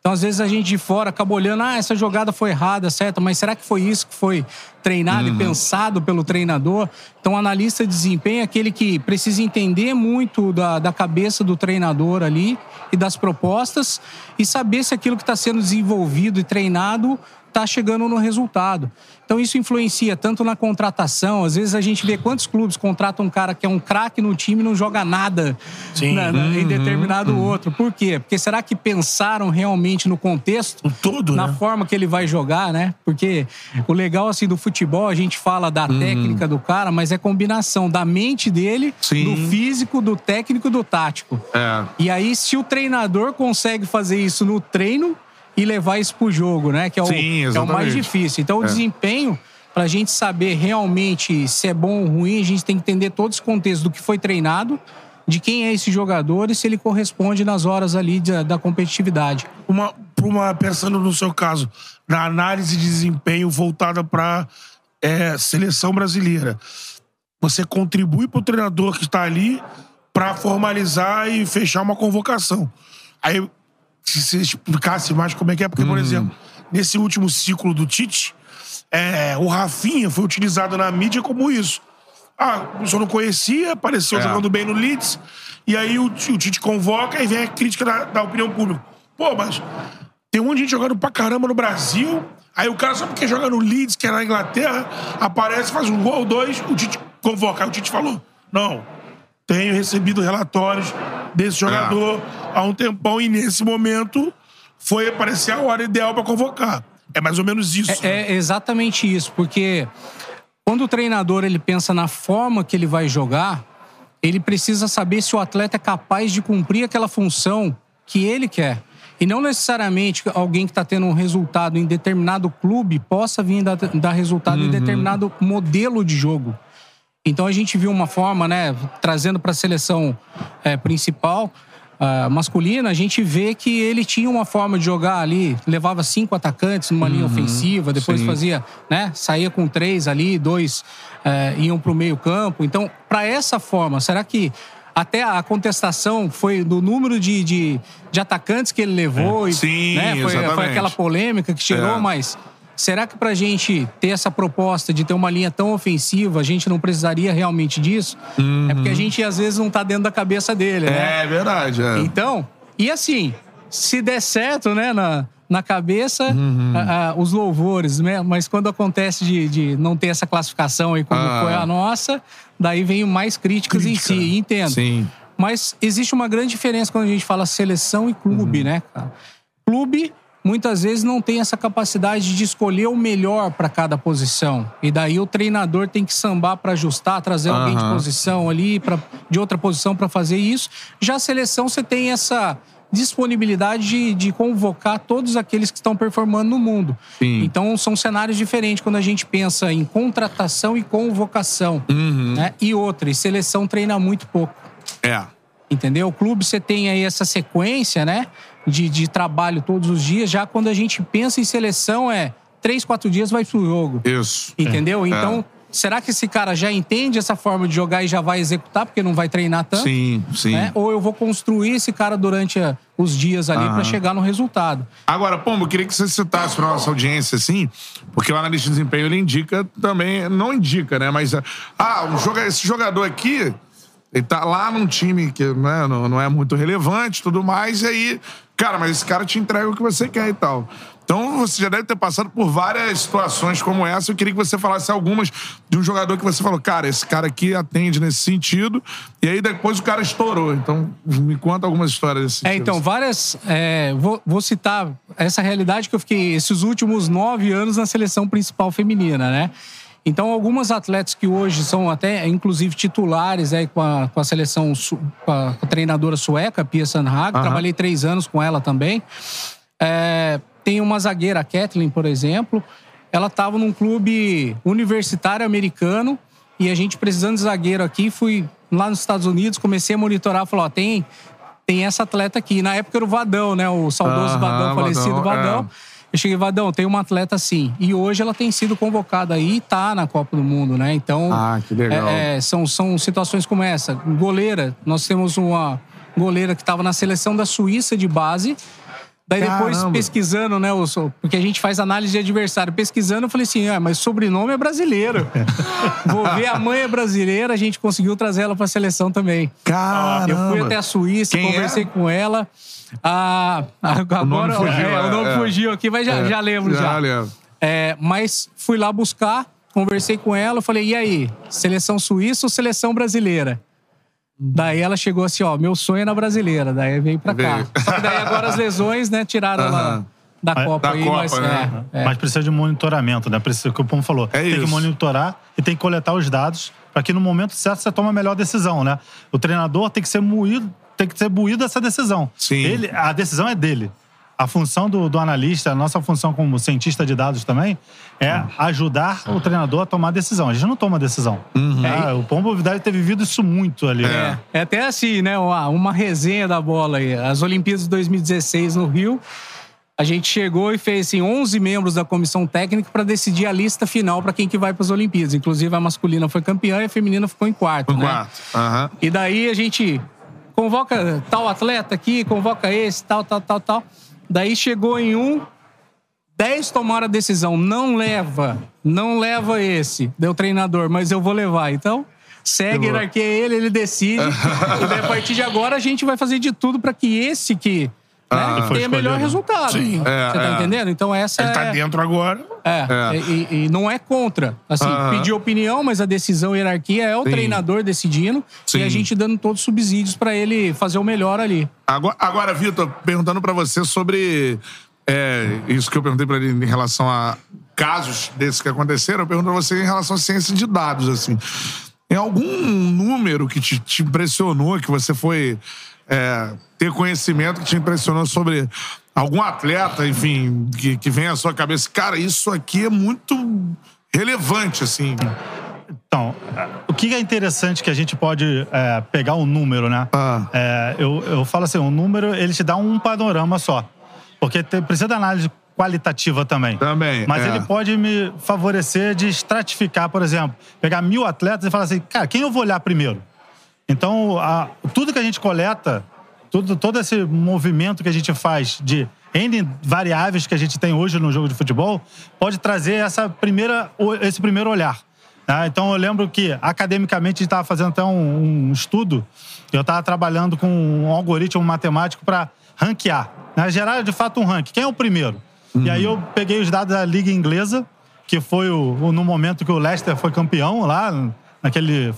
Então, às vezes, a gente de fora acaba olhando, ah, essa jogada foi errada, certo? Mas será que foi isso que foi treinado e pensado pelo treinador? Então, o analista de desempenho é aquele que precisa entender muito da, da cabeça do treinador ali e das propostas e saber se aquilo que está sendo desenvolvido e treinado está chegando no resultado. Então isso influencia tanto na contratação, às vezes a gente vê quantos clubes contratam um cara que é um craque no time e não joga nada na- na- em Uhum, determinado uhum. outro. Por quê? Porque será que pensaram realmente no contexto, todo, na né? forma que ele vai jogar, né? Porque o legal assim do futebol, a gente fala da técnica do cara, mas é combinação da mente dele, Sim. do físico, do técnico e do tático. É. E aí, se o treinador consegue fazer isso no treino e levar isso pro jogo, né? Que é o, Sim, é o mais difícil. Então, o É. desempenho, pra gente saber realmente se é bom ou ruim, a gente tem que entender todo esse contexto do que foi treinado, de quem é esse jogador e se ele corresponde nas horas ali da, da competitividade. Uma, uma, pensando no seu caso, na análise de desempenho voltada para seleção brasileira, você contribui para o treinador que está ali para formalizar e fechar uma convocação. Aí, se você explicasse mais como é que é, porque, por exemplo, nesse último ciclo do Tite, é, o Rafinha foi utilizado na mídia como isso. Ah, o senhor não conhecia, apareceu É. jogando bem no Leeds. E aí o, o Tite convoca e vem a crítica da, da opinião pública. Pô, mas tem um monte de gente jogando pra caramba no Brasil. Aí o cara, só porque joga no Leeds, que é na Inglaterra, aparece, faz um gol, dois, o Tite convoca. Aí o Tite falou: não, tenho recebido relatórios desse jogador há um tempão e nesse momento foi parecer a hora ideal pra convocar. É mais ou menos isso. É, é exatamente isso, porque quando o treinador ele pensa na forma que ele vai jogar, ele precisa saber se o atleta é capaz de cumprir aquela função que ele quer. E não necessariamente alguém que está tendo um resultado em determinado clube possa vir dar, dar resultado em determinado modelo de jogo. Então a gente viu uma forma, né, trazendo para a seleção eh, principal ah, masculina, a gente vê que ele tinha uma forma de jogar ali, levava cinco atacantes numa linha ofensiva, depois sim. fazia, né, saía com três ali, dois eh, iam para o meio campo. Então, para essa forma, será que até a contestação foi do número de, de, de atacantes que ele levou? E, Sim, né, foi, foi aquela polêmica que gerou, É. mas será que pra gente ter essa proposta de ter uma linha tão ofensiva, a gente não precisaria realmente disso? É porque a gente às vezes não tá dentro da cabeça dele, né? Uhum. É verdade. É. Então, e assim, se der certo, né, na, na cabeça, Uhum. a- a- os louvores, né? Mas quando acontece de, de não ter essa classificação aí como Ah. foi a nossa, daí vem mais críticas Crítica, em si, entendo. Sim. Mas existe uma grande diferença quando a gente fala seleção e clube, né, cara? Clube, muitas vezes, não tem essa capacidade de escolher o melhor para cada posição. E daí o treinador tem que sambar para ajustar, trazer alguém de posição ali, pra, de outra posição para fazer isso. Já a seleção, você tem essa disponibilidade de, de convocar todos aqueles que estão performando no mundo. Sim. Então, são cenários diferentes quando a gente pensa em contratação e convocação. Uhum. Né? E outra, e seleção treina muito pouco. É. Entendeu? O clube você tem aí essa sequência, né? De, de trabalho todos os dias. Já quando a gente pensa em seleção, é três, quatro dias vai pro jogo. Isso. Entendeu? É. Então, será que esse cara já entende essa forma de jogar e já vai executar, porque não vai treinar tanto? Sim, sim. Né? Ou eu vou construir esse cara durante a- os dias ali pra chegar no resultado. Agora, Pombo, eu queria que você citasse pra nossa audiência, assim, porque o analista de desempenho ele indica também, não indica, né? Mas, ah, o joga- esse jogador aqui, ele tá lá num time que né, não, não é muito relevante e tudo mais, e aí, cara, mas esse cara te entrega o que você quer e tal. Então, você já deve ter passado por várias situações como essa. Eu queria que você falasse algumas de um jogador que você falou, cara, esse cara aqui atende nesse sentido, e aí depois o cara estourou. Então, me conta algumas histórias desse É, sentido. então, várias. é, vou, vou citar essa realidade que eu fiquei esses últimos nove anos na seleção principal feminina, né? Então, algumas atletas que hoje são até, inclusive, titulares aí com a, com a seleção, com a, com a treinadora sueca, Pia Sandhag, Aham. trabalhei três anos com ela também. É, tem uma zagueira, a Kathleen, por exemplo, ela estava num clube universitário americano e a gente precisando de zagueiro aqui, fui lá nos Estados Unidos, comecei a monitorar, falou, ó, tem, tem essa atleta aqui. Na época era o Vadão, né? O saudoso Aham, Vadão, falecido Vadão, Vadão. Eu cheguei, Vadão, tem uma atleta assim. E hoje ela tem sido convocada aí e tá na Copa do Mundo, né? Então. Ah, que legal. é, é, são, são situações como essa. Goleira, nós temos uma goleira que estava na seleção da Suíça de base. Daí depois, Caramba. pesquisando, né, o, porque a gente faz análise de adversário. Pesquisando, eu falei assim: ah, mas sobrenome é brasileiro. *laughs* Vou ver, a mãe é brasileira, a gente conseguiu trazer ela pra seleção também. Caramba. Eu fui até a Suíça, Quem conversei é? com ela. Ah, agora, nome fugiu, é, o nome é, é. fugiu aqui, mas já, É, já lembro já. já lembro. É, mas fui lá buscar, conversei com ela, falei, e aí, seleção suíça ou seleção brasileira? Daí ela chegou assim, ó, meu sonho é na brasileira. Daí veio pra cá. Veio. Só que daí agora as lesões, né, tiraram ela Aham. da Copa da aí, Copa, mas né? é, é. Mas precisa de monitoramento, né? Precisa, o que o Pum falou. É tem isso. que monitorar e tem que coletar os dados para que no momento certo você tome a melhor decisão, né? O treinador tem que ser moído, tem que ser buído essa decisão. Sim. Ele, a decisão é dele. A função do, do analista, a nossa função como cientista de dados também, é ajudar o treinador a tomar decisão. A gente não toma decisão. Ah, o Pombo deve ter vivido isso muito ali. né? É até assim, né? Uma, uma resenha da bola aí. As Olimpíadas de 2016 no Rio. A gente chegou e fez assim, 11 membros da comissão técnica para decidir a lista final para quem que vai para as Olimpíadas. Inclusive a masculina foi campeã e a feminina ficou em quarto, Um né? quarto. Aham. E daí a gente convoca tal atleta aqui, convoca esse, tal, tal, tal, tal. Daí chegou em um, 10 tomaram a decisão, não leva, não leva esse, deu treinador, mas eu vou levar. Então, segue hierarquia ele, ele decide. *laughs* e daí, a partir de agora, a gente vai fazer de tudo pra que esse que né, Ah. tenha melhor escolhido. resultado. Sim. É, Você tá é. entendendo? Então essa Ele é... tá dentro agora. É, É. E, e não é contra. Assim, Aham. pedir opinião, mas a decisão e hierarquia é o Sim. treinador decidindo Sim. e a gente dando todos os subsídios pra ele fazer o melhor ali. Agora, agora Vitor, perguntando pra você sobre é, isso que eu perguntei pra ele em relação a casos desses que aconteceram, eu pergunto pra você em relação à ciência de dados, assim. Tem algum número que te, te impressionou, que você foi é, ter conhecimento que te impressionou sobre algum atleta, enfim, que, que vem à sua cabeça? Cara, isso aqui é muito relevante, assim. Então, o que é interessante que a gente pode é, pegar um número, né? Ah. É, eu, eu falo assim, um número, ele te dá um panorama só. Porque tem- precisa da análise qualitativa também. Também, Mas é. ele pode me favorecer de estratificar, por exemplo, pegar mil atletas e falar assim, cara, quem eu vou olhar primeiro? Então, a- tudo que a gente coleta, tudo, todo esse movimento que a gente faz de N variáveis que a gente tem hoje no jogo de futebol, pode trazer essa primeira, esse primeiro olhar. né? Então, eu lembro que, academicamente, a gente estava fazendo até um, um estudo, eu estava trabalhando com um algoritmo matemático para ranquear, né? gerar, de fato, um ranking. Quem é o primeiro? E aí eu peguei os dados da Liga Inglesa, que foi o, o- no momento que o Leicester foi campeão lá, naquele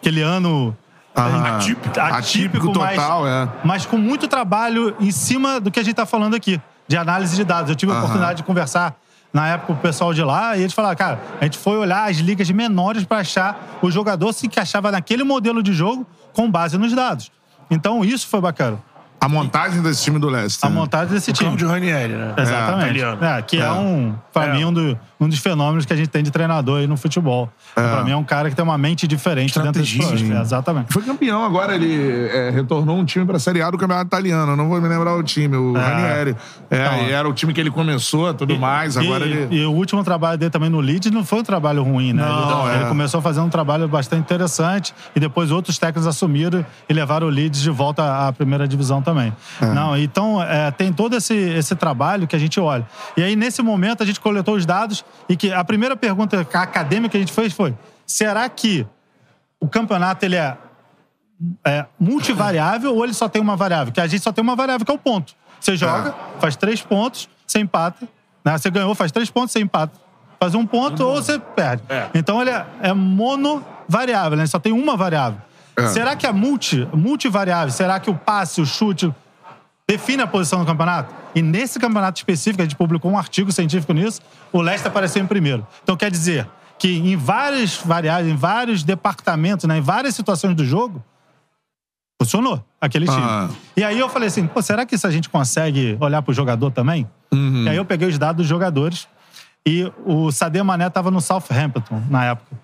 aquele ano Ah, atípico, atípico total, mas, é. mas com muito trabalho em cima do que a gente está falando aqui, de análise de dados. Eu tive a Aham. oportunidade de conversar na época com o pessoal de lá e eles falaram, cara, a gente foi olhar as ligas menores para achar o jogador se encaixava naquele modelo de jogo com base nos dados. Então isso foi bacana. A montagem desse time do Leicester. A montagem desse time. Cláudio Ranieri, né? Exatamente. italiano. É, que é, É. um, pra É. mim, um, do- um dos fenômenos que a gente tem de treinador aí no futebol. Pra mim é um cara que tem uma mente diferente dentro Estrategista. planos. É, exatamente. Foi campeão agora, ele é, retornou um time pra Série A do Campeonato Italiano. Eu não vou me lembrar o time, o Ranieri. É, Então, e era o time que ele começou, tudo mais. Agora e, ele. e o último trabalho dele também no Leeds não foi um trabalho ruim, né? Não, ele, é. ele começou a fazer um trabalho bastante interessante e depois outros técnicos assumiram e levaram o Leeds de volta à primeira divisão também. Não, então é, tem todo esse, esse trabalho que a gente olha. E aí, nesse momento, a gente coletou os dados e que a primeira pergunta acadêmica que a gente fez foi: será que o campeonato ele é é, multivariável ou ele só tem uma variável? Que a gente só tem uma variável, que é o ponto. Você joga, faz três pontos, você empata. Né? Você ganhou, faz três pontos, você empata. Faz um ponto ou você perde. Então ele é, é monovariável, né? Só tem uma variável. É. Será que a multi, multivariável, será que o passe, o chute, define a posição do campeonato? E nesse campeonato específico, a gente publicou um artigo científico nisso, o Leicester apareceu em primeiro. Então quer dizer que em várias variáveis, em vários departamentos, né, em várias situações do jogo, funcionou aquele time. Ah. E aí eu falei assim, pô, será que isso a gente consegue olhar pro jogador também? Uhum. E aí eu peguei os dados dos jogadores e o Sadio Mané estava no Southampton na época.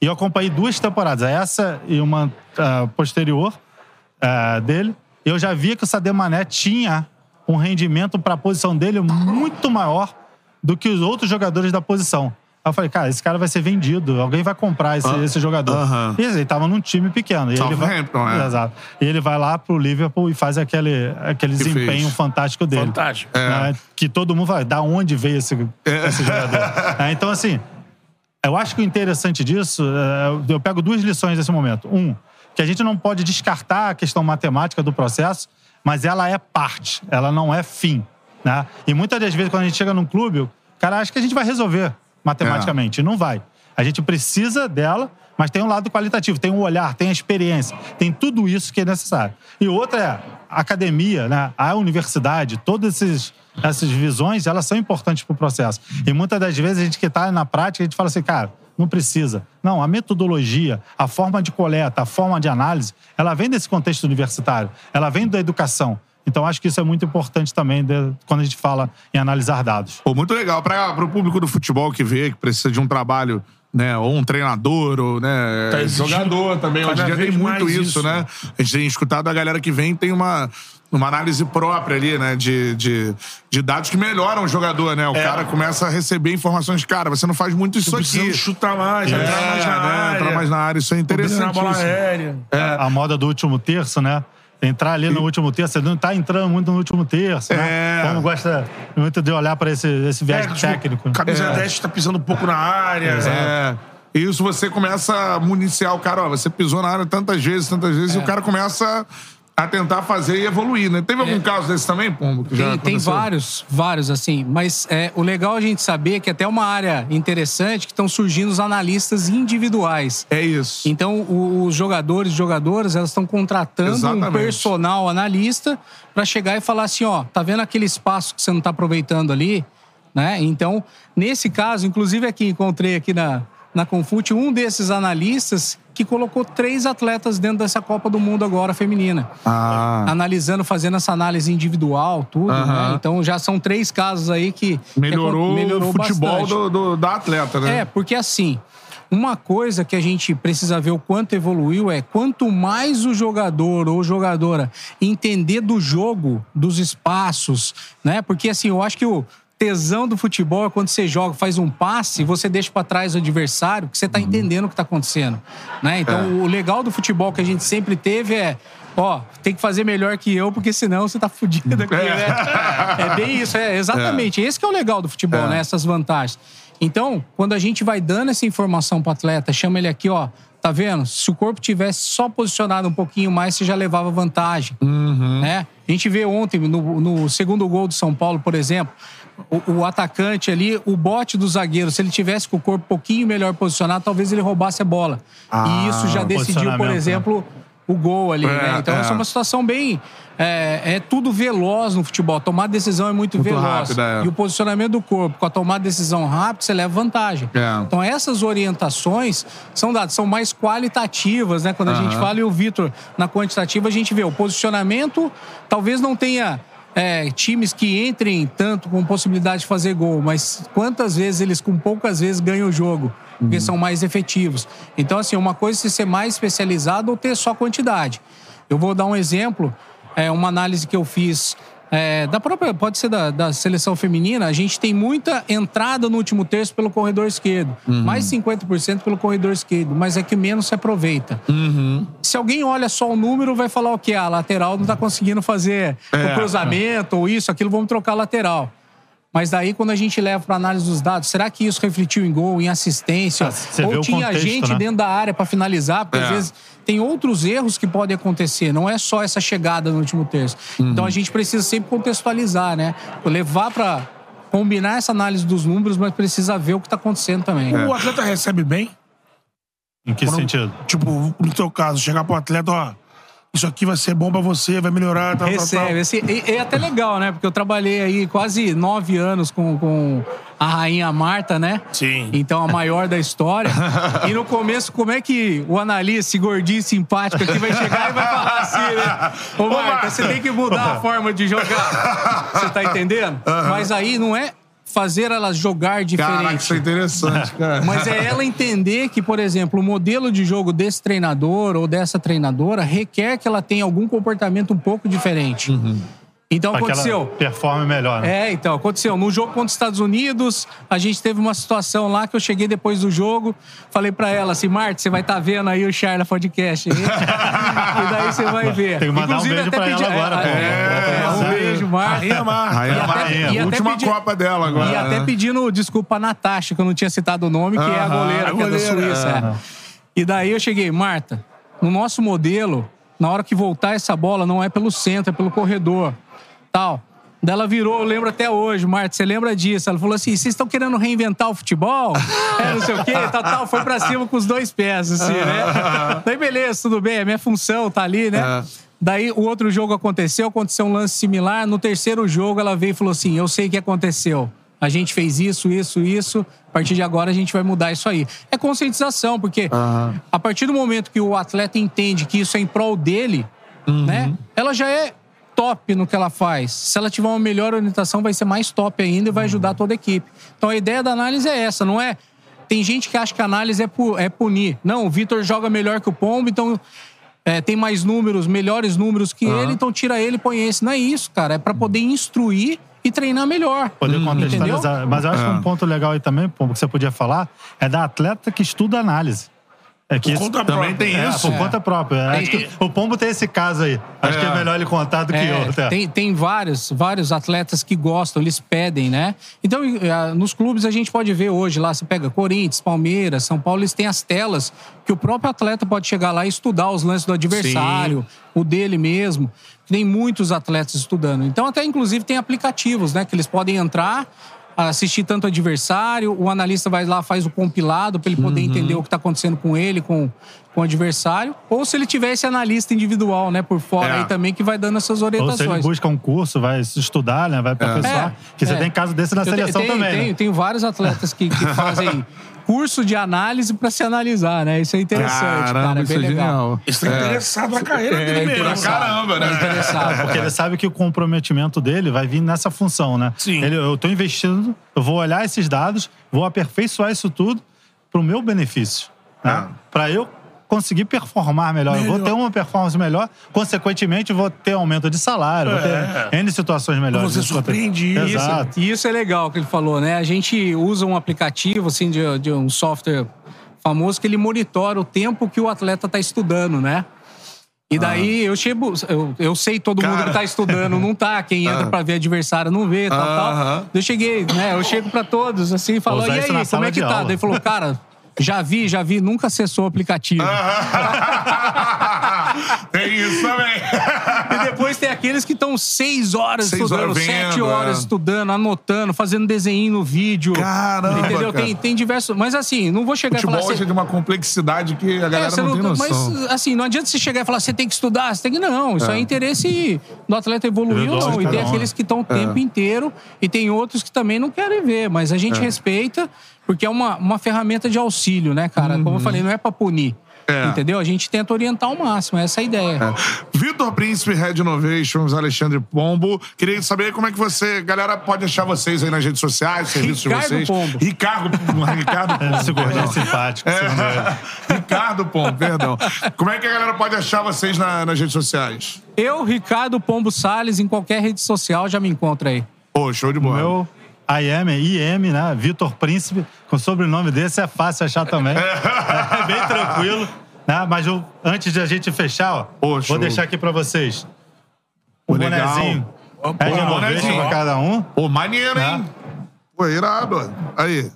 E eu acompanhei duas temporadas, essa e uma ah, posterior ah, dele. Eu já via que o Sadio Mané tinha um rendimento para a posição dele muito maior do que os outros jogadores da posição. Aí eu falei, cara, esse cara vai ser vendido, alguém vai comprar esse, Ah, esse jogador. aham. E ele tava num time pequeno. E ele vai, é. Exato. E ele vai lá pro Liverpool e faz aquele, aquele Que desempenho fez. fantástico dele. Fantástico. Né? Que todo mundo fala, da onde veio esse, É. esse jogador? *laughs* É, então, assim, eu acho que o interessante disso, é, eu pego duas lições nesse momento. Um, que a gente não pode descartar a questão matemática do processo, mas ela é parte, ela não é fim. Né? E muitas das vezes, quando a gente chega num clube, o cara acha que a gente vai resolver matematicamente. Não vai. A gente precisa dela, mas tem um lado qualitativo, tem um olhar, tem a experiência, tem tudo isso que é necessário. E outra é a academia, né? a universidade, todas esses, essas visões, elas são importantes para o processo. E muitas das vezes a gente que está na prática, a gente fala assim, cara, não precisa. Não, a metodologia, a forma de coleta, a forma de análise, ela vem desse contexto universitário, ela vem da educação. Então, acho que isso é muito importante também de- quando a gente fala em analisar dados. Pô, muito legal. Para o público do futebol que vê, que precisa de um trabalho, né? Ou um treinador, ou né, Tá exigindo jogador também. Hoje em dia tem muito isso, isso. né? A gente tem escutado a galera que vem tem uma, uma análise própria ali, né? De, de, de dados que melhoram o jogador, né? O É. cara começa a receber informações. Cara, você não faz muito isso Precisando aqui. chutar mais, É, entrar mais na né? área. Entrar mais na área. Isso é interessante. Bola aérea. A moda do último terço, né? Entrar ali no último terço, você não tá entrando muito no último terço, né? É. Como gosta muito de olhar para esse, esse viés É, tipo, técnico. Camisa É. 10 tá pisando um pouco na área. É. E isso você começa a municiar o cara, ó, você pisou na área tantas vezes, tantas vezes, e o cara começa a tentar fazer e evoluir, né? Teve algum caso desse também, Pombo? Que já Tem, tem aconteceu? vários, vários, assim. Mas é, o legal é a gente saber que até uma área interessante que estão surgindo os analistas individuais. É isso. Então, o- os jogadores e jogadoras, elas estão contratando um Exatamente. personal analista para chegar e falar assim, ó, tá vendo aquele espaço que você não tá aproveitando ali? Né? Então, nesse caso, inclusive aqui, encontrei aqui na, na Confute um desses analistas que colocou três atletas dentro dessa Copa do Mundo agora feminina Ah. analisando, fazendo essa análise individual, tudo, né? Então já são três casos aí que que Melhorou, melhorou o futebol do, do- da atleta, né? É, porque assim, uma coisa que a gente precisa ver o quanto evoluiu é quanto mais o jogador ou jogadora entender do jogo, dos espaços, né? Porque assim, eu acho que o tesão do futebol é quando você joga, faz um passe, você deixa pra trás o adversário, que você tá entendendo o que tá acontecendo, né? Então, É. o legal do futebol que a gente sempre teve é Ó, tem que fazer melhor que eu, porque senão você tá fudido aqui, né? É bem isso, é exatamente. Esse que é o legal do futebol, É. né? Essas vantagens. Então, quando a gente vai dando essa informação pro atleta, chama ele aqui, ó. Tá vendo? Se o corpo tivesse só posicionado um pouquinho mais, você já levava vantagem. Né? A gente vê ontem, no, no segundo gol do São Paulo, por exemplo, o, o atacante ali, o bote do zagueiro, se ele tivesse com o corpo um pouquinho melhor posicionado, talvez ele roubasse a bola. e isso já decidiu, por posicionamento, exemplo, o gol ali, É, né? Então, é. essa é uma situação bem. É, é tudo veloz no futebol. Tomar decisão é muito, Muito veloz. rápida, é. E o posicionamento do corpo, com a tomada de decisão rápida, você leva vantagem. É. Então, essas orientações são dadas, são mais qualitativas, né? Quando a gente fala, e o Vitor, na quantitativa, a gente vê o posicionamento, talvez não tenha. É, times que entrem tanto com possibilidade de fazer gol, mas quantas vezes eles com poucas vezes ganham o jogo, porque Uhum. são mais efetivos. Então, assim, uma coisa é você ser mais especializado ou ter só quantidade. Eu vou dar um exemplo, é uma análise que eu fiz é, da própria, pode ser da, da seleção feminina, a gente tem muita entrada no último terço pelo corredor esquerdo. Uhum. Mais 50% pelo corredor esquerdo, mas é que menos se aproveita. Uhum. Se alguém olha só o número, vai falar o quê? A lateral não tá conseguindo fazer É. o cruzamento ou isso, aquilo, vamos trocar a lateral. Mas daí, quando a gente leva para análise dos dados, será que isso refletiu em gol, em assistência? Ah, ou o tinha contexto, gente né? dentro da área para finalizar? Porque É. às vezes tem outros erros que podem acontecer, não é só essa chegada no último terço. Uhum. Então a gente precisa sempre contextualizar, né? Levar para combinar essa análise dos números, mas precisa ver o que está acontecendo também. É. O atleta recebe bem? Em que Quando- sentido? Tipo, no teu caso, chegar pro atleta, ó, isso aqui vai ser bom pra você, vai melhorar, tal, tal, tal. Recebe. Assim, e, e é até legal, né? Porque eu trabalhei aí quase nove anos com, com a rainha Marta, né? Sim. Então, a maior da história. *laughs* e no começo, como é que o analista, esse gordinho simpático aqui, vai chegar e vai falar assim, né? Ô, Marta, você tem que mudar a forma de jogar. Você tá entendendo? Mas aí não é fazer ela jogar diferente. Caraca, isso é interessante, cara. *laughs* Mas é ela entender que, por exemplo, o modelo de jogo desse treinador ou dessa treinadora requer que ela tenha algum comportamento um pouco diferente. Então Pra aconteceu. ela performe melhor. né? É, então, aconteceu. No jogo contra os Estados Unidos, a gente teve uma situação lá que eu cheguei depois do jogo, falei pra ela assim, Marta, você vai estar vendo aí o Charla Podcast. hein? *laughs* e daí você vai ver. Tem que mandar um beijo até pra ela agora, pô. É, é, um beijo, Marta. Rainha Marta. Rainha Última pedi- Copa dela agora. E até né? pedindo desculpa a Natasha, que eu não tinha citado o nome, que é a goleira, a que é da goleira, Suíça. é. E daí eu cheguei, Marta, no nosso modelo, na hora que voltar essa bola, não é pelo centro, é pelo corredor. Tal. Daí ela virou, eu lembro até hoje, Marta, você lembra disso? Ela falou assim: vocês estão querendo reinventar o futebol? É, não sei o quê, tal, tal. Foi pra cima com os dois pés, assim, né? *laughs* Daí, beleza, tudo bem, a minha função tá ali, né? É. Daí o outro jogo aconteceu, aconteceu um lance similar. No terceiro jogo, ela veio e falou assim: Eu sei o que aconteceu. A gente fez isso, isso, isso. A partir de agora a gente vai mudar isso aí. É conscientização, porque a partir do momento que o atleta entende que isso é em prol dele, né? Ela já é top no que ela faz. Se ela tiver uma melhor orientação, vai ser mais top ainda e vai ajudar toda a equipe. Então a ideia da análise é essa, não é. Tem gente que acha que a análise é, pu- é punir. Não, o Vitor joga melhor que o Pombo, então é, tem mais números, melhores números que ele, então tira ele e põe esse. Não é isso, cara. É pra poder instruir e treinar melhor. Poder Entendeu? contextualizar. Mas eu acho que um ponto legal aí também, pô, que você podia falar, é da atleta que estuda análise. É que Por isso- conta Também própria. tem É, isso. por conta própria. Acho que o Pombo tem esse caso aí. Acho que é melhor ele contar do que É, eu. até. tem, tem vários, vários atletas que gostam, eles pedem, né? Então, eh, nos clubes a gente pode ver hoje lá, você pega Corinthians, Palmeiras, São Paulo, eles têm as telas que o próprio atleta pode chegar lá e estudar os lances do adversário, o dele mesmo. Tem muitos atletas estudando. Então, até inclusive tem aplicativos, né? Que eles podem entrar, assistir tanto adversário, o analista vai lá, faz o compilado para ele poder entender o que está acontecendo com ele, com, com o adversário. Ou se ele tiver esse analista individual, né, por fora É. aí também, que vai dando essas Ou se ele orientações. busca um curso, vai estudar, né? Vai aperfeiçoar. É, Que você é. tem caso desse na Eu seleção tenho, também. Tenho, né? tenho vários atletas que, que *laughs* fazem curso de análise para se analisar, né? Isso é interessante, Caramba, cara. É isso bem é legal. genial. Eles estão interessados na carreira É, dele mesmo. interessado. Caramba, né? É interessado. Porque ele sabe que o comprometimento dele vai vir nessa função, né? Sim. Ele, eu tô investindo, eu vou olhar esses dados, vou aperfeiçoar isso tudo pro meu benefício. Né? Ah. Pra eu conseguir performar melhor. Eu vou Melhor. ter uma performance melhor, consequentemente, vou ter aumento de salário, vou É. ter N situações melhores. Você surpreende isso. Exato. E isso é legal que ele falou, né? A gente usa um aplicativo, assim, de, de um software famoso que ele monitora o tempo que o atleta está estudando, né? E daí eu chego, eu, eu sei todo mundo Cara. que tá estudando, não tá. Quem entra pra ver adversário não vê, tal, Aham. tal. Eu cheguei, né? Eu chego pra todos, assim, e falo, e aí, como é que tá? aula. Daí ele falou, cara, já vi, já vi, nunca acessou o aplicativo. *laughs* Tem isso também. E depois tem aqueles que estão seis horas Seis estudando, horas sete vendo, horas é. estudando, anotando, fazendo desenho no vídeo. Caramba, Entendeu? cara. Tem, tem diversos. Mas assim, não vou chegar Futebol falar. hoje "Cê- é de uma complexidade que a galera É, você não tem noção. Mas, assim, não adianta você chegar e falar, você tem que estudar, você tem que. Não, isso é, interesse do atleta evoluir ou não. E tem aqueles que estão o tempo inteiro e tem outros que também não querem ver. Mas a gente respeita, porque é uma, uma ferramenta de auxílio, né, cara? Como eu falei, não é pra punir. É. Entendeu? A gente tenta orientar ao máximo, essa é a ideia. Vitor Príncipe, Red Innovations, Alexandre Pombo. Queria saber como é que você, galera, pode achar vocês aí nas redes sociais, os serviços Ricardo de vocês. Pombo. Ricardo *laughs* Ricardo Pombo. Esse gordinho perdão. simpático. É. *laughs* Ricardo Pombo, perdão. Como é que a galera pode achar vocês na- nas redes sociais? Eu, Ricardo Pombo Salles, em qualquer rede social, já me encontra aí. Pô, show de bola. Meu IM, IM, né? Vitor Príncipe, com sobrenome desse é fácil achar também. *laughs* É bem tranquilo. Né? Mas eu- antes de a gente fechar, ó, Pô, show. vou deixar aqui pra vocês o Pô, legal. bonezinho. Pô, É de bonezinho, pra cada um. Pô, maneiro, hein? Pô, irado. Aí.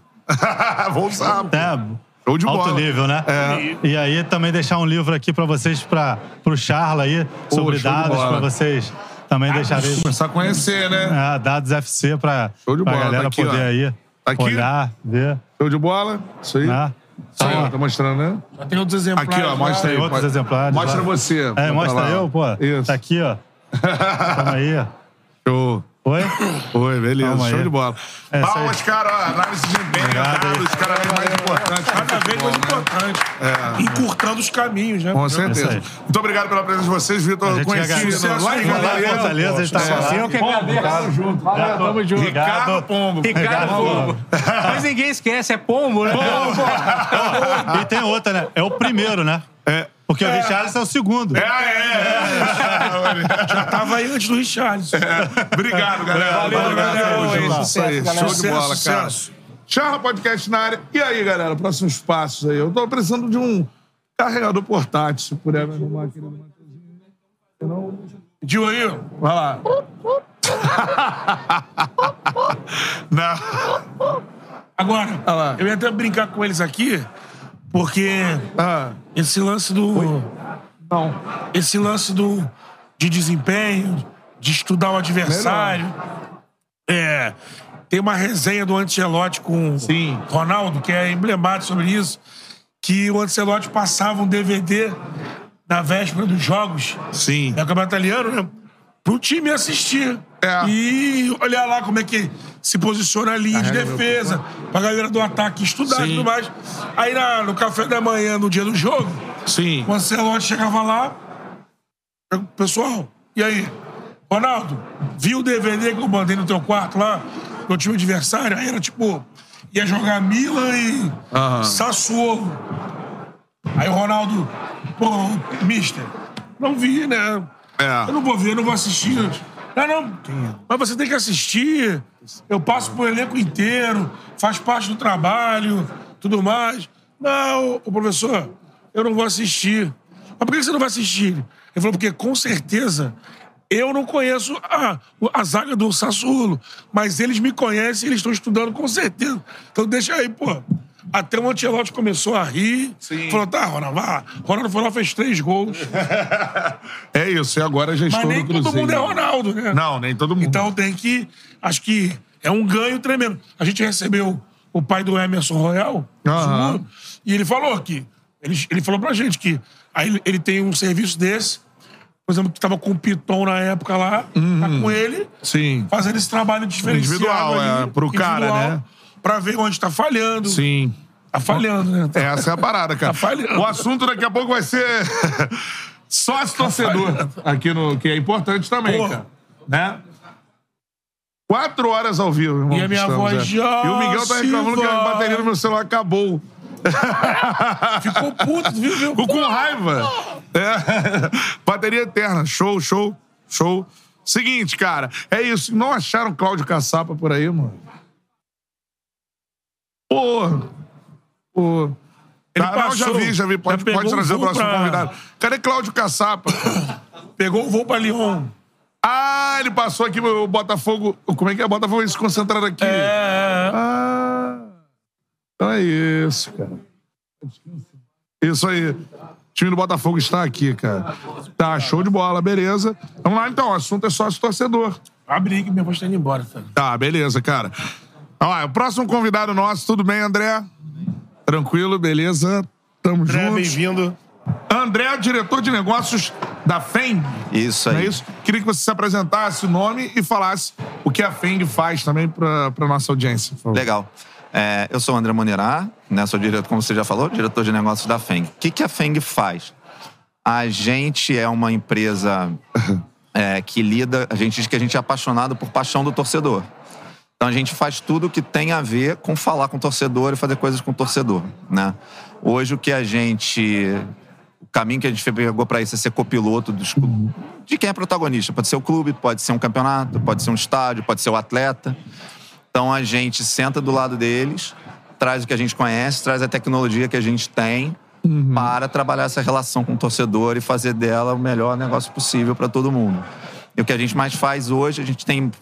Vou usar. pô. É, Show de alto bola. nível, né? É. E aí também deixar um livro aqui pra vocês, pra, pro Charla aí, sobre de dados, pra vocês também deixarem. Começar a conhecer, né? É, dados FC pra, Show de pra bola, galera tá aqui, poder ó. aí Tá aqui? olhar, ver. Show de bola. Isso aí. Né? Isso aí, Tá, ó, tá mostrando, né? Já tem outros exemplares. Aqui, ó, mostra aí. Tem outros pode- exemplares. Mostra lá. você. É, mostra lá. eu, pô. Isso. Tá aqui, ó. *laughs* Tamo aí, ó. Show. Oi? Oi, beleza. Calma aí. Show de bola. É, Palmas, cara. ó, Análise de desempenho, dados, aí. cada vez mais importante. Cada vez mais importante. Encurtando os caminhos, né? Com certeza. aí. Muito obrigado pela presença de vocês, Vitor. que Conhecido agradece. lá em Fortaleza. A gente tá É. Eu que agradeço. Tamo junto. Valeu, tamo junto. Ricardo Pombo. Ricardo Pombo. Mas ninguém esquece, é pombo, né? *laughs* E tem outra, né? É o primeiro, né? É. Porque o Richarlison é o segundo. É, é, *laughs* Já tava aí antes do Richarlison. é. Obrigado, galera. Valeu, Valeu, galera. junto. Sucesso, Isso aí. galera. Show de Sucesso, bola, cara. sucesso. Charla Podcast na área. E aí, galera, próximos passos aí. Eu tô precisando de um carregador portátil, se puder me arrumar aqui. Pediu aí? Vai lá. *laughs* Não. Agora, eu ia até brincar com eles aqui, porque Ah, esse lance do. não. Esse lance do. de desempenho, de estudar o adversário. É. Tem uma resenha do Ancelotti com Sim. Ronaldo, que é emblemático sobre isso, que o Ancelotti passava um DVD na véspera dos jogos Sim. do Campeonato Italiano, né? Pro time assistir. É. E olhar lá como é que se posiciona a linha de defesa, pra galera do ataque estudar e Sim. tudo mais. Aí na- no café da manhã, no dia do jogo, Sim. o Ancelotti chegava lá, pessoal, e aí? Ronaldo, viu o DVD que eu mandei no teu quarto lá, do time adversário? Aí era tipo, ia jogar Milan e Aham. Sassuolo. Aí o Ronaldo, pô, mister, não vi, né? É. Eu não vou ver, não vou assistir. Não, não. Mas você tem que assistir. Eu passo pro elenco inteiro, faz parte do trabalho, tudo mais. Não, o professor, eu não vou assistir. Mas por que você não vai assistir? Ele falou, porque com certeza eu não conheço a, a zaga do Sassuolo, mas eles me conhecem e eles estão estudando com certeza. Então deixa aí, pô. Até o Ancelotti começou a rir. Falou, tá, Ronaldo, vá. Ronaldo foi lá, fez três gols. *laughs* É isso, e agora já Mas estou nem no Cruzeiro. todo mundo é Ronaldo, né? Não, nem todo mundo. Então tem que. Acho que é um ganho tremendo. A gente recebeu o pai do Emerson Royal. Zulu, e ele falou que. Ele, ele falou pra gente que aí ele, tem um serviço desse. Por exemplo, que tava com o Piton na época lá, tá com ele, Uhum. Sim. fazendo esse trabalho diferenciado. Individual, ali, é, pro cara, individual, né? Pra ver onde tá falhando. Sim. Tá falhando, né? Essa é a parada, cara. Tá falhando. O assunto daqui a pouco vai ser *laughs* sócio torcedor aqui no que é importante também, Porra. cara. Né? Quatro horas ao vivo, irmão. E a minha estamos, voz é. já E o Miguel tá se reclamando que a bateria do meu celular acabou. *laughs* Ficou puto, viu? viu? Ficou com raiva. É. *laughs* Bateria eterna. Show, show, show. Seguinte, cara. É isso. Não acharam Cláudio Caçapa por aí, mano? Porra. Pô. Ele Tá, não, já passou. vi, já vi. Pode, Já pode trazer o o próximo pra- convidado. Cadê Cláudio Caçapa? *coughs* Pegou o voo pra Lyon. Ah, ele passou aqui o Botafogo. Como é que é? Botafogo vai se concentrar aqui. É. Ah. Então é isso, cara. Isso aí. O time do Botafogo está aqui, cara. Tá, show de bola, beleza. Vamos lá, então. O assunto é sócio torcedor. Abre aí que minha voz tá indo embora, tá? Tá, beleza, cara. Ó, o próximo convidado nosso, tudo bem, André? Tranquilo, beleza? Tamo André, juntos. bem-vindo. André, diretor de negócios da FENG. Isso Não aí. é isso? Queria que você se apresentasse o nome e falasse o que a FENG faz também pra, pra nossa audiência. por favor. Legal. É, eu sou o André Monerá, né, sou diretor, como você já falou, diretor de negócios da FENG. O que, que a FENG faz? A gente é uma empresa *laughs* é, que lida, a gente diz que a gente é apaixonado por paixão do torcedor. Então a gente faz tudo que tem a ver com falar com o torcedor e fazer coisas com o torcedor, né? Hoje o que a gente o caminho que a gente pegou para isso é ser copiloto dos de quem é protagonista. Pode ser o clube, pode ser um campeonato, pode ser um estádio, pode ser o atleta. Então a gente senta do lado deles, traz o que a gente conhece, traz a tecnologia que a gente tem para trabalhar essa relação com o torcedor e fazer dela o melhor negócio possível para todo mundo. E o que a gente mais faz hoje, a gente tem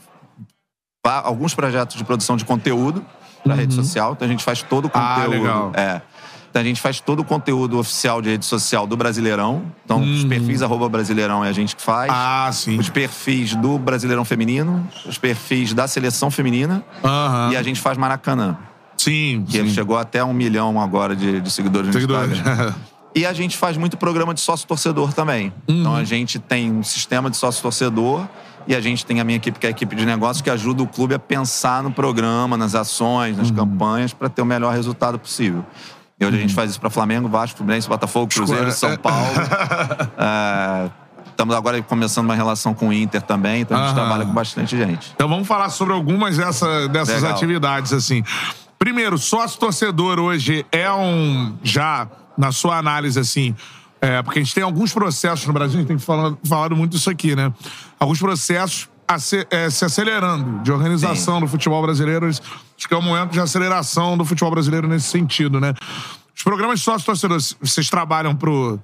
alguns projetos de produção de conteúdo para rede social, então a gente faz todo o Ah, conteúdo. legal. É. Então a gente faz todo o conteúdo oficial de rede social do Brasileirão. Então, os perfis arroba Brasileirão é a gente que faz. Ah, sim. Os perfis do Brasileirão Feminino, os perfis da Seleção Feminina. Aham. E a gente faz Maracanã. Sim, Que ele chegou até um milhão agora de, de seguidores no Seguidores. Instagram. *laughs* E a gente faz muito programa de sócio-torcedor também. Então a gente tem um sistema de sócio-torcedor e a gente tem a minha equipe, que é a equipe de negócios, que ajuda o clube a pensar no programa, nas ações, nas campanhas, para ter o melhor resultado possível. E hoje a gente faz isso para Flamengo, Vasco, Fluminense, Botafogo, Cruzeiro, São Paulo. *laughs* É, Estamos agora começando uma relação com o Inter também, então a gente Aham. trabalha com bastante gente. Então vamos falar sobre algumas dessa, dessas Legal. atividades, assim. Primeiro, sócio torcedor hoje é um. Já, na sua análise, assim. É, porque a gente tem alguns processos no Brasil, a gente tem falado, falado muito isso aqui, né? Alguns processos ace- é, se acelerando de organização do futebol brasileiro. Acho que é um momento de aceleração do futebol brasileiro nesse sentido, né? Os programas de sócio torcedores, vocês trabalham pro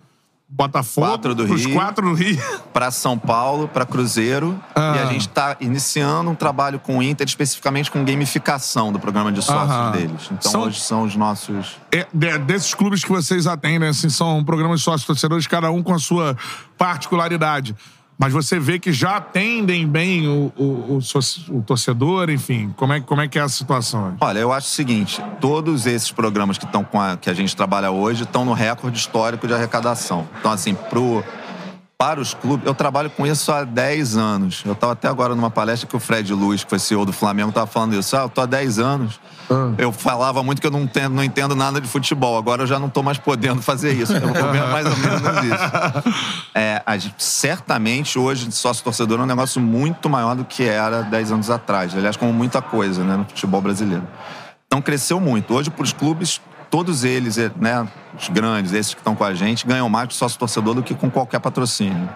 Botafogo, Quatro do Rio. quatro do Rio. *laughs* para São Paulo, para Cruzeiro. Ah. E a gente está iniciando um trabalho com o Inter, especificamente com gamificação do programa de sócios deles. Então São- hoje são os nossos. É, de- desses clubes que vocês atendem, assim, são programas de sócios torcedores, cada um com a sua particularidade. Mas você vê que já atendem bem o, o, o o torcedor, enfim. Como é, como é que é a situação? Olha, eu acho o seguinte: todos esses programas que estão com a, que a gente trabalha hoje estão no recorde histórico de arrecadação. Então, assim, pro, para os clubes, eu trabalho com isso há 10 anos. Eu estava até agora numa palestra que o Fred Luiz, que foi CEO do Flamengo, estava falando isso. Ah, eu tô há 10 anos. Eu falava muito que eu não entendo, não entendo nada de futebol. Agora eu já não estou mais podendo fazer isso. Eu ver mais ou menos isso. *laughs* É, certamente hoje sócio torcedor é um negócio muito maior do que era 10 anos atrás. Aliás, como muita coisa né, no futebol brasileiro. Então cresceu muito. Hoje, para os clubes, todos eles, eh, né, os grandes, esses que estão com a gente, ganham mais de sócio torcedor do que com qualquer patrocínio.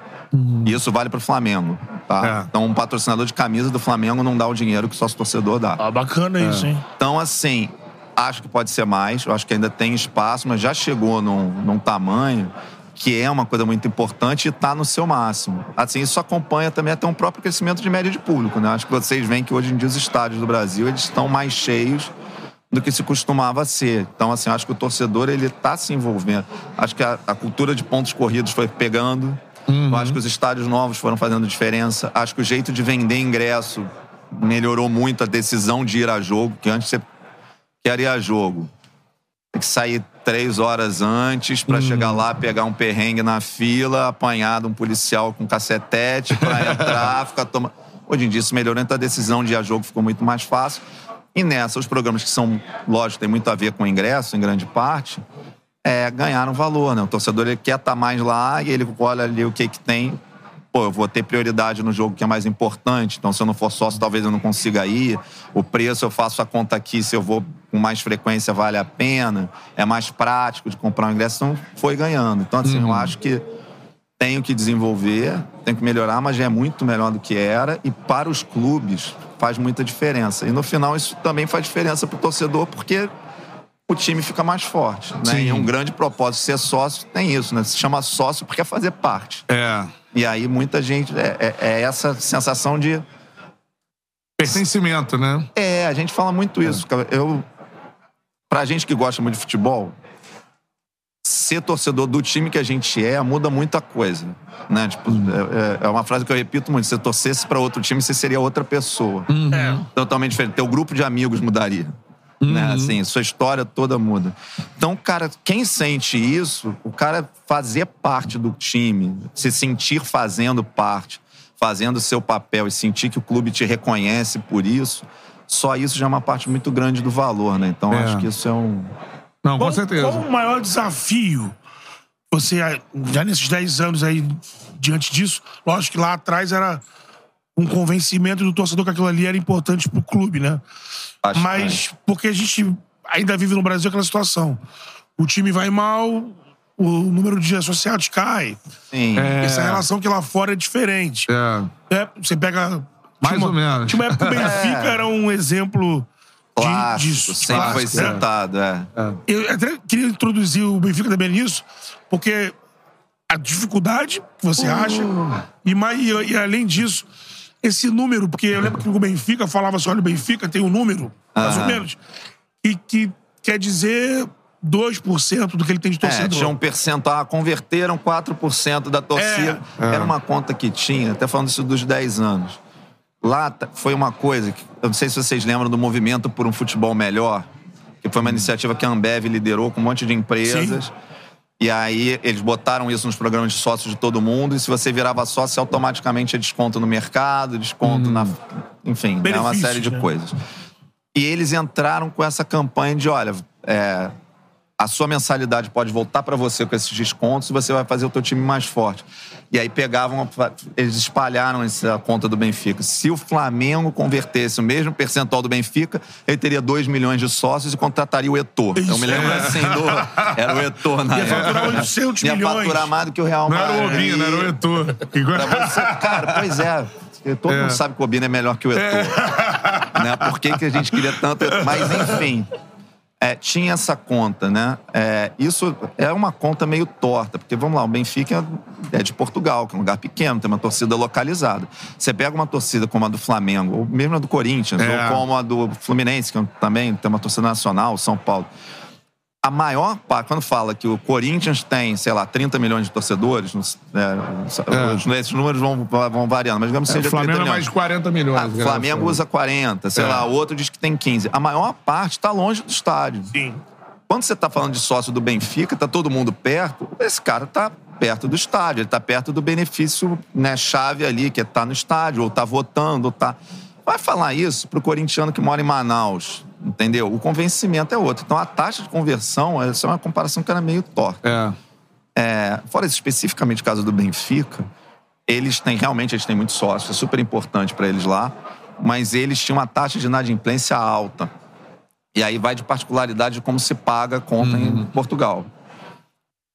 E isso vale para o Flamengo. Tá? Então, um patrocinador de camisa do Flamengo não dá o dinheiro que o sócio torcedor dá. Ah, bacana isso, hein? Então, assim, Acho que pode ser mais, eu acho que ainda tem espaço, mas já chegou num, num tamanho que é uma coisa muito importante e está no seu máximo. Assim, isso acompanha também até um próprio crescimento de média de público, né? Acho que vocês veem que hoje em dia os estádios do Brasil eles estão mais cheios do que se costumava ser. Então, assim, acho que o torcedor ele está se envolvendo. Acho que a, a cultura de pontos corridos foi pegando. Eu acho que os estádios novos foram fazendo diferença. Acho que o jeito de vender ingresso melhorou muito a decisão de ir a jogo, que antes você quer ir a jogo. Tem que sair três horas antes para chegar lá, pegar um perrengue na fila, apanhar de um policial com cacetete para entrar, *laughs* ficar tomando. Hoje em dia isso melhorou, então a decisão de ir a jogo ficou muito mais fácil. E nessa, os programas que são, lógico, tem muito a ver com o ingresso, em grande parte, é, ganharam valor, né? O torcedor ele quer estar mais lá e ele olha ali o que que tem. Pô, eu vou ter prioridade no jogo que é mais importante, então se eu não for sócio, talvez eu não consiga ir. O preço, eu faço a conta aqui, se eu vou com mais frequência, vale a pena. É mais prático de comprar um ingresso, então foi ganhando. Então, assim, eu acho que tenho que desenvolver, tenho que melhorar, mas já é muito melhor do que era. E para os clubes faz muita diferença. E no final isso também faz diferença para o torcedor, porque o time fica mais forte. Né? E um grande propósito ser sócio tem isso, né? Se chama sócio porque é fazer parte. É. E aí muita gente. É, é- é essa sensação de. Pertencimento, né? É, a gente fala muito isso. cara. Eu, pra gente que gosta muito de futebol, ser torcedor do time que a gente é muda muita coisa. Né? Tipo, é, é- é uma frase que eu repito muito: se você torcesse pra outro time, você seria outra pessoa. Totalmente diferente. Teu grupo de amigos mudaria. Né? Assim, sua história toda muda. Então, cara, quem sente isso, o cara fazer parte do time, se sentir fazendo parte, fazendo o seu papel e sentir que o clube te reconhece por isso, só isso já é uma parte muito grande do valor, né? Então, É. acho que isso é um. Não, qual, Qual o maior desafio? Você, já nesses 10 anos aí, diante disso, lógico que lá atrás era um convencimento do torcedor que aquilo ali era importante pro clube, né? Mas porque a gente ainda vive no Brasil aquela situação. O time vai mal, o número de associados cai. Sim. É. Essa relação que lá fora é diferente. É, você pega. Mais tinha ou uma- menos. Tinha uma época que o Benfica *laughs* É. era um exemplo Clássico, sempre foi Clássico, né? citado, é. Eu até queria introduzir o Benfica também nisso, porque a dificuldade que você acha, e, mais, e, e além disso, esse número, porque eu lembro que o Benfica falava assim: olha, o Benfica tem um número, mais ou Aham. menos, e que quer dizer 2% do que ele tem de É, torcedor. tinha um percentual, ah, converteram 4% da torcida. É. Era uma conta que tinha, até falando isso dos 10 anos. Lá foi uma coisa que, eu não sei se vocês lembram do movimento por um futebol melhor, que foi uma iniciativa que a Ambev liderou com um monte de empresas. E aí eles botaram isso nos programas de sócios de todo mundo, e se você virava sócio, automaticamente é desconto no mercado, desconto na. Enfim, é uma série de né? coisas. E eles entraram com essa campanha de: olha, é, a sua mensalidade pode voltar para você com esses descontos e você vai fazer o teu time mais forte. E aí pegavam, eles espalharam essa conta do Benfica. Se o Flamengo convertesse o mesmo percentual do Benfica, ele teria 2 milhões de sócios e contrataria o Etor. Eu me lembro É. assim do. Era o Etor na Ia época. faturar 800 Ia milhões. faturar mais do que o Real Não era o Madrid. Não era o Etor. Você, cara, pois é. Todo É. mundo sabe que o Obina é melhor que o Etor. né? Por que, que a gente queria tanto? Mas, enfim, é, tinha essa conta, né? É, isso é uma conta meio torta, porque, vamos lá, o Benfica é de Portugal, que é um lugar pequeno, tem uma torcida localizada. Você pega uma torcida como a do Flamengo, ou mesmo a do Corinthians, É. ou como a do Fluminense, que também tem uma torcida nacional, São Paulo. A maior parte, quando fala que o Corinthians tem, sei lá, 30 milhões de torcedores, sei, é, os- esses números vão, vão variando, mas digamos que É, seja o Flamengo 30 é milhões. mais de 40 milhões. Ah, o galera. Flamengo usa 40, sei É. lá, o outro diz que tem 15. A maior parte está longe do estádio. Sim. Quando você está falando de sócio do Benfica, tá todo mundo perto, esse cara tá perto do estádio, ele tá perto do benefício né, chave ali, que é estar no estádio, ou tá votando, ou tá. Vai falar isso pro corintiano que mora em Manaus, entendeu? O convencimento é outro. Então a taxa de conversão, essa é uma comparação que era meio torta. É, fora isso, especificamente o caso do Benfica, eles têm, realmente, eles têm muitos sócios, é super importante para eles lá, mas eles tinham uma taxa de inadimplência alta. E aí vai de particularidade de como se paga a conta em Portugal.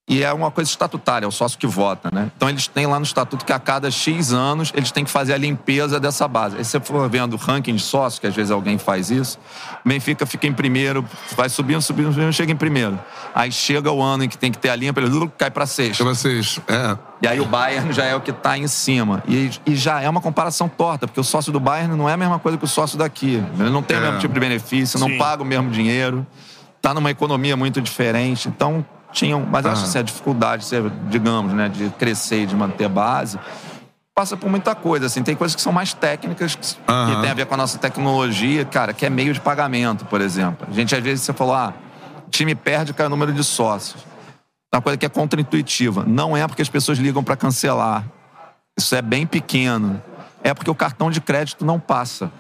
E é uma coisa estatutária, é o sócio que vota, né? Então eles têm lá no estatuto que a cada X anos eles têm que fazer a limpeza dessa base. Aí você for vendo o ranking de sócios, que às vezes alguém faz isso, o Benfica fica em primeiro, vai subindo, subindo, subindo, chega em primeiro. Aí chega o ano em que tem que ter a limpa, ele cai pra sexto. Pra sexto, é. E aí o Bayern já é o que tá em cima. E, e já é uma comparação torta, porque o sócio do Bayern não é a mesma coisa que o sócio daqui. Ele não tem o É. mesmo tipo de benefício, não Sim. paga o mesmo dinheiro, tá numa economia muito diferente. Então, tinham. Mas eu acho Ah. assim, a dificuldade, se- digamos, né, de crescer e de manter base. Passa por muita coisa, assim. Tem coisas que são mais técnicas, que, que Aham. tem a ver com a nossa tecnologia, cara, que é meio de pagamento, por exemplo. A gente, às vezes, você falou, ah, o time perde, cai o número de sócios. É uma coisa que é contraintuitiva. Não é porque as pessoas ligam para cancelar. Isso é bem pequeno. É porque o cartão de crédito não passa.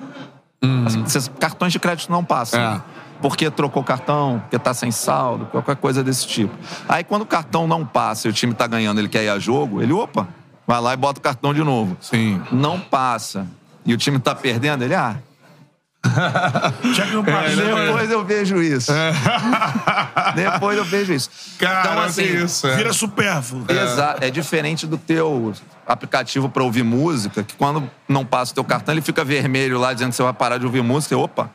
Assim, cês- cartões de crédito não passam. É. Porque trocou o cartão, porque tá sem saldo, qualquer coisa desse tipo. Aí quando o cartão não passa e o time tá ganhando, ele quer ir a jogo, ele, opa, vai lá e bota o cartão de novo. Sim. Não passa. E o time tá perdendo, ele, ah. *laughs* Já que não passa, Depois eu vejo isso. *laughs* Depois eu vejo isso. Cara, então, assim, isso, é. Vira supérfluo. Exato. É diferente do teu aplicativo para ouvir música, que quando não passa o teu cartão, ele fica vermelho lá dizendo que você vai parar de ouvir música. E, opa,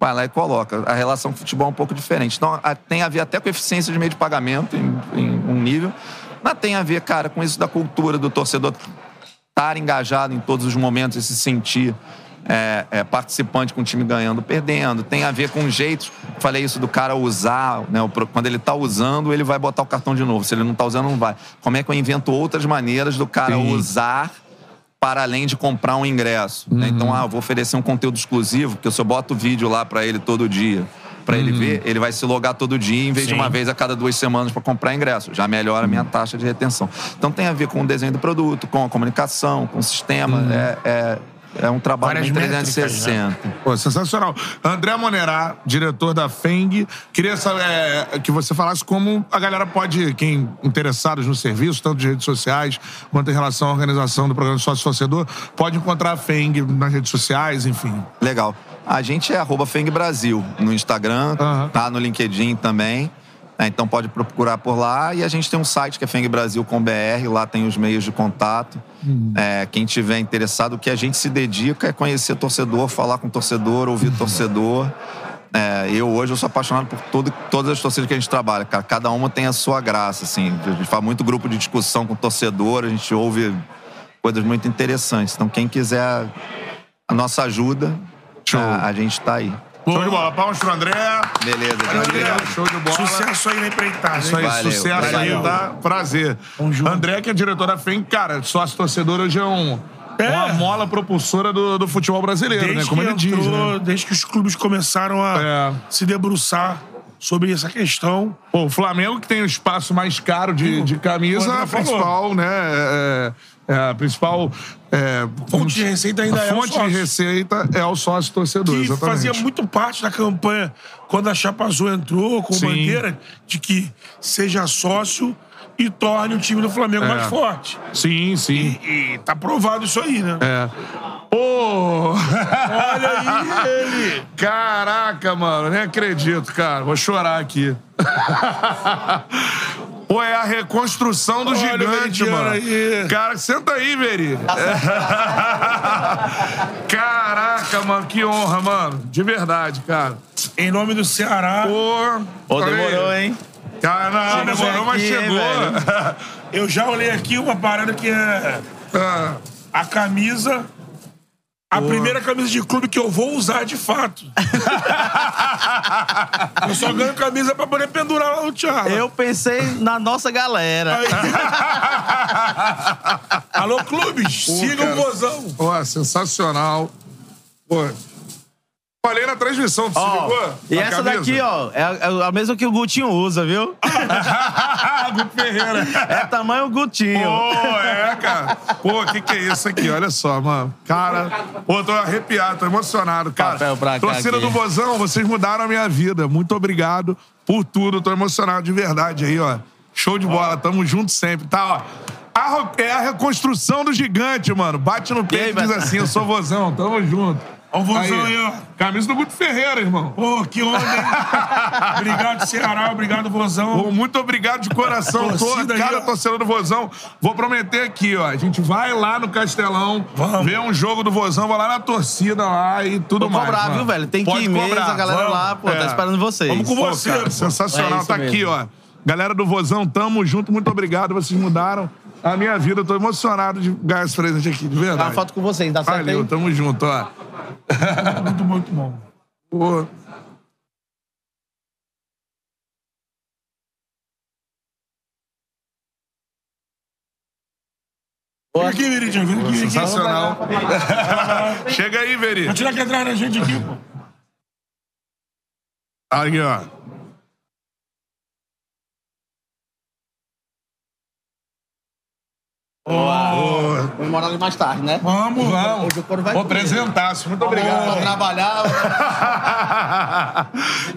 vai lá e coloca. A relação com o futebol é um pouco diferente. Então, tem a ver até com eficiência de meio de pagamento em, em um nível. Mas tem a ver, cara, com isso da cultura do torcedor estar engajado em todos os momentos e se sentir é, é, participante com o time ganhando, perdendo. Tem a ver com jeitos. Falei isso do cara usar, né? Quando ele tá usando, ele vai botar o cartão de novo. Se ele não tá usando, não vai. Como é que eu invento outras maneiras do cara Sim. usar para além de comprar um ingresso? né? Então, ah, eu vou oferecer um conteúdo exclusivo, porque se eu boto vídeo lá para ele todo dia. Pra ele ver, ele vai se logar todo dia em vez de Sim. uma vez a cada duas semanas para comprar ingresso. Já melhora a minha taxa de retenção. Então tem a ver com o desenho do produto, com a comunicação, com o sistema. É, é, é um trabalho Várias métricas, 360. Pô, sensacional. André Monerá, diretor da FENG. Queria saber, é, que você falasse como a galera pode, quem interessados no serviço, tanto de redes sociais quanto em relação à organização do programa Sócio Torcedor, pode encontrar a FENG nas redes sociais, enfim. Legal. A gente é arroba Feng Brasil no Instagram, Aham. tá no LinkedIn também. Né? Então pode procurar por lá. E a gente tem um site que é fengbrasil.com.br, lá tem os meios de contato. É, quem tiver interessado, o que a gente se dedica é conhecer torcedor, falar com torcedor, ouvir torcedor. É, eu hoje eu sou apaixonado por todo, todas as torcidas que a gente trabalha, cara. Cada uma tem a sua graça, assim. A gente faz muito grupo de discussão com torcedor, a gente ouve coisas muito interessantes. Então, quem quiser a nossa ajuda, a, a gente tá aí. Show de bola. Palmas pro André. Beleza, André, show de bola. Sucesso aí na empreitada. Isso aí, Valeu, sucesso valeu. aí, tá? Prazer. André, que é diretor da FEM, cara, sócio torcedor hoje é um, É. uma mola propulsora do, do futebol brasileiro, Desde né? Como ele diz, entrou, né? Desde que os clubes começaram a É. se debruçar sobre essa questão. Pô, o Flamengo que tem o espaço mais caro de, de camisa, a principal, né? É, é, a principal. É, Fonte de receita ainda a é o fonte de receita é o sócio torcedor, que exatamente. fazia muito parte da campanha quando a Chapa Azul entrou com Sim. bandeira de que seja sócio e torne o time do Flamengo É. mais forte. Sim, sim. E, e tá provado isso aí, né? É. Pô! Olha aí *laughs* ele! Caraca, mano, nem acredito, cara. Vou chorar aqui. *laughs* Pô, é a reconstrução do Olha gigante, mano. aí. Cara, senta aí, Veri. *laughs* Caraca, mano, que honra, mano. De verdade, cara. Em nome do Ceará. Pô, Pô, demorou, hein? Cara, não, Chegamos demorou, mas aqui, hein, chegou. velho? Eu já olhei aqui uma parada que é Ah, a camisa. A primeira camisa de clube que eu vou usar de fato. *laughs* eu só ganho camisa pra poder pendurar lá no Thiago. Eu pensei na nossa galera. *laughs* Alô, clubes, Pô, sigam cara. o Vozão. Ó, sensacional. Pô. Falei na transmissão, tu se Ó, ligou? e essa camisa? daqui, ó, é a, é a mesma que o Gutinho usa, viu? *laughs* Guto Ferreira. É tamanho Gutinho. Pô, é, cara. Pô, o que, que é isso aqui? Olha só, mano. Cara, pô, tô arrepiado, tô emocionado, cara. Papel pra cá Torcida aqui. do Bozão, vocês mudaram a minha vida. Muito obrigado por tudo. Tô emocionado de verdade aí, ó. Show de bola, tamo junto sempre, tá, ó. A é a reconstrução do gigante, mano. Bate no peito e diz assim: eu sou vozão, tamo junto. Ó o vozão aí, ó. Camisa do Guto Ferreira, irmão. Pô, que onda, hein? *laughs* obrigado, Ceará. Obrigado, vozão. Pô, muito obrigado de coração. Cara, ó. torcedor do Vozão. Vou prometer aqui, ó. A gente vai lá no Castelão, ver um jogo do Vozão, vai lá na torcida lá e tudo Vou mais. cobrar, mano. viu, velho? Tem que ir mesmo, a galera Vamos. lá, pô, tá É. esperando vocês. Vamos com Pô, você, cara, pô. sensacional. É tá aqui, mesmo. ó. Galera do Vozão, tamo junto, muito obrigado. Vocês mudaram a minha vida. Eu tô emocionado de ganhar esse presente aqui, de Tá verdade. uma foto com vocês, dá certo Valeu, aí? tamo junto, ó. Muito, muito bom. Pô. Vem aqui, Veridinho. Vem aqui, vem aqui. Sensacional. *laughs* Chega aí, Veri. Vai tirar que atrás da gente aqui, pô. Aqui, ó. Vamos morar ali mais tarde, né? Vamos, vamos. Hoje o couro vai Vou comer. apresentasse. Muito Vou obrigado. trabalhar.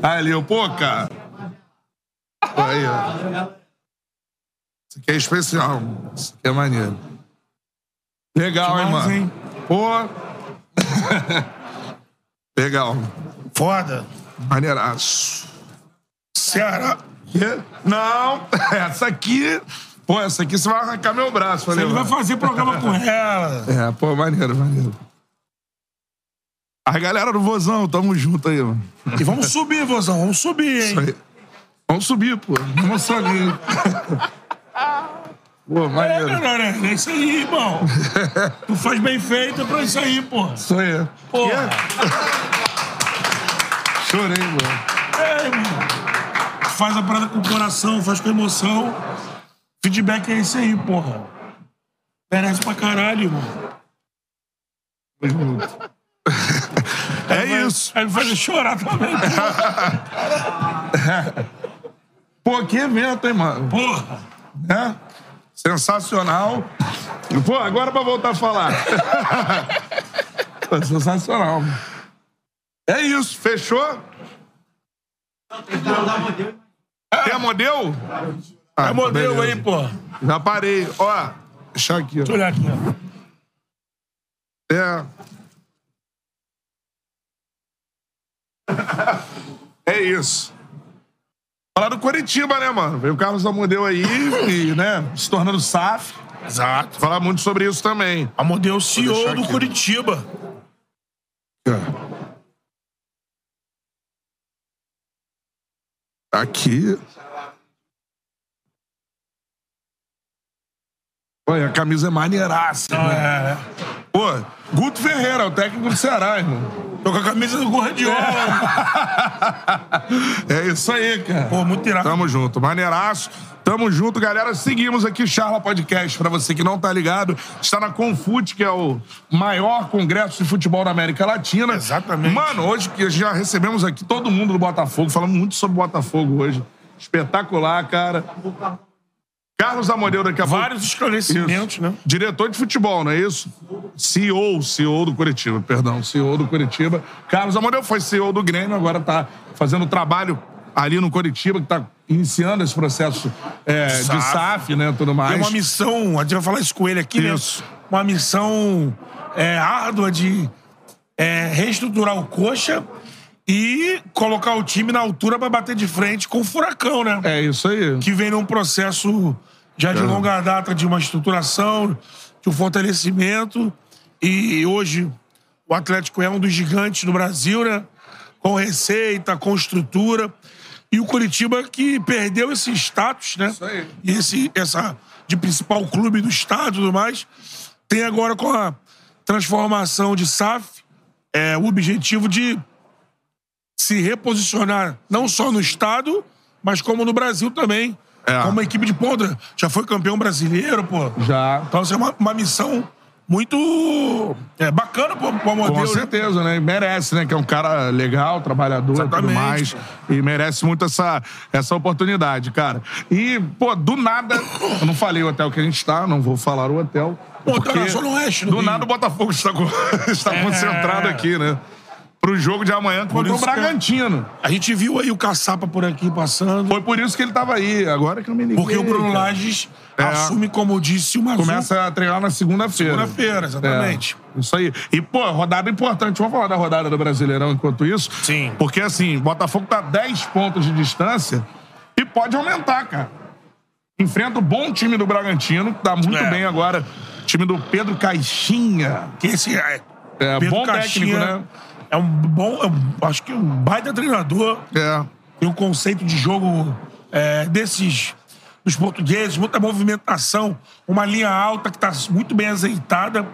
Ali. Pô, cara. Aí, ó. Isso aqui é especial. Isso aqui é maneiro. Legal, hein, mano? hein? Pô. *laughs* Legal. Foda. Maneiraço. Ceará. Não, *laughs* essa aqui. Pô, essa aqui você vai arrancar meu braço. Falei, Ele vai fazer programa com ela. *laughs* É, pô, maneiro, maneiro. A galera do Vozão, tamo junto aí, mano. E vamos subir, vozão. Vamos subir, hein? Isso aí. Vamos subir, pô. Emocionei. *laughs* Pô, É, maneiro. é é isso aí, irmão. *laughs* tu faz bem feito é pra isso aí, pô. Isso aí. Pô. Chorei, mano. É, irmão. Faz a parada com o coração, faz com emoção. Feedback é esse aí, porra. Merece pra caralho, irmão. *laughs* É isso. Aí me faz chorar também. *laughs* Pô, que evento, hein, mano? Porra. É? Sensacional. Pô, agora pra voltar a falar. *laughs* Pô, sensacional. mano. É isso, fechou? Tem a modelo? Ah, É modelo aí, pô. Já parei. Ó, deixa aqui, Deixa eu ó. olhar aqui, ó. É. *laughs* É isso. Falar do Curitiba, né, mano? Veio o Carlos Amodeu aí e, né, se tornando SAF. Exato. Falar muito sobre isso também. A modelo deixar CEO do aqui. Curitiba. Aqui. Olha, a camisa é maneiraça. né? É. Pô, Guto Ferreira, o técnico do Ceará, irmão. Tô com a camisa do Gordiola. *laughs* É isso aí, cara. Pô, muito irado. Tamo junto, maneiraço. Tamo junto, galera. Seguimos aqui o Charla Podcast. Pra você que não tá ligado, está na Confute, que é o maior congresso de futebol da América Latina. Exatamente. Mano, hoje que já recebemos aqui todo mundo do Botafogo. Falamos muito sobre Botafogo hoje. Espetacular, cara. Carlos Amodeu daqui a pouco. Vários esclarecimentos, Isso. né? Diretor de futebol, não é isso? CEO, CEO do Curitiba, perdão, CEO do Curitiba. Carlos Amodeu foi CEO do Grêmio, agora tá fazendo trabalho ali no Curitiba, que tá iniciando esse processo é, de SAF. SAF, né, tudo mais. Tem uma missão, a gente vai falar isso com ele aqui, Isso. né? Uma missão é, árdua de é, reestruturar o coxa e colocar o time na altura pra bater de frente com o furacão, né? É isso aí. Que vem num processo já de É. longa data de uma estruturação, de um fortalecimento. E hoje o Atlético é um dos gigantes do Brasil, né? Com receita, com estrutura. E o Curitiba que perdeu esse status, né? Isso aí. E esse, essa de principal clube do estado e tudo mais, tem agora com a transformação de SAF é, o objetivo de se reposicionar não só no estado, mas como no Brasil também. É. Como uma equipe de ponta. Já foi campeão brasileiro, pô. Já. Então, isso é uma, uma missão muito é, bacana pro, pro Com modelo. né? certeza, né? Merece, né? Que é um cara legal, trabalhador e tudo Exatamente. mais. E merece muito essa, essa oportunidade, cara. E, pô, do nada, eu não falei o hotel que a gente tá, não vou falar o hotel. Pô, tá porque na Zona Oeste, Do Rio. nada o Botafogo está, *laughs* está É. concentrado aqui, né? Pro jogo de amanhã contra o Bragantino. A gente viu aí o Caçapa por aqui passando. Foi por isso que ele tava aí, agora que eu me liguei. Porque o Bruno cara. Lages É. assume, como disse Mazu, Começa a treinar na segunda-feira. segunda-feira, exatamente. É, isso aí. E, pô, rodada importante. Vamos falar da rodada do Brasileirão enquanto isso? Sim. Porque, assim, Botafogo tá 10 pontos de distância e pode aumentar, cara. Enfrenta o bom time do Bragantino, que tá muito É. bem agora. Time do Pedro Caixinha. Que esse é, É, bom Caixinha técnico, né? É um bom, é um- acho que um baita treinador. É. Tem um conceito de jogo é, desses dos portugueses, muita movimentação, uma linha alta que está muito bem azeitada.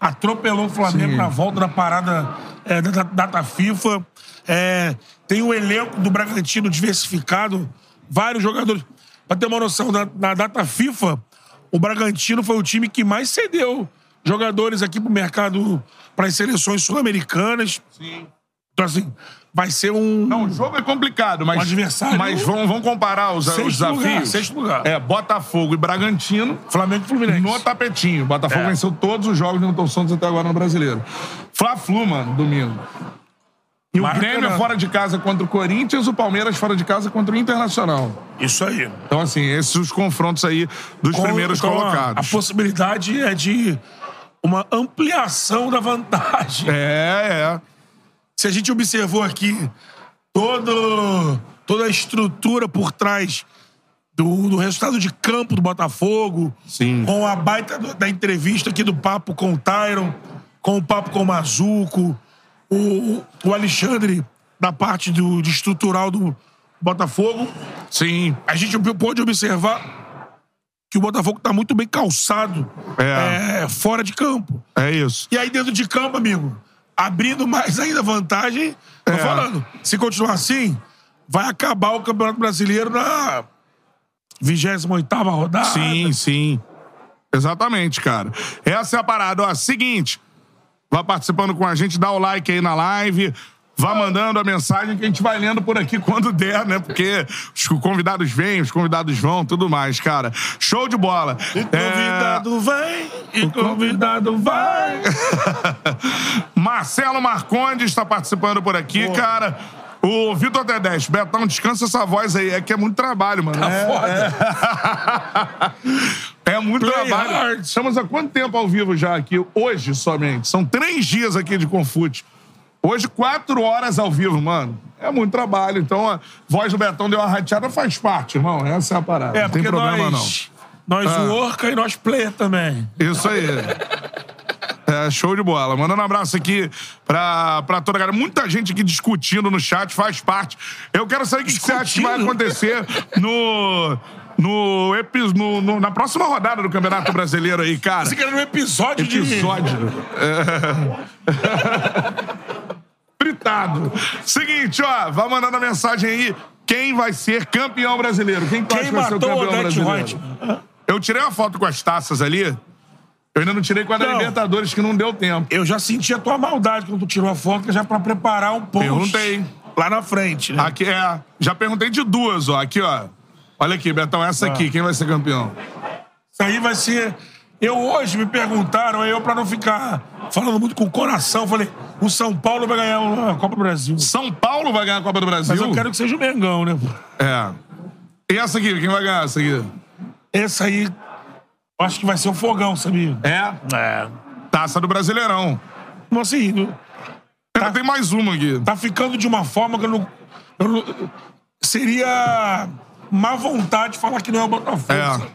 Atropelou o Flamengo Sim. na volta da parada é, da da data FIFA. É, tem um elenco do Bragantino diversificado, vários jogadores. Para ter uma noção, na, na data FIFA, o Bragantino foi o time que mais cedeu jogadores aqui para o mercado, para as seleções sul-americanas. Sim. Então, assim, vai ser um. Não, o jogo é complicado, mas. Um adversário- Mas vamos, vamos comparar os, os Sexto desafios. lugar, sexto lugar. É, Botafogo e Bragantino. Flamengo e Fluminense. No tapetinho. Botafogo É. venceu todos os jogos do Newton Santos até agora no brasileiro. Fla-Flu, mano, domingo. E o. Grêmio é fora de casa contra o Corinthians, o Palmeiras fora de casa contra o Internacional. Isso aí. Então, assim, esses os confrontos aí dos Com- primeiros então, a- colocados. A, possibilidade é de uma ampliação da vantagem. É, é. Se a gente observou aqui todo, toda a estrutura por trás do, do resultado de campo do Botafogo, Sim. com a baita do- da entrevista aqui do papo com o Tyron, com o papo com o Mazuco, o, o Alexandre da parte do, de estrutural do Botafogo. Sim. A gente pôde observar que o Botafogo está muito bem calçado É. é, fora de campo. É isso. E aí dentro de campo, amigo, abrindo mais ainda vantagem, tô É. falando, se continuar assim, vai acabar o Campeonato Brasileiro na 28ª rodada. Sim, sim. Exatamente, cara. Essa é a parada. Ó, seguinte, vá participando com a gente, dá o like aí na live. Vá mandando a mensagem que a gente vai lendo por aqui quando der, né? Porque os convidados vêm, os convidados vão, tudo mais, cara. Show de bola. E convidado vem, e convidado vai. *laughs* Marcelo Marcondes está participando por aqui, cara. O Vitor Tedeschi, Betão, descansa essa voz aí. É que é muito trabalho, mano. Tá é, foda. É, *laughs* é muito Play trabalho. hard. Estamos há quanto tempo ao vivo já aqui? Hoje somente. São três dias aqui de Confute. Hoje, quatro horas ao vivo, mano. É muito trabalho. Então, a voz do Betão deu uma rateada, faz parte, irmão. Essa é a parada. É, não tem porque problema, nós, nós Ah. e nós player também. não. Isso aí. É, show de bola. Mandando um abraço aqui pra, pra toda a galera. Muita gente aqui discutindo no chat, faz parte. Eu quero saber o que, que você acha que vai acontecer no. No, epi- no- no- na próxima rodada do Campeonato Brasileiro aí, cara. Você quer um episódio, Episódio. É. *laughs* Fritado. Seguinte, ó, vai mandando a mensagem aí. Quem vai ser campeão brasileiro? Quem, tu Quem que vai ser o matou o campeão brasileiro? Eu tirei uma foto com as taças ali. Eu ainda não tirei com a da Não. Libertadores, que não deu tempo. Eu já senti a tua maldade quando tu tirou a foto, que é já pra preparar um post. Perguntei. Lá na frente, né? Aqui é. Já perguntei de duas, ó. Aqui, ó. Olha aqui, Betão, essa aqui. Ah. Quem vai ser campeão? Isso aí vai ser. Eu hoje me perguntaram, aí eu pra não ficar falando muito com o coração, falei: o São Paulo vai ganhar a Copa do Brasil. São Paulo vai ganhar a Copa do Brasil? Mas eu quero que seja o Mengão, né? É. E essa aqui? Quem vai ganhar essa aqui? Esse aí, acho que vai ser o fogão, sabia? É? É. Taça do Brasileirão. Assim, no- Ainda tem mais uma aqui. tá ficando de uma forma que eu não. eu não- seria má vontade falar que não é o Botafogo. É.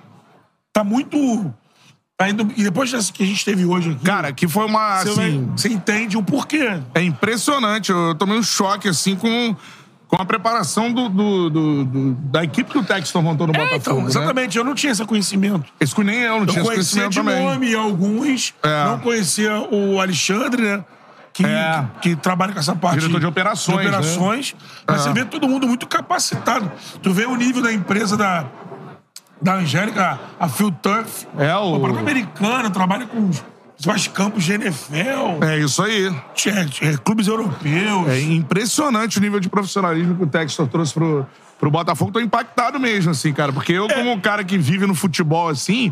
Tá muito. Tá indo, e depois dessa que a gente teve hoje aqui. Cara, que foi uma, você, assim... vai- você entende o porquê. É impressionante. Eu tomei um choque, assim, com, com a preparação do, do- do- do- da equipe que o Texton montou no É, Botafogo. então, né? exatamente. Eu não tinha esse conhecimento. Esse que nem eu não tinha Eu esse conhecia conhecimento de também. nome alguns. É. Não conhecia o Alexandre, né? Que, É. que trabalha com essa parte Diretor de operações, de operações. Mas É. você vê todo mundo muito capacitado. Tu vê o nível da empresa da, da Angélica, a Phil Turf. É, o- O próprio americano, trabalha com os faz campos de NFL. É isso aí. É, é, clubes europeus. É impressionante o nível de profissionalismo que o Textor trouxe pro, pro Botafogo. Tô impactado mesmo, assim, cara. Porque eu, como um cara que vive no futebol, assim,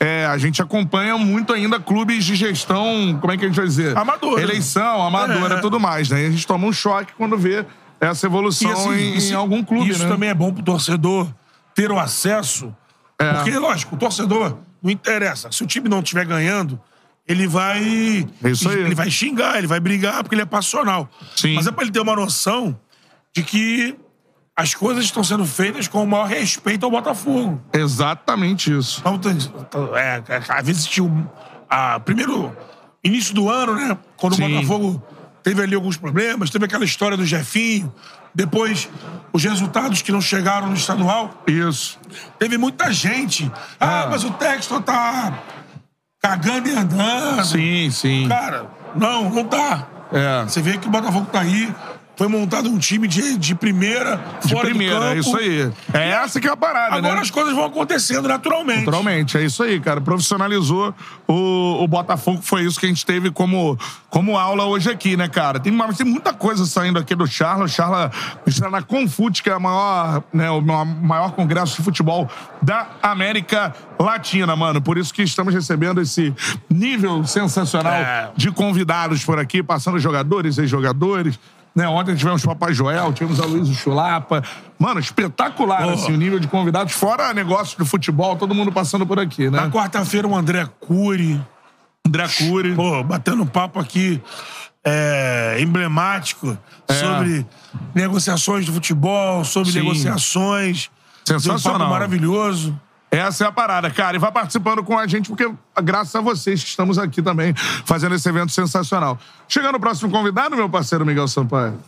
é, a gente acompanha muito ainda clubes de gestão, como é que a gente vai dizer? Amadora. Eleição, amadora e É. tudo mais, né? E a gente toma um choque quando vê essa evolução assim, em, em algum clube, Isso né? também é bom pro torcedor ter o acesso. É. Porque, lógico, o torcedor não interessa. Se o time não estiver ganhando, ele vai. É isso aí. Ele vai xingar, ele vai brigar, porque ele é passional. Sim. Mas é pra ele ter uma noção de que as coisas estão sendo feitas com o maior respeito ao Botafogo. Exatamente isso. Então, é, às vezes tinha um, a, primeiro início do ano, né? Quando Sim. o Botafogo teve ali alguns problemas, teve aquela história do Jefinho, depois os resultados que não chegaram no estadual. Isso. Teve muita gente. Ah, mas o Textor tá cagando e andando. Sim, sim. Cara, não, não tá. É. Você vê que o Botafogo tá aí. Foi montado um time de, de primeira, De fora primeira, é isso aí. É essa que é a parada, Agora né? as coisas vão acontecendo naturalmente. Naturalmente, é isso aí, cara. Profissionalizou o, o Botafogo, foi isso que a gente teve como, como aula hoje aqui, né, cara? Tem, mas tem muita coisa saindo aqui do Charla. O Charla está na Confute, que é a maior, né, o maior- maior congresso de futebol da América Latina, mano. Por isso que estamos recebendo esse nível sensacional É. de convidados por aqui, passando jogadores e jogadores. Né, ontem tivemos o Papai Joel, tivemos a Luiz Chulapa. Mano, espetacular Pô. assim, o nível de convidados. Fora negócio de futebol, todo mundo passando por aqui, né? Na quarta-feira, o André Cury. André Cury. Pô, batendo papo aqui é, emblemático É. sobre negociações de futebol, sobre Sim. negociações. Deu Um Sensacional. papo maravilhoso. Essa é a parada, cara. E vai participando com a gente, porque graças a vocês que estamos aqui também fazendo esse evento sensacional. Chegando o próximo convidado, meu parceiro Miguel Sampaio.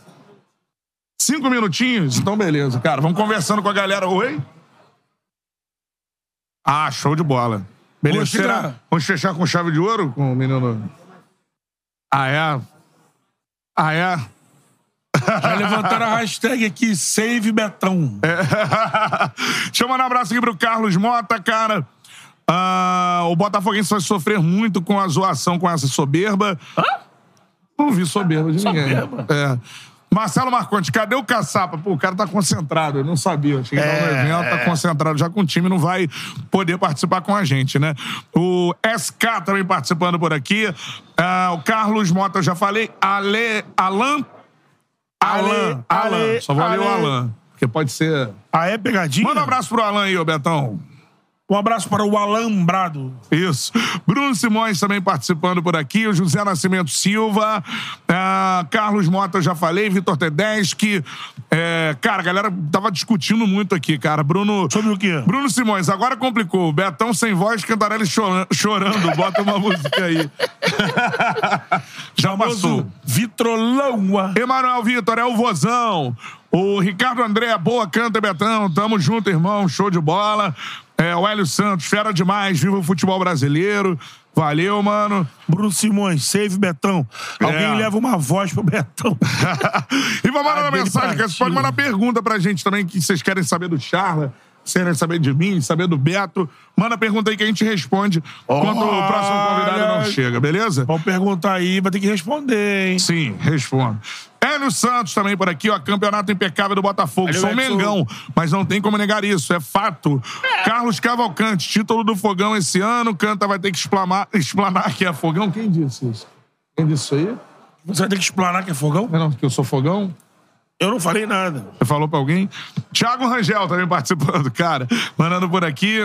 Cinco minutinhos? Então, beleza, cara. Vamos conversando com a galera. Oi? Ah, show de bola. Beleza. Será? Vamos fechar com chave de ouro com o menino. Ah, é? Ah, é? Já levantaram a hashtag aqui, Save Betão. *laughs* Deixa eu mandar um abraço aqui pro Carlos Mota, cara. Ah, o Botafoguense vai sofrer muito com a zoação com essa soberba. Não vi soberba de ninguém. Soberba? É. Marcelo Marconte, cadê o caçapa? Pô, o cara tá concentrado, eu não sabia. Cheguei lá no É, evento, tá é. concentrado já com o time, não vai poder participar com a gente, né? O SK também participando por aqui. Ah, o Carlos Mota, eu já falei. Ale, Alan. Alan. Alan. Só vou ler o. Alan. Porque pode ser. Ah, é pegadinha? Manda um abraço pro Alan aí, ô Betão. Um abraço para o Alambrado. Isso. Bruno Simões também participando por aqui. O José Nascimento Silva. ah, Carlos Mota, já falei. Vitor Tedeschi. É, cara, a galera tava discutindo muito aqui, cara. Bruno. Sobre o quê? Bruno Simões, agora complicou. Betão sem voz, Cantarelli chora- chorando. Bota uma *laughs* música aí. já passou. Vitrolão. Emanuel Vitor, é o vozão. O Ricardo André, boa canta, Betão. Tamo junto, irmão. Show de bola. É, o Hélio Santos, fera demais. Viva o futebol brasileiro. Valeu, mano. Bruno Simões, Save Betão. Alguém É. leva uma voz pro Betão. *laughs* e vai mandar uma mensagem. Você pode mandar pergunta pra gente também, que vocês querem saber do Charla, querem saber de mim, saber do Beto. Manda pergunta aí que a gente responde quando o próximo convidado não chega, beleza? Vamos perguntar aí, vai ter que responder, hein? Sim, respondo. Hélio Santos também por aqui, ó. Campeonato impecável do Botafogo. Sou. Mengão, mas não tem como negar isso, é fato. Carlos Cavalcante, título do Fogão esse ano. Canta vai ter que explanar, *laughs* explanar que é Fogão. Quem disse isso? Quem disse isso aí? Você vai ter que explanar que é fogão? Não, que eu sou Fogão? Eu não falei nada. Você falou pra alguém? Thiago Rangel também participando, cara. Mandando por aqui.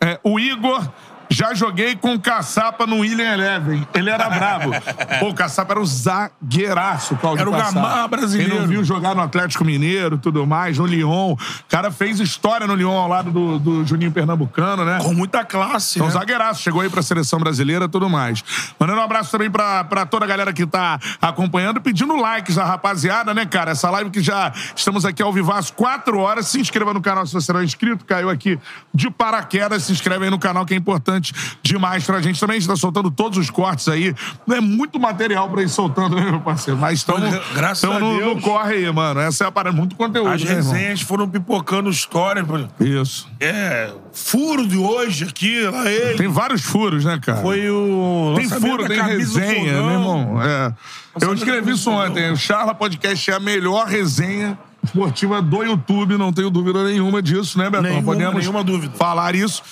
É, o Igor. Já joguei com o Caçapa no William Eleven. Ele era brabo. *laughs* Pô, o Caçapa era o zagueiraço, Claudio Era o Caçapa. Brasileiro. Ele não viu jogar no Atlético Mineiro tudo mais, no Lyon. O cara fez história no Lyon ao lado do, do Juninho Pernambucano, né? Com muita classe, Então, né? zagueiraço, chegou aí pra seleção brasileira e tudo mais. Mandando um abraço também pra, pra toda a galera que tá acompanhando, pedindo likes a rapaziada, né, cara? Essa live que já estamos aqui ao vivo às quatro horas. Se inscreva no canal se você não é inscrito, caiu aqui de paraquedas. Se inscreve aí no canal que é importante demais pra gente. Também a gente tá soltando todos os cortes aí. Não é muito material pra ir soltando, né, meu parceiro? Mas estamos Graças a no, Deus. no corre aí, mano. Essa é a parada. Muito conteúdo, As né, irmão? resenhas foram pipocando histórias. Isso. É, furo de hoje aqui, lá ele. Tem vários furos, né, cara? Foi o. Tem furo, tem resenha, meu irmão. É. Eu escrevi isso ontem. O Charla Podcast é a melhor resenha esportiva do YouTube, não tenho dúvida nenhuma disso, né, Betão? Nenhuma- Podemos nenhuma dúvida. falar isso.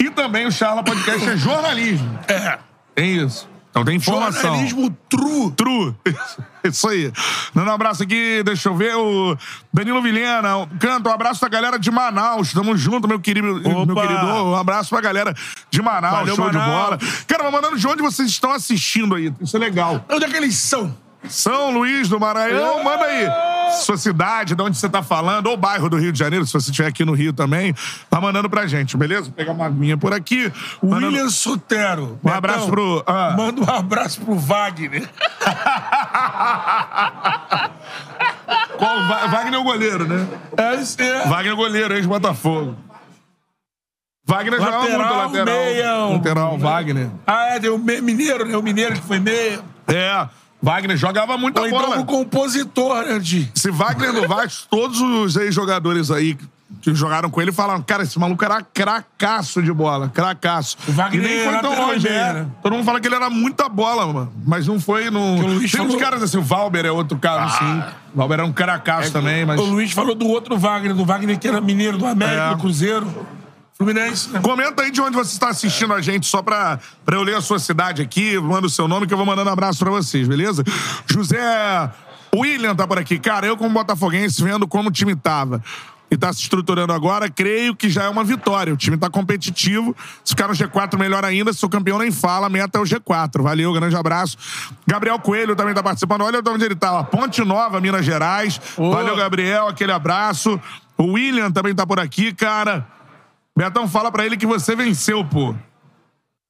E também o Charla Podcast é jornalismo. É. Tem isso. Então tem informação. Jornalismo true. True. *laughs* Isso aí. Dando um abraço aqui, deixa eu ver, o Danilo Vilhena. Canta, um abraço pra galera de Manaus. Tamo junto, meu querido. Meu querido. Um abraço pra galera de Manaus. Valeu, show de Manaus. bola. Cara, vai mandando de onde vocês estão assistindo aí. Isso é legal. Onde é que eles são? São Luís do Maranhão, manda aí. Sua cidade, de onde você tá falando, ou bairro do Rio de Janeiro, se você estiver aqui no Rio também, tá mandando pra gente, beleza? Vou pegar uma aguinha por aqui. Mandando- William Sotero. Um abraço pro- ah. Manda um abraço pro Wagner. *laughs* Qual, Wagner é o goleiro, né? É aí. Wagner é o goleiro, ex-Botafogo. Wagner jogava muito Lateral, lateral. meião. Lateral, Wagner. Ah, é, me- Mineiro, né? O Mineiro que foi meia. É, Wagner jogava muita Ou então bola. o compositor, né, Di? Se Wagner no Vasco, *laughs* todos os ex-jogadores aí que jogaram com ele falaram, cara, esse maluco era cracaço de bola, cracaço. O Wagner e nem foi era tão longe, é. né? Todo mundo fala que ele era muita bola, mano. Mas não foi no... Tem uns caras assim, o Valber é outro caso, assim. O Valber era um cracaço também, mas... O Luiz falou do outro Wagner, do Wagner que era mineiro do América, É. do Cruzeiro. Fluminense? Comenta aí de onde você está assistindo a gente, só pra, pra eu ler a sua cidade aqui, manda o seu nome que eu vou mandando um abraço pra vocês, beleza? José William tá por aqui. Cara, eu como botafoguense, vendo como o time tava e tá se estruturando agora, creio que já é uma vitória. O time tá competitivo. Se ficar no G4, melhor ainda. Se o campeão nem fala, a meta é o G4. Valeu, grande abraço. Gabriel Coelho também tá participando. Olha de onde ele tá, ó. Ponte Nova, Minas Gerais. Valeu, Gabriel, aquele abraço. O William também tá por aqui, cara. Betão, fala pra ele que você venceu, pô.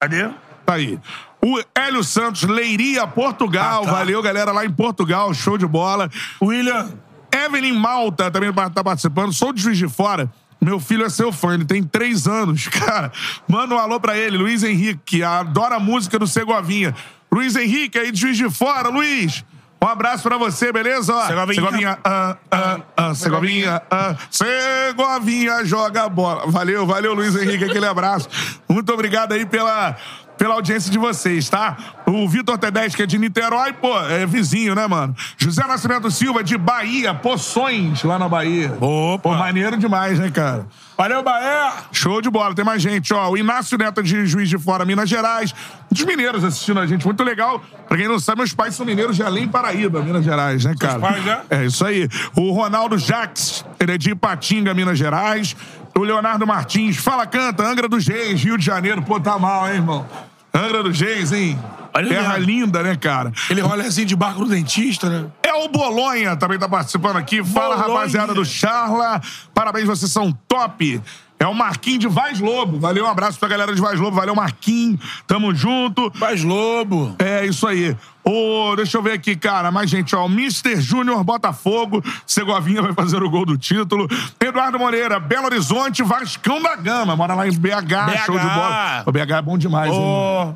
Cadê? Tá aí. O Hélio Santos, Leiria, Portugal. Ah, tá. Valeu, galera, lá em Portugal. Show de bola. William. Evelyn Malta também tá participando. Sou de Juiz de Fora. Meu filho é seu fã, ele tem três anos. *laughs* Cara, manda um alô pra ele, Luiz Henrique, que adora a música do Segovinha. Luiz Henrique, aí de Juiz de Fora. Luiz, um abraço pra você, beleza? Segovinha. Segovinha, ah, ah, ah, Segovinha, ah, Segovinha joga bola. Valeu, valeu, Luiz Henrique, aquele abraço. Muito obrigado aí pela, pela audiência de vocês, tá? O Vitor Tedeschi, que é de Niterói, pô, é vizinho, né, mano? José Nascimento Silva, de Bahia, Poções, lá na Bahia. Opa. Pô, maneiro demais, né, cara? Valeu, Bahia! Show de bola, tem mais gente, ó. O Inácio Neto de Juiz de Fora, Minas Gerais. Os mineiros assistindo a gente, muito legal. Pra quem não sabe, meus pais são mineiros de Além Paraíba, Minas Gerais, né, cara? pais, né? É isso aí. O Ronaldo Jax, ele é de Ipatinga, Minas Gerais. O Leonardo Martins, fala, canta, Angra dos Reis, Rio de Janeiro. Pô, tá mal, hein, irmão? Angra dos Reis, hein? Olha Terra mesmo. linda, né, cara? Ele rola assim de barco no dentista, né? É o Bolonha, também tá participando aqui. Fala, Bolonha. rapaziada do Charla. Parabéns, vocês são top. É o Marquinhos de Vaz Lobo. Valeu, um abraço pra galera de Vaz Lobo. Valeu, Marquinhos. Tamo junto. Vaz Lobo. É, isso aí. Ô, deixa eu ver aqui, cara. Mais gente, ó. O Mr. Júnior Botafogo. Segovinha vai fazer o gol do título. Eduardo Moreira, Belo Horizonte, Vascão da Gama. Mora lá em BH, show de bola. O BH é bom demais, hein? Ô,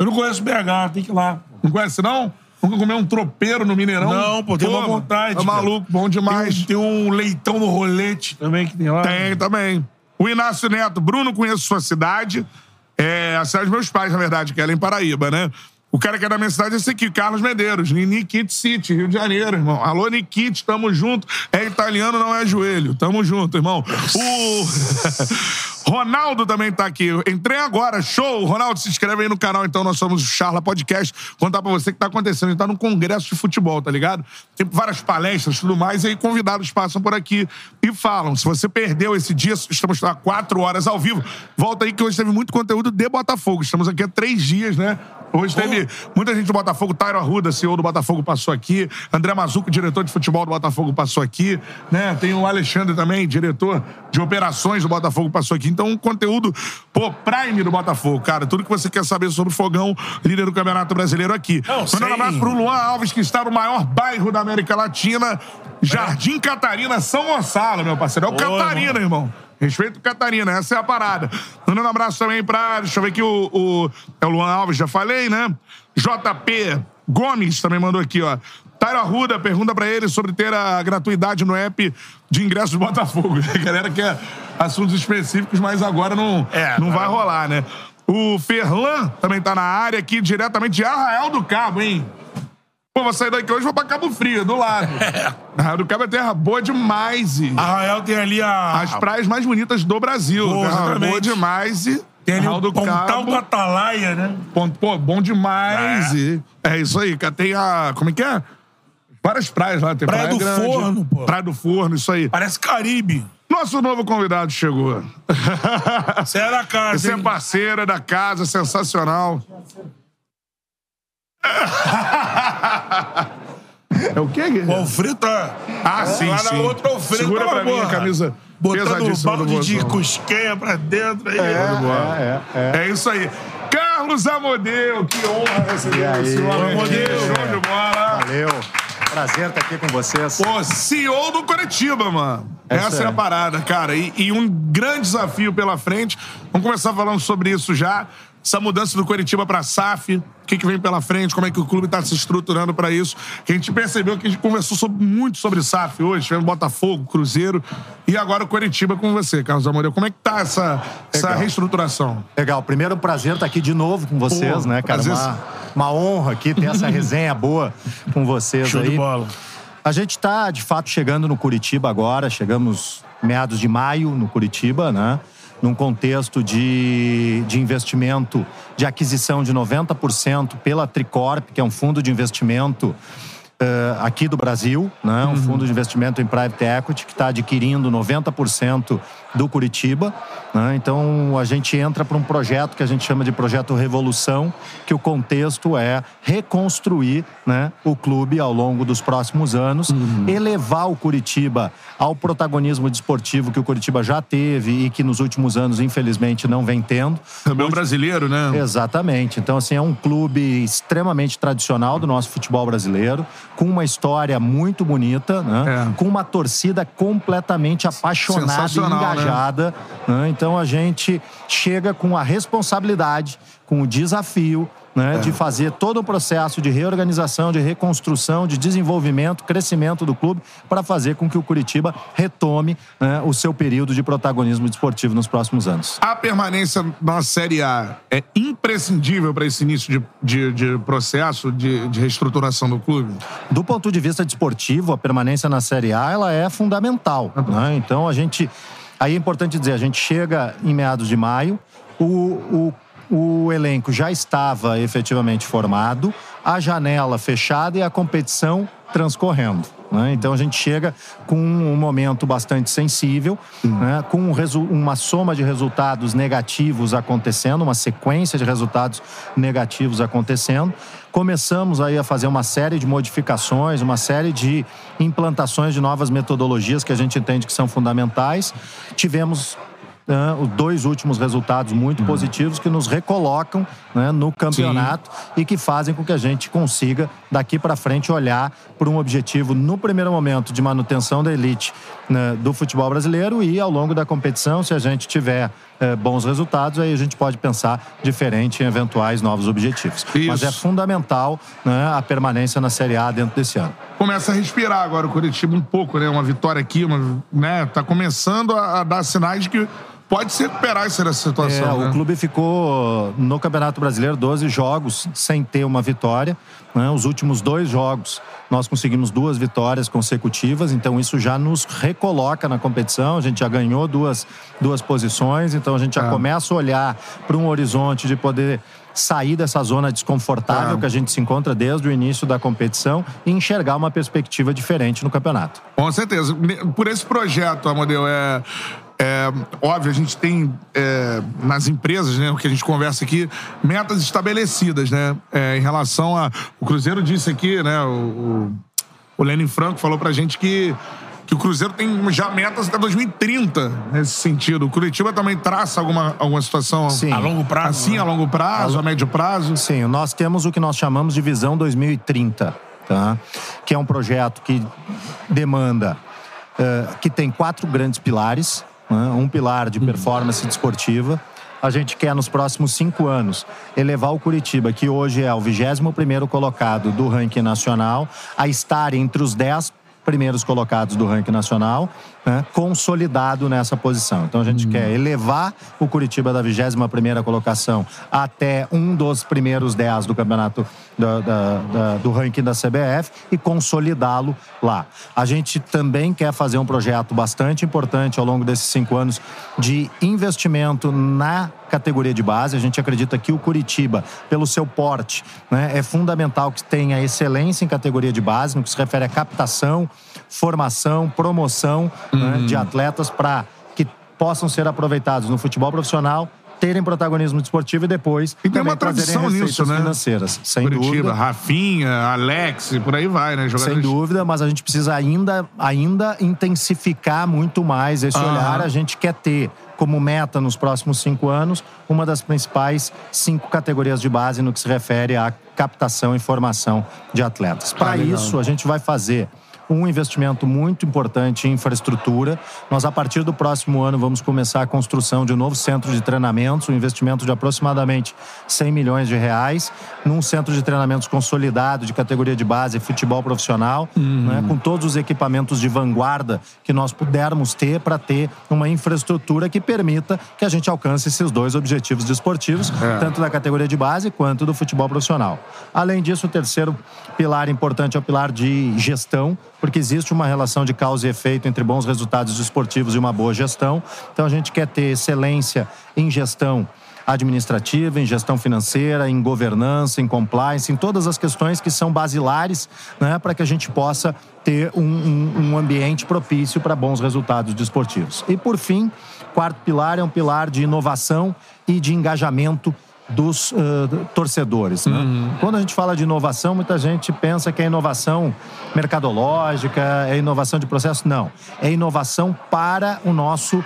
eu não conheço BH, tem que ir lá. Não conhece, não? Nunca comeu um tropeiro no Mineirão? Não, pô, tem uma vontade. É maluco, bom demais. Tem tem um leitão no rolete também que tem lá. Tem também. O Inácio Neto, Bruno, conheço sua cidade. É a cidade dos meus pais, na verdade, que é em Paraíba, né? O cara que é da minha cidade é esse aqui, Carlos Medeiros, Nikit City, Rio de Janeiro, irmão. Alô, Nikit, tamo junto. É italiano, não é joelho. Tamo junto, irmão. O *laughs* Ronaldo também tá aqui. Entrei agora, show. Ronaldo, se inscreve aí no canal, então. Nós somos o Charla Podcast. Contar pra você o que tá acontecendo. A gente tá num congresso de futebol, tá ligado? Tem várias palestras tudo mais. E aí convidados passam por aqui e falam. Se você perdeu esse dia, estamos há quatro horas ao vivo. Volta aí que hoje teve muito conteúdo de Botafogo. Estamos aqui há três dias, né? Hoje teve muita gente do Botafogo, Tairo Arruda, CEO do Botafogo, passou aqui. André Mazuco, diretor de futebol do Botafogo, passou aqui. Né? Tem o Alexandre também, diretor de operações do Botafogo, passou aqui. Então, um conteúdo, pô, prime do Botafogo, cara. Tudo que você quer saber sobre o Fogão, líder do Campeonato Brasileiro aqui. Mandando um abraço pro Luan Alves, que está no maior bairro da América Latina, Jardim Catarina, São Gonçalo, meu parceiro. É o Catarina, irmão. Respeito Catarina, essa é a parada. Mandando um abraço também pra. Deixa eu ver aqui o. o é o Luan Alves, já falei, né? JP Gomes também mandou aqui, ó. Tairo Arruda pergunta pra ele sobre ter a gratuidade no app de ingresso do Botafogo. *laughs* A galera quer assuntos específicos, mas agora não, É, não vai agora- rolar, né? O Ferlan também tá na área aqui, diretamente de Arraial do Cabo, hein? Pô, vou sair daqui hoje e vou pra Cabo Frio, do lado. Arraial *laughs* do Cabo é terra boa demais. E Arraial tem ali a. as praias mais bonitas do Brasil. Boa, terra exatamente. boa demais. E Tem ali Raul o do Pontal Cabo. do Atalaia, né? Ponto, pô, bom demais. É. E é isso aí. Tem a. Como é que é? Várias praias lá. Tem Praia Praia, do Grande, Forno, pô. Praia do Forno, isso aí. Parece Caribe. Nosso novo convidado chegou. Você é da casa, Você é parceira da casa, sensacional. É o quê, Guilherme? O Alfredo tá... Ah, sim, Lá sim. na outra Alfredo Segura tava pra mim a camisa Botando do balde de Bozão. cusquenha pra dentro. Aí, É, é, isso aí. Carlos Amodeu, que honra receber o senhor Amodeu. Amodeu. Show de bola. Valeu. Prazer estar aqui com vocês. Pô, CEO do Curitiba, mano. Essa Essa é é. a parada, cara. E, e um grande desafio pela frente. Vamos começar falando sobre isso já. Essa mudança do Curitiba pra SAF. O que, que vem pela frente? Como é que o clube tá se estruturando pra isso? Que a gente percebeu que a gente conversou sobre- muito sobre SAF hoje. Tivemos Botafogo, Cruzeiro. E agora o Curitiba com você, Carlos Amoreu. Como é que tá essa, essa Legal. reestruturação? Legal, primeiro prazer estar aqui de novo com vocês, Pô, né, cara? prazer. Uma, uma honra aqui ter essa *laughs* resenha boa com vocês Show aí. de bola. A gente está, de fato, chegando no Curitiba agora. Chegamos meados de maio no Curitiba, né? Num contexto de, de investimento, de aquisição de 90% pela Tricorp, que é um fundo de investimento eh, aqui do Brasil, né? um fundo de investimento em private equity que está adquirindo 90% do Curitiba. né? Então a gente entra para um projeto que a gente chama de projeto Revolução, que o contexto é reconstruir né, o clube ao longo dos próximos anos, elevar o Curitiba ao protagonismo desportivo que o Curitiba já teve e que nos últimos anos, infelizmente, não vem tendo. Também o brasileiro, né? Exatamente. Então, assim, é um clube extremamente tradicional do nosso futebol brasileiro, com uma história muito bonita, né? com uma torcida completamente apaixonada e Sensacional, né? Né? Então, a gente chega com a responsabilidade, com o desafio. Né, de fazer todo o processo de reorganização, de reconstrução, de desenvolvimento, crescimento do clube, para fazer com que o Curitiba retome né, o seu período de protagonismo desportivo nos próximos anos. A permanência na Série A é imprescindível para esse início de, de, de processo de, de reestruturação do clube? Do ponto de vista desportivo, a permanência na Série A ela é fundamental. né? Então a gente. Aí é importante dizer, a gente chega em meados de maio, o, o, o elenco já estava efetivamente formado, a janela fechada e a competição transcorrendo. né? Então a gente chega com um momento bastante sensível, né? com um uma soma de resultados negativos acontecendo, uma sequência de resultados negativos acontecendo. Começamos aí a fazer uma série de modificações, uma série de implantações de novas metodologias que a gente entende que são fundamentais. Tivemos né, os dois últimos resultados muito positivos que nos recolocam né, no campeonato e que fazem com que a gente consiga, daqui para frente, olhar por um objetivo, no primeiro momento, de manutenção da elite né, do futebol brasileiro e, ao longo da competição, se a gente tiver eh, bons resultados, aí a gente pode pensar diferente em eventuais novos objetivos. Mas é fundamental né, a permanência na Série A dentro desse ano. Começa a respirar agora o Curitiba um pouco, né? Uma vitória aqui, uma, né? Tá começando a, a dar sinais de que pode se recuperar essa situação. É, né? O clube ficou no Campeonato Brasileiro 12 jogos sem ter uma vitória. né? Os últimos dois jogos nós conseguimos duas vitórias consecutivas, então isso já nos recoloca na competição. A gente já ganhou duas, duas posições, então a gente já Ah. começa a olhar para um horizonte de poder sair dessa zona desconfortável Ah. que a gente se encontra desde o início da competição e enxergar uma perspectiva diferente no campeonato. Com certeza. Por esse projeto, Amadeu, é, é óbvio, a gente tem é, nas empresas, né, o que a gente conversa aqui, metas estabelecidas, né? é, em relação a. O Cruzeiro disse aqui, né? O, o, Lenin Franco falou pra gente que. Que o Cruzeiro tem já metas até 2030 nesse sentido. O Curitiba também traça alguma, alguma situação Sim. a longo prazo? Assim, a longo prazo, a médio prazo? Sim, nós temos o que nós chamamos de Visão 2030, tá? que é um projeto que demanda, eh, que tem quatro grandes pilares. Né? Um pilar de performance desportiva. A gente quer, nos próximos cinco anos, elevar o Curitiba, que hoje é o 21º colocado do ranking nacional, a estar entre os 10 primeiros colocados do ranking nacional né, consolidado nessa posição. Então a gente quer elevar o Curitiba da 21ª colocação até um dos primeiros 10 do campeonato da- da- da- do ranking da CBF e consolidá-lo lá. A gente também quer fazer um projeto bastante importante ao longo desses cinco anos de investimento na categoria de base. A gente acredita que o Curitiba, pelo seu porte, né, é fundamental que tenha excelência em categoria de base, no que se refere à captação, formação, promoção né, de atletas para que possam ser aproveitados no futebol profissional, terem protagonismo desportivo e depois E tem também uma trazerem tradição nisso, né? financeiras. Sem Curitiba, dúvida. Rafinha, Alex, por aí vai, né? Sem dúvida, mas a gente precisa ainda, ainda intensificar muito mais esse Aham. olhar. A gente quer ter como meta nos próximos cinco anos uma das principais cinco categorias de base no que se refere à captação e formação de atletas. Para Ah, legal. isso, a gente vai fazer um investimento muito importante em infraestrutura. Nós, a partir do próximo ano, vamos começar a construção de um novo centro de treinamentos, um investimento de aproximadamente 100 milhões de reais, num centro de treinamentos consolidado de categoria de base, futebol profissional, né, com todos os equipamentos de vanguarda que nós pudermos ter para ter uma infraestrutura que permita que a gente alcance esses dois objetivos desportivos, É. tanto da categoria de base quanto do futebol profissional. Além disso, o terceiro pilar importante é o pilar de gestão, porque existe uma relação de causa e efeito entre bons resultados desportivos e uma boa gestão. Então a gente quer ter excelência em gestão administrativa, em gestão financeira, em governança, em compliance, em todas as questões que são basilares né, para que a gente possa ter um, um- um ambiente propício para bons resultados desportivos. E por fim, quarto pilar é um pilar de inovação e de engajamento dos eh, torcedores. né? Quando a gente fala de inovação, muita gente pensa que é inovação mercadológica, é inovação de processo. Não. É inovação para o nosso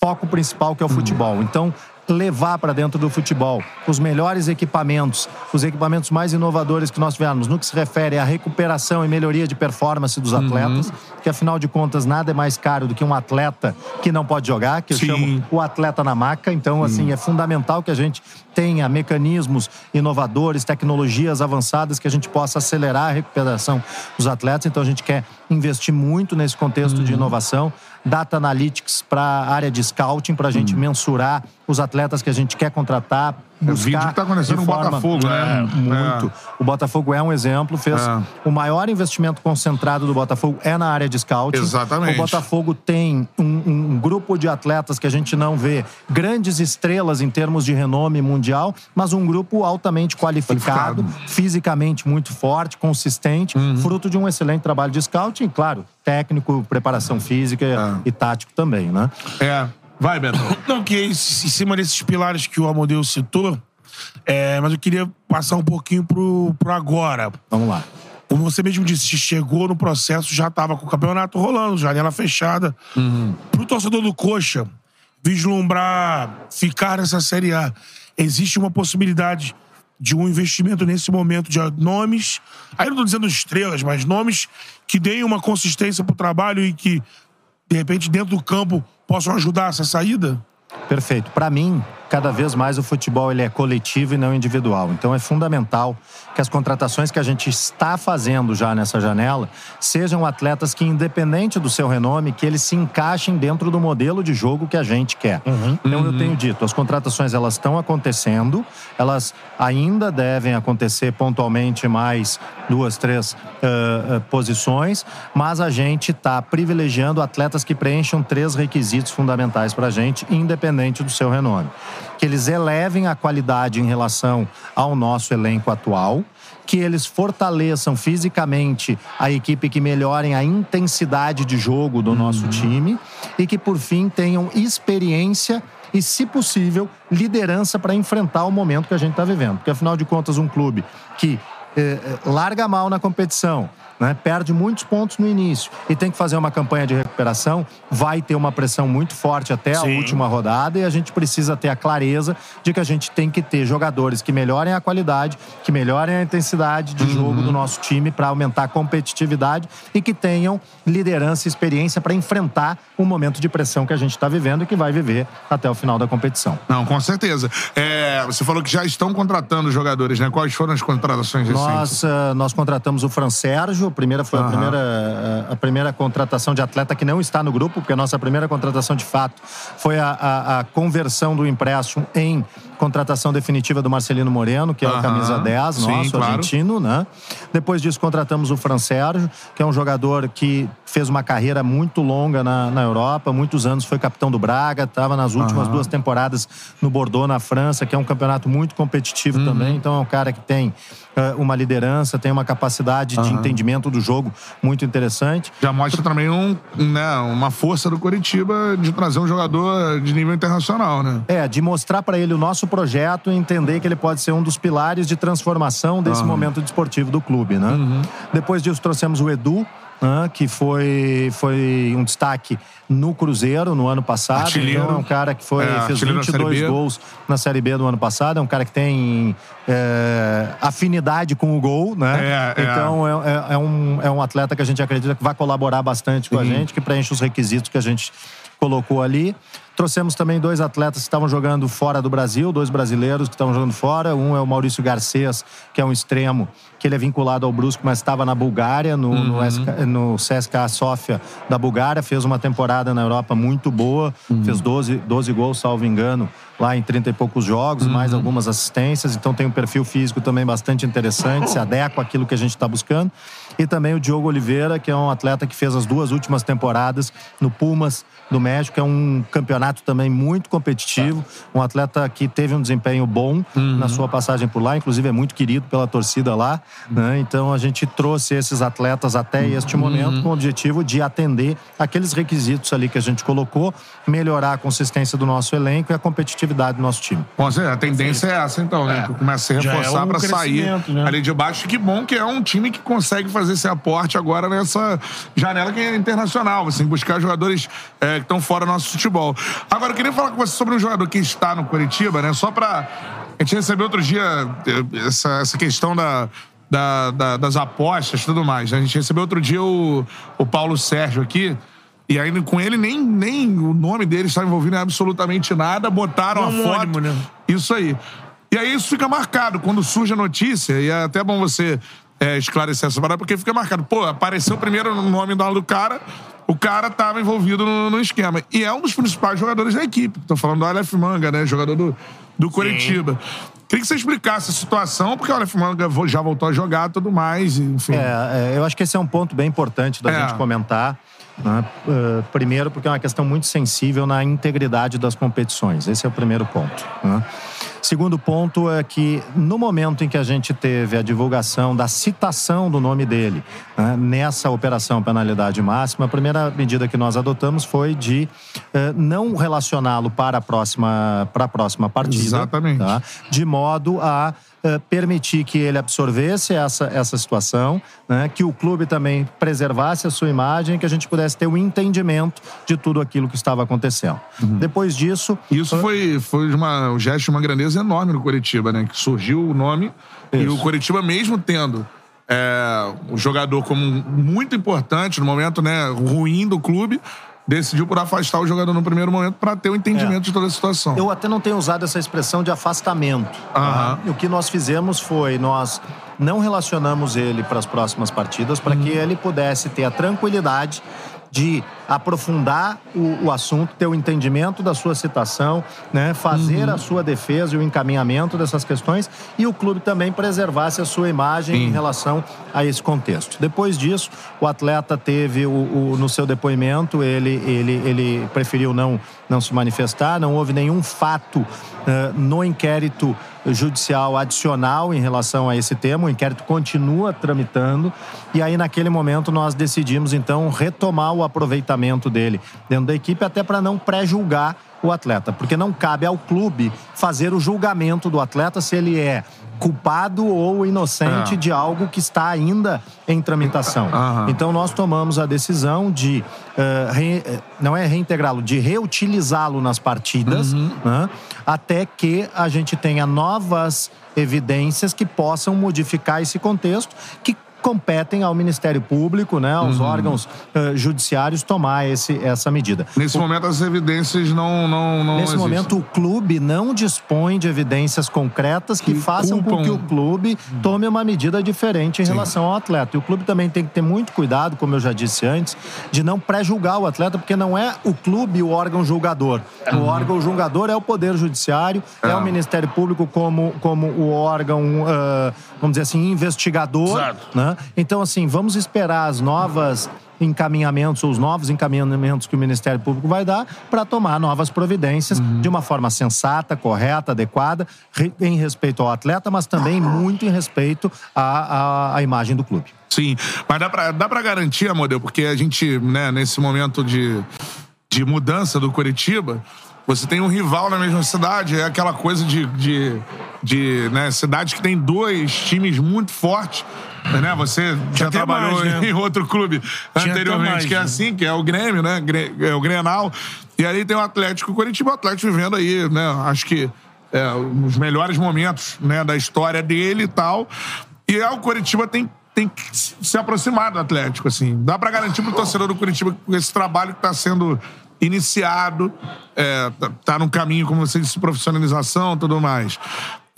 foco principal, que é o futebol. Então, levar para dentro do futebol. Os melhores equipamentos, os equipamentos mais inovadores que nós tivermos no que se refere à recuperação e melhoria de performance dos atletas, que afinal de contas nada é mais caro do que um atleta que não pode jogar, que eu chamo o atleta na maca. Então, assim, é fundamental que a gente tenha mecanismos inovadores, tecnologias avançadas que a gente possa acelerar a recuperação dos atletas. Então, a gente quer investir muito nesse contexto de inovação, data analytics para a área de scouting, para a gente mensurar os atletas que a gente quer contratar. É o Buscar vídeo que tá acontecendo de no forma- Botafogo, né? É, muito. O Botafogo é um exemplo, fez É. o maior investimento concentrado do Botafogo é na área de scouting. Exatamente. O Botafogo tem um, um grupo de atletas que a gente não vê grandes estrelas em termos de renome mundial, mas um grupo altamente qualificado, fisicamente muito forte, consistente, Uhum. fruto de um excelente trabalho de scouting, claro, técnico, preparação física e tático também, né? É. Vai, Beto. *coughs* Não, que em cima desses pilares que o Amodeu citou, é, mas eu queria passar um pouquinho pro, pro agora. Vamos lá. Como você mesmo disse, chegou no processo, já estava com o campeonato rolando, janela fechada. Pro torcedor do Coxa, vislumbrar ficar nessa Série A, existe uma possibilidade de um investimento nesse momento de nomes, aí não tô dizendo estrelas, mas nomes que deem uma consistência pro trabalho e que, de repente, dentro do campo, possam ajudar essa saída? Perfeito. Para mim, cada vez mais o futebol ele é coletivo e não individual. Então é fundamental que as contratações que a gente está fazendo já nessa janela sejam atletas que, independente do seu renome, que eles se encaixem dentro do modelo de jogo que a gente quer. Então eu tenho dito, as contratações elas estão acontecendo, elas ainda devem acontecer pontualmente mais duas, três ah, ah, posições, mas a gente está privilegiando atletas que preencham três requisitos fundamentais para a gente, independente do seu renome. Que eles elevem a qualidade em relação ao nosso elenco atual, que eles fortaleçam fisicamente a equipe, que melhorem a intensidade de jogo do nosso time e que, por fim, tenham experiência e, se possível, liderança para enfrentar o momento que a gente está vivendo. Porque, afinal de contas, um clube que eh, eh, larga mal na competição, né, perde muitos pontos no início e tem que fazer uma campanha de recuperação, vai ter uma pressão muito forte até a última rodada e a gente precisa ter a clareza de que a gente tem que ter jogadores que melhorem a qualidade, que melhorem a intensidade de jogo do nosso time para aumentar a competitividade e que tenham liderança e experiência para enfrentar o momento de pressão que a gente está vivendo e que vai viver até o final da competição. Não, com certeza. É, você falou que já estão contratando jogadores, né? Quais foram as contratações desse Nós, ah, nós contratamos o Fran Sérgio. A primeira foi a Aham. primeira, a primeira contratação de atleta que não está no grupo, porque a nossa primeira contratação de fato foi a, a- a conversão do empréstimo em contratação definitiva do Marcelino Moreno, que é o camisa 10, Sim, nosso, claro. argentino, né? Depois disso, contratamos o Fran Sérgio, que é um jogador que fez uma carreira muito longa na, na Europa, muitos anos foi capitão do Braga, estava nas últimas Aham. duas temporadas no Bordeaux, na França, que é um campeonato muito competitivo Uhum. também. Então é um cara que tem eh, uma liderança, tem uma capacidade de Aham. entendimento do jogo muito interessante. Já mostra também um, né, uma força do Curitiba de trazer um jogador de nível internacional, né? É, de mostrar para ele o nosso projeto e entender que ele pode ser um dos pilares de transformação desse Aham. momento desportivo do clube, né? Uhum. Depois disso trouxemos o Edu, né, que foi, foi um destaque no Cruzeiro no ano passado. Artilheiro. Então é um cara que foi, É, fez artilheiro da Série 22 B. gols na Série B do ano passado. É um cara que tem é, afinidade com o gol, né? É, é. então é, é- é um, é um atleta que a gente acredita que vai colaborar bastante com a gente, que preenche os requisitos que a gente colocou ali. Trouxemos também dois atletas que estavam jogando fora do Brasil, dois brasileiros que estavam jogando fora. Um é o Maurício Garcês, que é um extremo, que ele é vinculado ao Brusco, mas estava na Bulgária, no, no, Uhum. No CSKA Sofia da Bulgária. Fez uma temporada na Europa muito boa, Uhum. fez 12, 12 gols, salvo engano, lá em 30 e poucos jogos, mais Uhum. algumas assistências. Então tem um perfil físico também bastante interessante, se adequa àquilo que a gente está buscando. E também o Diogo Oliveira, que é um atleta que fez as duas últimas temporadas no Pumas do México, é um campeonato também muito competitivo, um atleta que teve um desempenho bom na sua passagem por lá, inclusive é muito querido pela torcida lá, né? Então a gente trouxe esses atletas até este momento com o objetivo de atender aqueles requisitos ali que a gente colocou, melhorar a consistência do nosso elenco e a competitividade do nosso time. Bom, assim, a tendência é essa, então, né? Que começa a se é reforçar um pra sair né? ali de baixo. Que bom que é um time que consegue fazer esse aporte agora nessa janela que é internacional, assim, buscar jogadores é, que estão fora do nosso futebol. Agora, eu queria falar com você sobre um jogador que está no Curitiba, né? Só pra. A gente recebeu outro dia eh, essa, essa questão da. da- da- das apostas e tudo mais. né? A gente recebeu outro dia o, o Paulo Sérgio aqui. E aí, com ele, nem, nem o nome dele estava envolvido em absolutamente nada. Botaram a Homônimo, foto. né? Isso aí. E aí isso fica marcado quando surge a notícia, e é até bom você é, esclarecer essa parada, porque fica marcado. Pô, apareceu primeiro o nome do do cara, o cara tava envolvido no, no esquema. E é um dos principais jogadores da equipe. Tô falando do Aleph Manga, né? Jogador do, do Curitiba. Queria que você explicasse a situação, porque o Aleph Manga já voltou a jogar e tudo mais, e, enfim. É, é, eu acho que esse é um ponto bem importante da É. gente comentar. Né? Eh, primeiro, porque é uma questão muito sensível na integridade das competições. Esse é o primeiro ponto. né? Segundo ponto é que, no momento em que a gente teve a divulgação da citação do nome dele né, nessa operação penalidade máxima, a primeira medida que nós adotamos foi de eh, não relacioná-lo para a próxima, para a próxima partida. Exatamente. tá? De modo a eh, permitir que ele absorvesse essa, essa situação, né? que o clube também preservasse a sua imagem, que a gente pudesse ter o entendimento de tudo aquilo que estava acontecendo. Depois disso. Isso foi, foi uma, um gesto de uma grandeza enorme no Curitiba, né? Que surgiu o nome e o Curitiba, mesmo tendo é, o jogador como muito importante no momento né, ruim do clube, decidiu por afastar o jogador no primeiro momento para ter o entendimento de toda a situação. Eu até não tenho usado essa expressão de afastamento. tá? O que nós fizemos foi nós não relacionamos ele para as próximas partidas para que ele pudesse ter a tranquilidade de aprofundar o, o assunto, ter o entendimento da sua citação, né, fazer a sua defesa e o encaminhamento dessas questões e o clube também preservasse a sua imagem em relação a esse contexto. Depois disso, o atleta teve o, o- no seu depoimento, ele, ele, ele preferiu não, não se manifestar, não houve nenhum fato eh, no inquérito judicial adicional em relação a esse tema. O inquérito continua tramitando e aí naquele momento nós decidimos então retomar o aproveitamento dele dentro da equipe até para não pré-julgar o atleta, porque não cabe ao clube fazer o julgamento do atleta se ele é culpado ou inocente É. de algo que está ainda em tramitação. Então nós tomamos a decisão de eh, re- eh, não é reintegrá-lo, de reutilizá-lo nas partidas, né, até que a gente tenha novas evidências que possam modificar esse contexto, que competem ao Ministério Público, né, aos Uhum. órgãos eh, judiciários tomar esse, essa medida. Nesse momento, as evidências não. não, não Nesse existem. momento, o clube não dispõe de evidências concretas que, façam com culpam- que o clube tome uma medida diferente em Sim. relação ao atleta. E o clube também tem que ter muito cuidado, como eu já disse antes, de não pré-julgar o atleta, porque não é o clube o órgão julgador. O órgão julgador é o Poder Judiciário, é, o Ministério Público como, como o órgão, ah, vamos dizer assim, investigador. Né? Então, assim, vamos esperar as novas encaminhamentos, ou os novos encaminhamentos que o Ministério Público vai dar para tomar novas providências de uma forma sensata, correta, adequada, em respeito ao atleta, mas também muito em respeito à, à, à imagem do clube. Sim, mas dá pra, dá pra garantir, Amodeu, porque a gente, né, nesse momento de, de mudança do Curitiba, você tem um rival na mesma cidade, é aquela coisa de, de, de né, cidade que tem dois times muito fortes. Né? Você já trabalhou mais, né? em outro clube Tinha anteriormente, mais, que é né? assim, que é o Grêmio, né? É o Grenal. E aí tem o Atlético, o Curitiba, o Atlético vivendo aí, né? Acho que é, os melhores momentos né, da história dele e tal. E aí o Curitiba tem, tem que se aproximar do Atlético, assim. Dá pra garantir pro torcedor do Curitiba que esse trabalho que tá sendo iniciado, é, tá, tá no caminho, como você disse, profissionalização e tudo mais.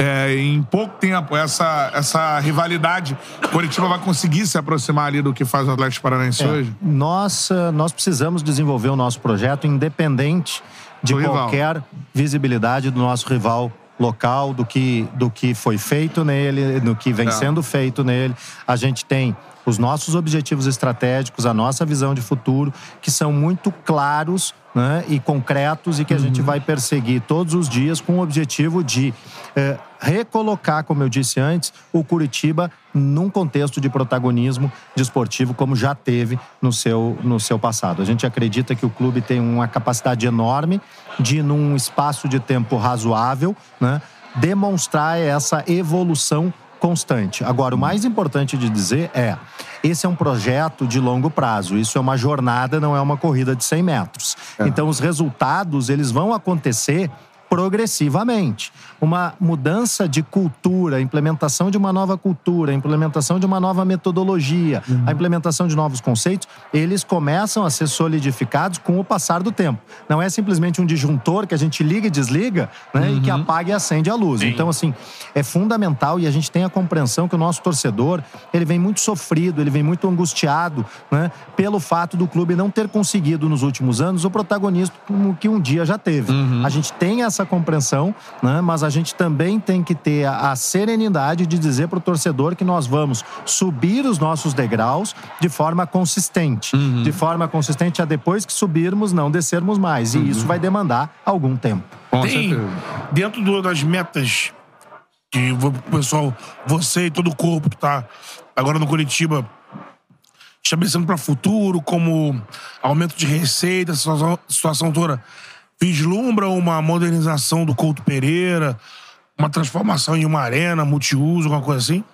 É, em pouco tempo, essa, essa rivalidade, o Curitiba vai conseguir se aproximar ali do que faz o Atlético Paranaense É, hoje? Nós, nós precisamos desenvolver o nosso projeto independente de Do rival. qualquer visibilidade do nosso rival local, do que, do que foi feito nele, do que vem Tá. sendo feito nele. A gente tem os nossos objetivos estratégicos, a nossa visão de futuro, que são muito claros né, e concretos e que a gente vai perseguir todos os dias com o objetivo de eh, recolocar, como eu disse antes, o Curitiba num contexto de protagonismo desportivo como já teve no seu, no seu passado. A gente acredita que o clube tem uma capacidade enorme de, num espaço de tempo razoável, né, demonstrar essa evolução constante. Agora, o mais importante de dizer é: esse é um projeto de longo prazo. Isso é uma jornada, não é uma corrida de 100 metros. Então, os resultados eles vão acontecer progressivamente. Uma mudança de cultura, a implementação de uma nova cultura, a implementação de uma nova metodologia, a implementação de novos conceitos, eles começam a ser solidificados com o passar do tempo. Não é simplesmente um disjuntor que a gente liga e desliga né, e que apaga e acende a luz. Então, assim, é fundamental e a gente tem a compreensão que o nosso torcedor ele vem muito sofrido, ele vem muito angustiado né, pelo fato do clube não ter conseguido nos últimos anos o protagonismo que um dia já teve. A gente tem essa compreensão, né, mas a gente também tem que ter a, a serenidade de dizer para o torcedor que nós vamos subir os nossos degraus de forma consistente. De forma consistente a depois que subirmos, não descermos mais. E isso vai demandar algum tempo. Tem, dentro do- das metas que o pessoal, você e todo o corpo que tá agora no Curitiba estabelecendo para futuro, como aumento de receita, situação, situação toda, vislumbra uma modernização do Couto Pereira, uma transformação em uma arena, multiuso, alguma coisa assim?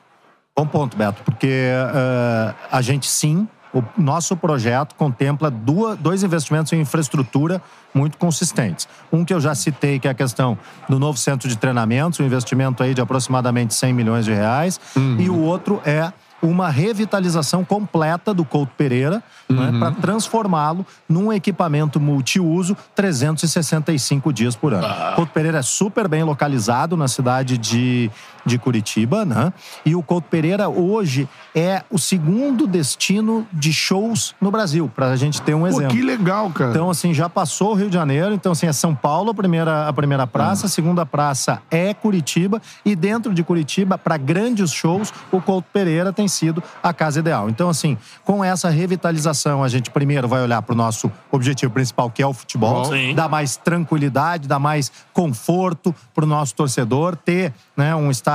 Bom ponto, Beto, porque eh, a gente sim, o nosso projeto contempla duas, dois investimentos em infraestrutura muito consistentes. Um que eu já citei, que é a questão do novo centro de treinamentos, um investimento aí de aproximadamente 100 milhões de reais, e o outro é uma revitalização completa do Couto Pereira, né, para transformá-lo num equipamento multiuso 365 dias por ano. Couto Pereira é super bem localizado na cidade de, de Curitiba, né? E o Couto Pereira hoje é o segundo destino de shows no Brasil, para a gente ter um Pô, exemplo. que legal, cara. Então, assim, já passou o Rio de Janeiro. Então, assim, é São Paulo a primeira, a primeira praça, a segunda praça é Curitiba. E dentro de Curitiba, para grandes shows, o Couto Pereira tem sido a casa ideal. Então, assim, com essa revitalização, a gente primeiro vai olhar para o nosso objetivo principal, que é o futebol. Sim. Dá mais tranquilidade, dá mais conforto para o nosso torcedor ter né, um estádio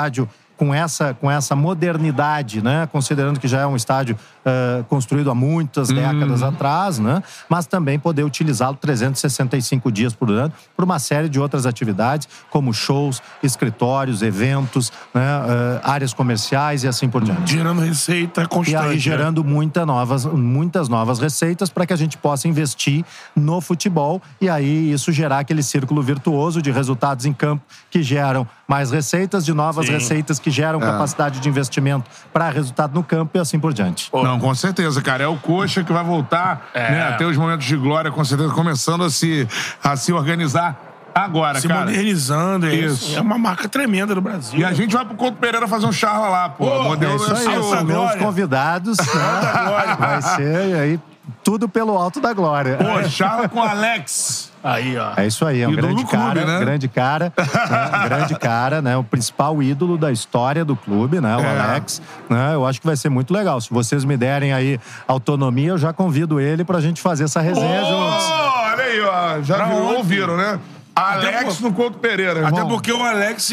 com essa, com essa modernidade, né? Considerando que já é um estádio eh, construído há muitas décadas atrás, né? Mas também poder utilizá-lo 365 dias por ano para uma série de outras atividades, como shows, escritórios, eventos, né? eh, áreas comerciais e assim por diante. Gerando receita constante. E aí né? gerando muita novas, muitas novas receitas para que a gente possa investir no futebol e aí isso gerar aquele círculo virtuoso de resultados em campo que geram mais receitas, de novas Sim. receitas que geram É. capacidade de investimento para resultado no campo e assim por diante. Não, com certeza, cara. É o Coxa que vai voltar É. né, a ter os momentos de glória, com certeza, começando a se, a se organizar agora, Se cara. modernizando, é isso. Isso. É uma marca tremenda do Brasil. E a gente vai pro Couto Pereira fazer um charla lá, pô. Pô, modelo É isso aí, são meus convidados. né? Vai ser aí tudo pelo alto da glória. Pô, charla com Alex. Aí, ó. É isso aí, é um Ídolo grande clube, cara, né? grande cara, *laughs* né? Um grande cara, né? O principal ídolo da história do clube, né? O É. Alex, né? Eu acho que vai ser muito legal. Se vocês me derem aí autonomia, eu já convido ele pra gente fazer essa resenha juntos. Oh, olha aí, ó. Já Pra viu, ontem. ouviram, né? Alex por- no Couto Pereira, Até irmão. porque o Alex,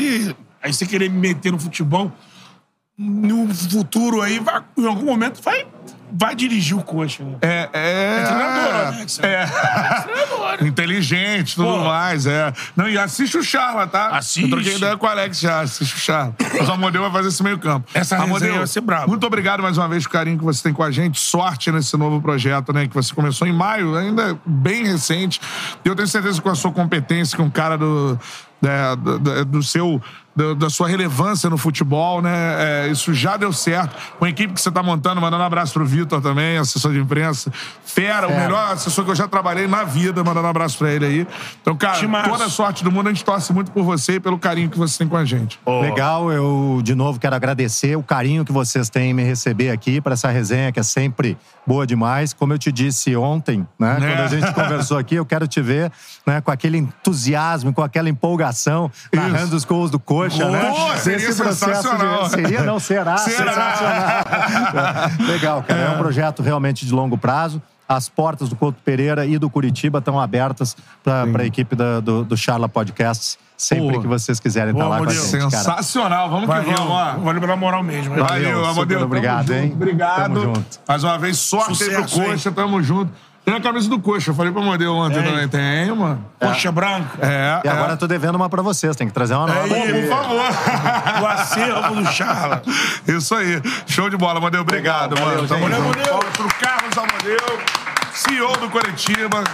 aí você querer me meter no futebol, no futuro aí, vai- em algum momento, vai, vai dirigir o coxa. Né? É, é. É treinador, Alex. É. Inteligente, tudo Pô. mais, é. Não, e assiste o Charla, tá? Assiste. Eu troquei ideia com o Alex já, assiste o Charla. Mas o Amodeu vai fazer esse meio campo. Essa Amodeu, vai ser braba. Muito obrigado mais uma vez pelo carinho que você tem com a gente. Sorte nesse novo projeto, né? Que você começou em maio, ainda bem recente. Eu tenho certeza que com a sua competência, com um cara do, né, do, do- do seu da, da sua relevância no futebol, né? É, isso já deu certo. Com a equipe que você tá montando, mandando um abraço pro Vitor também, assessor de imprensa. Fera, o melhor assessor que eu já trabalhei na vida, mandando um abraço pra ele aí. Então, cara, Timaço. toda a sorte do mundo, a gente torce muito por você e pelo carinho que você tem com a gente. Legal, eu de novo quero agradecer o carinho que vocês têm em me receber aqui para essa resenha que é sempre boa demais. Como eu te disse ontem, né, Né? quando a gente *laughs* conversou aqui, eu quero te ver né, com aquele entusiasmo, com aquela empolgação, narrando os gols do Coxa, né? Pô, seria Esse sensacional. de... Seria, não será? *laughs* Será. Sensacional. *laughs* Legal, cara. É. um projeto realmente de longo prazo. As portas do Couto Pereira e do Curitiba estão abertas para a equipe da- do, do Charla Podcasts. Sempre Pô. que vocês quiserem estar Boa, lá com a gente, cara. Sensacional, vamos que Valeu, vamos, ó. valeu pela moral mesmo. Valeu, Amadeu. Tamo obrigado, junto, hein? Obrigado. Tamo junto. Mais uma vez, sorte aí Sucesso, pro Coxa, tamo junto. Tem a camisa do Coxa, eu falei pro Amadeu ontem Tem? também. Tem, mano. Coxa branca. É, E agora é. eu tô devendo uma pra vocês, tem que trazer uma nova. Aí, Pô, por favor. *laughs* O acervo do Charla. Isso aí. Show de bola, Amadeu. Obrigado, Legal, mano. valeu, Tamo junto. Palmas pro Carlos Amadeu, CEO do Curitiba.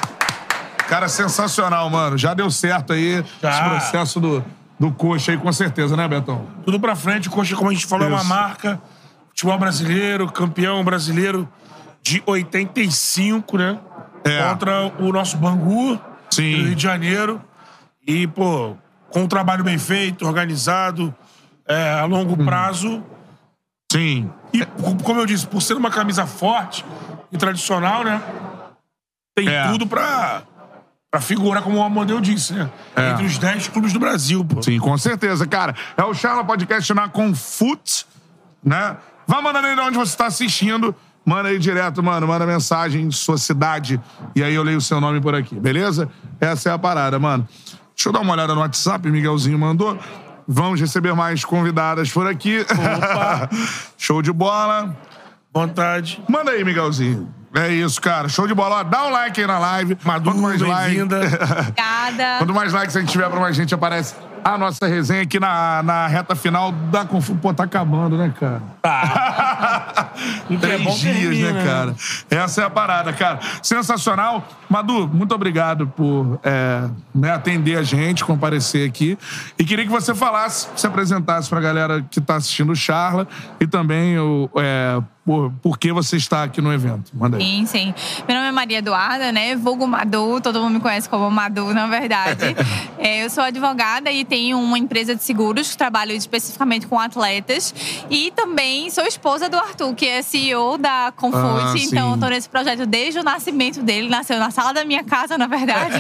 Cara, sensacional, mano. Já deu certo aí Já. esse processo do, do Coxa aí, com certeza, né, Betão? Tudo pra frente. O Coxa, como a gente falou, é uma Isso. marca. Futebol brasileiro, campeão brasileiro de 85, né? É. Contra o nosso Bangu, Sim. do Rio de Janeiro. E, pô, com um trabalho bem feito, organizado, é, a longo Uhum. prazo. Sim. E, como eu disse, por ser uma camisa forte e tradicional, né? Tem É. tudo pra, pra figurar, como o Amodeu disse, né? É. Entre os 10 clubes do Brasil, pô. Sim, com certeza, cara. É o Charla Podcast na Confut, né? Vai mandando aí de onde você tá assistindo. Manda aí direto, mano. Manda mensagem, sua cidade. E aí eu leio o seu nome por aqui, beleza? Essa é a parada, mano. Deixa eu dar uma olhada no WhatsApp, Miguelzinho mandou. Vamos receber mais convidadas por aqui. Opa. *laughs* Show de bola. Vontade. Manda aí, Miguelzinho. É isso, cara. Show de bola. Ó, Dá um like aí na live. Madu, Quanto mais like, bem-vinda. *laughs* Obrigada. Quanto mais likes a gente tiver pra mais gente, aparece a nossa resenha aqui na, na reta final da Confu. Pô, tá acabando, né, cara? *laughs* É Três dias, termina, né, cara? Essa é a parada, cara. Sensacional. Madu, muito obrigado por é, né, atender a gente, comparecer aqui. E queria que você falasse, se apresentasse pra galera que tá assistindo o Charla e também o, é, por, por que você está aqui no evento. Manda aí. Sim, sim. Meu nome é Maria Eduarda, né? Vulgo Madu, todo mundo me conhece como Madu, na verdade. *laughs* É, eu sou advogada e tenho uma empresa de seguros que trabalho especificamente com atletas. E também sou esposa do Arthur, que é CEO da Confute. Ah, então, tô nesse projeto desde o nascimento dele. Nasceu na sala da minha casa, na verdade.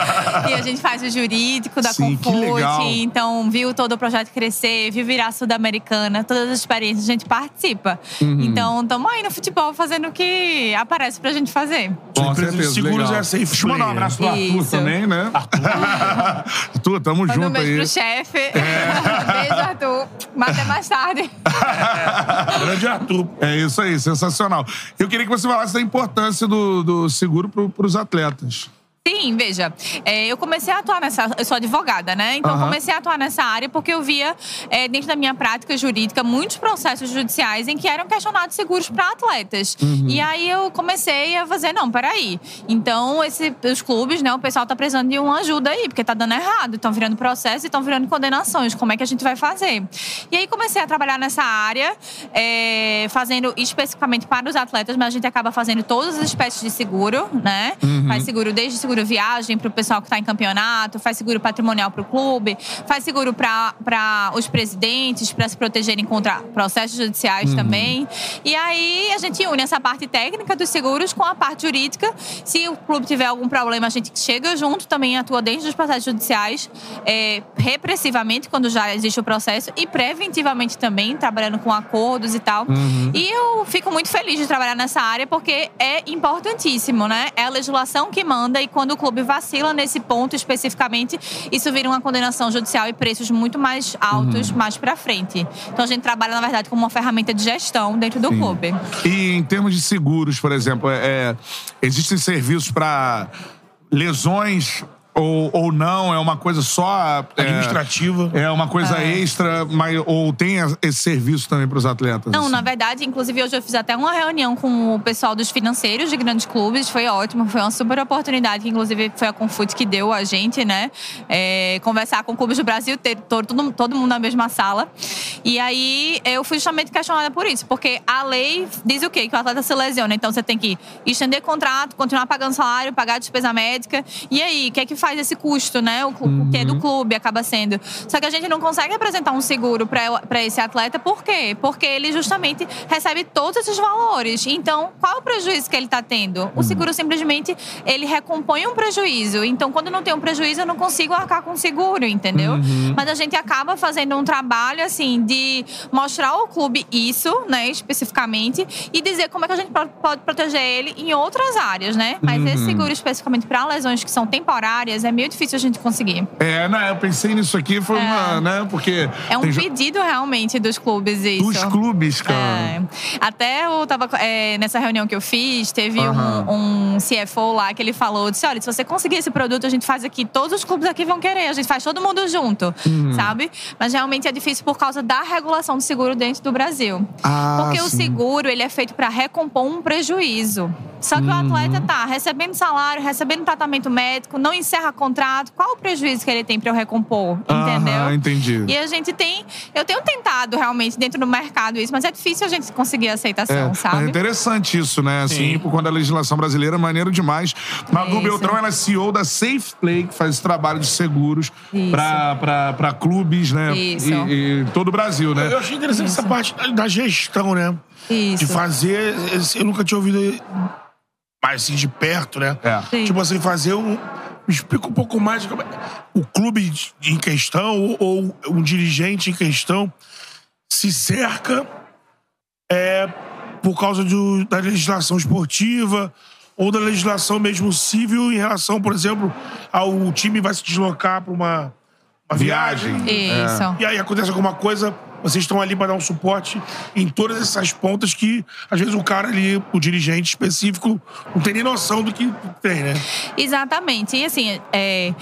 *laughs* e a gente faz o jurídico da Sim, Confute. Então, viu todo o projeto crescer, viu virar sul-americana, todas as experiências a gente participa. Uhum. Então, estamos aí no futebol fazendo o que aparece pra gente fazer. Empresa de seguros legal. é safe Deixa eu mandar um player. abraço pro Arthur Isso. também, né? *laughs* Arthur, tamo Manda um junto beijo aí. pro chefe. *laughs* beijo, Arthur. Mas até mais tarde. *laughs* Grande Arthur. É isso aí, sensacional. Eu queria que você falasse da importância do, do seguro pro, pros atletas. Sim, veja, é, eu comecei a atuar nessa. Eu sou advogada, né? Então, eu Aham. comecei a atuar nessa área porque eu via, é, dentro da minha prática jurídica, muitos processos judiciais em que eram questionados seguros para atletas. Uhum. E aí eu comecei a fazer, não, peraí. Então, esse, os clubes, né, o pessoal tá precisando de uma ajuda aí, porque tá dando errado. Estão virando processos e estão virando condenações. Como é que a gente vai fazer? E aí comecei a trabalhar nessa área, é, fazendo especificamente para os atletas, mas a gente acaba fazendo todas as espécies de seguro, né? Uhum. Faz seguro desde seguro viagem para o pessoal que está em campeonato, faz seguro patrimonial para o clube, faz seguro para os presidentes, para se protegerem contra processos judiciais Uhum. também. E aí a gente une essa parte técnica dos seguros com a parte jurídica. Se o clube tiver algum problema, a gente chega junto, também atua dentro dos processos judiciais, é, repressivamente, quando já existe o processo, e preventivamente também, trabalhando com acordos e tal. Uhum. E eu fico muito feliz de trabalhar nessa área porque é importantíssimo, né? É a legislação que manda e quando o clube vacila nesse ponto especificamente, isso vira uma condenação judicial e preços muito mais altos Uhum. mais pra frente. Então a gente trabalha, na verdade, como uma ferramenta de gestão dentro do Sim. clube. E em termos de seguros, por exemplo, é, é, existem serviços para lesões ou, ou não? É uma coisa só. é, Administrativa. É, uma coisa É. extra, mas, ou tem esse serviço também para os atletas? Não, assim? na verdade, inclusive hoje eu fiz até uma reunião com o pessoal dos financeiros de grandes clubes, foi ótimo, foi uma super oportunidade, que inclusive foi a Confut que deu a gente, né? É, conversar com clubes do Brasil, ter todo, todo, todo mundo na mesma sala. E aí eu fui justamente questionada por isso, porque a lei diz o quê? Que o atleta se lesiona, então você tem que estender contrato, continuar pagando salário, pagar a despesa médica. E aí, o que é que faz esse custo, né? O, o que é do clube acaba sendo. Só que a gente não consegue apresentar um seguro para esse atleta, por quê? Porque ele justamente recebe todos esses valores. Então, qual é o prejuízo que ele está tendo? O seguro simplesmente ele recompõe um prejuízo. Então, quando não tem um prejuízo, eu não consigo arcar com o seguro, entendeu? Uhum. Mas a gente acaba fazendo um trabalho assim de mostrar ao clube isso, né, especificamente, e dizer como é que a gente pode proteger ele em outras áreas, né? Mas esse Uhum. seguro especificamente para lesões que são temporárias é meio difícil a gente conseguir. É, né, eu pensei nisso aqui, foi uma, né, porque... É um tem pedido realmente dos clubes isso. Dos clubes, cara. É. Até eu tava é, nessa reunião que eu fiz, teve um, um CFO lá que ele falou: disse, olha, se você conseguir esse produto, a gente faz aqui, todos os clubes aqui vão querer, a gente faz todo mundo junto, Uhum. sabe? Mas realmente é difícil por causa da regulação do seguro dentro do Brasil. Ah, Porque o sim. seguro ele é feito para recompor um prejuízo. Só que o Uhum. atleta tá recebendo salário, recebendo tratamento médico, não encerra contrato. Qual o prejuízo que ele tem para eu recompor? Entendeu? Aham, entendi. E a gente tem. Eu tenho tentado realmente dentro do mercado isso, mas é difícil a gente conseguir aceitação, É, mas é sabe? interessante isso, né? Assim, por conta da legislação brasileira, é maneiro demais. Madu Beltrão, ela é CEO da Safe Play, que faz esse trabalho de seguros para clubes, né? Isso. E, e todo o Brasil, né? Eu achei interessante essa parte da- gestão, né? Isso. De fazer. Eu nunca tinha ouvido mais assim de perto, né? Sim. Tipo assim, fazer um. Me explica um pouco mais como é- o clube em questão ou, ou um dirigente em questão se cerca é, por causa do- da legislação esportiva ou da legislação mesmo civil em relação, por exemplo, ao time vai se deslocar para uma, uma viagem. Isso. E aí acontece alguma coisa, vocês estão ali para dar um suporte em todas essas pontas que, às vezes, o cara ali, o dirigente específico, não tem nem noção do que tem, né? Exatamente. E assim, é,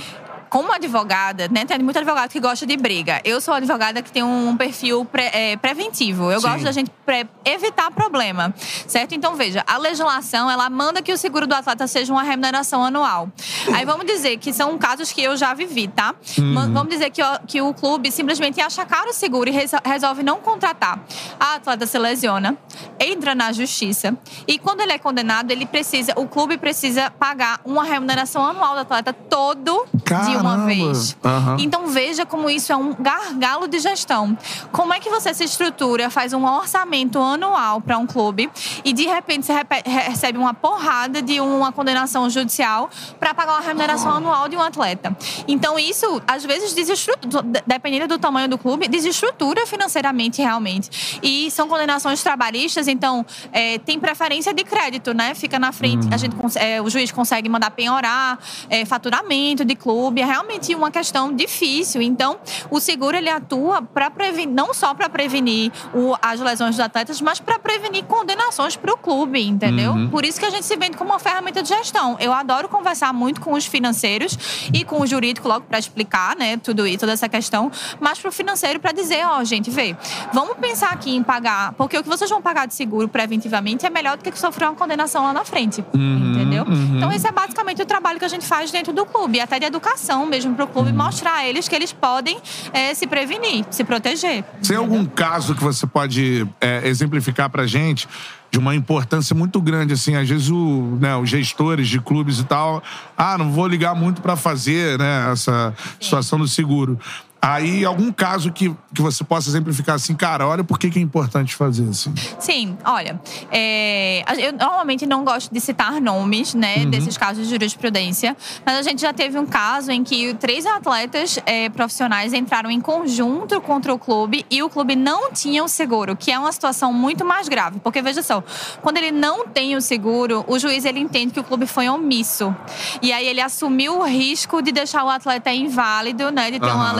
como advogada, né? Tem muito advogado que gosta de briga. Eu sou advogada que tem um perfil pre- é, preventivo. Eu Sim. gosto da gente pre- evitar problema, certo? Então, veja, a legislação, ela manda que o seguro do atleta seja uma remuneração anual. Aí vamos dizer que são casos que eu já vivi, tá? Uhum. Vamos dizer que, o- que o clube simplesmente acha caro o seguro e resol- resolve não contratar. A atleta se lesiona, entra na justiça e quando ele é condenado, ele precisa, o clube precisa pagar uma remuneração anual do atleta todo de uma vez. Aham. Então veja como isso é um gargalo de gestão. Como é que você se estrutura, faz um orçamento anual para um clube e de repente você recebe uma porrada de uma condenação judicial para pagar uma remuneração anual de um atleta. Então isso às vezes desestrutura, dependendo do tamanho do clube, desestrutura financeiramente realmente. E são condenações trabalhistas, então é, tem preferência de crédito, né? Fica na frente, a gente é, o juiz consegue mandar penhorar é, faturamento de clube, é realmente uma questão difícil. Então, o seguro ele atua para prevenir, não só para prevenir o- as lesões dos atletas, mas para prevenir condenações para o clube, entendeu? Uhum. Por isso que a gente se vende como uma ferramenta de gestão. Eu adoro conversar muito com os financeiros e com o jurídico logo para explicar, né, tudo isso, toda essa questão, mas para o financeiro para dizer, ó, gente, vê, vamos pensar aqui em pagar, porque o que vocês vão pagar de seguro preventivamente é melhor do que sofrer uma condenação lá na frente. Entendeu? uhum. Então, esse é basicamente o trabalho que a gente faz dentro do clube, até de educação mesmo para o clube, mostrar a eles que eles podem eh, se prevenir, se proteger. Tem algum caso que você pode é, exemplificar pra gente de uma importância muito grande, assim, às vezes o, né, os gestores de clubes e tal, ah, não vou ligar muito pra fazer, né, essa situação do seguro. Aí, algum caso que, que você possa exemplificar assim, cara, olha por que, que é importante fazer, assim. Sim, olha, é, eu normalmente não gosto de citar nomes, né, Uhum. desses casos de jurisprudência, mas a gente já teve um caso em que três atletas é, profissionais entraram em conjunto contra o clube e o clube não tinha o seguro, que é uma situação muito mais grave, porque veja só, quando ele não tem o seguro, o juiz ele entende que o clube foi omisso e aí ele assumiu o risco de deixar o atleta inválido, né, de ter uma Aham.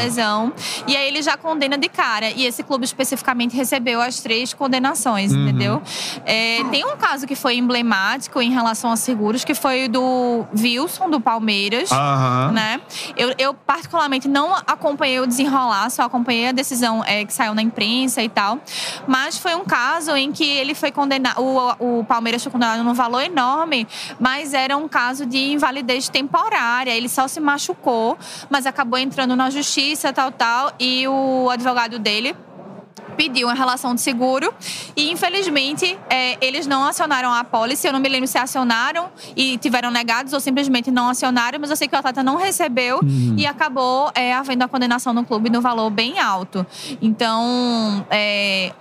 E aí ele já condena de cara. E esse clube especificamente recebeu as três condenações, Uhum. entendeu? É, tem um caso que foi emblemático em relação a seguros, que foi o do Wilson, do Palmeiras. Aham. Né? Eu, eu, particularmente, não acompanhei o desenrolar, só acompanhei a decisão é, que saiu na imprensa e tal. Mas foi um caso em que ele foi condenado. O, o Palmeiras foi condenado num valor enorme, mas era um caso de invalidez temporária. Ele só se machucou, mas acabou entrando na justiça, tal, tal. E o advogado dele pediu uma relação de seguro e infelizmente é, eles não acionaram a apólice. Eu não me lembro se acionaram e tiveram negados ou simplesmente não acionaram, mas eu sei que o atleta não recebeu Uhum. e acabou é, havendo a condenação no clube no valor bem alto. Então, é,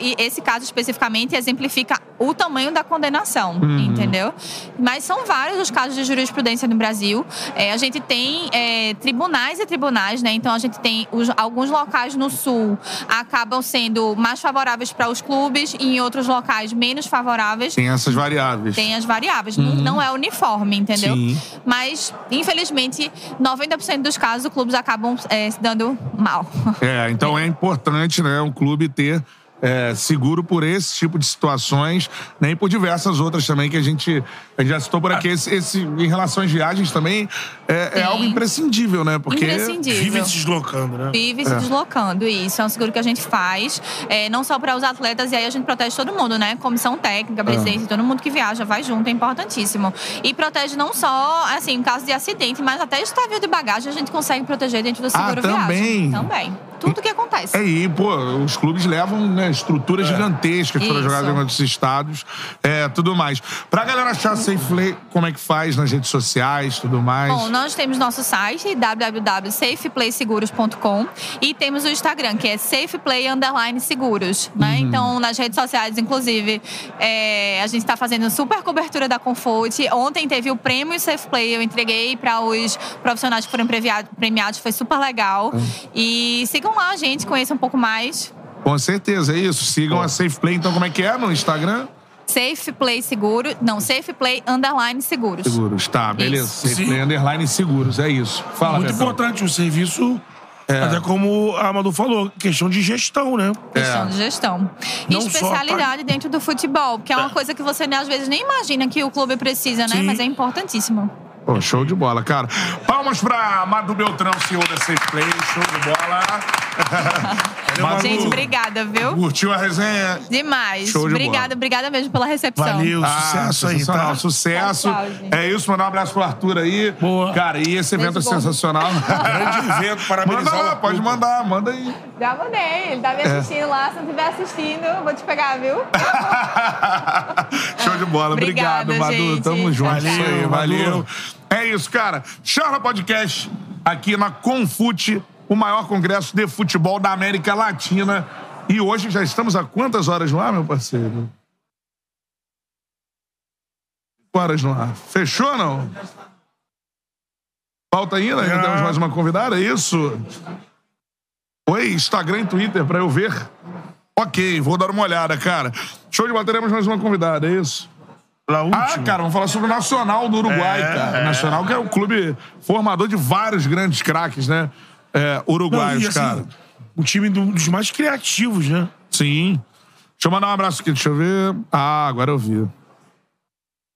e esse caso especificamente exemplifica o tamanho da condenação, Uhum. entendeu? Mas são vários os casos de jurisprudência no Brasil. É, a gente tem é, tribunais e tribunais, né? Então a gente tem os- alguns locais no sul acabam sendo mais favoráveis para os clubes e em outros locais menos favoráveis. Tem essas variáveis. Tem as variáveis, não- Uhum. não é uniforme, entendeu? Sim. Mas, infelizmente, 90% dos casos, os clubes acabam é, se dando mal. É, então *laughs* é importante, né, um clube ter é, seguro por esse tipo de situações, e por diversas outras também que a gente, a gente já citou por aqui. Esse, esse- em relação às viagens também é, é algo imprescindível, né? Porque Imprescindível. Vive se deslocando, né? Vive se É. deslocando, isso. É um seguro que a gente faz, é, não só para os atletas, e aí a gente protege todo mundo, né? Comissão técnica, presidência, todo mundo que viaja, vai junto, é importantíssimo. E protege não só, assim, em caso de acidente, mas até estável de bagagem a gente consegue proteger dentro do seguro também? viagem. Também. Tudo que acontece. É, e, pô, os clubes levam né, estruturas gigantescas para Isso. jogar em outros estados, é, tudo mais. Pra galera achar a SafePlay, como é que faz nas redes sociais, tudo mais? Bom, nós temos nosso site, www.safeplayseguros.com e temos o Instagram, que é safeplay underline seguros, né? Uhum. Então, nas redes sociais, inclusive, é, a gente está fazendo super cobertura da Confute. Ontem teve o prêmio Safeplay, eu entreguei para os profissionais que foram premiados, foi super legal. E sigam lá a gente, conheçam um pouco mais. Com certeza, é isso. Sigam a SafePlay, então como é que é no Instagram? Safeplay Seguro, não, Safeplay underline seguros. Seguros, tá, beleza. Isso. SafePlay Underline Seguros, é isso. Fala, Muito Betão. importante o serviço, até como a Amadu falou, questão de gestão, né? Questão de gestão. E Não só especialidade dentro do futebol, que é uma coisa que você né, às vezes nem imagina que o clube precisa, né? Sim. Mas é importantíssimo. Pô, show de bola, cara. Palmas pra Madu Beltrão, CEO da SafePlay. Show de bola. *laughs* Madu, Gente, obrigada, viu? Curtiu a resenha? Demais. Show de obrigada, obrigada mesmo pela recepção. Ah, sensacional, Sucesso. Tchau, gente. é isso, mandar um abraço pro Arthur aí. Boa. Cara, e esse evento Beijo é bom. sensacional. *laughs* Grande evento, parabenizar Manda lá, pode mandar, manda aí. Já mandei, ele tá me É. assistindo lá. Se não estiver assistindo, vou te pegar, viu? *laughs* Show de bola. Obrigada, Obrigado, Madu. gente. Tamo junto. Valeu, Isso aí, Madu. valeu. É isso, cara. Charla Podcast aqui na Confute, o maior congresso de futebol da América Latina. E hoje já estamos a quantas horas no ar, meu parceiro? Horas no ar. Fechou ou não? Falta ainda? Ainda temos mais uma convidada, é isso? Oi, Instagram e Twitter pra eu ver. Ok, vou dar uma olhada, cara. Show de bola, teremos mais uma convidada, é isso? Ah, cara, vamos falar sobre o Nacional do Uruguai, É, cara. é. Nacional que é o clube formador de vários grandes craques, né? É, uruguaios, Não, assim, cara. O time do- dos mais criativos, né? Sim. Deixa eu mandar um abraço aqui, deixa eu ver. Ah, agora eu vi.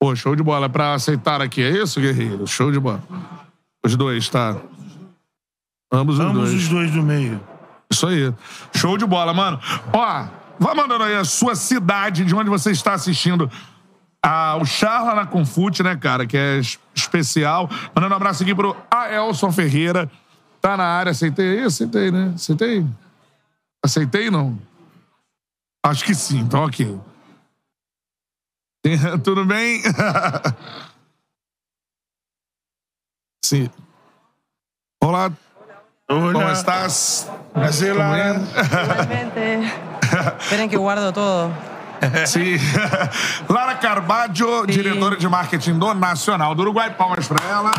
Pô, show de bola. É pra aceitar aqui, é isso, guerreiro? Show de bola. Os dois, tá? Ambos os Ambos dois. os dois do meio. Isso aí. Show de bola, mano. Ó, vai mandando aí a sua cidade, de onde você está assistindo a, o Charla na Confute, né, cara? Que é es- especial. Mandando um abraço aqui pro Aelson Ferreira. Tá na área, aceitei aí? Aceitei, né? Aceitei? Aceitei, não? Acho que sim, então ok. *laughs* Tudo bem? *laughs* sim. Olá. ¿Cómo estás? Prazer, Lara. *laughs* Esperen que guardo todo. *laughs* Sim. *laughs* Lara Carbaggio, diretora de marketing do Nacional do Uruguai. Palmas pra ela.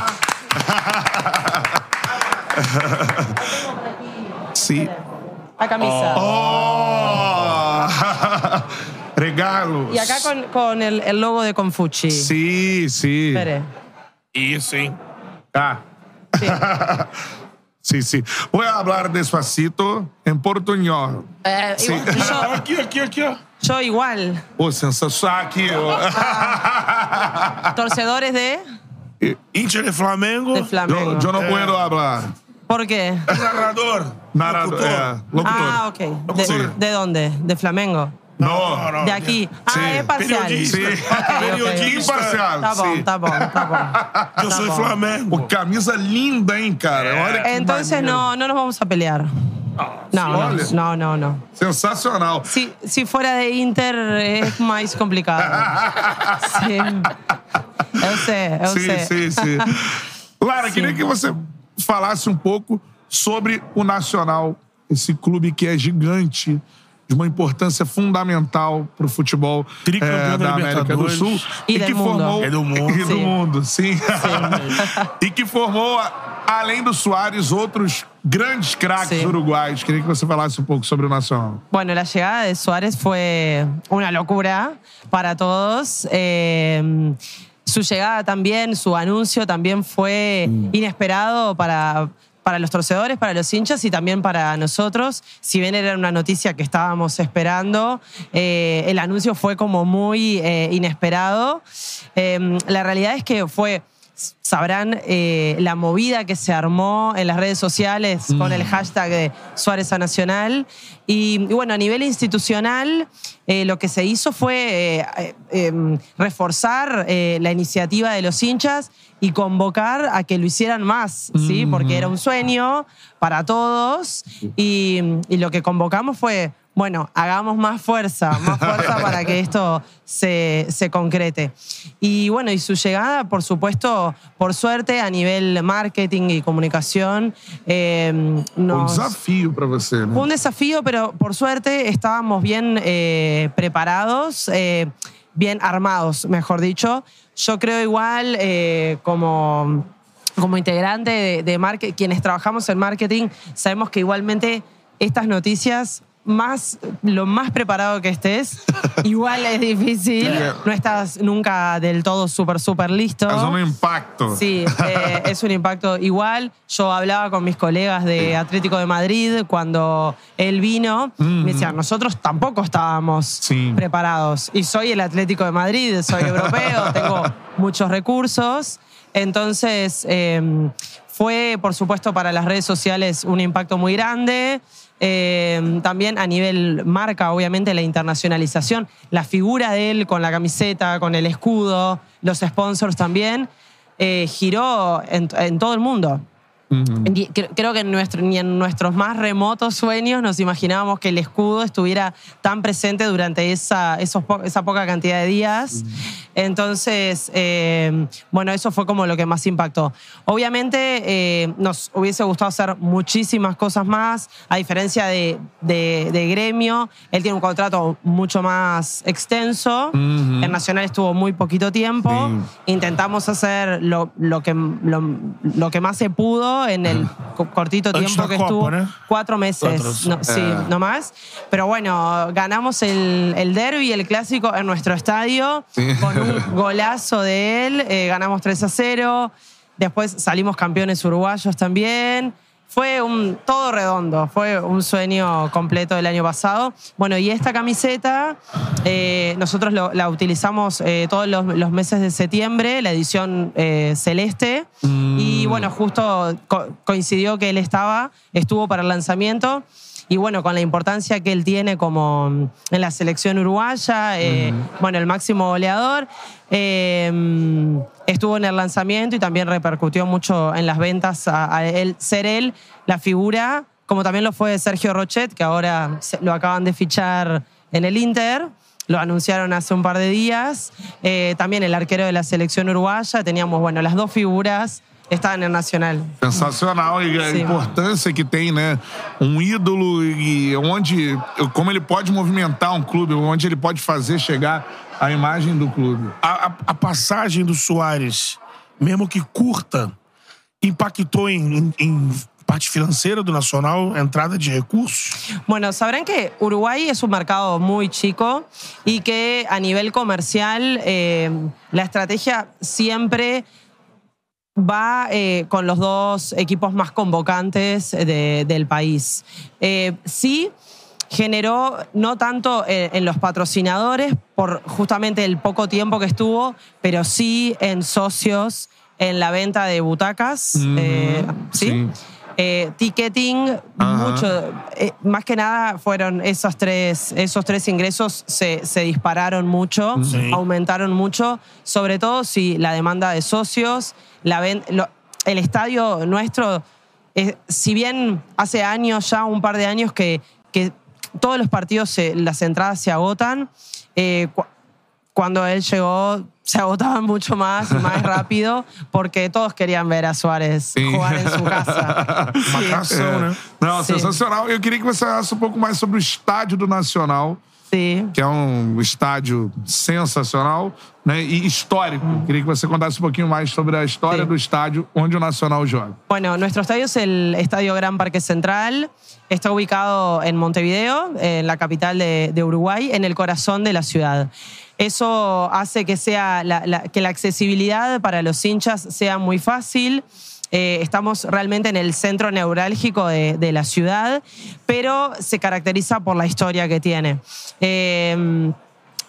*laughs* Sim. La camisa. Oh! Regalos. Y acá con, con el, el logo de Confuci. Sí, sí. Espere. Isso, hein? Tá. Sim, sim. Vou falar despacito em portunhol. Eh, Sí. yo, Aqui, aqui, aqui, ó. Yo igual. Pô, sensacional aqui. ó. Torcedores de, Hincha de Flamengo. de Flamengo. Eu, eu não puedo falar. ¿Por qué? Narrador. Narrador. Locutor. Ah, ok. De, Sí. ¿De dónde? ¿De Flamengo? No. De aquí. Ah, Sí. es parcial. Periodista. Ok, ok. Periodista. Imparcial, Tá bom, sim. tá bom, tá bom. Eu Tá sou bom. Flamengo. Pô, camisa linda, hein, cara? Olha que Entonces maneiro. no, no nos vamos a pelear. No, Olha. no, no, no, no. Sensacional. Si, si fuera de Inter es más complicado. *laughs* Sí. Eu sei, eu sim, sei. sim, sim. *laughs* Lara, Sim. queria que você falasse um pouco sobre o Nacional, esse clube que é gigante, de uma importância fundamental para o futebol eh, da da América do. Sul E do que mundo. formou É do mundo. *laughs* e do Sim. mundo, sim. e que formou, além do Soares, outros grandes craques Sim. uruguaios. Queria que você falasse um pouco sobre o Nacional. Bueno, la llegada de Suárez fue una locura para todos. Eh, su llegada también, su anuncio también fue inesperado para, para los torcedores, para los hinchas y también para nosotros. Si bien era una noticia que estábamos esperando, eh, el anuncio fue como muy eh, inesperado. Eh, la realidad es que fue sabrán eh, la movida que se armó en las redes sociales con el hashtag de Suárez a Nacional. Y, y bueno, a nivel institucional, eh, lo que se hizo fue eh, em, reforzar la iniciativa de los hinchas y convocar a que lo hicieran más, ¿sí? Porque era un sueño para todos y, y lo que convocamos fue bueno, hagamos más fuerza, más fuerza para que esto se, se concrete. Y bueno, y su llegada, por supuesto, por suerte, a nivel marketing y comunicación, eh, Um nos... desafio para você? Fue un desafío, pero por suerte estábamos bien eh, preparados, eh, bien armados, mejor dicho. Yo creo igual eh, como, como integrante de, de marketing, quienes trabajamos en marketing, sabemos que igualmente estas noticias, más, lo más preparado que estés, *laughs* igual es difícil. No estás nunca del todo súper, súper listo. Mas um impacto. Sí, eh, es un impacto igual. Yo hablaba con mis colegas de Atlético de Madrid cuando él vino. Me decían, nosotros tampoco estábamos preparados. Y soy el Atlético de Madrid, soy europeo, *laughs* tengo muchos recursos. Entonces, eh, fue, por supuesto, para las redes sociales un impacto muy grande. Eh, también a nivel marca, obviamente, la internacionalización, la figura de él con la camiseta, con el escudo, los sponsors también, eh, giró en, en todo el mundo. Creo que en nuestro- ni en nuestros más remotos sueños nos imaginábamos que el escudo estuviera tan presente durante esa, esos po- esa poca cantidad de días. Entonces, eh, bueno, eso fue como lo que más impactó. Obviamente eh, nos hubiese gustado hacer muchísimas cosas más, a diferencia de, de- de gremio. Él tiene un contrato mucho más extenso. En Nacional estuvo muy poquito tiempo. Intentamos hacer lo, lo que, lo, lo que más se pudo en el co- cortito tiempo que estuvo. ¿no? Cuatro meses. No, sí, Eh. no más. Pero bueno, ganamos el, el derby, el clásico en nuestro estadio con un golazo de él. eh, ganamos 3 a 0. Después salimos campeones uruguayos también. Fue un todo redondo, fue un sueño completo del año pasado. Bueno, y esta camiseta eh, nosotros lo- la utilizamos eh, todos los, los meses de septiembre, la edición celeste. Y bueno, justo co- coincidió que él estaba, estuvo para el lanzamiento. Y bueno, con la importancia que él tiene como mm, en la selección uruguaya, eh, bueno, el máximo goleador, eh, mm, estuvo en el lanzamiento y también repercutió mucho en las ventas a, a él, ser él la figura, como también lo fue Sergio Rochet, que ahora lo acaban de fichar en el Inter. Lo anunciaron hace un par de días. Eh, también el arquero de la selección uruguaya. Teníamos, bueno, las dos figuras en Nacional. Sensacional e a Sim. importância que tem, né? Um ídolo e onde, como ele pode movimentar um clube, onde ele pode fazer chegar a imagem do clube. A, a- a passagem do Soares, mesmo que curta, impactou em, em- em parte financeira do Nacional, entrada de recursos? Bueno, sabrán que Uruguay es un mercado muy chico y que a nivel comercial eh, la estrategia siempre va eh, con los dos equipos más convocantes de- del país. Eh, sí generó no tanto eh, en los patrocinadores por justamente el poco tiempo que estuvo, pero sí en socios, en la venta de butacas, eh, ¿sí? Eh, ticketing, mucho. eh, más que nada fueron esos tres, esos tres ingresos se, se dispararon mucho, Sí. aumentaron mucho, sobre todo si la demanda de socios, la ven- lo- el estadio nuestro, eh, si bien hace años ya, un par de años que, que todos los partidos, se- las entradas se agotan, cuando él llegó se agotaban *laughs* mucho más y más rápido porque todos querían ver a Suárez jugar en su casa. *laughs* É. né? Não, Sim. sensacional. Eu queria que você falasse um pouco mais sobre o estádio do Nacional. Sim. Que é um estádio sensacional né, e histórico. Queria que você contasse um pouquinho mais sobre a história do estádio onde o Nacional joga. Bueno, nuestro estadio es el Estadio Gran Parque Central. Está ubicado en Montevideo, en la capital de, de Uruguay, en el corazón de la ciudad. Eso hace que, sea la, que la accesibilidad para los hinchas sea muy fácil. Eh, estamos realmente en el centro neurálgico de, de la ciudad, pero se caracteriza por la historia que tiene. Eh,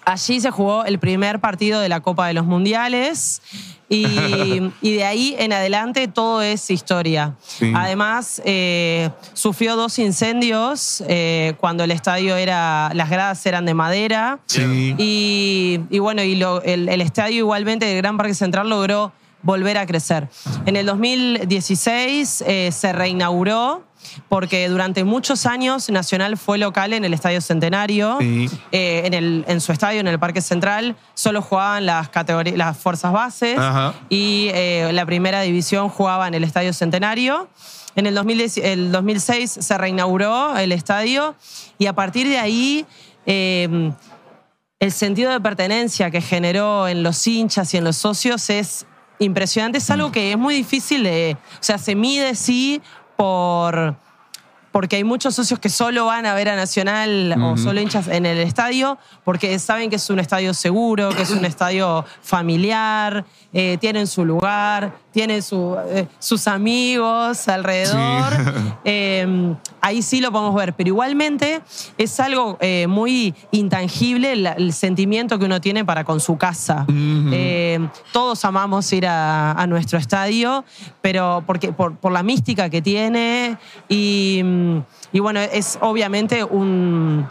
Allí se jugó el primer partido de la Copa de los Mundiales y, *laughs* y de ahí en adelante todo es historia. Sí. Además, eh, sufrió dos incendios eh, cuando el estadio era, las gradas eran de madera. Sí. Y, y bueno, y lo- el, el estadio igualmente del Gran Parque Central logró volver a crecer. En el 2016 eh, se reinauguró porque durante muchos años Nacional fue local en el Estadio Centenario. Sí. Eh, en, el, en su estadio, en el Parque Central, solo jugaban las, las fuerzas bases Ajá. y eh, la primera división jugaba en el Estadio Centenario. En el, 2010 el 2006 se reinauguró el estadio y a partir de ahí eh, el sentido de pertenencia que generó en los hinchas y en los socios es impresionante. Es algo que es muy difícil de... O sea, se mide sí por... Porque hay muchos socios que solo van a ver a Nacional o solo hinchas en el estadio porque saben que es un estadio seguro, que es un *coughs* estadio familiar, eh, tienen su lugar, tienen su, eh, sus amigos alrededor. *laughs* Eh, ahí sí lo podemos ver, pero igualmente es algo eh, muy intangible el sentimiento que uno tiene para con su casa. Todos amamos ir a, a nuestro estadio, pero porque, por, por la mística que tiene y, y bueno, es obviamente un...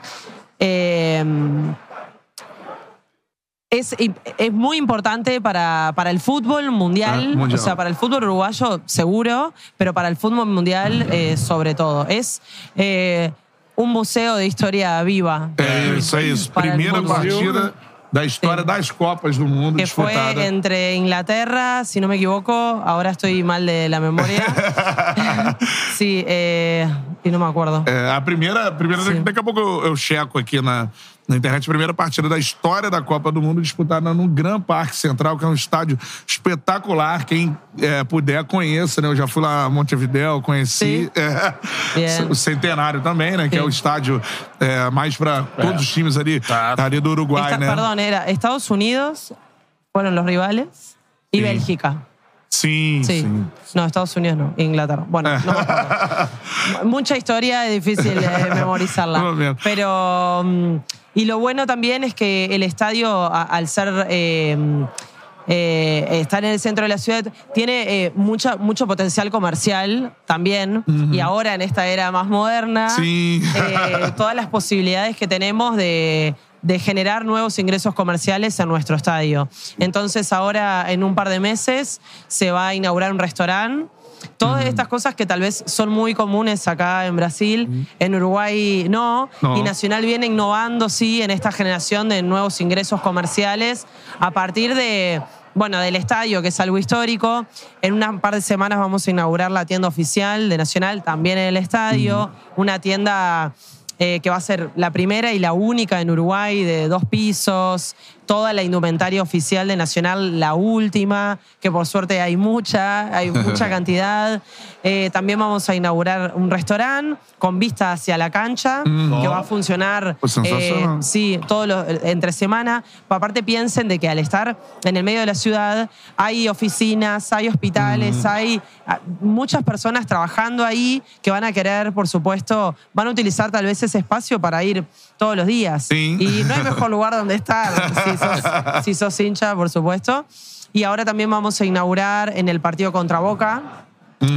eh, es, es muy importante para, para el fútbol mundial, Ah, o sea, para el fútbol uruguayo seguro, pero para el fútbol mundial eh, sobre todo. Es eh, un museo de historia viva. Isso. Para el Primeira mundo. partida da história das Copas do Mundo que fue entre Inglaterra, si no me equivoco, ahora estoy mal de la memoria. *laughs* sí, eh, y no me acuerdo. É, a primeira, a primeira daqui a pouco eu checo aqui na, na internet, a primeira partida da história da Copa do Mundo disputada no Gran Parque Central, que é um estádio espetacular. Quem é, puder, conheça, né? Eu já fui lá a Montevideo, conheci. É, Yeah. *laughs* O Centenário também, né? Que é o estádio é, mais para todos os times ali, ali do Uruguai, Esta- né? Perdón, era Estados Unidos fueron los rivales y Bélgica. Sim, Sí. No, Estados Unidos no, Inglaterra. Bueno, no me. *laughs* Mucha historia, es difícil eh, memorizarla. *laughs* Pero. mm, Y lo bueno también es que el estadio, al ser. eh, eh, estar en el centro de la ciudad tiene eh, mucha, mucho potencial comercial también y ahora en esta era más moderna Sí. eh, *laughs* todas las posibilidades que tenemos de, de generar nuevos ingresos comerciales en nuestro estadio. Entonces ahora en un par de meses se va a inaugurar un restaurante. Todas estas cosas que tal vez son muy comunes acá en Brasil, en Uruguay no, No. y Nacional viene innovando, sí, en esta generación de nuevos ingresos comerciales a partir de, bueno, del estadio, que es algo histórico. En un par de semanas vamos a inaugurar la tienda oficial de Nacional, también en el estadio, una tienda eh, que va a ser la primera y la única en Uruguay de dos pisos, toda la indumentaria oficial de Nacional, la última, que por suerte hay mucha, hay *laughs* mucha cantidad. Eh, también vamos a inaugurar un restaurante con vista hacia la cancha, Mm. que va a funcionar Pues sensacional. eh, sí, todos los, entre semana. Aparte piensen de que al estar en el medio de la ciudad hay oficinas, hay hospitales, hay ah, muchas personas trabajando ahí que van a querer, por supuesto, van a utilizar tal vez ese espacio para ir todos los días. Y no hay mejor *laughs* lugar donde estar *laughs* si sos, si sos hincha, por supuesto. Y ahora también vamos a inaugurar en el partido contra Boca,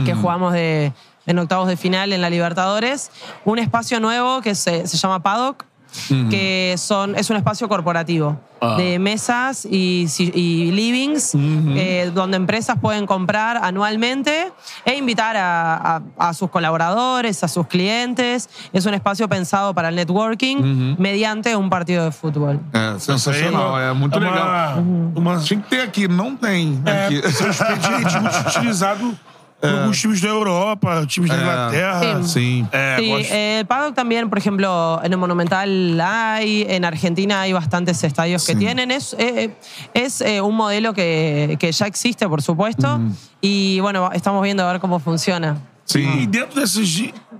que jugamos de, en octavos de final en la Libertadores, un espacio nuevo que se, se llama Paddock, que son, es un espacio corporativo Ah. de mesas y, y livings, eh, donde empresas pueden comprar anualmente e invitar a, a- a sus colaboradores, a sus clientes. Es un espacio pensado para el networking mediante um partido de futebol. É, sensacional, é muito É uma- legal. uma- Tinha que ter aqui, não tem. É, aqui. expediente muito utilizado por alguns times da Europa, times da É, Inglaterra. sim. É, Sí, gosto- eh, el Paddock también, por ejemplo, en el Monumental hay, en Argentina hay bastantes estadios que Sí. tienen. Es, eh, es eh, un modelo que, que ya existe, por supuesto, y bueno, estamos viendo a ver cómo funciona. E dentro dessas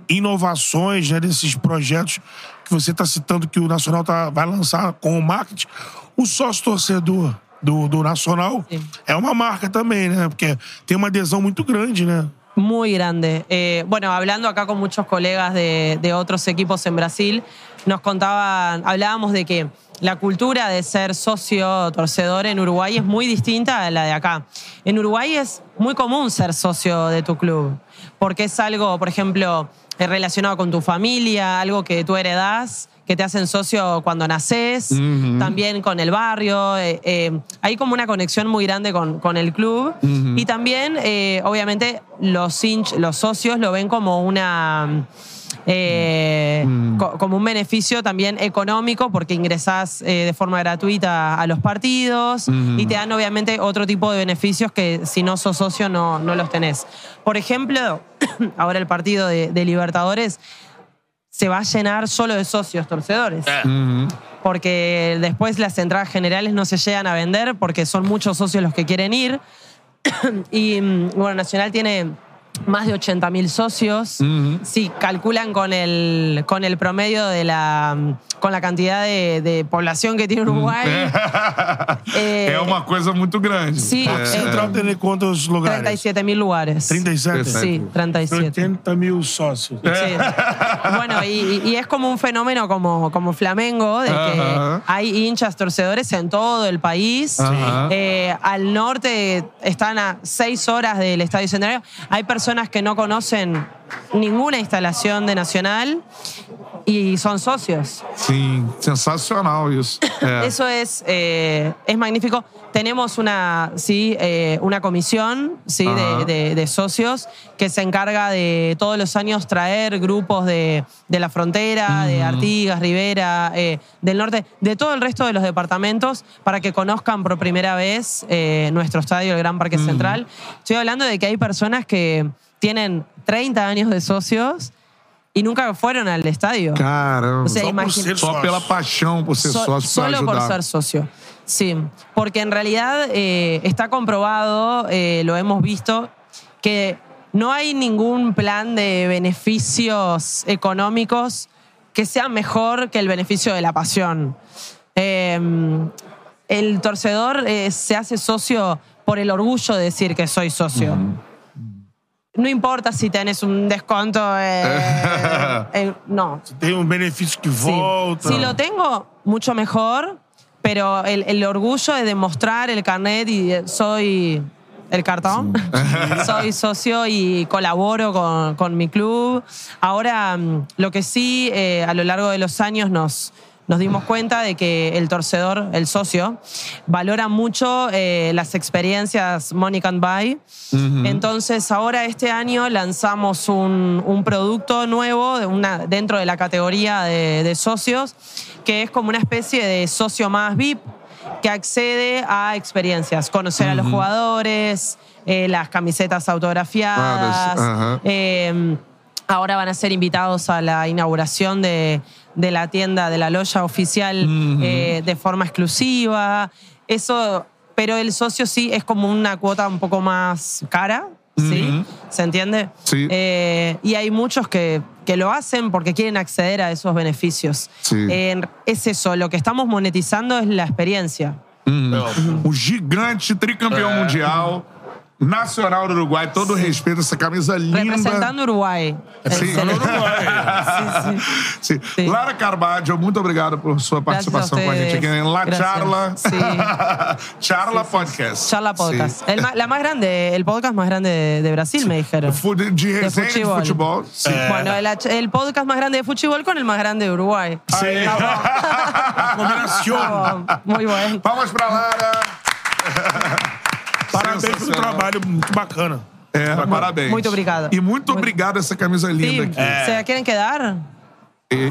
inovações, né, desses projetos que você está citando que o Nacional tá, vai lançar com o marketing, o sócio-torcedor do, do Nacional é uma marca também, né? Porque tem uma adesão muito grande, né? Muy grande. Eh, bueno, hablando acá con muchos colegas de, de otros equipos en Brasil, nos contaban, hablábamos de que la cultura de ser socio torcedor en Uruguay es muy distinta a la de acá. En Uruguay es muy común ser socio de tu club, porque es algo, por ejemplo, eh, relacionado con tu familia, algo que tú heredás, que te hacen socio cuando naces, también con el barrio. eh, eh, hay como una conexión muy grande con, con el club. Y también, eh, obviamente, los, hinch- los socios lo ven como una. eh, co- como un beneficio también económico porque ingresás eh, de forma gratuita a los partidos y te dan obviamente otro tipo de beneficios que si no sos socio no, no los tenés. Por ejemplo, *clears throat* ahora el partido de, de Libertadores se va a llenar solo de socios torcedores. Porque después las entradas generales no se llegan a vender porque son muchos socios los que quieren ir. *coughs* y mm, bueno, Nacional tiene más de 80 mil socios. Si calculan con el, con el promedio de la, mm, con la cantidad de, de población que tiene Uruguay, *laughs* eh, É uma coisa muito grande. Sí, É. eh, Central tem quantos lugares? 37 mil lugares. 37? Sí, 37. 80 mil sócios. Sí. Bueno, y, y es como un fenómeno como, como Flamengo, de que Ajá. hay hinchas torcedores en todo el país. Ajá. Eh, al norte están a seis horas del Estadio Centenario. Hay personas que no conocen ninguna instalación de Nacional y son socios. Sim, sensacional isso. É. Eso es, es magnífico. Tenemos una, sí, eh, una comisión sí, de, de- de socios que se encarga de todos los años traer grupos de, de la frontera, de Artigas, Rivera, eh, del norte, de todo el resto de los departamentos para que conozcan por primera vez eh, nuestro estadio, el Gran Parque Central. Estoy hablando de que hay personas que tienen 30 años de socios y nunca fueron al estadio. Caramba. O sea, imagina- Só pela paixão por ser So- sócio pra solo por ser socio. Sí, porque en realidad eh, está comprobado, eh, lo hemos visto, que no hay ningún plan de beneficios económicos que sea mejor que el beneficio de la pasión. Eh, el torcedor eh, se hace socio por el orgullo de decir que soy socio. No importa si tenés un desconto. eh, *laughs* no. Tem um benefício que Sí. Si lo tengo, mucho mejor, pero el, el orgullo de demostrar el carnet y eh, soy el cartón, *laughs* soy socio y colaboro con, con mi club. Ahora, mm, lo que sí, eh, a lo largo de los años nos, nos dimos cuenta de que el torcedor, el socio, valora mucho eh, las experiencias Money Can Buy. Entonces, ahora este año lanzamos un, un producto nuevo de una, dentro de la categoría de, de socios, que es como una especie de socio más VIP que accede a experiencias, conocer a los jugadores, eh, las camisetas autografiadas. Ajá. eh, ahora van a ser invitados a la inauguración de, de la tienda, de la loya oficial eh, de forma exclusiva. Eso, pero el socio sí es como una cuota un poco más cara. ¿Sí? ¿Se entiende? Sí. Eh, y hay muchos que, que lo hacen porque quieren acceder a esos beneficios. Sí. Eh, es eso, lo que estamos monetizando es la experiencia. O gigante tricampeão mundial, nacional do Uruguai, todo respeito, essa camisa linda. Representando Uruguay. Sim. Sí, *laughs* Sim. Lara Carbadio, muito obrigado por sua participação com a gente aqui em La. Charla. *laughs* Charla Podcast. Charla Podcast. El la más grande, el podcast más grande de, Brasil, me dijeron. De, de resenha de futebol. Sim. Bueno, el, el podcast más grande de fútbol con el más grande de Uruguay. Sí. *laughs* Combinación. Muy bueno. Palmas pra Lara. Parabéns pelo trabalho muito bacana. É, parabéns. Muito obrigada. E muito obrigado essa camisa linda aqui. ¿Se la quieren quedar?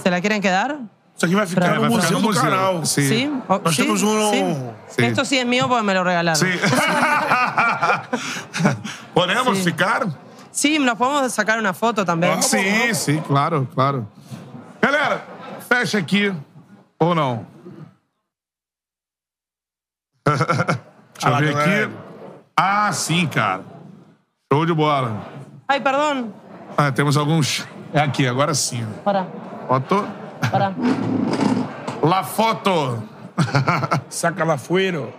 ¿Se la quieren quedar? Isso aqui vai ficar É, no vai ficar museu no do museu. canal. Sim. Sí. Oh, Nós sí, temos um... sí. Esto sí es mío porque me lo regalaron. Sí. *laughs* Podemos ficar? Sí, nos podemos sacar una foto también. Sim, sim, claro, claro. Galera, fecha aqui. Ou não? *laughs* Deixa eu ver aqui. Ah, sim, cara. Show de bola. Ay, perdón. Ah, temos alguns. É aqui, agora sim. Para, Foto. para. *laughs* La foto. *laughs* Saca lá fuero.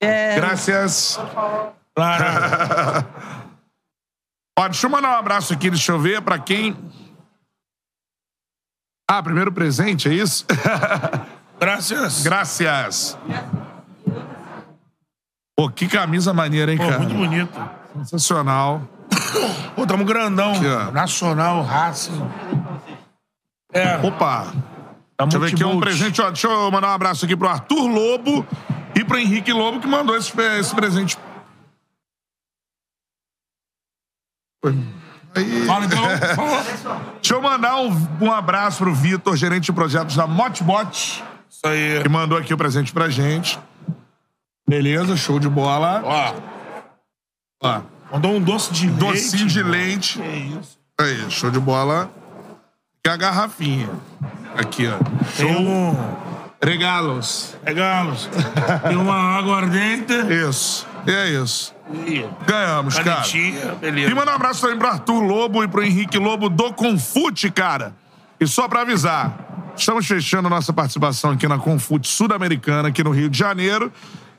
Bien. Gracias. Claro. *laughs* Ó, deixa eu mandar um abraço aqui, deixa eu ver, pra quem. Ah, primeiro presente, é isso? Graças. Gracias. Pô, que camisa maneira, hein, Pô, cara? muito bonito. Sensacional. *coughs* Pô, tamo grandão. Aqui, ó. Nacional, raça. É. Opa! Deixa eu ver aqui um presente, ó. Deixa eu mandar um abraço aqui pro Arthur Lobo e pro Henrique Lobo, que mandou esse, esse presente. Aí. Fala então. Fala. *laughs* Deixa eu mandar um, um abraço pro Vitor, gerente de projetos da Motbot. Isso aí. Que mandou aqui o presente pra gente. Beleza, show de bola. Ó. Ó. Mandou um doce de leite. Docinho de leite. Que isso. Aí, show de bola. É a garrafinha. Aqui, ó. Tem um... Regalos. Regalos. Tem uma água ardente. Isso. E é isso. E Ganhamos, cara. canetinha, beleza. E mandar um abraço também pro Arthur Lobo e pro Henrique Lobo do Confute, cara. E só pra avisar, estamos fechando nossa participação aqui na Confute Sul-Americana, aqui no Rio de Janeiro.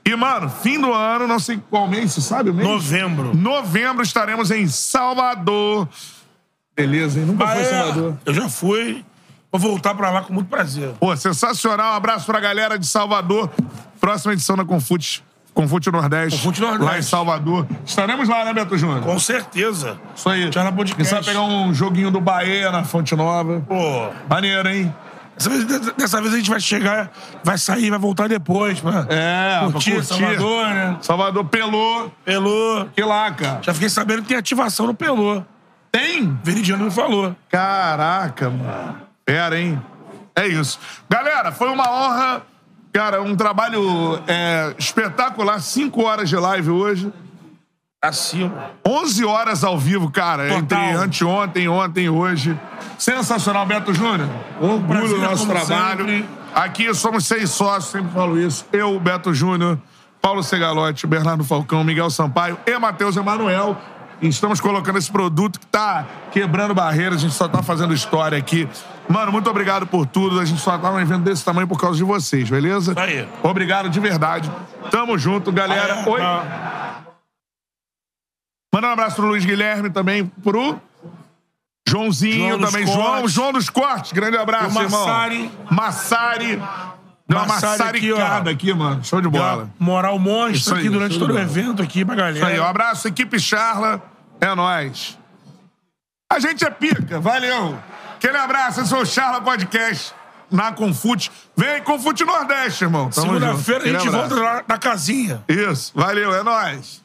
E, mano, fim do ano, não sei qual mês, você sabe o mês? Novembro. Novembro estaremos em Salvador. Beleza, hein? Nunca Ah, foi é. Salvador. Eu já fui. Vou voltar pra lá com muito prazer. Pô, sensacional. Um abraço pra galera de Salvador. Próxima edição da Confute. Confute Nordeste. Confute Nordeste. Lá em Salvador. Estaremos lá, né, Beto Júnior? Com certeza. Isso aí. Já na podcast. sabe pegar um joguinho do Bahia na Fonte Nova. Pô. Maneiro, hein? Dessa vez, dessa vez a gente vai chegar, vai sair, vai voltar depois, pra É, pra curtir, curtir. Salvador, né? Salvador Pelô. Pelô. Que lá, cara. Já fiquei sabendo que tem ativação no Pelô. Tem? Veridiano me falou. Caraca, mano. Pera, hein? É isso. Galera, foi uma honra. Cara, um trabalho é, espetacular. Cinco horas de live hoje. Acima. 11 horas ao vivo, cara. Entre anteontem, ontem hoje. Sensacional, Beto Júnior. Orgulho do nosso como trabalho. sempre. Aqui somos seis sócios, sempre falo isso. Eu, Beto Júnior, Paulo Segalotti, Bernardo Falcão, Miguel Sampaio e Matheus Emanuel. Estamos colocando esse produto que tá quebrando barreiras, a gente só tá fazendo história aqui. Mano, muito obrigado por tudo. A gente só tá num evento desse tamanho por causa de vocês, beleza? Aí. Obrigado de verdade. Tamo junto, galera. Oi. Manda um abraço pro Luiz Guilherme também, pro Joãozinho João também. João, Cortes. João dos Cortes. Grande abraço, o irmão. Massari. Massari. Deu uma Massari aqui, aqui, mano. Show de bola. Moral monstro aí, aqui durante todo o evento aqui pra galera. Isso aí, um abraço, equipe Charla. É nóis. A gente é pica, valeu. Aquele abraço, esse é o Charla Podcast na Confute. Vem, Confute Nordeste, irmão. Segunda-feira a gente abraço. volta lá na casinha. Isso, valeu, é nóis.